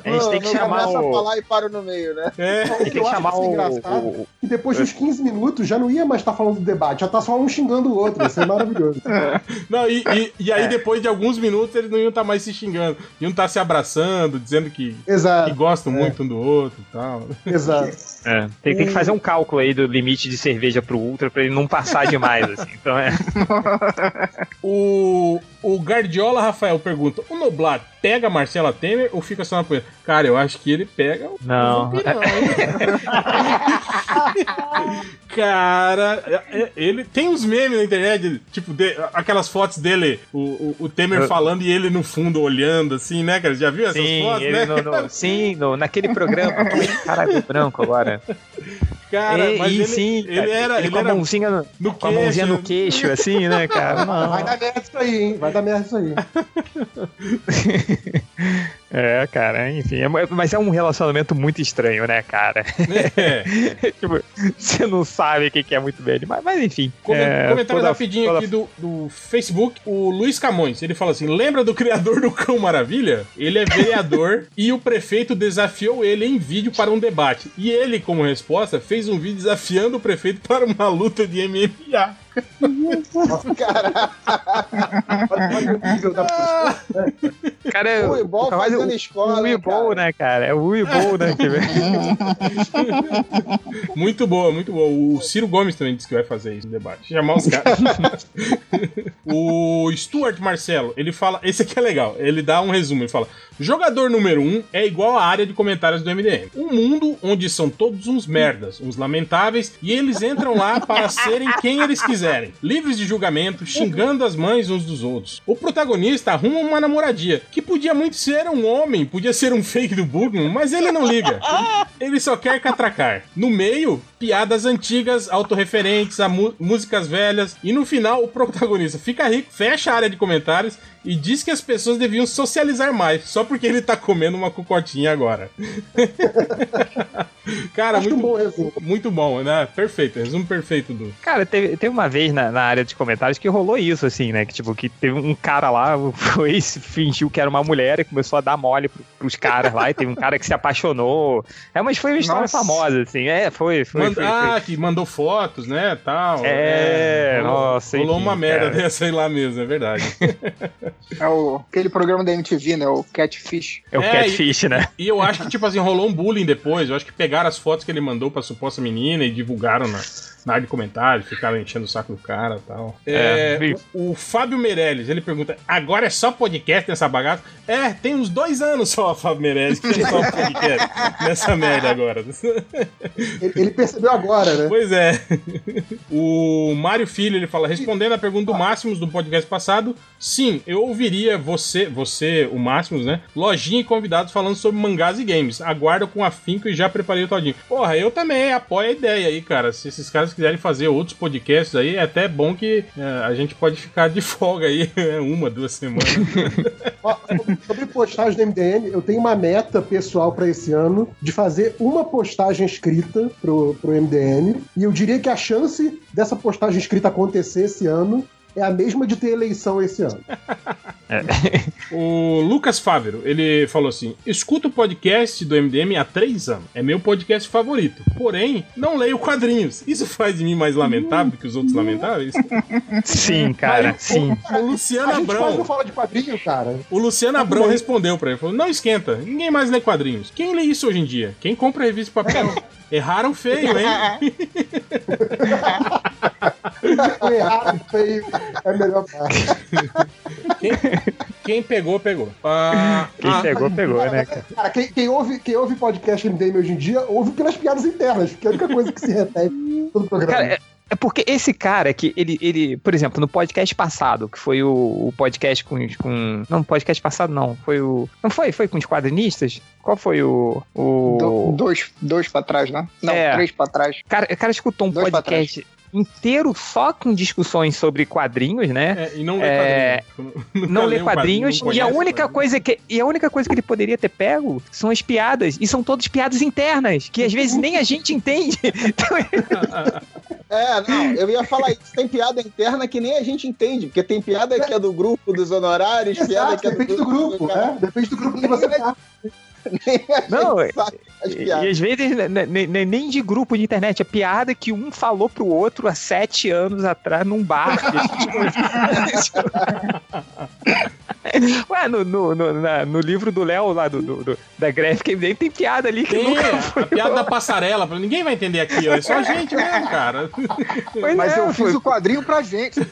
A gente tem que Não chamar começa a o. falar e para no meio, né? É. o Tem que que eu acho chamar o, engraçado o- E depois dos 15 minutos já não ia mais estar falando do debate, já tá só um xingando o outro. Isso é maravilhoso. Não, e, e, e É. aí depois de alguns minutos eles não iam estar mais se xingando. Iam estar se abraçando, dizendo que, que Exato, gostam muito um do outro e tal. exato. É, tem, tem que fazer um cálculo aí do limite de cerveja pro Ultra pra ele não passar demais, assim. Então é. O, o Guardiola Rafael pergunta: o Noblat pega a Marcela Temer ou fica só na poeira? Cara, eu acho que ele pega o Não. vampirão? Cara, é- é- ele tem uns memes na internet, tipo, de- aquelas fotos dele, o, o, o Temer Eu- falando e ele no fundo olhando, assim, né, cara? Já viu essas Sim, fotos, né? no, no- sim no, naquele programa. Caralho, branco agora. Cara, e, mas e ele, sim, ele cara, era. ele Ele com a era mãozinha no, no com a mãozinha no queixo. queixo, assim, né, cara? Não. Vai dar isso aí, hein? Vai dar merda isso aí. É, cara, enfim. é- mas é um relacionamento muito estranho, né, cara? É. tipo, você não sabe o que é muito bem, mas, mas enfim. Comen- é, comentário toda- rapidinho toda- aqui do, do Facebook, o Luiz Camões, ele fala assim, lembra do criador do Cão Maravilha? Ele é vereador e o prefeito desafiou ele em vídeo para um debate. E ele, como resposta, fez um vídeo desafiando o prefeito para uma luta de MMA. Cara, Olha o nível da pessoa. Cara, é o Ibol fazendo o- escola, O cara? né, cara? É o Weebol, né? que vem. Muito boa, muito boa. O Ciro Gomes também disse que vai fazer isso no debate. Chamar os caras. o Stuart Marcelo, ele fala. Esse aqui é legal. Ele dá um resumo. Ele fala: Jogador número 1 um é igual à área de comentários do MDM. Um mundo onde são todos uns merdas, uns lamentáveis, e eles entram lá para serem quem eles quiserem. Livres de julgamento, xingando as mães uns dos outros. O protagonista arruma uma namoradia, que podia muito ser um homem, podia ser um fake do Bugman, mas ele não liga. Ele só quer catracar. No meio, piadas antigas, autorreferentes a músicas velhas. E no final, o protagonista fica rico, fecha a área de comentários e diz que as pessoas deviam socializar mais, só porque ele tá comendo uma cocotinha agora. Cara, Acho um muito, bom resumo. muito bom, né? Perfeito, resumo perfeito do. Cara, teve, teve uma vez na, na área de comentários que rolou isso, assim, né? Que, tipo, que teve um cara lá, foi, fingiu que era uma mulher e começou a dar mole pro, pros caras lá. E teve um cara que se apaixonou. É, mas foi uma história Nossa. famosa, assim. É, foi foi. Manda- foi, ah, foi. que mandou fotos, né, tal. É, rolou, nossa, Rolou enfim, uma merda cara. dessa aí lá mesmo, é verdade. É o, aquele programa da MTV, né? O Catfish. É o É, catfish, né? E eu acho que, tipo assim, rolou um bullying depois. Eu acho que pegaram as fotos que ele mandou pra suposta menina e divulgaram na, na área de comentários, ficaram enchendo o saco do cara e tal. É, É, o, o Fábio Meirelles, ele pergunta: agora é só podcast nessa bagaça? É, tem uns dois anos só, Fábio Meirelles, que tem só podcast nessa merda agora. Ele, ele percebeu agora, né? Pois é. O Mário Filho, ele fala, respondendo a pergunta do Máximos do podcast passado, sim, eu ouviria você, você, o Máximos, né? Lojinha e convidados falando sobre mangás e games. Aguardo com afinco e já preparei o todinho. Porra, eu também apoio a ideia aí, cara. Se esses caras quiserem fazer outros podcasts aí, é até bom que é, a gente pode ficar de folga aí uma, duas semanas. Sobre postagem do MDM, eu tenho uma meta pessoal pra esse ano de fazer uma postagem escrita pro, pro MDM. E eu diria que a chance dessa postagem escrita acontecer esse ano é a mesma de ter eleição esse ano. O Lucas Fávero, ele falou assim: escuto o podcast do MDM há três anos. É meu podcast favorito. Porém, não leio quadrinhos. Isso faz de mim mais lamentável que os outros lamentáveis? Sim, cara, sim. O Luciano A gente quase Abrão. não fala de quadrinho, cara. O Luciano Abrão respondeu pra ele: falou, Não esquenta, ninguém mais lê quadrinhos. Quem lê isso hoje em dia? Quem compra revista de papel? Erraram feio, hein? O errado feio é a melhor parte. Quem, quem pegou, pegou. Ah, Quem ah, pegou, pegou, né, cara? Cara, quem, quem ouve, quem ouve podcast MDM hoje em dia, ouve pelas piadas internas, porque é a única coisa que se repete em todo o programa. Cara, é, é porque esse cara que ele, ele, por exemplo, no podcast passado, que foi o, o podcast com, com. Não, no podcast passado não. Foi o. Não foi? Foi com os quadrinistas? Qual foi o. o... Do- dois, dois pra trás, né? Não, É. três pra trás. cara, o cara escutou um Dois podcast inteiro só com discussões sobre quadrinhos, né? é, e não lê É, quadrinhos. Não lê um quadrinhos não e a única coisa que e a única coisa que ele poderia ter pego são as piadas e são todas piadas internas que às vezes nem a gente entende. É, não, eu ia falar isso. Tem piada interna que nem a gente entende, porque tem piada que é do grupo dos honorários, piada Exato, que é depende do grupo, né? Depende do grupo que você tá. Não, é- sabe as E, piadas. e às vezes ne- ne- ne- nem de grupo de internet, é piada que um falou pro outro há sete anos atrás num bar. Ué, no, no, no, na- no livro do Léo lá do, do- do- da Graphic tem piada ali que Tem nunca a piada da passarela. Ninguém vai entender aqui, ó. É só a gente mesmo, cara. foi. Mas é, eu foi, fiz o quadrinho pra gente.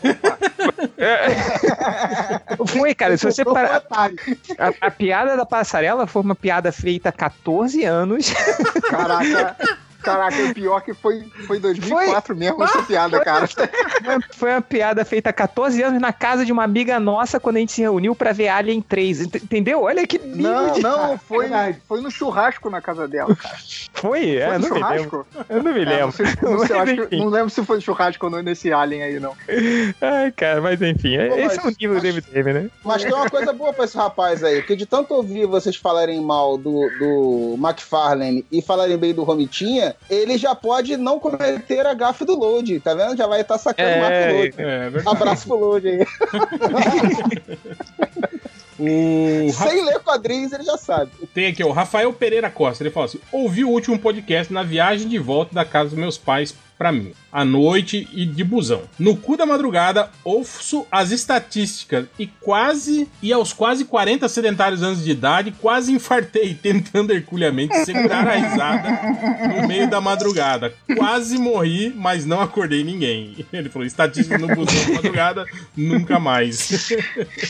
foi, cara. Se você parar, a, a piada da passarela foi uma piada feita há 14 anos. Caraca. Caraca, o pior que foi, foi 2004 mesmo essa piada, cara. Foi- Foi uma piada feita há 14 anos na casa de uma amiga nossa quando a gente se reuniu pra ver Alien 3. Ent- Entendeu? Olha que nível Não, de- não, foi, foi no churrasco na casa dela. cara. Foi? É, Foi no não me lembro. churrasco? Eu não me É, lembro. não, sei, não, sei, que- não lembro se foi no churrasco ou não nesse Alien aí, não. Ai, cara, mas enfim, Pô, esse mas- é o nível do mas- MDM, né? Mas tem uma coisa boa pra esse rapaz aí, porque de tanto ouvir vocês falarem mal do, do McFarlane e falarem bem do Romitinha, ele já pode não cometer a gafe do load, tá vendo? Já vai estar sacando É, o mato do load. É, verdade. Abraço pro load aí. O Ra- Sem ler quadrinhos, ele já sabe. Tem aqui, o Rafael Pereira Costa. Ele fala assim: ouvi o último podcast na viagem de volta da casa dos meus pais pra mim, à noite e de busão. No cu da madrugada, ouço as estatísticas e quase, e aos quase 40 sedentários anos de idade, quase infartei, tentando herculeamente segurar a risada no meio da madrugada. Quase morri, mas não acordei ninguém. Ele falou: estatística no busão de madrugada, nunca mais.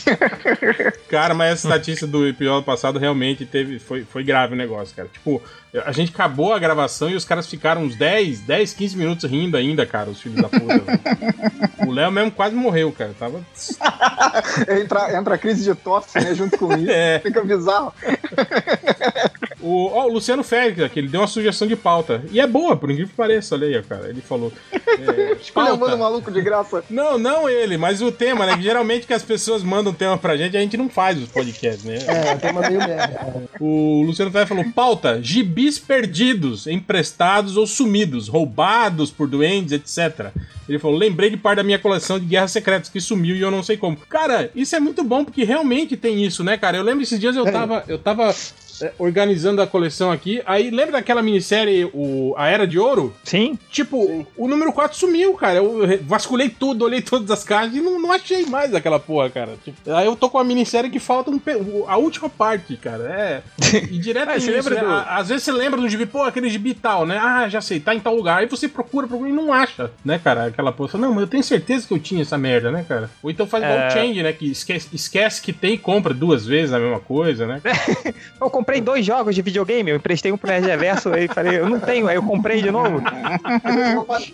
Cara, mas essa estatística do episódio passado realmente teve, foi, foi grave o negócio, cara. Tipo, a gente acabou a gravação e os caras ficaram uns 10, 10, 15 minutos rindo ainda, cara, os filhos da puta. o Léo mesmo quase morreu, cara. Tava. Entra, entra a crise de tosse, né, junto com isso. É. Fica bizarro. O, ó, o Luciano Félix, que ele deu uma sugestão de pauta. E é boa, por incrível que pareça, olha aí, cara. Ele falou. É, Escolhendo o maluco de graça. Não, não ele, mas o tema, né? Que geralmente que as pessoas mandam tema pra gente, a gente não faz os podcasts, né? É, tem uma meio merda. O Luciano Ferreira falou: pauta, gibis perdidos, emprestados ou sumidos, roubados por duendes, etc. Ele falou: lembrei de parte da minha coleção de Guerras Secretas que sumiu e eu não sei como. Cara, isso é muito bom porque realmente tem isso, né, cara? Eu lembro esses dias eu É. tava. Eu tava é, organizando a coleção aqui. Aí lembra daquela minissérie, o, A Era de Ouro? Sim. Tipo, o número 4 sumiu, cara. Eu vasculhei tudo, olhei todas as caixas e não, não achei mais aquela porra, cara. Tipo, aí eu tô com a minissérie que falta um pe- a última parte, cara. É. E direto Ah, nisso, você lembra né? do- Às vezes você lembra do gibi, pô, aquele gibi tal, né? Ah, já sei, tá em tal lugar. Aí você procura, procura e não acha, né, cara? Aquela porra. Não, mas eu tenho certeza que eu tinha essa merda, né, cara? Ou então faz igual É. o Change, né? Que esquece, esquece que tem e compra duas vezes a mesma coisa, né? Eu comprei dois jogos de videogame, eu emprestei um pro Nerd Reverso aí falei, eu não tenho, aí eu comprei de novo.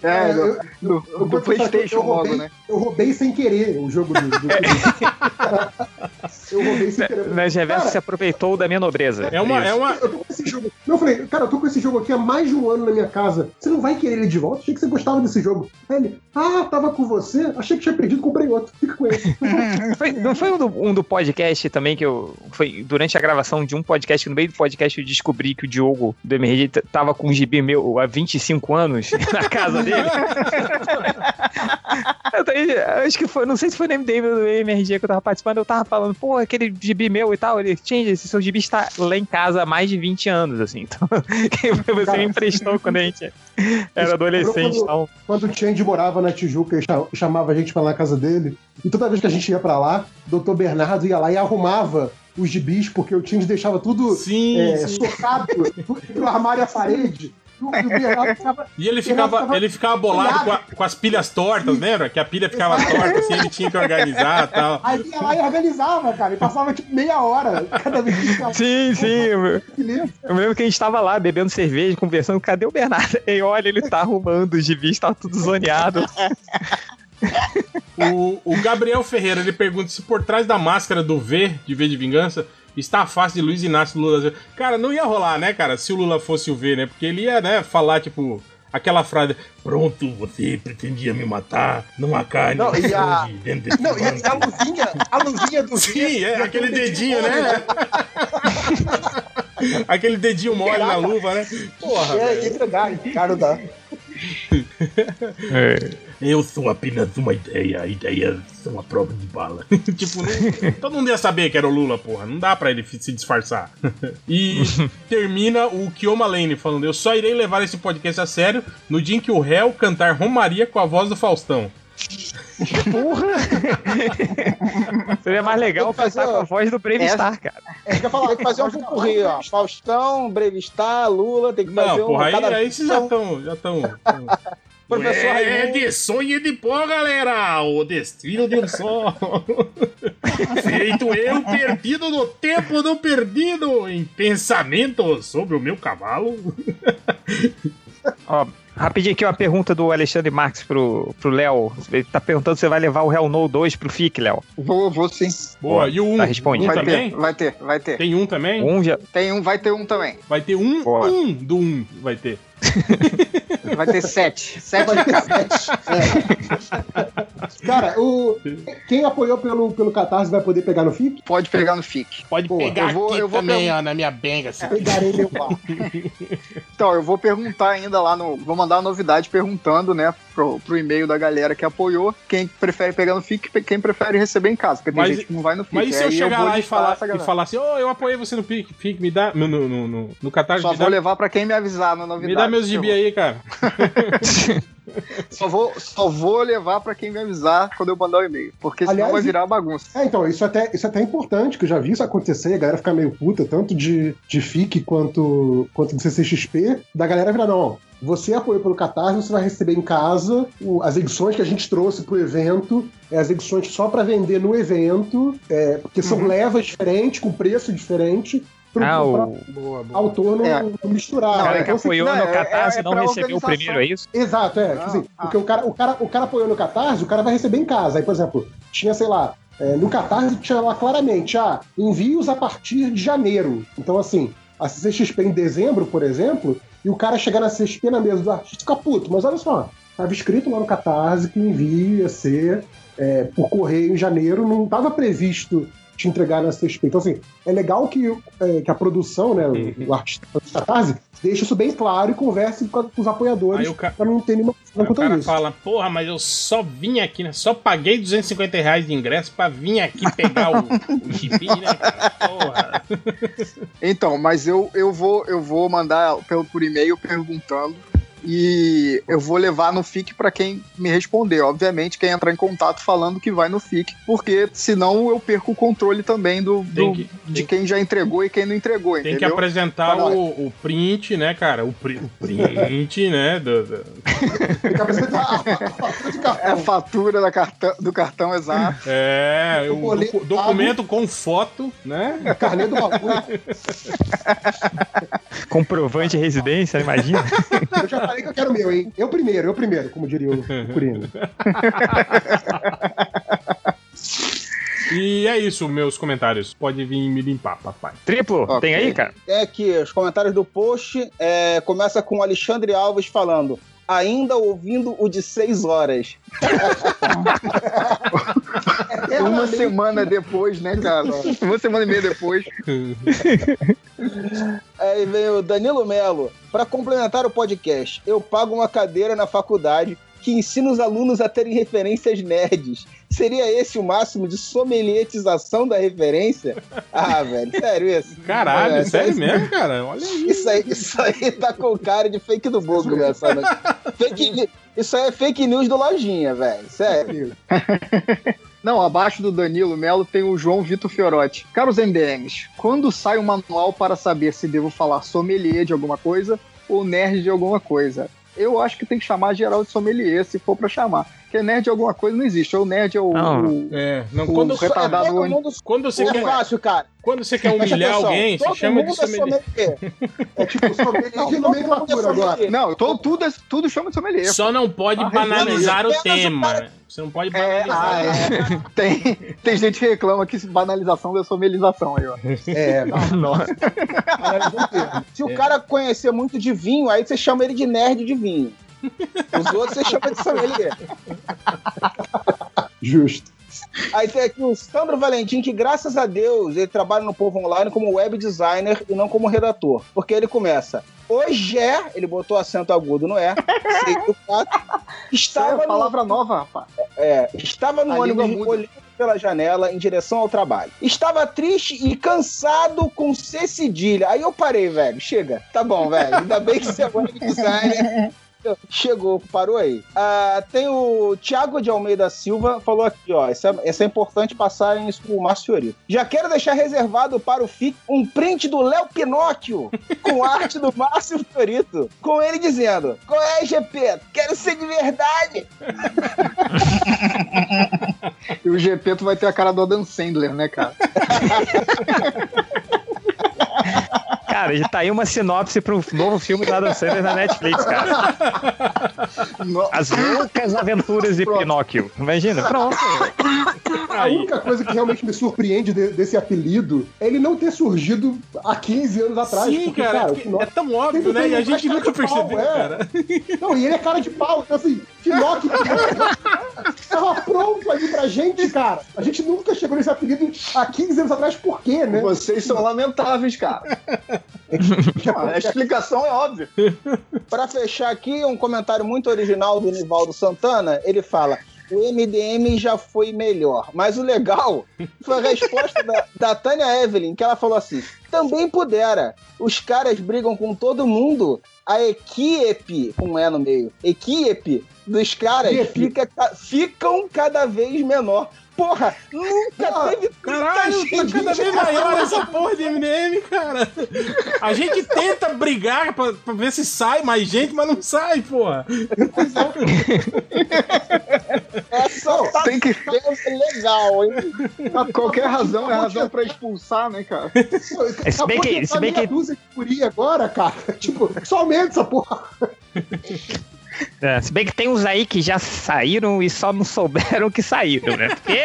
É, eu- do, eu- do- do que PlayStation eu roubei, logo, né? Eu roubei sem querer o jogo do. do- eu roubei sem querer. O Nerd Reverso Cara, se aproveitou da minha nobreza. É uma. É uma... Eu tô com esse jogo. Não, eu falei, cara, eu tô com esse jogo aqui há mais de um ano na minha casa. Você não vai querer ele de volta? Achei que você gostava desse jogo. Aí ele, ah, tava com você? Achei que tinha perdido, comprei outro. Fica com ele. Foi- não foi um do, um do podcast também que eu. Foi durante a gravação de um podcast, no meio do podcast eu descobri que o Diogo do MRG tava com um gibi meu há 25 anos na casa dele. Eu acho que foi, não sei se foi no MDM ou no MRG que eu tava participando, eu tava falando, pô, aquele gibi meu e tal, ele, Change, esse seu gibi está lá em casa há mais de 20 anos, assim, então, você me emprestou quando a gente era adolescente e Quando- tal. Quando o Change morava na Tijuca e cha- chamava a gente pra lá na casa dele, e toda vez que a gente ia pra lá, o Dr. Bernardo ia lá e arrumava os gibis, porque o Change deixava tudo Sim, é, sim. socado no armário e a parede. E o Bernardo ficava- E ele ficava, ele ficava bolado com, a- com as pilhas tortas, lembra? Que a pilha ficava torta, assim, ele tinha que organizar e tal. Aí ia lá e organizava, cara, e passava tipo meia hora cada vez que ficava. Sim, sim. Eu, Beleza. eu me lembro que a gente tava lá bebendo cerveja, conversando, cadê o Bernardo? E olha, ele tá arrumando os gibis, tá tudo zoneado. O, o Gabriel Ferreira ele pergunta se por trás da máscara do V, de V de Vingança, está a face de Luiz Inácio Lula. Cara, não ia rolar, né, cara, se o Lula fosse o V, né? Porque ele ia, né, falar, tipo, aquela frase: Pronto, você pretendia me matar, não há carne Não, e a- dentro Não, e banco." a luzinha, a luzinha do Sim, é, aquele dedinho, né? aquele dedinho mole na luva, né? Porra. É, que entregar, cara, dá. Eu sou apenas uma ideia, ideias são a prova de bala. tipo, não- todo mundo ia saber que era o Lula, porra. Não dá pra ele se disfarçar. e termina o Kioma Lane falando: Eu só irei levar esse podcast a sério no dia em que o réu cantar Romaria com a voz do Faustão. Seria mais legal fazer, com a voz do Brave essa- cara. É que eu falar, tem que fazer um pupurri, ó. Faustão, Brevistar, Lula, tem que fazer Não, um. porra, aí, cada- aí vocês já estão. Já tão, Professor é Raimundo. de sonho de pó, galera! O destino de um só. Feito eu perdido no tempo do perdido, em pensamento sobre o meu cavalo. Ó, rapidinho aqui uma pergunta do Alexandre Marques pro pro Léo. Ele tá perguntando se você vai levar o Real No 2 pro FIC, Léo. Vou, vou sim. Boa, e o 1? Tá respondido. Vai também? ter, vai ter, vai ter. Tem um também? Um já. Tem um, vai ter um também. Vai ter um, Boa. um do um, vai ter. Vai ter sete. Sete Vai de ter cada. sete. É. Cara, o, quem apoiou pelo, pelo Catarse vai poder pegar no FIC? Pode pegar no FIC. Pode Boa, pegar eu vou- aqui eu vou também, ó, na minha benga. Assim. Pegarei meu bar. Então, eu vou perguntar ainda lá no. Vou mandar uma novidade perguntando, né, pro, pro e-mail da galera que apoiou, quem prefere pegar no FIC quem prefere receber em casa. Porque tem Mas- gente que não vai no FIC. Mas e se eu Aí chegar vou lá e falar, e falar assim, ô, eu apoiei você no PIC, PIC, me dá, no, no, no, no, no Catarse, Só vou dá, levar pra quem me avisar na novidade. me dá meus gibi aí, cara. Só vou, só vou levar pra quem me avisar quando eu mandar o e-mail. Porque senão Aliás, vai virar bagunça. É, então, isso é até, isso é até importante, que eu já vi isso acontecer, a galera ficar meio puta, tanto de, de FIC quanto, quanto de CCXP, da galera virar, não, você apoiou pelo Catarse, você vai receber em casa o- as edições que a gente trouxe pro evento, é, as edições só pra vender no evento, é, porque são levas diferentes, com preço diferente, pro, Ah, o Boa, boa. autor não, É. não misturar. Não, cara né? que apoiou fico- no não, é- Catarse é não pra recebeu o primeiro, é isso? Exato, é. tipo assim, Ah, porque o cara, o, cara, o cara apoiou no Catarse, o cara vai receber em casa. Aí, por exemplo, tinha, sei lá, é, no Catarse tinha lá claramente, ah, envios a partir de janeiro. Então, assim, a CCXP em dezembro, por exemplo, e o cara chegar na CCXP na mesa do artista fica puto. Mas olha só, tava escrito lá no Catarse que o envio ia ser é, por correio em janeiro, não estava previsto te entregar na CCXP. Então, assim, é legal que, é, que a produção, né, o, o artista do Catarse, deixe isso bem claro e converse com, a- com os apoiadores Aí ca- pra não ter nenhuma confusão Aí o quanto cara isso. fala, porra, mas eu só vim aqui, né? Só paguei 250 reais de ingresso pra vir aqui pegar o, o gibi, né, cara? Porra. Então, mas eu, eu, vou, eu vou mandar pelo, por e-mail perguntando e eu vou levar no FIC para quem me responder. Obviamente, quem entrar em contato falando que vai no FIC, porque senão eu perco o controle também do, do que- de quem já entregou e quem não entregou, Tem que entendeu? apresentar Fala. o, o print, né, cara? O, pri- o print, né? do- do- Tem que apresentar a fatura de É a cartão. fatura da cartão, do cartão exato. É, o boleto docu- documento com foto, né? Carnê do bagulho. Comprovante de residência, imagina. Eu já falei que eu quero o meu, hein? Eu primeiro, eu primeiro, como diria o, o Curino. E é isso, meus comentários. Pode vir me limpar, papai. Triplo, Ok. tem aí, cara? É aqui, os comentários do post. É, começa com o Alexandre Alves falando. Ainda ouvindo o de 6 horas. Uma semana depois, né, cara? Uma semana e meia depois. Aí vem o Danilo Melo. Para complementar o podcast, eu pago uma cadeira na faculdade que ensina os alunos a terem referências nerds. Seria esse o máximo de sommelietização da referência? Ah, velho, sério isso? Caralho, É, sério isso- mesmo, cara? Olha aí. Isso aí, isso aí tá com cara de fake do Google, engraçado. Fake, isso aí é fake news do Lojinha, velho. Sério. Não, abaixo do Danilo Melo tem o João Vitor Fiorotti. Caros MDMs, quando sai um manual para saber se devo falar sommelier de alguma coisa ou nerd de alguma coisa? Eu acho que tem que chamar geral de sommelier, se for pra chamar. Porque nerd de alguma coisa não existe. Ou nerd é o. Não. o- É, não, O quando, retardado é, mundo, quando você é quer, fácil, cara. quando você quer humilhar atenção, alguém, você chama de é sommelier. sommelier. É tipo sommelier de Todo mundo é nomenclatura agora. sommelier. Não, to- tudo, é- tudo chama de sommelier. Só não pode Ah, banalizar o tema. cara-? Você não pode É, banalizar. ah, é. Tem, tem gente que reclama que banalização da sommelização aí, ó. É, não. Se o cara conhecer muito de vinho, aí você chama ele de nerd de vinho. Os outros você chama de sommelier. justo. Aí tem aqui o Sandro Valentim, que graças a Deus ele trabalha no Povo Online como web designer e não como redator. Porque ele começa. Hoje é, ele botou acento agudo no é, sei que o fato, Isso é estava no, palavra nova, rapaz. é, estava no A ônibus olhando pela janela em direção ao trabalho. Estava triste e cansado com C cedilha. Aí eu parei, velho. Chega. Tá bom, velho. Ainda bem que você é web designer. Chegou, parou aí. Ah, tem o Thiago de Almeida Silva, falou aqui, ó. Essa, essa é importante passar isso pro Márcio Fiorito. Já quero deixar reservado para o FIC um print do Léo Pinóquio com arte do Márcio Fiorito. Com ele dizendo: Qual é, GP? Quero ser de verdade. E o GP tu vai ter a cara do Adam Sandler, né, cara? Cara, já tá aí uma sinopse pro novo filme do Adam Sandler na Netflix, cara. As loucas aventuras de Pinóquio. Imagina, pronto. A única coisa que realmente me surpreende de- desse apelido é ele não ter surgido há 15 anos atrás. Sim, porque, cara, Pinóquio é tão óbvio, né? E a um gente cara nunca de pau, percebeu, é. cara. Não, e ele é cara de pau. Então, assim, Pinóquio tava pronto ali pra gente, cara. A gente nunca chegou nesse apelido há 15 anos atrás, por quê, né? Vocês são lamentáveis, cara. Ah, a explicação é óbvia. Pra fechar aqui, um comentário muito original do Nivaldo Santana. Ele fala: o MDM já foi melhor. Mas o legal foi a resposta da, da Tânia Evelyn, que ela falou assim: também pudera. Os caras brigam com todo mundo. A equipe, com um E no meio, equipe dos caras fica, ca- ficam cada vez menor. Porra, nunca Não, teve Caralho, tá gente cada vez maior essa porra de MDM, cara. A gente tenta brigar pra, pra ver se sai mais gente, mas não sai, porra. Essa tá Tem que. legal, hein? Qualquer razão é razão pra expulsar, né, cara? Se bem que- se bem que- dúzia de agora, cara. Tipo, só aumenta essa porra. É, se bem que tem uns aí que já saíram e só não souberam que saíram, né? Porque,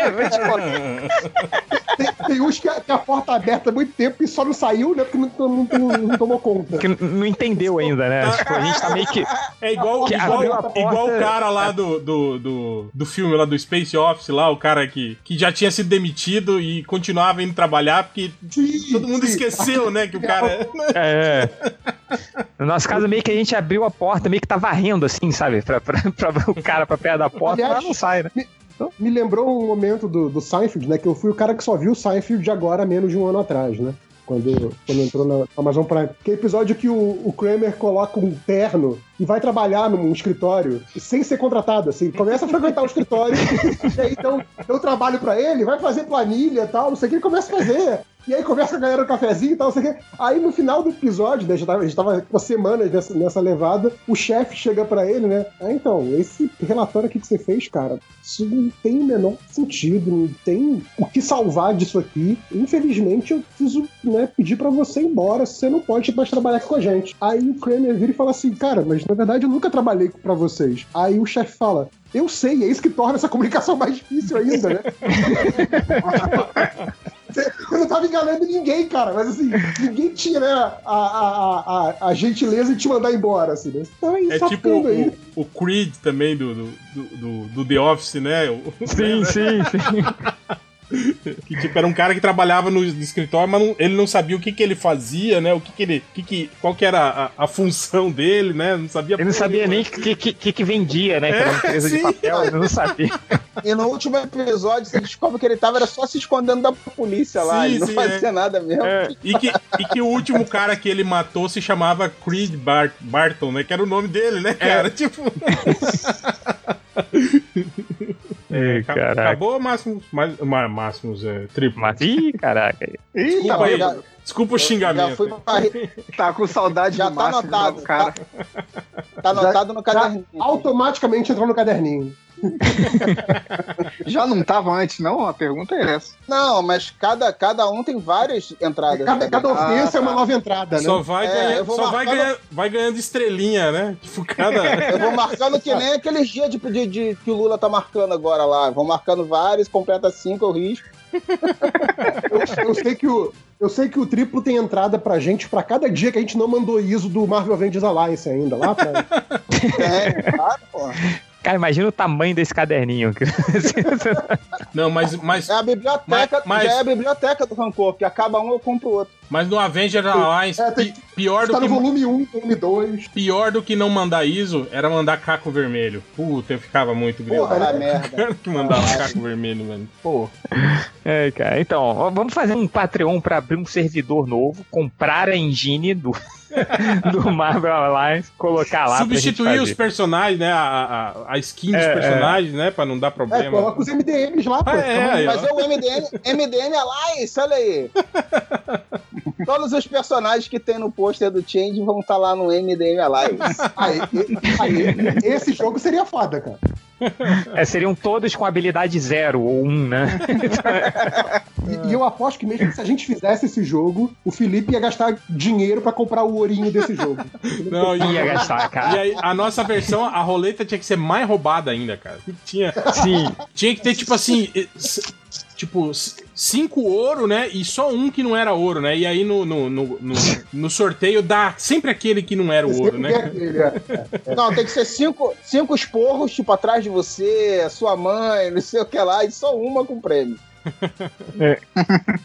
Tem, tem uns que a, que a porta é aberta há muito tempo e só não saiu, né? Porque não, não- não- não tomou conta. que não entendeu ainda, né? Tipo, a gente tá meio que. É igual, Que igual, porta- igual o cara lá do, do, do, do filme lá do Space Office, lá, o cara que, que já tinha sido demitido e continuava indo trabalhar porque Sim, todo mundo sim. esqueceu, né, que o cara... É. No nosso caso, meio que a gente abriu a porta, meio que tá varrendo, assim, sabe? Pra, pra, pra o cara pra perto da porta, Aliás, não sai, né? Me lembrou um momento do, do Seinfeld, né? Que eu fui o cara que só viu o Seinfeld de agora menos de um ano atrás, né? quando, quando entrou na Amazon Prime. Que é episódio que o, o Kramer coloca um terno e vai trabalhar num escritório sem ser contratado, assim. Começa a frequentar o escritório, e aí então eu trabalho pra ele, vai fazer planilha e tal, não sei o que, ele começa a fazer. E aí começa com a galera no cafezinho e tal, não sei o quê. Aí no final do episódio, né, já tava, gente tava com semanas nessa, nessa levada, o chefe chega pra ele, né? Ah, então, esse relatório aqui que você fez, cara, isso não tem o menor sentido, não tem o que salvar disso aqui. Infelizmente, eu preciso né, pedir pra você ir embora, você não pode mais trabalhar com a gente. Aí o Kramer vira e fala assim, cara, mas na verdade eu nunca trabalhei pra vocês. Aí o chefe fala, eu sei, é isso que torna essa comunicação mais difícil ainda, né? Você não tava enganando ninguém, cara, mas assim, ninguém tinha, né, a, a, a, a gentileza de te mandar embora, assim, né? Então, É tipo o, o Creed também do, do, do, do The Office, né? O- Sim, sim, sim. que tipo, era um cara que trabalhava no, escritório, mas não- ele não sabia o que, que ele fazia, né? O que, que ele. Que que, qual que era a, a função dele, né? Não sabia Ele não sabia nem o que, que, que, que vendia, né? Que era uma É, empresa de sim. papel, ele não sabia. E no último episódio, você descobre que ele tava era só se escondendo da polícia lá. Sim, ele não sim, fazia é. nada mesmo. É, e, que, e que o último cara que ele matou se chamava Creed Bar Barton, né? Que era o nome dele, né, cara? Tipo. É, Aca- caraca. Acabou Máximos, mais, ma- Máximos é, triplo. Mas, ih, caraca. Desculpa aí. Já- Desculpa o Já xingamento. fui pra... Tá com saudade Já do tá Márcio, anotado, cara. Tá anotado no Já caderninho. automaticamente entrou no caderninho. Já não tava antes, não? A pergunta é essa. Não, mas cada, cada um tem várias entradas. Cada, cada ofensa Ah, é uma tá. nova entrada, né? Só vai, É, vou só vai, ganhar- vai ganhando estrelinha, né? Tipo, cada. Eu vou marcando que nem aqueles dias de, de, de- que o Lula tá marcando agora lá. Vou marcando vários, completa cinco, eu risco. Eu, eu sei que o, eu sei que o triplo tem entrada pra gente pra cada dia que a gente não mandou ISO do Marvel Avengers Alliance ainda. Lá pra... É, claro, pô. Cara, imagina o tamanho desse caderninho. Não, mas, mas, É a biblioteca, Mas- mas- já é a biblioteca do Rancor, que acaba um, eu compro outro. Mas no Avenger Alliance, É, tem- pi- pior, do tá no que, volume 1, volume 2. pior do que não mandar ISO era mandar caco vermelho. Puta, eu ficava muito grilado. Porra, merda. Cara que mandava caco vermelho, velho. Pô. É, cara. Então, ó, vamos fazer um Patreon pra abrir um servidor novo, comprar a engine do, do Marvel Alliance, colocar lá Substituir pra os personagens, né? A, a, a skin dos É, personagens, né? Pra não dar É, problema. coloca os MDMs lá, pô. Ah, é, ó. Mas é o MDN, MDN Alliance, olha aí. Todos os personagens que tem no pôster do Change vão estar lá no MDM Alliance. Aí, e- aí, esse jogo seria foda, cara. É, seriam todos com habilidade zero ou um, né? E, e eu aposto que mesmo que se a gente fizesse esse jogo, o Felipe ia gastar dinheiro pra comprar o ourinho desse jogo. Não, e, Ia gastar, e cara. aí, a nossa versão, a roleta tinha que ser mais roubada ainda, cara. Tinha, Sim. tinha que ter, tipo assim. Tipo, cinco ouro, né? E só um que não era ouro, né? E aí no, no, no, no, no sorteio dá sempre aquele que não era o ouro, né? aquele, é. Não, tem que ser cinco, cinco esporros, tipo, atrás de você, sua mãe, não sei o que lá, e só uma com prêmio.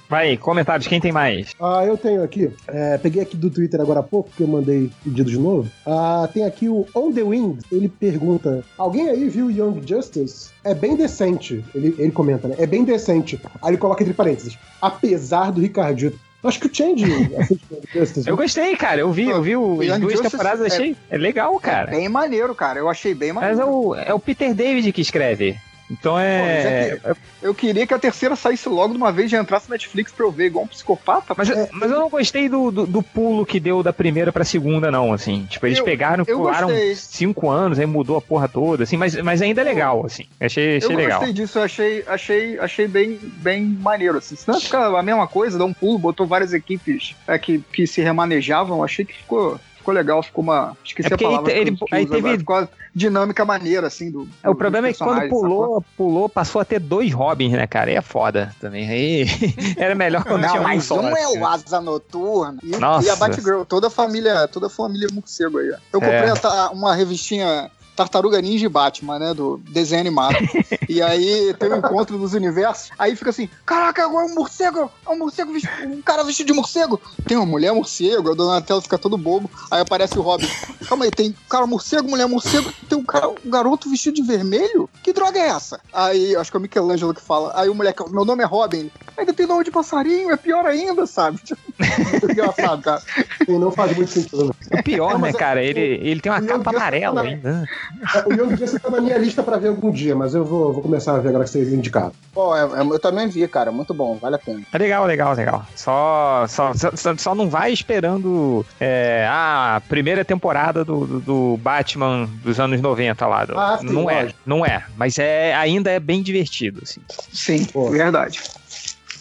Vai, comentários, quem tem mais? Ah, eu tenho aqui. é, peguei aqui do Twitter agora há pouco, que eu mandei pedido de novo. Ah, tem aqui o On The Wind. Ele pergunta: Alguém aí viu Young Justice? É bem decente. Ele, ele comenta, né? É bem decente. Aí ele coloca entre parênteses. Apesar do Ricardito. Acho que o Change assiste Young Justice. Eu né? gostei, cara. Eu vi, eu vi o- as Young duas Justice temporadas, é- achei é legal, cara. Bem maneiro, cara. Eu achei bem Mas maneiro. é o, é o Peter David que escreve. Então é. Pô, Eu queria que a terceira saísse logo de uma vez e entrasse na Netflix pra eu ver igual um psicopata. Mas, mas eu não gostei do, do, do pulo que deu da primeira pra segunda, não, assim. Tipo, eles Eu- pegaram, eu pularam gostei. cinco anos, aí mudou a porra toda, assim, mas, mas ainda é legal, assim. Achei, achei eu legal. gostei disso, eu achei, achei, achei bem, bem maneiro. Assim. Senão fica a mesma coisa, dá um pulo, botou várias equipes é, que, que se remanejavam, eu achei que ficou, ficou legal, ficou uma. Esqueci É a palavra. ele- que que aí teve- Ficou uma dinâmica maneira, assim, do. É, o do- problema é dos que quando sacou? pulou, pulou, passou a ter dois Robins, né, cara? Aí é foda também. Aí era melhor quando Não, tinha um mas só. um é assim. o Asa Noturna e, Nossa. e a Batgirl, toda a família, toda a família morcego aí. Eu comprei É. a ta- uma revistinha Tartaruga Ninja e Batman, né, do desenho animado. e aí tem o encontro dos universos, aí fica assim, caraca, agora é um morcego, é um morcego, um cara vestido de morcego. Tem uma mulher morcego, a Donatello fica todo bobo, aí aparece o Robin. Calma aí, tem cara morcego, mulher morcego, tem um, cara, um garoto vestido de vermelho? Que droga é essa? Aí, acho que é o Michelangelo que fala. Aí o moleque, meu nome é Robin. Ainda tem nome de passarinho, é pior ainda, sabe? Muito engraçado, cara. E não faz muito sentido, não. O pior, Não, né, mas é- cara? Ele, ele tem uma capa amarela ainda. O Young Justice tá na minha lista pra ver algum dia, mas eu vou, vou começar a ver agora que vocês indicaram. Pô, é- é- eu também vi, cara. Muito bom, vale a pena. É legal, legal, legal. Só, só, só, só não vai esperando é, a primeira temporada do, do, do Batman dos anos 90 lá. do- Ah, sim, não é, não é. Mas é, ainda é bem divertido, assim. Sim, Pô. verdade.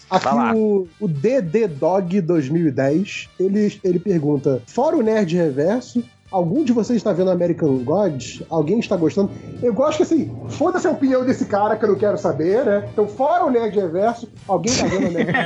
Aqui o, o DD Dog 2010, ele, ele pergunta: Fora o Nerd Reverso, algum de vocês está vendo American Gods? Alguém está gostando? Eu gosto que assim, foda-se a opinião desse cara que eu não quero saber, né? Então, fora o Nerd Reverso, alguém tá vendo American?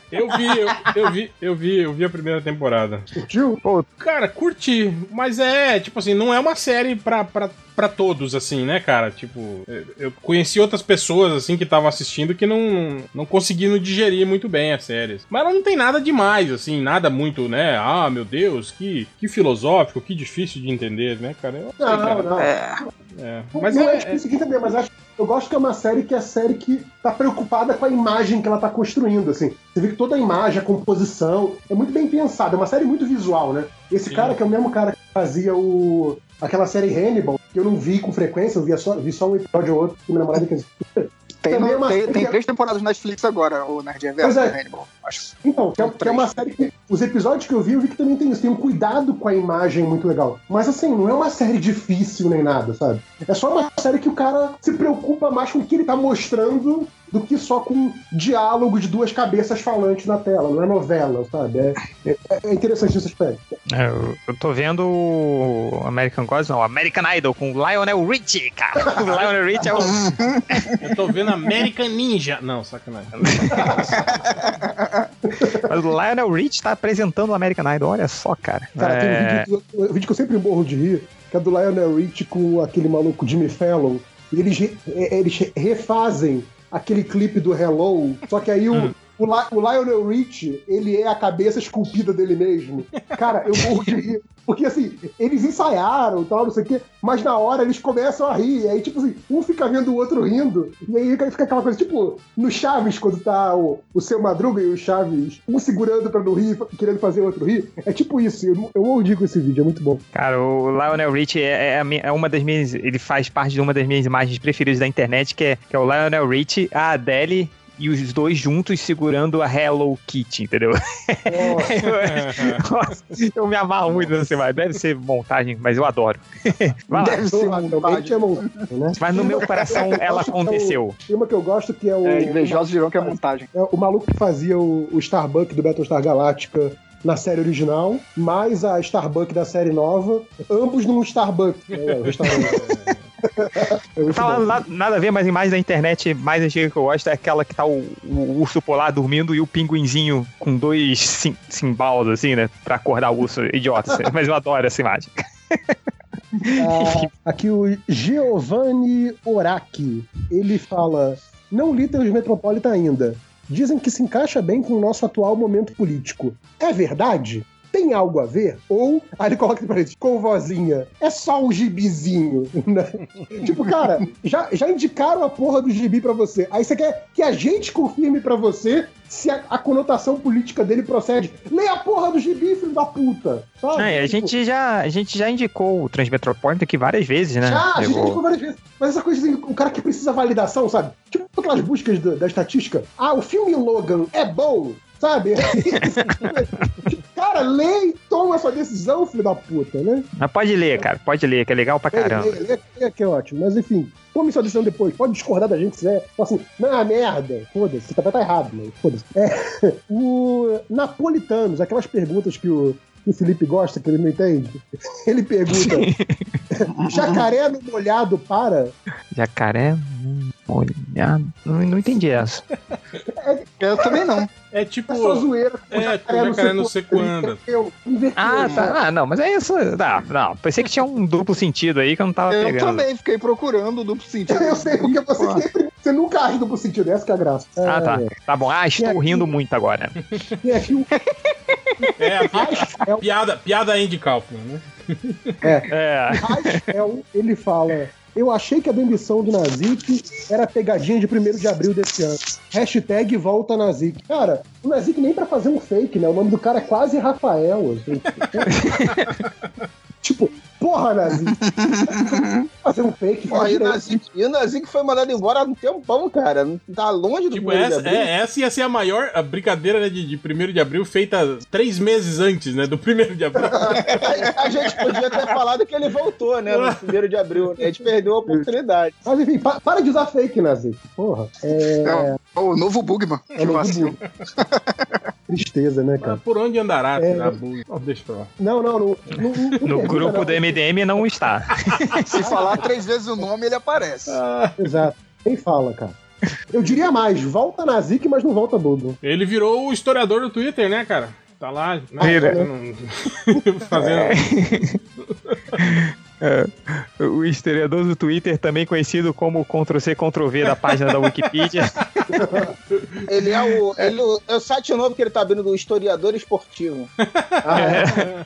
Eu vi, eu, eu vi, eu vi, eu vi a primeira temporada. Curtiu? Cara, curti, mas é, tipo assim, não é uma série pra, pra, pra todos, assim, né, cara? Tipo, eu- conheci outras pessoas, assim, que estavam assistindo que não, não conseguiram digerir muito bem as séries. Mas ela não tem nada demais, assim, nada muito, né? Ah, meu Deus, que, que filosófico, que difícil de entender, né, cara? Eu não sei, Não, cara. não. É. É. Mas não é, é, entender, mas acho, eu gosto que é uma série que é a série que tá preocupada com a imagem que ela tá construindo, assim. Você vê que toda a imagem, a composição, é muito bem pensada. É uma série muito visual, né? Esse Sim. cara, que é o mesmo cara que fazia o... aquela série Hannibal, que eu não vi com frequência, eu via só, vi só um episódio ou outro, que minha namorada Tem, Também é uma tem, série tem que- três temporadas no Netflix agora, o Nerd Reverso, é. né, Hannibal. Acho. Então, que é, que é uma série que. Os episódios que eu vi, eu vi que também tem isso. Tem um cuidado com a imagem muito legal. Mas assim, não é uma série difícil nem nada, sabe? É só uma série que o cara se preocupa mais com o que ele tá mostrando do que só com diálogo de duas cabeças falantes na tela. Não é novela, sabe? É, é, é interessante esse aspecto. É, eu, tô vendo o American Gods, não, American Idol com o Lionel Richie, cara. O Lionel Richie é o. eu tô vendo American Ninja. Não, sacanagem. Mas o Lionel Richie tá apresentando o American Idol, olha só, cara. Cara, tem um É, vídeo, que- um vídeo que eu sempre morro de rir, que é do Lionel Rich com aquele maluco Jimmy Fallon. E eles, eh, eles re- refazem aquele clipe do Hello, só que aí o, o, Li- o Lionel Rich, ele é a cabeça esculpida dele mesmo. Cara, eu morro de rir. Porque assim, eles ensaiaram tal, não sei o quê, mas na hora eles começam a rir. Aí, tipo assim, um fica vendo o outro rindo, e aí fica aquela coisa, tipo, no Chaves, quando tá o, o seu Madruga e o Chaves, um segurando pra não rir, querendo fazer o outro rir. É tipo isso, eu, eu mordi com esse vídeo, é muito bom. Cara, o Lionel Richie é, é minha- é uma das minhas. Ele faz parte de uma das minhas imagens preferidas da internet, que é, que é o Lionel Richie, a Adele e os dois juntos segurando a Hello Kitty, entendeu? Nossa, eu me amarro muito nessa imagem. Deve ser montagem, mas eu adoro. Vai lá. Deve ser Provavelmente é montagem, né? Mas no meu coração ela aconteceu. Tem uma que eu gosto que é o. É, invejosos dirão que é montagem. é o maluco que fazia o, o Starbuck do Battlestar Galactica na série original, mais a Starbuck da série nova, ambos num Starbuck. É, o restaurante. É bom. na- nada a ver, mas a imagem da internet mais antiga que eu gosto é aquela que tá o, o urso polar dormindo e o pinguinzinho com dois sim, cimbalos, assim, né? Pra acordar o urso. Idiota, assim, mas eu adoro essa imagem. Ah, aqui o Giovanni Oraki, ele fala: Não li Teus Metropolitan ainda. Dizem que se encaixa bem com o nosso atual momento político. É verdade? Tem algo a ver? Ou, aí ele coloca pra gente, com vozinha, é só um gibizinho, né? tipo, cara, já, já indicaram a porra do gibi pra você. Aí você quer que a gente confirme pra você se a, a conotação política dele procede. Lê a porra do gibi, filho da puta. Sabe? É, a, Tipo, gente já, a gente já indicou o Transmetropolitan aqui várias vezes, né? Já, a gente Eu- indicou várias vezes. Mas essa coisa assim, o cara que precisa validação, sabe? Tipo aquelas buscas da, da estatística. Ah, o filme Logan é bom, sabe? Tipo, cara, lê e toma essa decisão, filho da puta, né? Mas pode ler, cara, pode ler, que é legal pra caramba. Lê, lê, lê, que é ótimo. Mas enfim, tome sua decisão depois. Pode discordar da gente se quiser. Fala assim, não, é merda. Foda-se, você tá, tá errado, mas foda-se. É, o Napolitanos, aquelas perguntas que o, que o Felipe gosta, que ele não entende. Ele pergunta: jacaré no molhado para? Jacaré, hum, olhado. Não, não entendi essa. Eu também não. É tipo. É só zoeira. É, o jacaré não sei quando. Eu inverti, Ah, né? tá. Ah, não, mas é isso. Não, não. Pensei que tinha um duplo sentido aí que eu não tava Eu pegando. também fiquei procurando o duplo sentido. Eu sei, porque você sempre. Você nunca age duplo sentido, essa que é a graça. Ah, tá. É, Tá bom. Ah, E estou aqui- rindo muito agora. Tem aqui o. É, a pi- É o piada, piada Andy Kaufman, né? É. Rael, ele fala: Eu achei que a demissão do Nazik era pegadinha de 1 de abril desse ano. Hashtag volta Nazik. Cara, o Nazik nem pra fazer um fake, né? O nome do cara é quase Rafael. Assim. tipo, porra, Nazik. fazer um fake. Faz e, o e o Nazik foi mandado embora há um tempão, cara. Não Tá longe do Tipo, essa, abril. é, essa ia ser a maior a brincadeira né, de, de 1 de abril feita três meses antes, né? Do 1 de abril. A, a gente podia ter falado que ele voltou, né? No primeiro de abril. A gente perdeu a oportunidade. Mas enfim, pa- para de usar fake, Nazik. Porra. É. É o novo Bugman. É Que novo vacilo. Tristeza, né, cara? Mas por onde andará? É. bug? Oh, deixa pra lá. Não, não, não- não No pergunta, grupo do MDM não está. Se falar três vezes o nome, ele aparece. Exato. Quem fala, cara? Eu diria mais, volta Nazik, mas não volta Bobo. Ele virou o historiador do Twitter, né, cara? Tá lá, né, Vira. fazendo- fazendo. É, o historiador do Twitter, também conhecido como Ctrl-C, Ctrl-V da página da Wikipedia. Ele é o, ele, é o site novo que ele tá abrindo do historiador esportivo. É.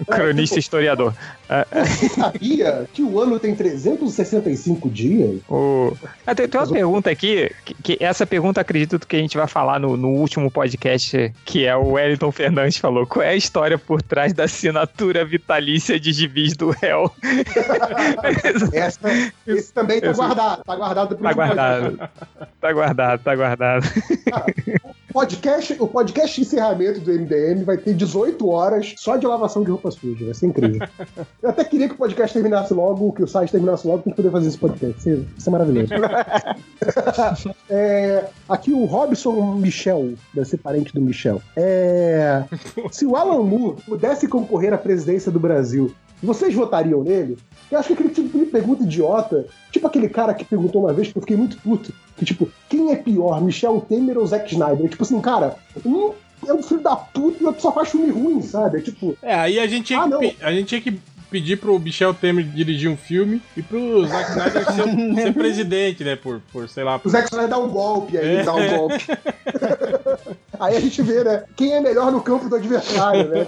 O cronista historiador. É, Você sabia que o ano tem 365 dias? O... Ah, tem, tem uma pergunta aqui, que, que essa pergunta acredito que a gente vai falar no, no último podcast, que é o Wellington Fernandes falou. Qual é a história por trás da assinatura vitalícia de gibis do réu? Essa, esse também tá Esse- guardado. Tá guardado Tá guardado. Tá guardado, tá guardado. Podcast, o podcast de encerramento do MDM vai ter 18 horas só de lavação de roupa suja. Vai ser incrível. Eu até queria que o podcast terminasse logo, que o site terminasse logo pra gente poder fazer esse podcast. Isso, isso é maravilhoso. É, aqui o Robson Michel, deve ser parente do Michel. É, se o Alan Moore pudesse concorrer à presidência do Brasil, vocês votariam nele? Eu acho que aquele tipo de pergunta idiota, tipo aquele cara que perguntou uma vez que eu fiquei muito puto, que tipo, quem é pior, Michel Temer ou Zack Snyder? Tipo assim, cara, um é um filho da puta e o outro só faz filme ruim, sabe? É tipo, É, aí a gente tinha, Ah, que, a gente tinha que pedir pro Michel Temer dirigir um filme e pro Zack Snyder ser, ser presidente, né? Por, por sei lá. o Zack Snyder dá um golpe aí, É. dá um golpe. aí a gente vê, né, quem é melhor no campo do adversário, né?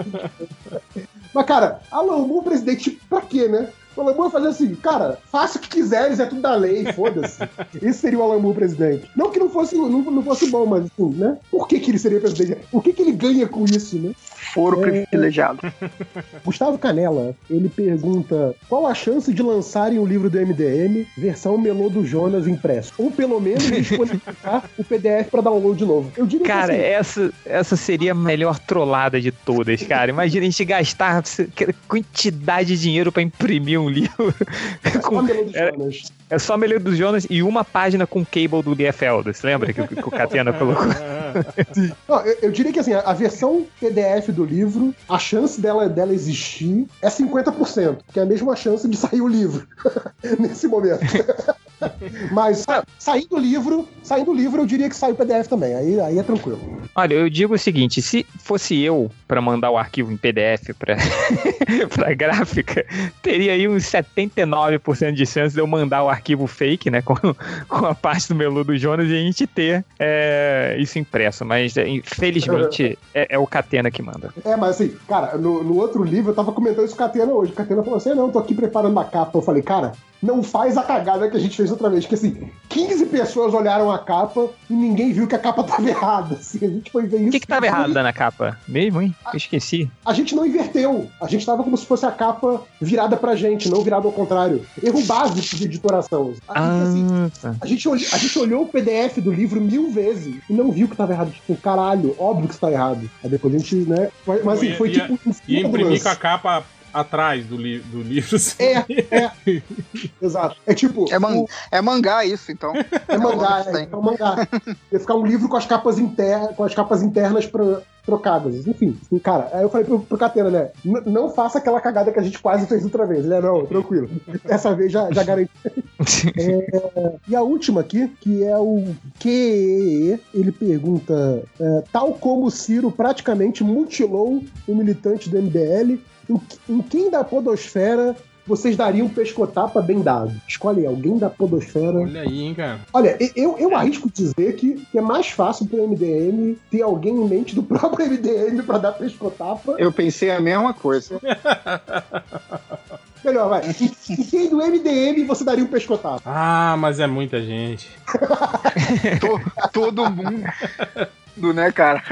Mas, cara, Alan Moore presidente, pra quê, né? O Alan Moore fazer assim, cara, faça o que quiseres, é tudo da lei, foda-se. Esse seria o Alan Moore presidente. Não que não fosse, não, não fosse bom, mas assim, né? Por que, que ele seria presidente? O que, que ele ganha com isso, né? Foro privilegiado. Gustavo Canela, ele pergunta qual a chance de lançarem o livro do MDM, versão Melô do Jonas impresso? Ou pelo menos disponibilizar o PDF pra download de novo. Eu diria Cara, que assim, essa, essa seria a melhor trollada de todas, cara. Imagina a gente gastar quantidade de dinheiro pra imprimir um livro. é só com- Melô do é- Jonas. É só Melhor dos Jonas e uma página com cable do Liefeld. Você lembra que, o- que o Catena colocou? Não, eu, eu diria que assim, a, a versão PDF do livro, a chance dela, dela existir é 50%, que é a mesma chance de sair o livro nesse momento. Mas sa- saindo o livro, saindo o livro, eu diria que sai o PDF também. Aí, aí é tranquilo. Olha, eu digo o seguinte: se fosse eu pra mandar o arquivo em PDF pra, pra gráfica, teria aí uns 79% de chance de eu mandar o arquivo fake, né? Com, com a parte do melu do Jonas e a gente ter é, isso impresso. Mas, é, infelizmente, é, é o Catena que manda. É, mas assim, cara, no, no outro livro eu tava comentando isso com a Catena hoje. A Catena falou assim: "Ah, não, tô aqui preparando a capa. Eu falei, cara, não faz a cagada que a gente fez outra vez. Que assim, 15 pessoas olharam a capa e ninguém viu que a capa tava errada. Assim, a gente foi ver isso. O que, que tava errado na capa? Mesmo, hein? Eu esqueci. A gente não inverteu. A gente tava como se fosse a capa virada pra gente, não virada ao contrário. Erro básico de editoração. A gente, assim, Ah, tá. a gente, olh- a gente olhou o PDF do livro mil vezes e não viu que tava errado. Tipo, caralho, óbvio que isso tá errado. Aí depois a gente, né? Mas, assim, foi ia- tipo. E imprimir com a capa atrás do, li do livro. assim. É, é. Exato. É tipo. É, man- o- é mangá isso, então. é mangá, Tem. é, é um mangá. Ia ficar um livro com as capas, inter... com as capas internas pra... trocadas. Enfim, assim, cara, aí eu falei pro, pro Catena, né? "N- Não faça aquela cagada que a gente quase fez outra vez. Ele, é, não, tranquilo. Dessa vez já, já garanti. É, e a última aqui, que é o QEE, ele pergunta: é, tal como o Ciro praticamente mutilou o militante do MBL, em, em quem da Podosfera vocês dariam um pescotapa bem dado? Escolhe aí, alguém da Podosfera. Olha aí, hein, cara. Olha, e- eu, eu arrisco dizer que, que é mais fácil pro MDM ter alguém em mente do próprio MDM pra dar pescotapa. Eu pensei a mesma coisa. Melhor, vai. Em quem do MDM você daria um pescotado? Ah, mas é muita gente. To- todo mundo, né, cara?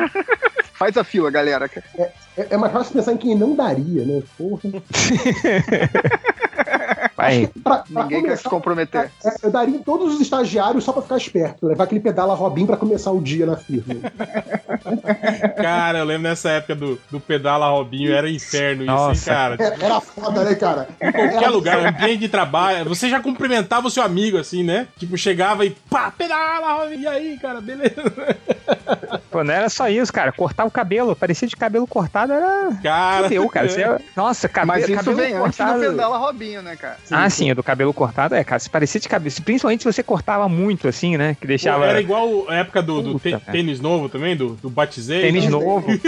Faz a fila, galera. É, é mais fácil pensar em quem não daria, né? Porra. Vai. Pra- pra Ninguém quer se começar, comprometer. é, Eu daria em todos os estagiários só pra ficar esperto. Levar aquele pedala Robin pra começar o dia na firma. Cara, eu lembro nessa época do, do pedala Robinho, era inferno isso, hein, Nossa. cara? É, Era foda, né, cara? Em qualquer lugar, ambiente de trabalho, você já cumprimentava o seu amigo, assim, né? Tipo, chegava e pá, pedala, Robinho, e aí, cara, beleza? Pô, não era só isso, cara. Cortar o cabelo. Parecia de cabelo cortado, era. Cara, Fudeu, cara. Você- Nossa, cabelo, Mas isso cabelo vem antes do cortado. pedala Robinho, né, cara? ah, sim, do cabelo cortado, é, cara. Se parecia de cabelo. Principalmente se você cortava muito, assim, né? Que deixava. Era igual a época do, do Puta, tênis novo também, do, do Batizei. Tênis né? novo.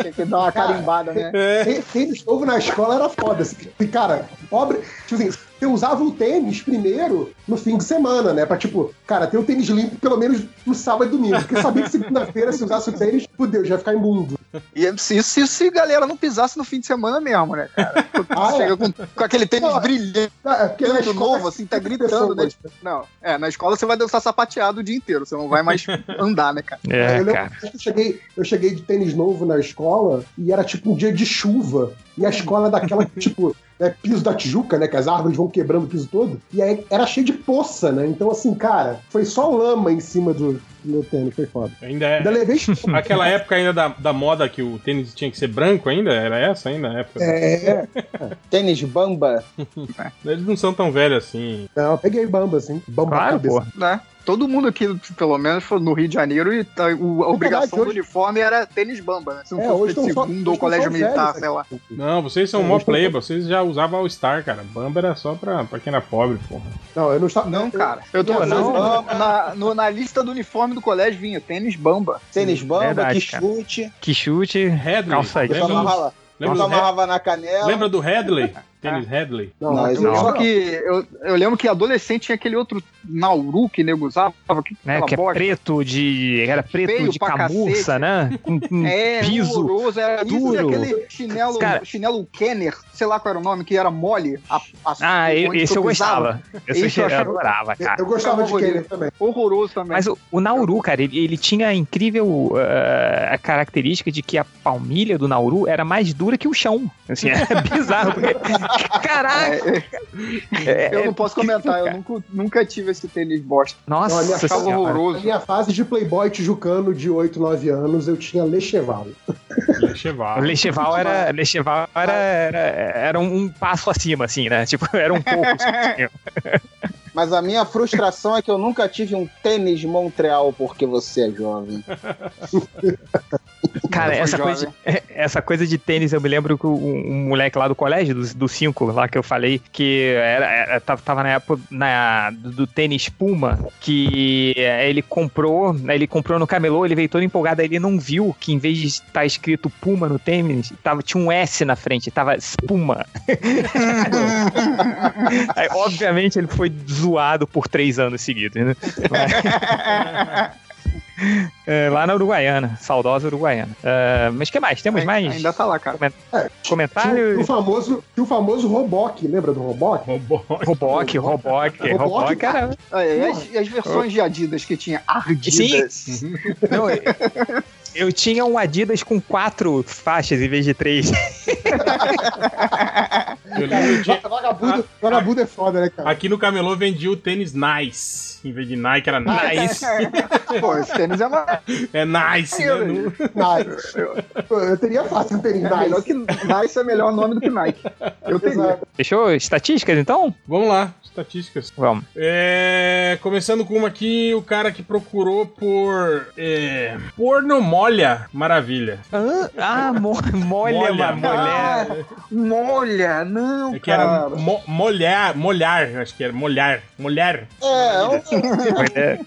Tinha que dar uma carimbada, né? É. Tê- Tênis novo na escola era foda. assim. E, cara, pobre. Tipo assim, você usava o tênis primeiro no fim de semana, né? Pra, tipo, cara, ter o tênis limpo pelo menos no sábado e domingo. Porque eu sabia que segunda-feira, se usasse o tênis, fudeu, já ia ficar imundo. E é- se, se, se a galera não pisasse no fim de semana mesmo, né, cara? Ah, é? Chega com, com aquele tênis Não, brilhante, é porque na escola novo, assim, tá gritando, né? pessoas. Não, é, na escola você vai dançar sapateado o dia inteiro, você não vai mais andar, né, cara? É, eu, lembro cara. que eu, cheguei, eu cheguei de tênis novo na escola e era tipo um dia de chuva. E a escola é daquela, tipo, é, piso da Tijuca, né? Que as árvores vão quebrando o piso todo. E aí era cheio de poça, né? Então, assim, cara, foi só lama em cima do, do meu tênis, foi foda. Ainda é. Ainda levei Aquela época ainda da, da moda que o tênis tinha que ser branco ainda? Era essa ainda a época? É, Tênis bamba. Eles não são tão velhos assim. não, eu peguei bamba, assim. Bamba Claro, cabeça. pô. né? Todo mundo aqui, pelo menos, foi no Rio de Janeiro e tá- o- a obrigação hoje- do uniforme era tênis bamba, né? Se não É, fosse de só- segundo hoje ou colégio só militar, sei lá. Não, vocês são É, mó tão- playboy, vocês já usavam All-Star, cara. Bamba era só pra, pra quem era pobre, porra. Não, eu não estava. Não, cara. Eu tô falando, não. na, no- na lista do uniforme do colégio vinha tênis bamba. Tênis bamba, Verdade, que cara. chute. Que chute, Headley. calça só amarrava, eu lembra, só amarrava na canela. lembra do Headley? Tênis Headley? Não, Não, não, não. Só que eu, eu lembro que adolescente tinha aquele outro Nauru que nego usava. Que, né? Que é bosta. preto de. Era preto Feio de camurça, cacete. né? Com, É, piso. horroroso, era isso e duro. aquele chinelo, Cara- chinelo Kenner, sei lá qual era o nome, que era mole. A, a- Ah, eu- esse eu gostava. Esse eu eu adorava, cara. Eu gostava de. Kenner também. Horroroso também. Mas o, o Nauru, cara, ele, ele tinha a incrível eh, a característica de que a palmilha do Nauru era mais dura que o chão. Assim, é bizarro, porque. Caraca! É, eu é- não posso comentar, eu nunca, nunca tive esse tênis bosta. Nossa, Não, a minha Achava senhora. Na horroroso. minha fase de playboy tijucano de 8, 9 anos, eu tinha Lecheval. Lecheval. Lecheval era, Lecheval era, era, era um, um passo acima, assim, né? Tipo, era um pouco. Mas a minha frustração é que eu nunca tive um tênis Montreal porque você é jovem. Cara, essa jovem. coisa, de, essa coisa de tênis, eu me lembro que um, um moleque lá do colégio, do, do 5, lá que eu falei, que era, era- tava, na época na, do, do tênis Puma, que eh, ele comprou, né, ele comprou no camelô, ele veio todo empolgado, aí ele não viu que em vez de estar escrito Puma no tênis, tava, tinha um S na frente, tava Spuma. aí, obviamente, ele foi zoado por três anos seguidos, né? É, lá na Uruguaiana, saudosa Uruguaiana. É, mas o que mais? Temos mais Ainda tá lá, cara. Tinha, tinha comentário? o famoso, tinha o famoso Roboc, lembra do Roboc? Roboc. Roboc, Roboc, Roboc era. E as, as versões de Adidas que tinha Adidas. Não, eu, eu tinha um Adidas com quatro faixas em vez de três. Eu lembro, eu tinha- Vagabundo, vagabundo é foda, né, cara? Aqui no camelô vendia o tênis Nice. Em vez de Nike era Nice. Pô, esse tênis é mais É Nice, né? No- Nice. Pô, Eu teria fácil um tênis melhor nice. que Nice é melhor nome do que Nike. Eu teria. Exato. Fechou? Estatísticas então? Vamos lá, estatísticas. Vamos. É, começando com uma aqui, o cara que procurou por é, porno molha maravilha. Ah, mo molha, Molha. uma mulher. Molha, não, É que era cara. mo- molhar, molhar, acho que era molhar, molhar. É, é um, Mulher.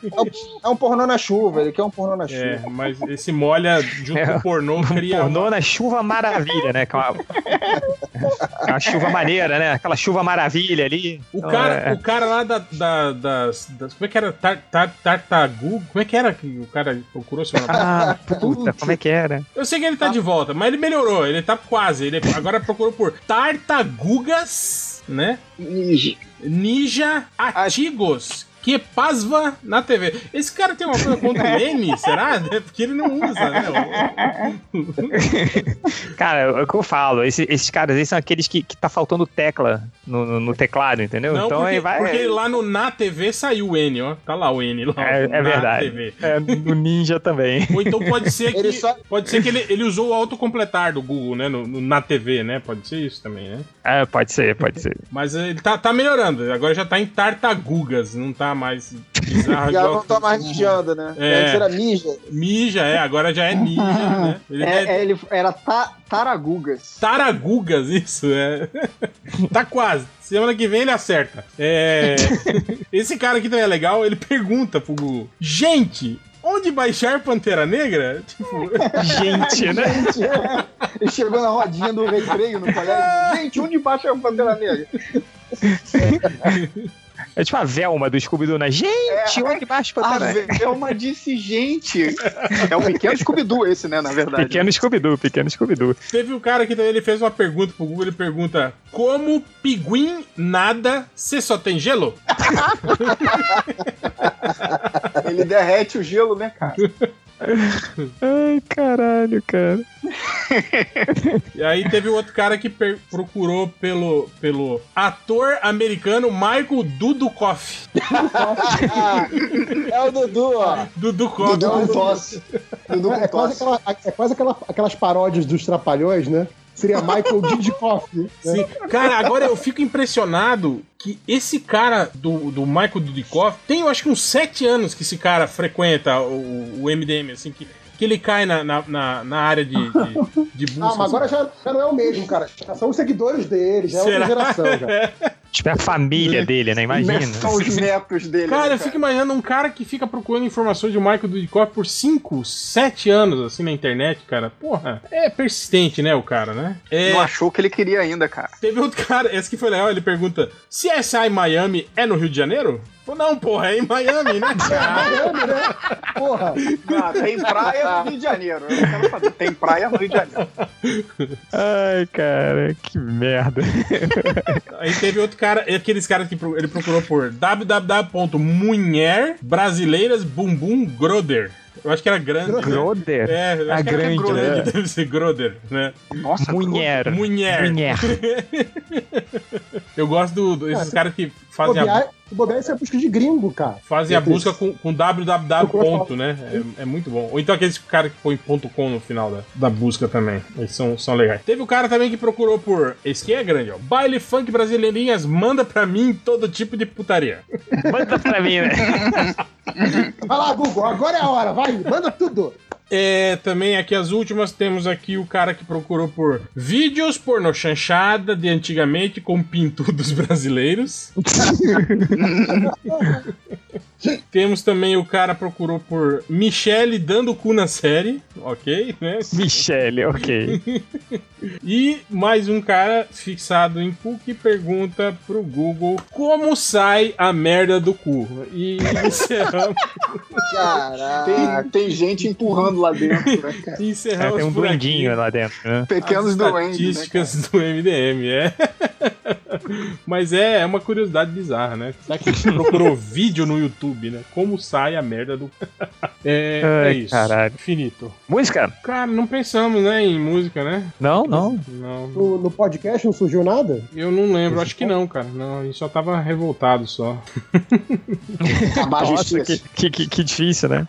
é um pornô na chuva, ele quer um pornô na É, chuva. mas esse molha junto É, com o pornô cria Pornô na chuva maravilha, né? Que uma chuva maneira, né? Aquela chuva maravilha ali. O Então, cara, é- o cara lá da, da- das, das- Como é que era? Tar, tar, tartagu? Como é que era que o cara procurou semana passada? Ah, puta, como é que era? Eu sei que ele tá de volta, mas ele melhorou, ele tá quase. Ele agora procurou por tartagugas né? Ninja. Ninja Atigos. Que pasva na TV. Esse cara tem uma coisa contra o N, será? É Porque ele não usa, né? Cara, é o que eu falo, esse- esses caras aí são aqueles que, que tá faltando tecla no, no- no teclado, entendeu? Não, então porque, aí vai. porque lá no Na TV saiu o N, ó. Tá lá o N lá. É, Na é verdade. TV. É, no Ninja também. Ou então pode ser que. Ele só- Pode ser que ele, ele usou o autocompletar do Google, né? No, no- na TV, né? Pode ser isso também, né? É, pode ser, pode ser. Mas ele tá, tá melhorando. Agora já tá em tartagugas, não tá mais bizarro Já não tá mais mijando, né? É. Antes era mija. Mija, é, agora já é ninja, né? Ele É, é, é, ele era ta, Taragugas. Taragugas, isso, é. tá quase. Semana que vem ele acerta. É. Esse cara aqui também é legal, ele pergunta pro Google: Gente, onde baixar Pantera Negra? Tipo, Gente, né? Gente, é. ele chegou na rodinha do recreio no colégio. Gente, onde baixa Pantera Negra? É tipo a Velma do Scooby-Doo, né? Gente, É. onde baixo pra A caralho? Velma disse gente. É o pequeno Scooby-Doo esse, né, na verdade. Pequeno Scooby-Doo, pequeno Scooby-Doo. teve um cara que também ele fez uma pergunta pro Google, ele pergunta: Como pinguim nada, você só tem gelo? Ele derrete o gelo, né, cara? Ai, caralho, cara. E aí teve outro cara que procurou pelo, pelo ator americano Michael Dudikoff. é o Dudu, ó. Dudikoff. Dudu com tosse. Dudu É, com é quase, tosse. aquela, é quase aquela- aquelas paródias dos Trapalhões, né? Seria Michael Didikoff. Né? Sim. Cara, agora eu fico impressionado que esse cara do, do Michael Dudikoff tem, eu acho que uns sete anos que esse cara frequenta o, o MDM, assim, que, que ele cai na, na, na, na área de, de, de busca. Ah, mas agora assim. já, já não é o mesmo, cara. Já são os seguidores dele, já é Será? outra geração. Já. Tipo, é a família dele, né? Imagina. São os netos dele. Cara, né, eu fico imaginando um cara que fica procurando informações de Michael Dudikoff por 5, 7 anos, assim, na internet, cara. Porra, é persistente, né, o cara, né? É, Não achou o que ele queria ainda, cara. Teve outro cara, esse que foi legal, ele pergunta: CSI Miami é no Rio de Janeiro? Falei, não, porra, é em Miami, né? Miami, né? Porra. Ah, tem praia no Rio de Janeiro. Eu quero saber. Tem praia no Rio de Janeiro. Ai, cara, que merda. Aí teve outro cara, aqueles caras que ele procurou por www.munher brasileiras bumbum groder. Eu acho que era grande. né? Groder? É, eu A acho que era grande, Groder, né? Deve ser Groder, né? Nossa, Mulher. Munher. Mulher. Eu gosto do, do- esses caras que fazem a, Bobear, o bobear isso é busca de gringo, cara. fazem a busca com, com www. ponto, né? É, é muito bom. Ou então aqueles caras que põem ponto .com no final da, da busca também. Eles são, são legais. Teve o cara também que procurou por. Esse que é grande, ó. Baile funk brasileirinhas, manda pra mim todo tipo de putaria. Manda pra mim, né? Vai lá, Google, agora é a hora, vai, manda tudo. É, também aqui as últimas temos aqui o cara que procurou por vídeos porno chanchada de antigamente com pintudos brasileiros. temos também o cara procurou por Michele dando cu na série, ok, né? Michele, ok. E mais um cara fixado em cu que pergunta pro Google como sai a merda do cu. E encerramos, Caraca. Tem, tem gente empurrando lá dentro, né, cara? É, encerramos tem um por aqui. duendinho lá dentro, né? Pequenos as doentes, né, estatísticas do MDM, é. Mas é, é uma curiosidade bizarra, né? Será que a gente procurou vídeo no YouTube, né? Como sai a merda do. É, é Ai, isso. caralho. Finito. Música? Cara, não pensamos, né, em música, né? Não, não. Não. No, no podcast não surgiu nada? Eu não lembro, acho que não, cara. Não, a gente só tava revoltado só. Acabar a Nossa, justiça. que, que, que difícil, né?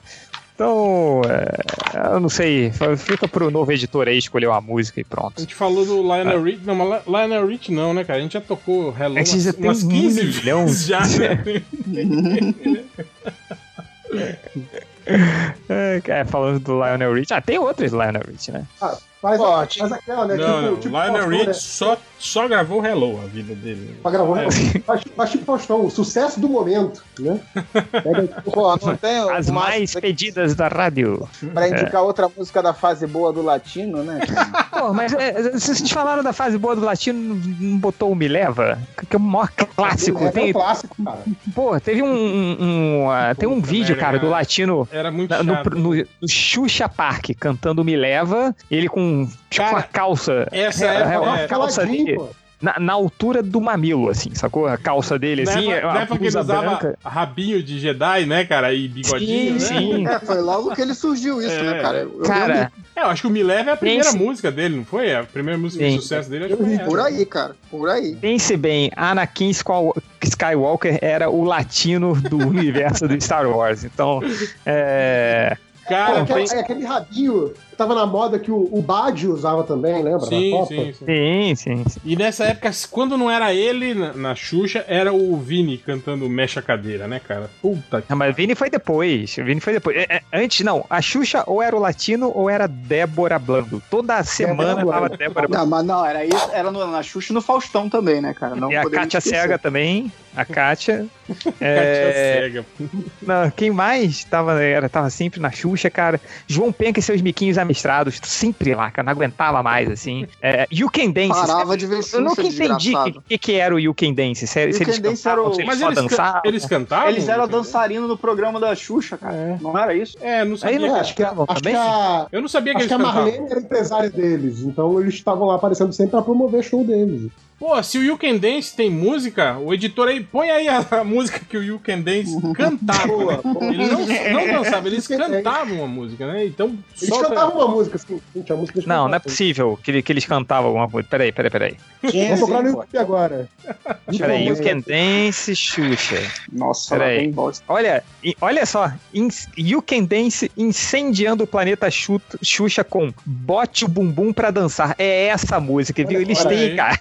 Então, é, eu não sei, fica pro novo editor aí escolher uma música e A pronto. gente falou do Lionel Rich. Não, mas Li- Lionel Rich não, né, cara? A gente já tocou Hello A gente já umas, tem umas um 15 milhão. vezes já, né? É, é, falando do Lionel Rich. Ah, tem outros Lionel Rich, né? Ah, faz, Ó, faz aquela, né? Não, tipo, não. tipo Lionel Rich né? só, só gravou Hello a vida dele. Só gravou, É. faz, faz tipo Faustão, o sucesso do momento, né? Pô, não tem As mais pedidas da rádio. Pra indicar outra música da fase boa do latino, né? Pô, mas é, vocês falaram da fase boa do latino, não- botou o Me Leva? Que é o maior clássico. é, Tem, um clássico, cara. pô, teve um, um- um, ah, tem um Puta vídeo, cara, do cara. latino Era muito na- no, chato. no, no Xuxa Park, cantando Me Leva, ele com tipo Cara, uma calça. essa é, época uma é- calça ali. na, na altura do mamilo, assim, sacou? A calça dele, Na assim, época, a na época que ele usava branca. rabinho de Jedi, né, cara? E bigodinho, Sim, né? sim. É, foi logo que ele surgiu isso, É. né, cara? Eu- Cara, lembro É, eu acho que o Me Leve é a primeira Pense- música dele, não foi? A primeira música de sucesso dele, acho que foi por aí, cara. Por aí. Pense bem, Anakin Skywalker era o latino do universo do Star Wars. Então, é. Cara, É, aquele, tem- é, aquele rabinho tava na moda que o, o Bad usava também, lembra? Na Sim, Copa? sim, sim. Sim, sim. E nessa época, quando não era ele na, na Xuxa, era o Vini cantando Mexa Cadeira, né, cara? Puta que. Não, mas Vini foi depois. Vini foi depois. É, é, antes, não. A Xuxa ou era o latino ou era Débora Blando. Toda semana Blando. tava Débora Blando. Não, mas não, era isso, era no, na Xuxa e no Faustão também, né, cara? Não E a Kátia. Cega também. A Kátia. Kátia É, cega. não, quem mais tava, era, tava sempre na Xuxa, cara? João Penca e seus miquinhos amestrados. Sempre lá, cara. Não aguentava mais, assim. É, You Can Dance. Parava de ver Eu nunca entendi o que, que era o You Can Dance. Se, You se eles Dance era cantavam, o- se eles Mas só eles, dançavam. eles cantavam? Eles eram dançarinos no programa da Xuxa, cara. Não era isso? É, não sabia. Aí não É, que- acho que, a- Cantavam acho que a, Eu não sabia que acho eles que a cantavam. Marlene era empresária deles, então eles estavam lá aparecendo sempre pra promover show deles. Pô, se o You Can Dance tem música, o editor aí, põe aí a, a música que o You Can Dance cantava. Boa, né? boa. Ele não, não dançava, eles cantavam uma música, né? Então, Eles solta- cantavam uma música, assim. Gente, a música eles Não, não é possível que, que eles cantavam alguma coisa. Peraí, peraí, peraí. Vou procurar no YouTube agora. Peraí, You? Can Dance, Xuxa. Nossa, Peraí. lá tem bosta. Olha, olha só, in- You Can Dance incendiando o planeta Xu- Xuxa com Bote o Bumbum pra dançar. É essa a música, viu? Eles Olha têm, aí. cara.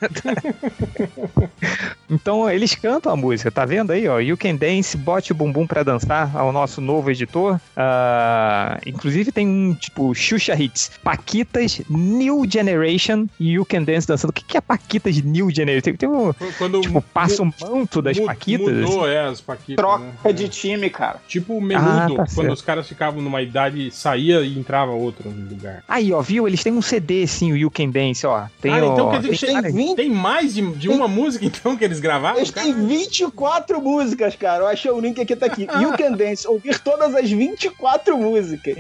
Então, eles cantam a música, tá vendo aí, ó? You Can Dance, Bote o Bumbum pra dançar, ao nosso novo editor. Ah, inclusive tem um, tipo, Xuxa Hits, Paquitas New Generation e You Can Dance dançando. O que que é Paquitas New Generation? Tem, um, Quando tipo, passa o manto das mu- Paquitas. assim. Mudou, é, as Paquitas. Troca né? de time, cara. Tipo o menudo, Ah, tá quando certo. os caras ficavam numa idade, saía e entrava outro no lugar. Aí, ó, viu? Eles têm um CD, sim, o You Can Dance, ó. Tem, Cara, então ó, quer dizer que tem tem, 20 tem mais de, de uma música, então, que eles gravaram? Eles têm 24 músicas, cara. Eu achei o link aqui, tá aqui. You Can Dance. Ouvir todas as 24 músicas.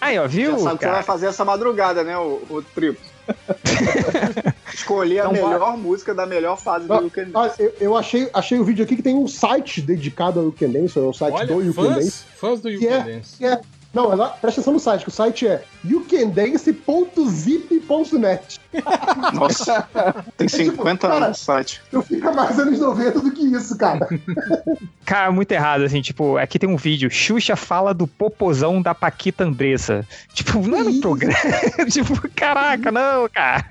Aí, ó, viu? Já sabe que você vai cara? fazer essa madrugada, né, o, o Triplo? Escolher a Não melhor música da melhor fase do You Can Dance. eu, eu achei, achei o vídeo aqui que tem um site dedicado ao You Can Dance, ou é o site do Olha, You Can Dance. fãs, fãs do You Que Can é, Dance. é, não, mas presta atenção no site, que o site é youkandance.zip.net. Nossa, tem 50 cara, anos no site. Eu fica mais anos 90 do que isso, cara. Cara, muito errado, assim, tipo, aqui tem um vídeo, Xuxa fala do popozão da Paquita Andressa. Tipo, não é no programa. tipo, caraca, não, cara.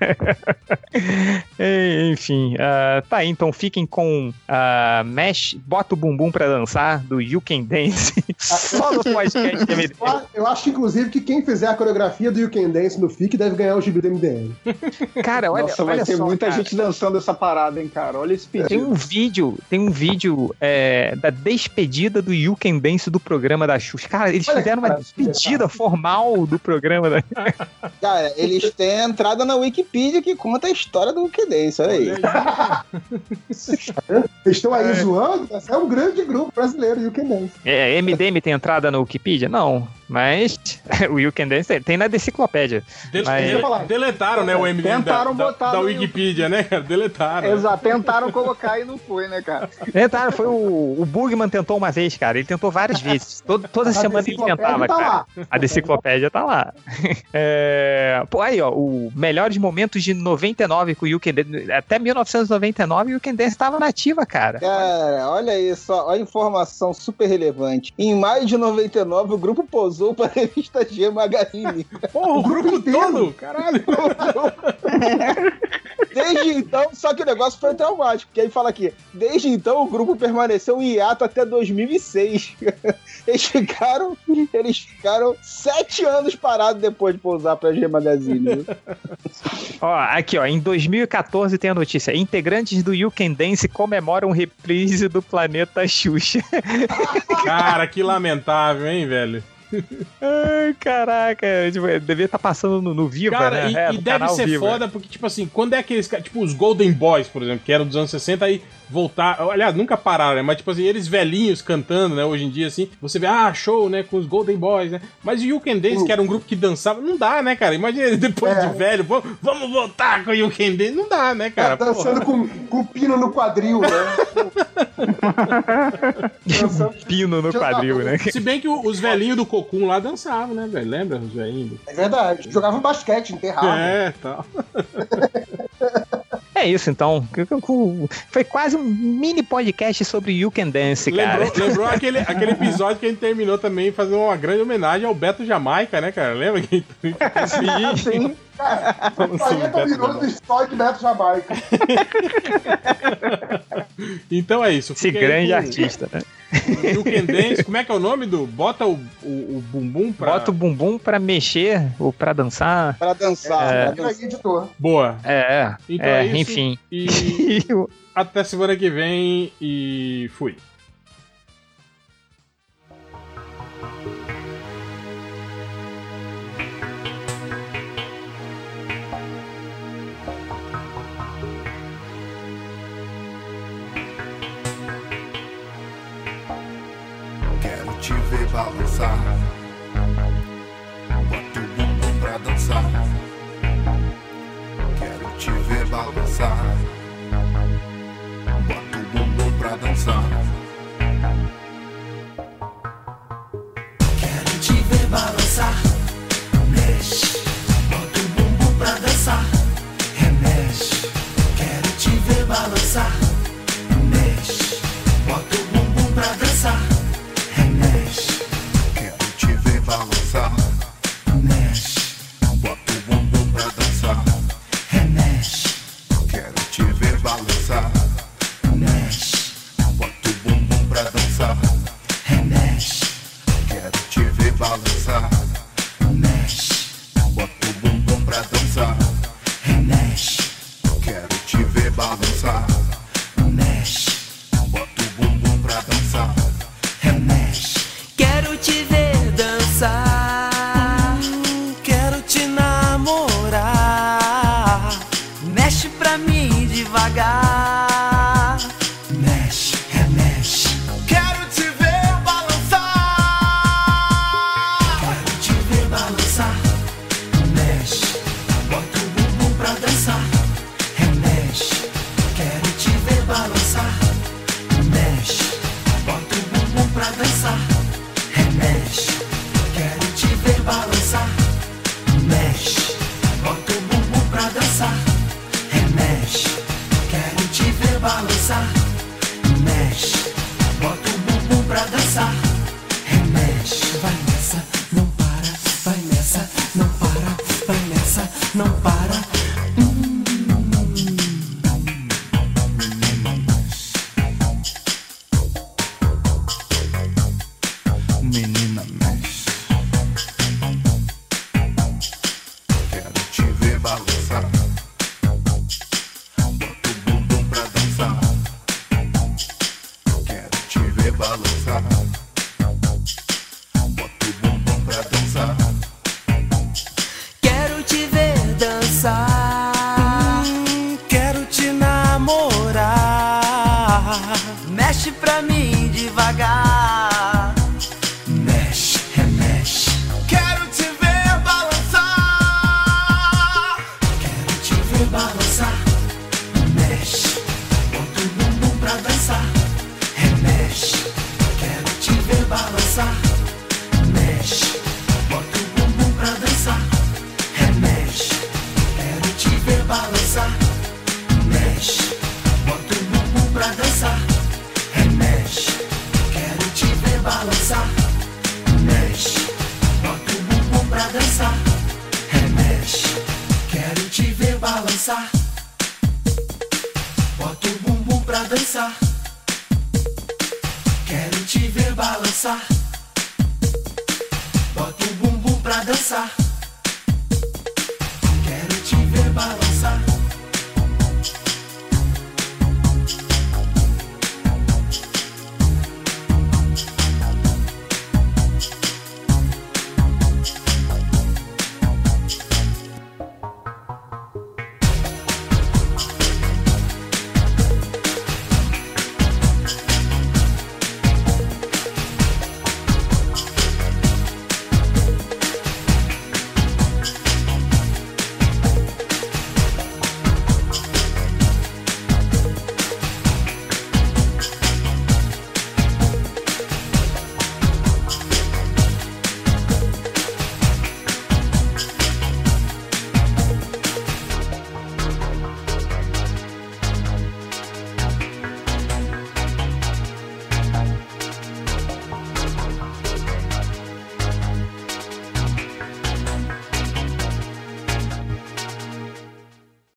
É, Enfim, ah, tá aí, então fiquem com ah, Mesh, Bota o Bumbum pra dançar, do You Can Dance, só no podcast do MD. Eu a- Eu acho, inclusive, que quem fizer a coreografia do You Can Dance no FIC deve ganhar o gibi do MDM. Cara, olha, Nossa, vai olha ter só, muita cara. gente dançando essa parada, hein, cara. Olha esse Tem pedido. um vídeo, tem um vídeo é, da despedida do You Can Dance do programa da Xuxa. Cara, eles Olha, fizeram uma cara, despedida formal do programa da Cara, eles têm a entrada na Wikipedia que conta a história do You Can Dance. Olha aí. Eles estão aí zoando, mas é um grande grupo brasileiro, You Can Dance. É, MDM tem entrada no Wikipedia? Não. Mas o You Can Dance tem, na deciclopédia. Del- Mas- dele- deletaram, né, o MDM da, Tentaram da, botar da no Wikipedia, né, cara? Deletaram. Exato, tentaram colocar e não foi, né, cara? Tentaram, foi o, o Bugman tentou uma vez, cara. Ele tentou várias vezes. Todo- toda A semana ele tentava, tá cara. lá. A deciclopédia tá lá. É, pô, aí, ó, o melhores momentos de 99 com o You Can Dance. Até 1999 o You Can Dance tava nativa, cara. Cara, olha isso, ó, olha a informação super relevante. Em maio de 99, o grupo posou para a revista G Magazine. Porra, o grupo inteiro. todo, caralho. Desde então, só que o negócio foi traumático, porque aí fala aqui, desde então o grupo permaneceu em hiato até 2006. Eles ficaram, eles ficaram sete anos parados depois de pousar pra G Magazine. Ó, aqui, ó, em 2014 tem a notícia: integrantes do You Can Dance comemoram reprise do planeta Xuxa. Cara, que lamentável, hein, velho? Ai, caraca, tipo, devia estar passando no, no Viva, Cara, né? e, É, e deve canal ser Viva. foda porque, tipo assim, quando é aqueles caras, tipo os Golden Boys, por exemplo, que eram dos anos 60, aí voltar. Aliás, nunca pararam, né? Mas, tipo assim, eles velhinhos cantando, né? Hoje em dia, assim, você vê, ah, show, né? Com os Golden Boys, né? Mas o You Can Dance, que era um grupo que dançava, não dá, né, cara? Imagina ele depois É. de velho, vamos, vamos voltar com o You Can Dance. Não dá, né, cara? Tá dançando com, com pino no quadril, né? dançando. Pino no quadril, né? Se bem que os velhinhos do Cocum lá dançavam, né, velho? Lembra velhinhos? É verdade. Jogavam basquete, enterravam. É, tal. É isso, então. Foi quase um mini podcast sobre You Can Dance, cara. Lembrou, lembrou aquele, aquele episódio que a gente terminou também fazendo uma grande homenagem ao Beto Jamaica, né, cara? Lembra? Que... Sim. Cara, 40 minutos só de Beto Jamaica. Então é isso. Esse grande com artista, né? Can Dance. Como é que é o nome do? Bota o, o, o bumbum pra. Bota o bumbum pra mexer ou pra dançar. Pra dançar. É. Editor. Boa. É, Então é, é isso. enfim. E até semana que vem e fui. Te ver balançar. Bota o bumbum pra dançar. Quero te ver balançar. Bota o bumbum pra dançar. Quero te ver balançar. Mexe, bota o bumbum pra dançar. Remexe, quero te ver balançar.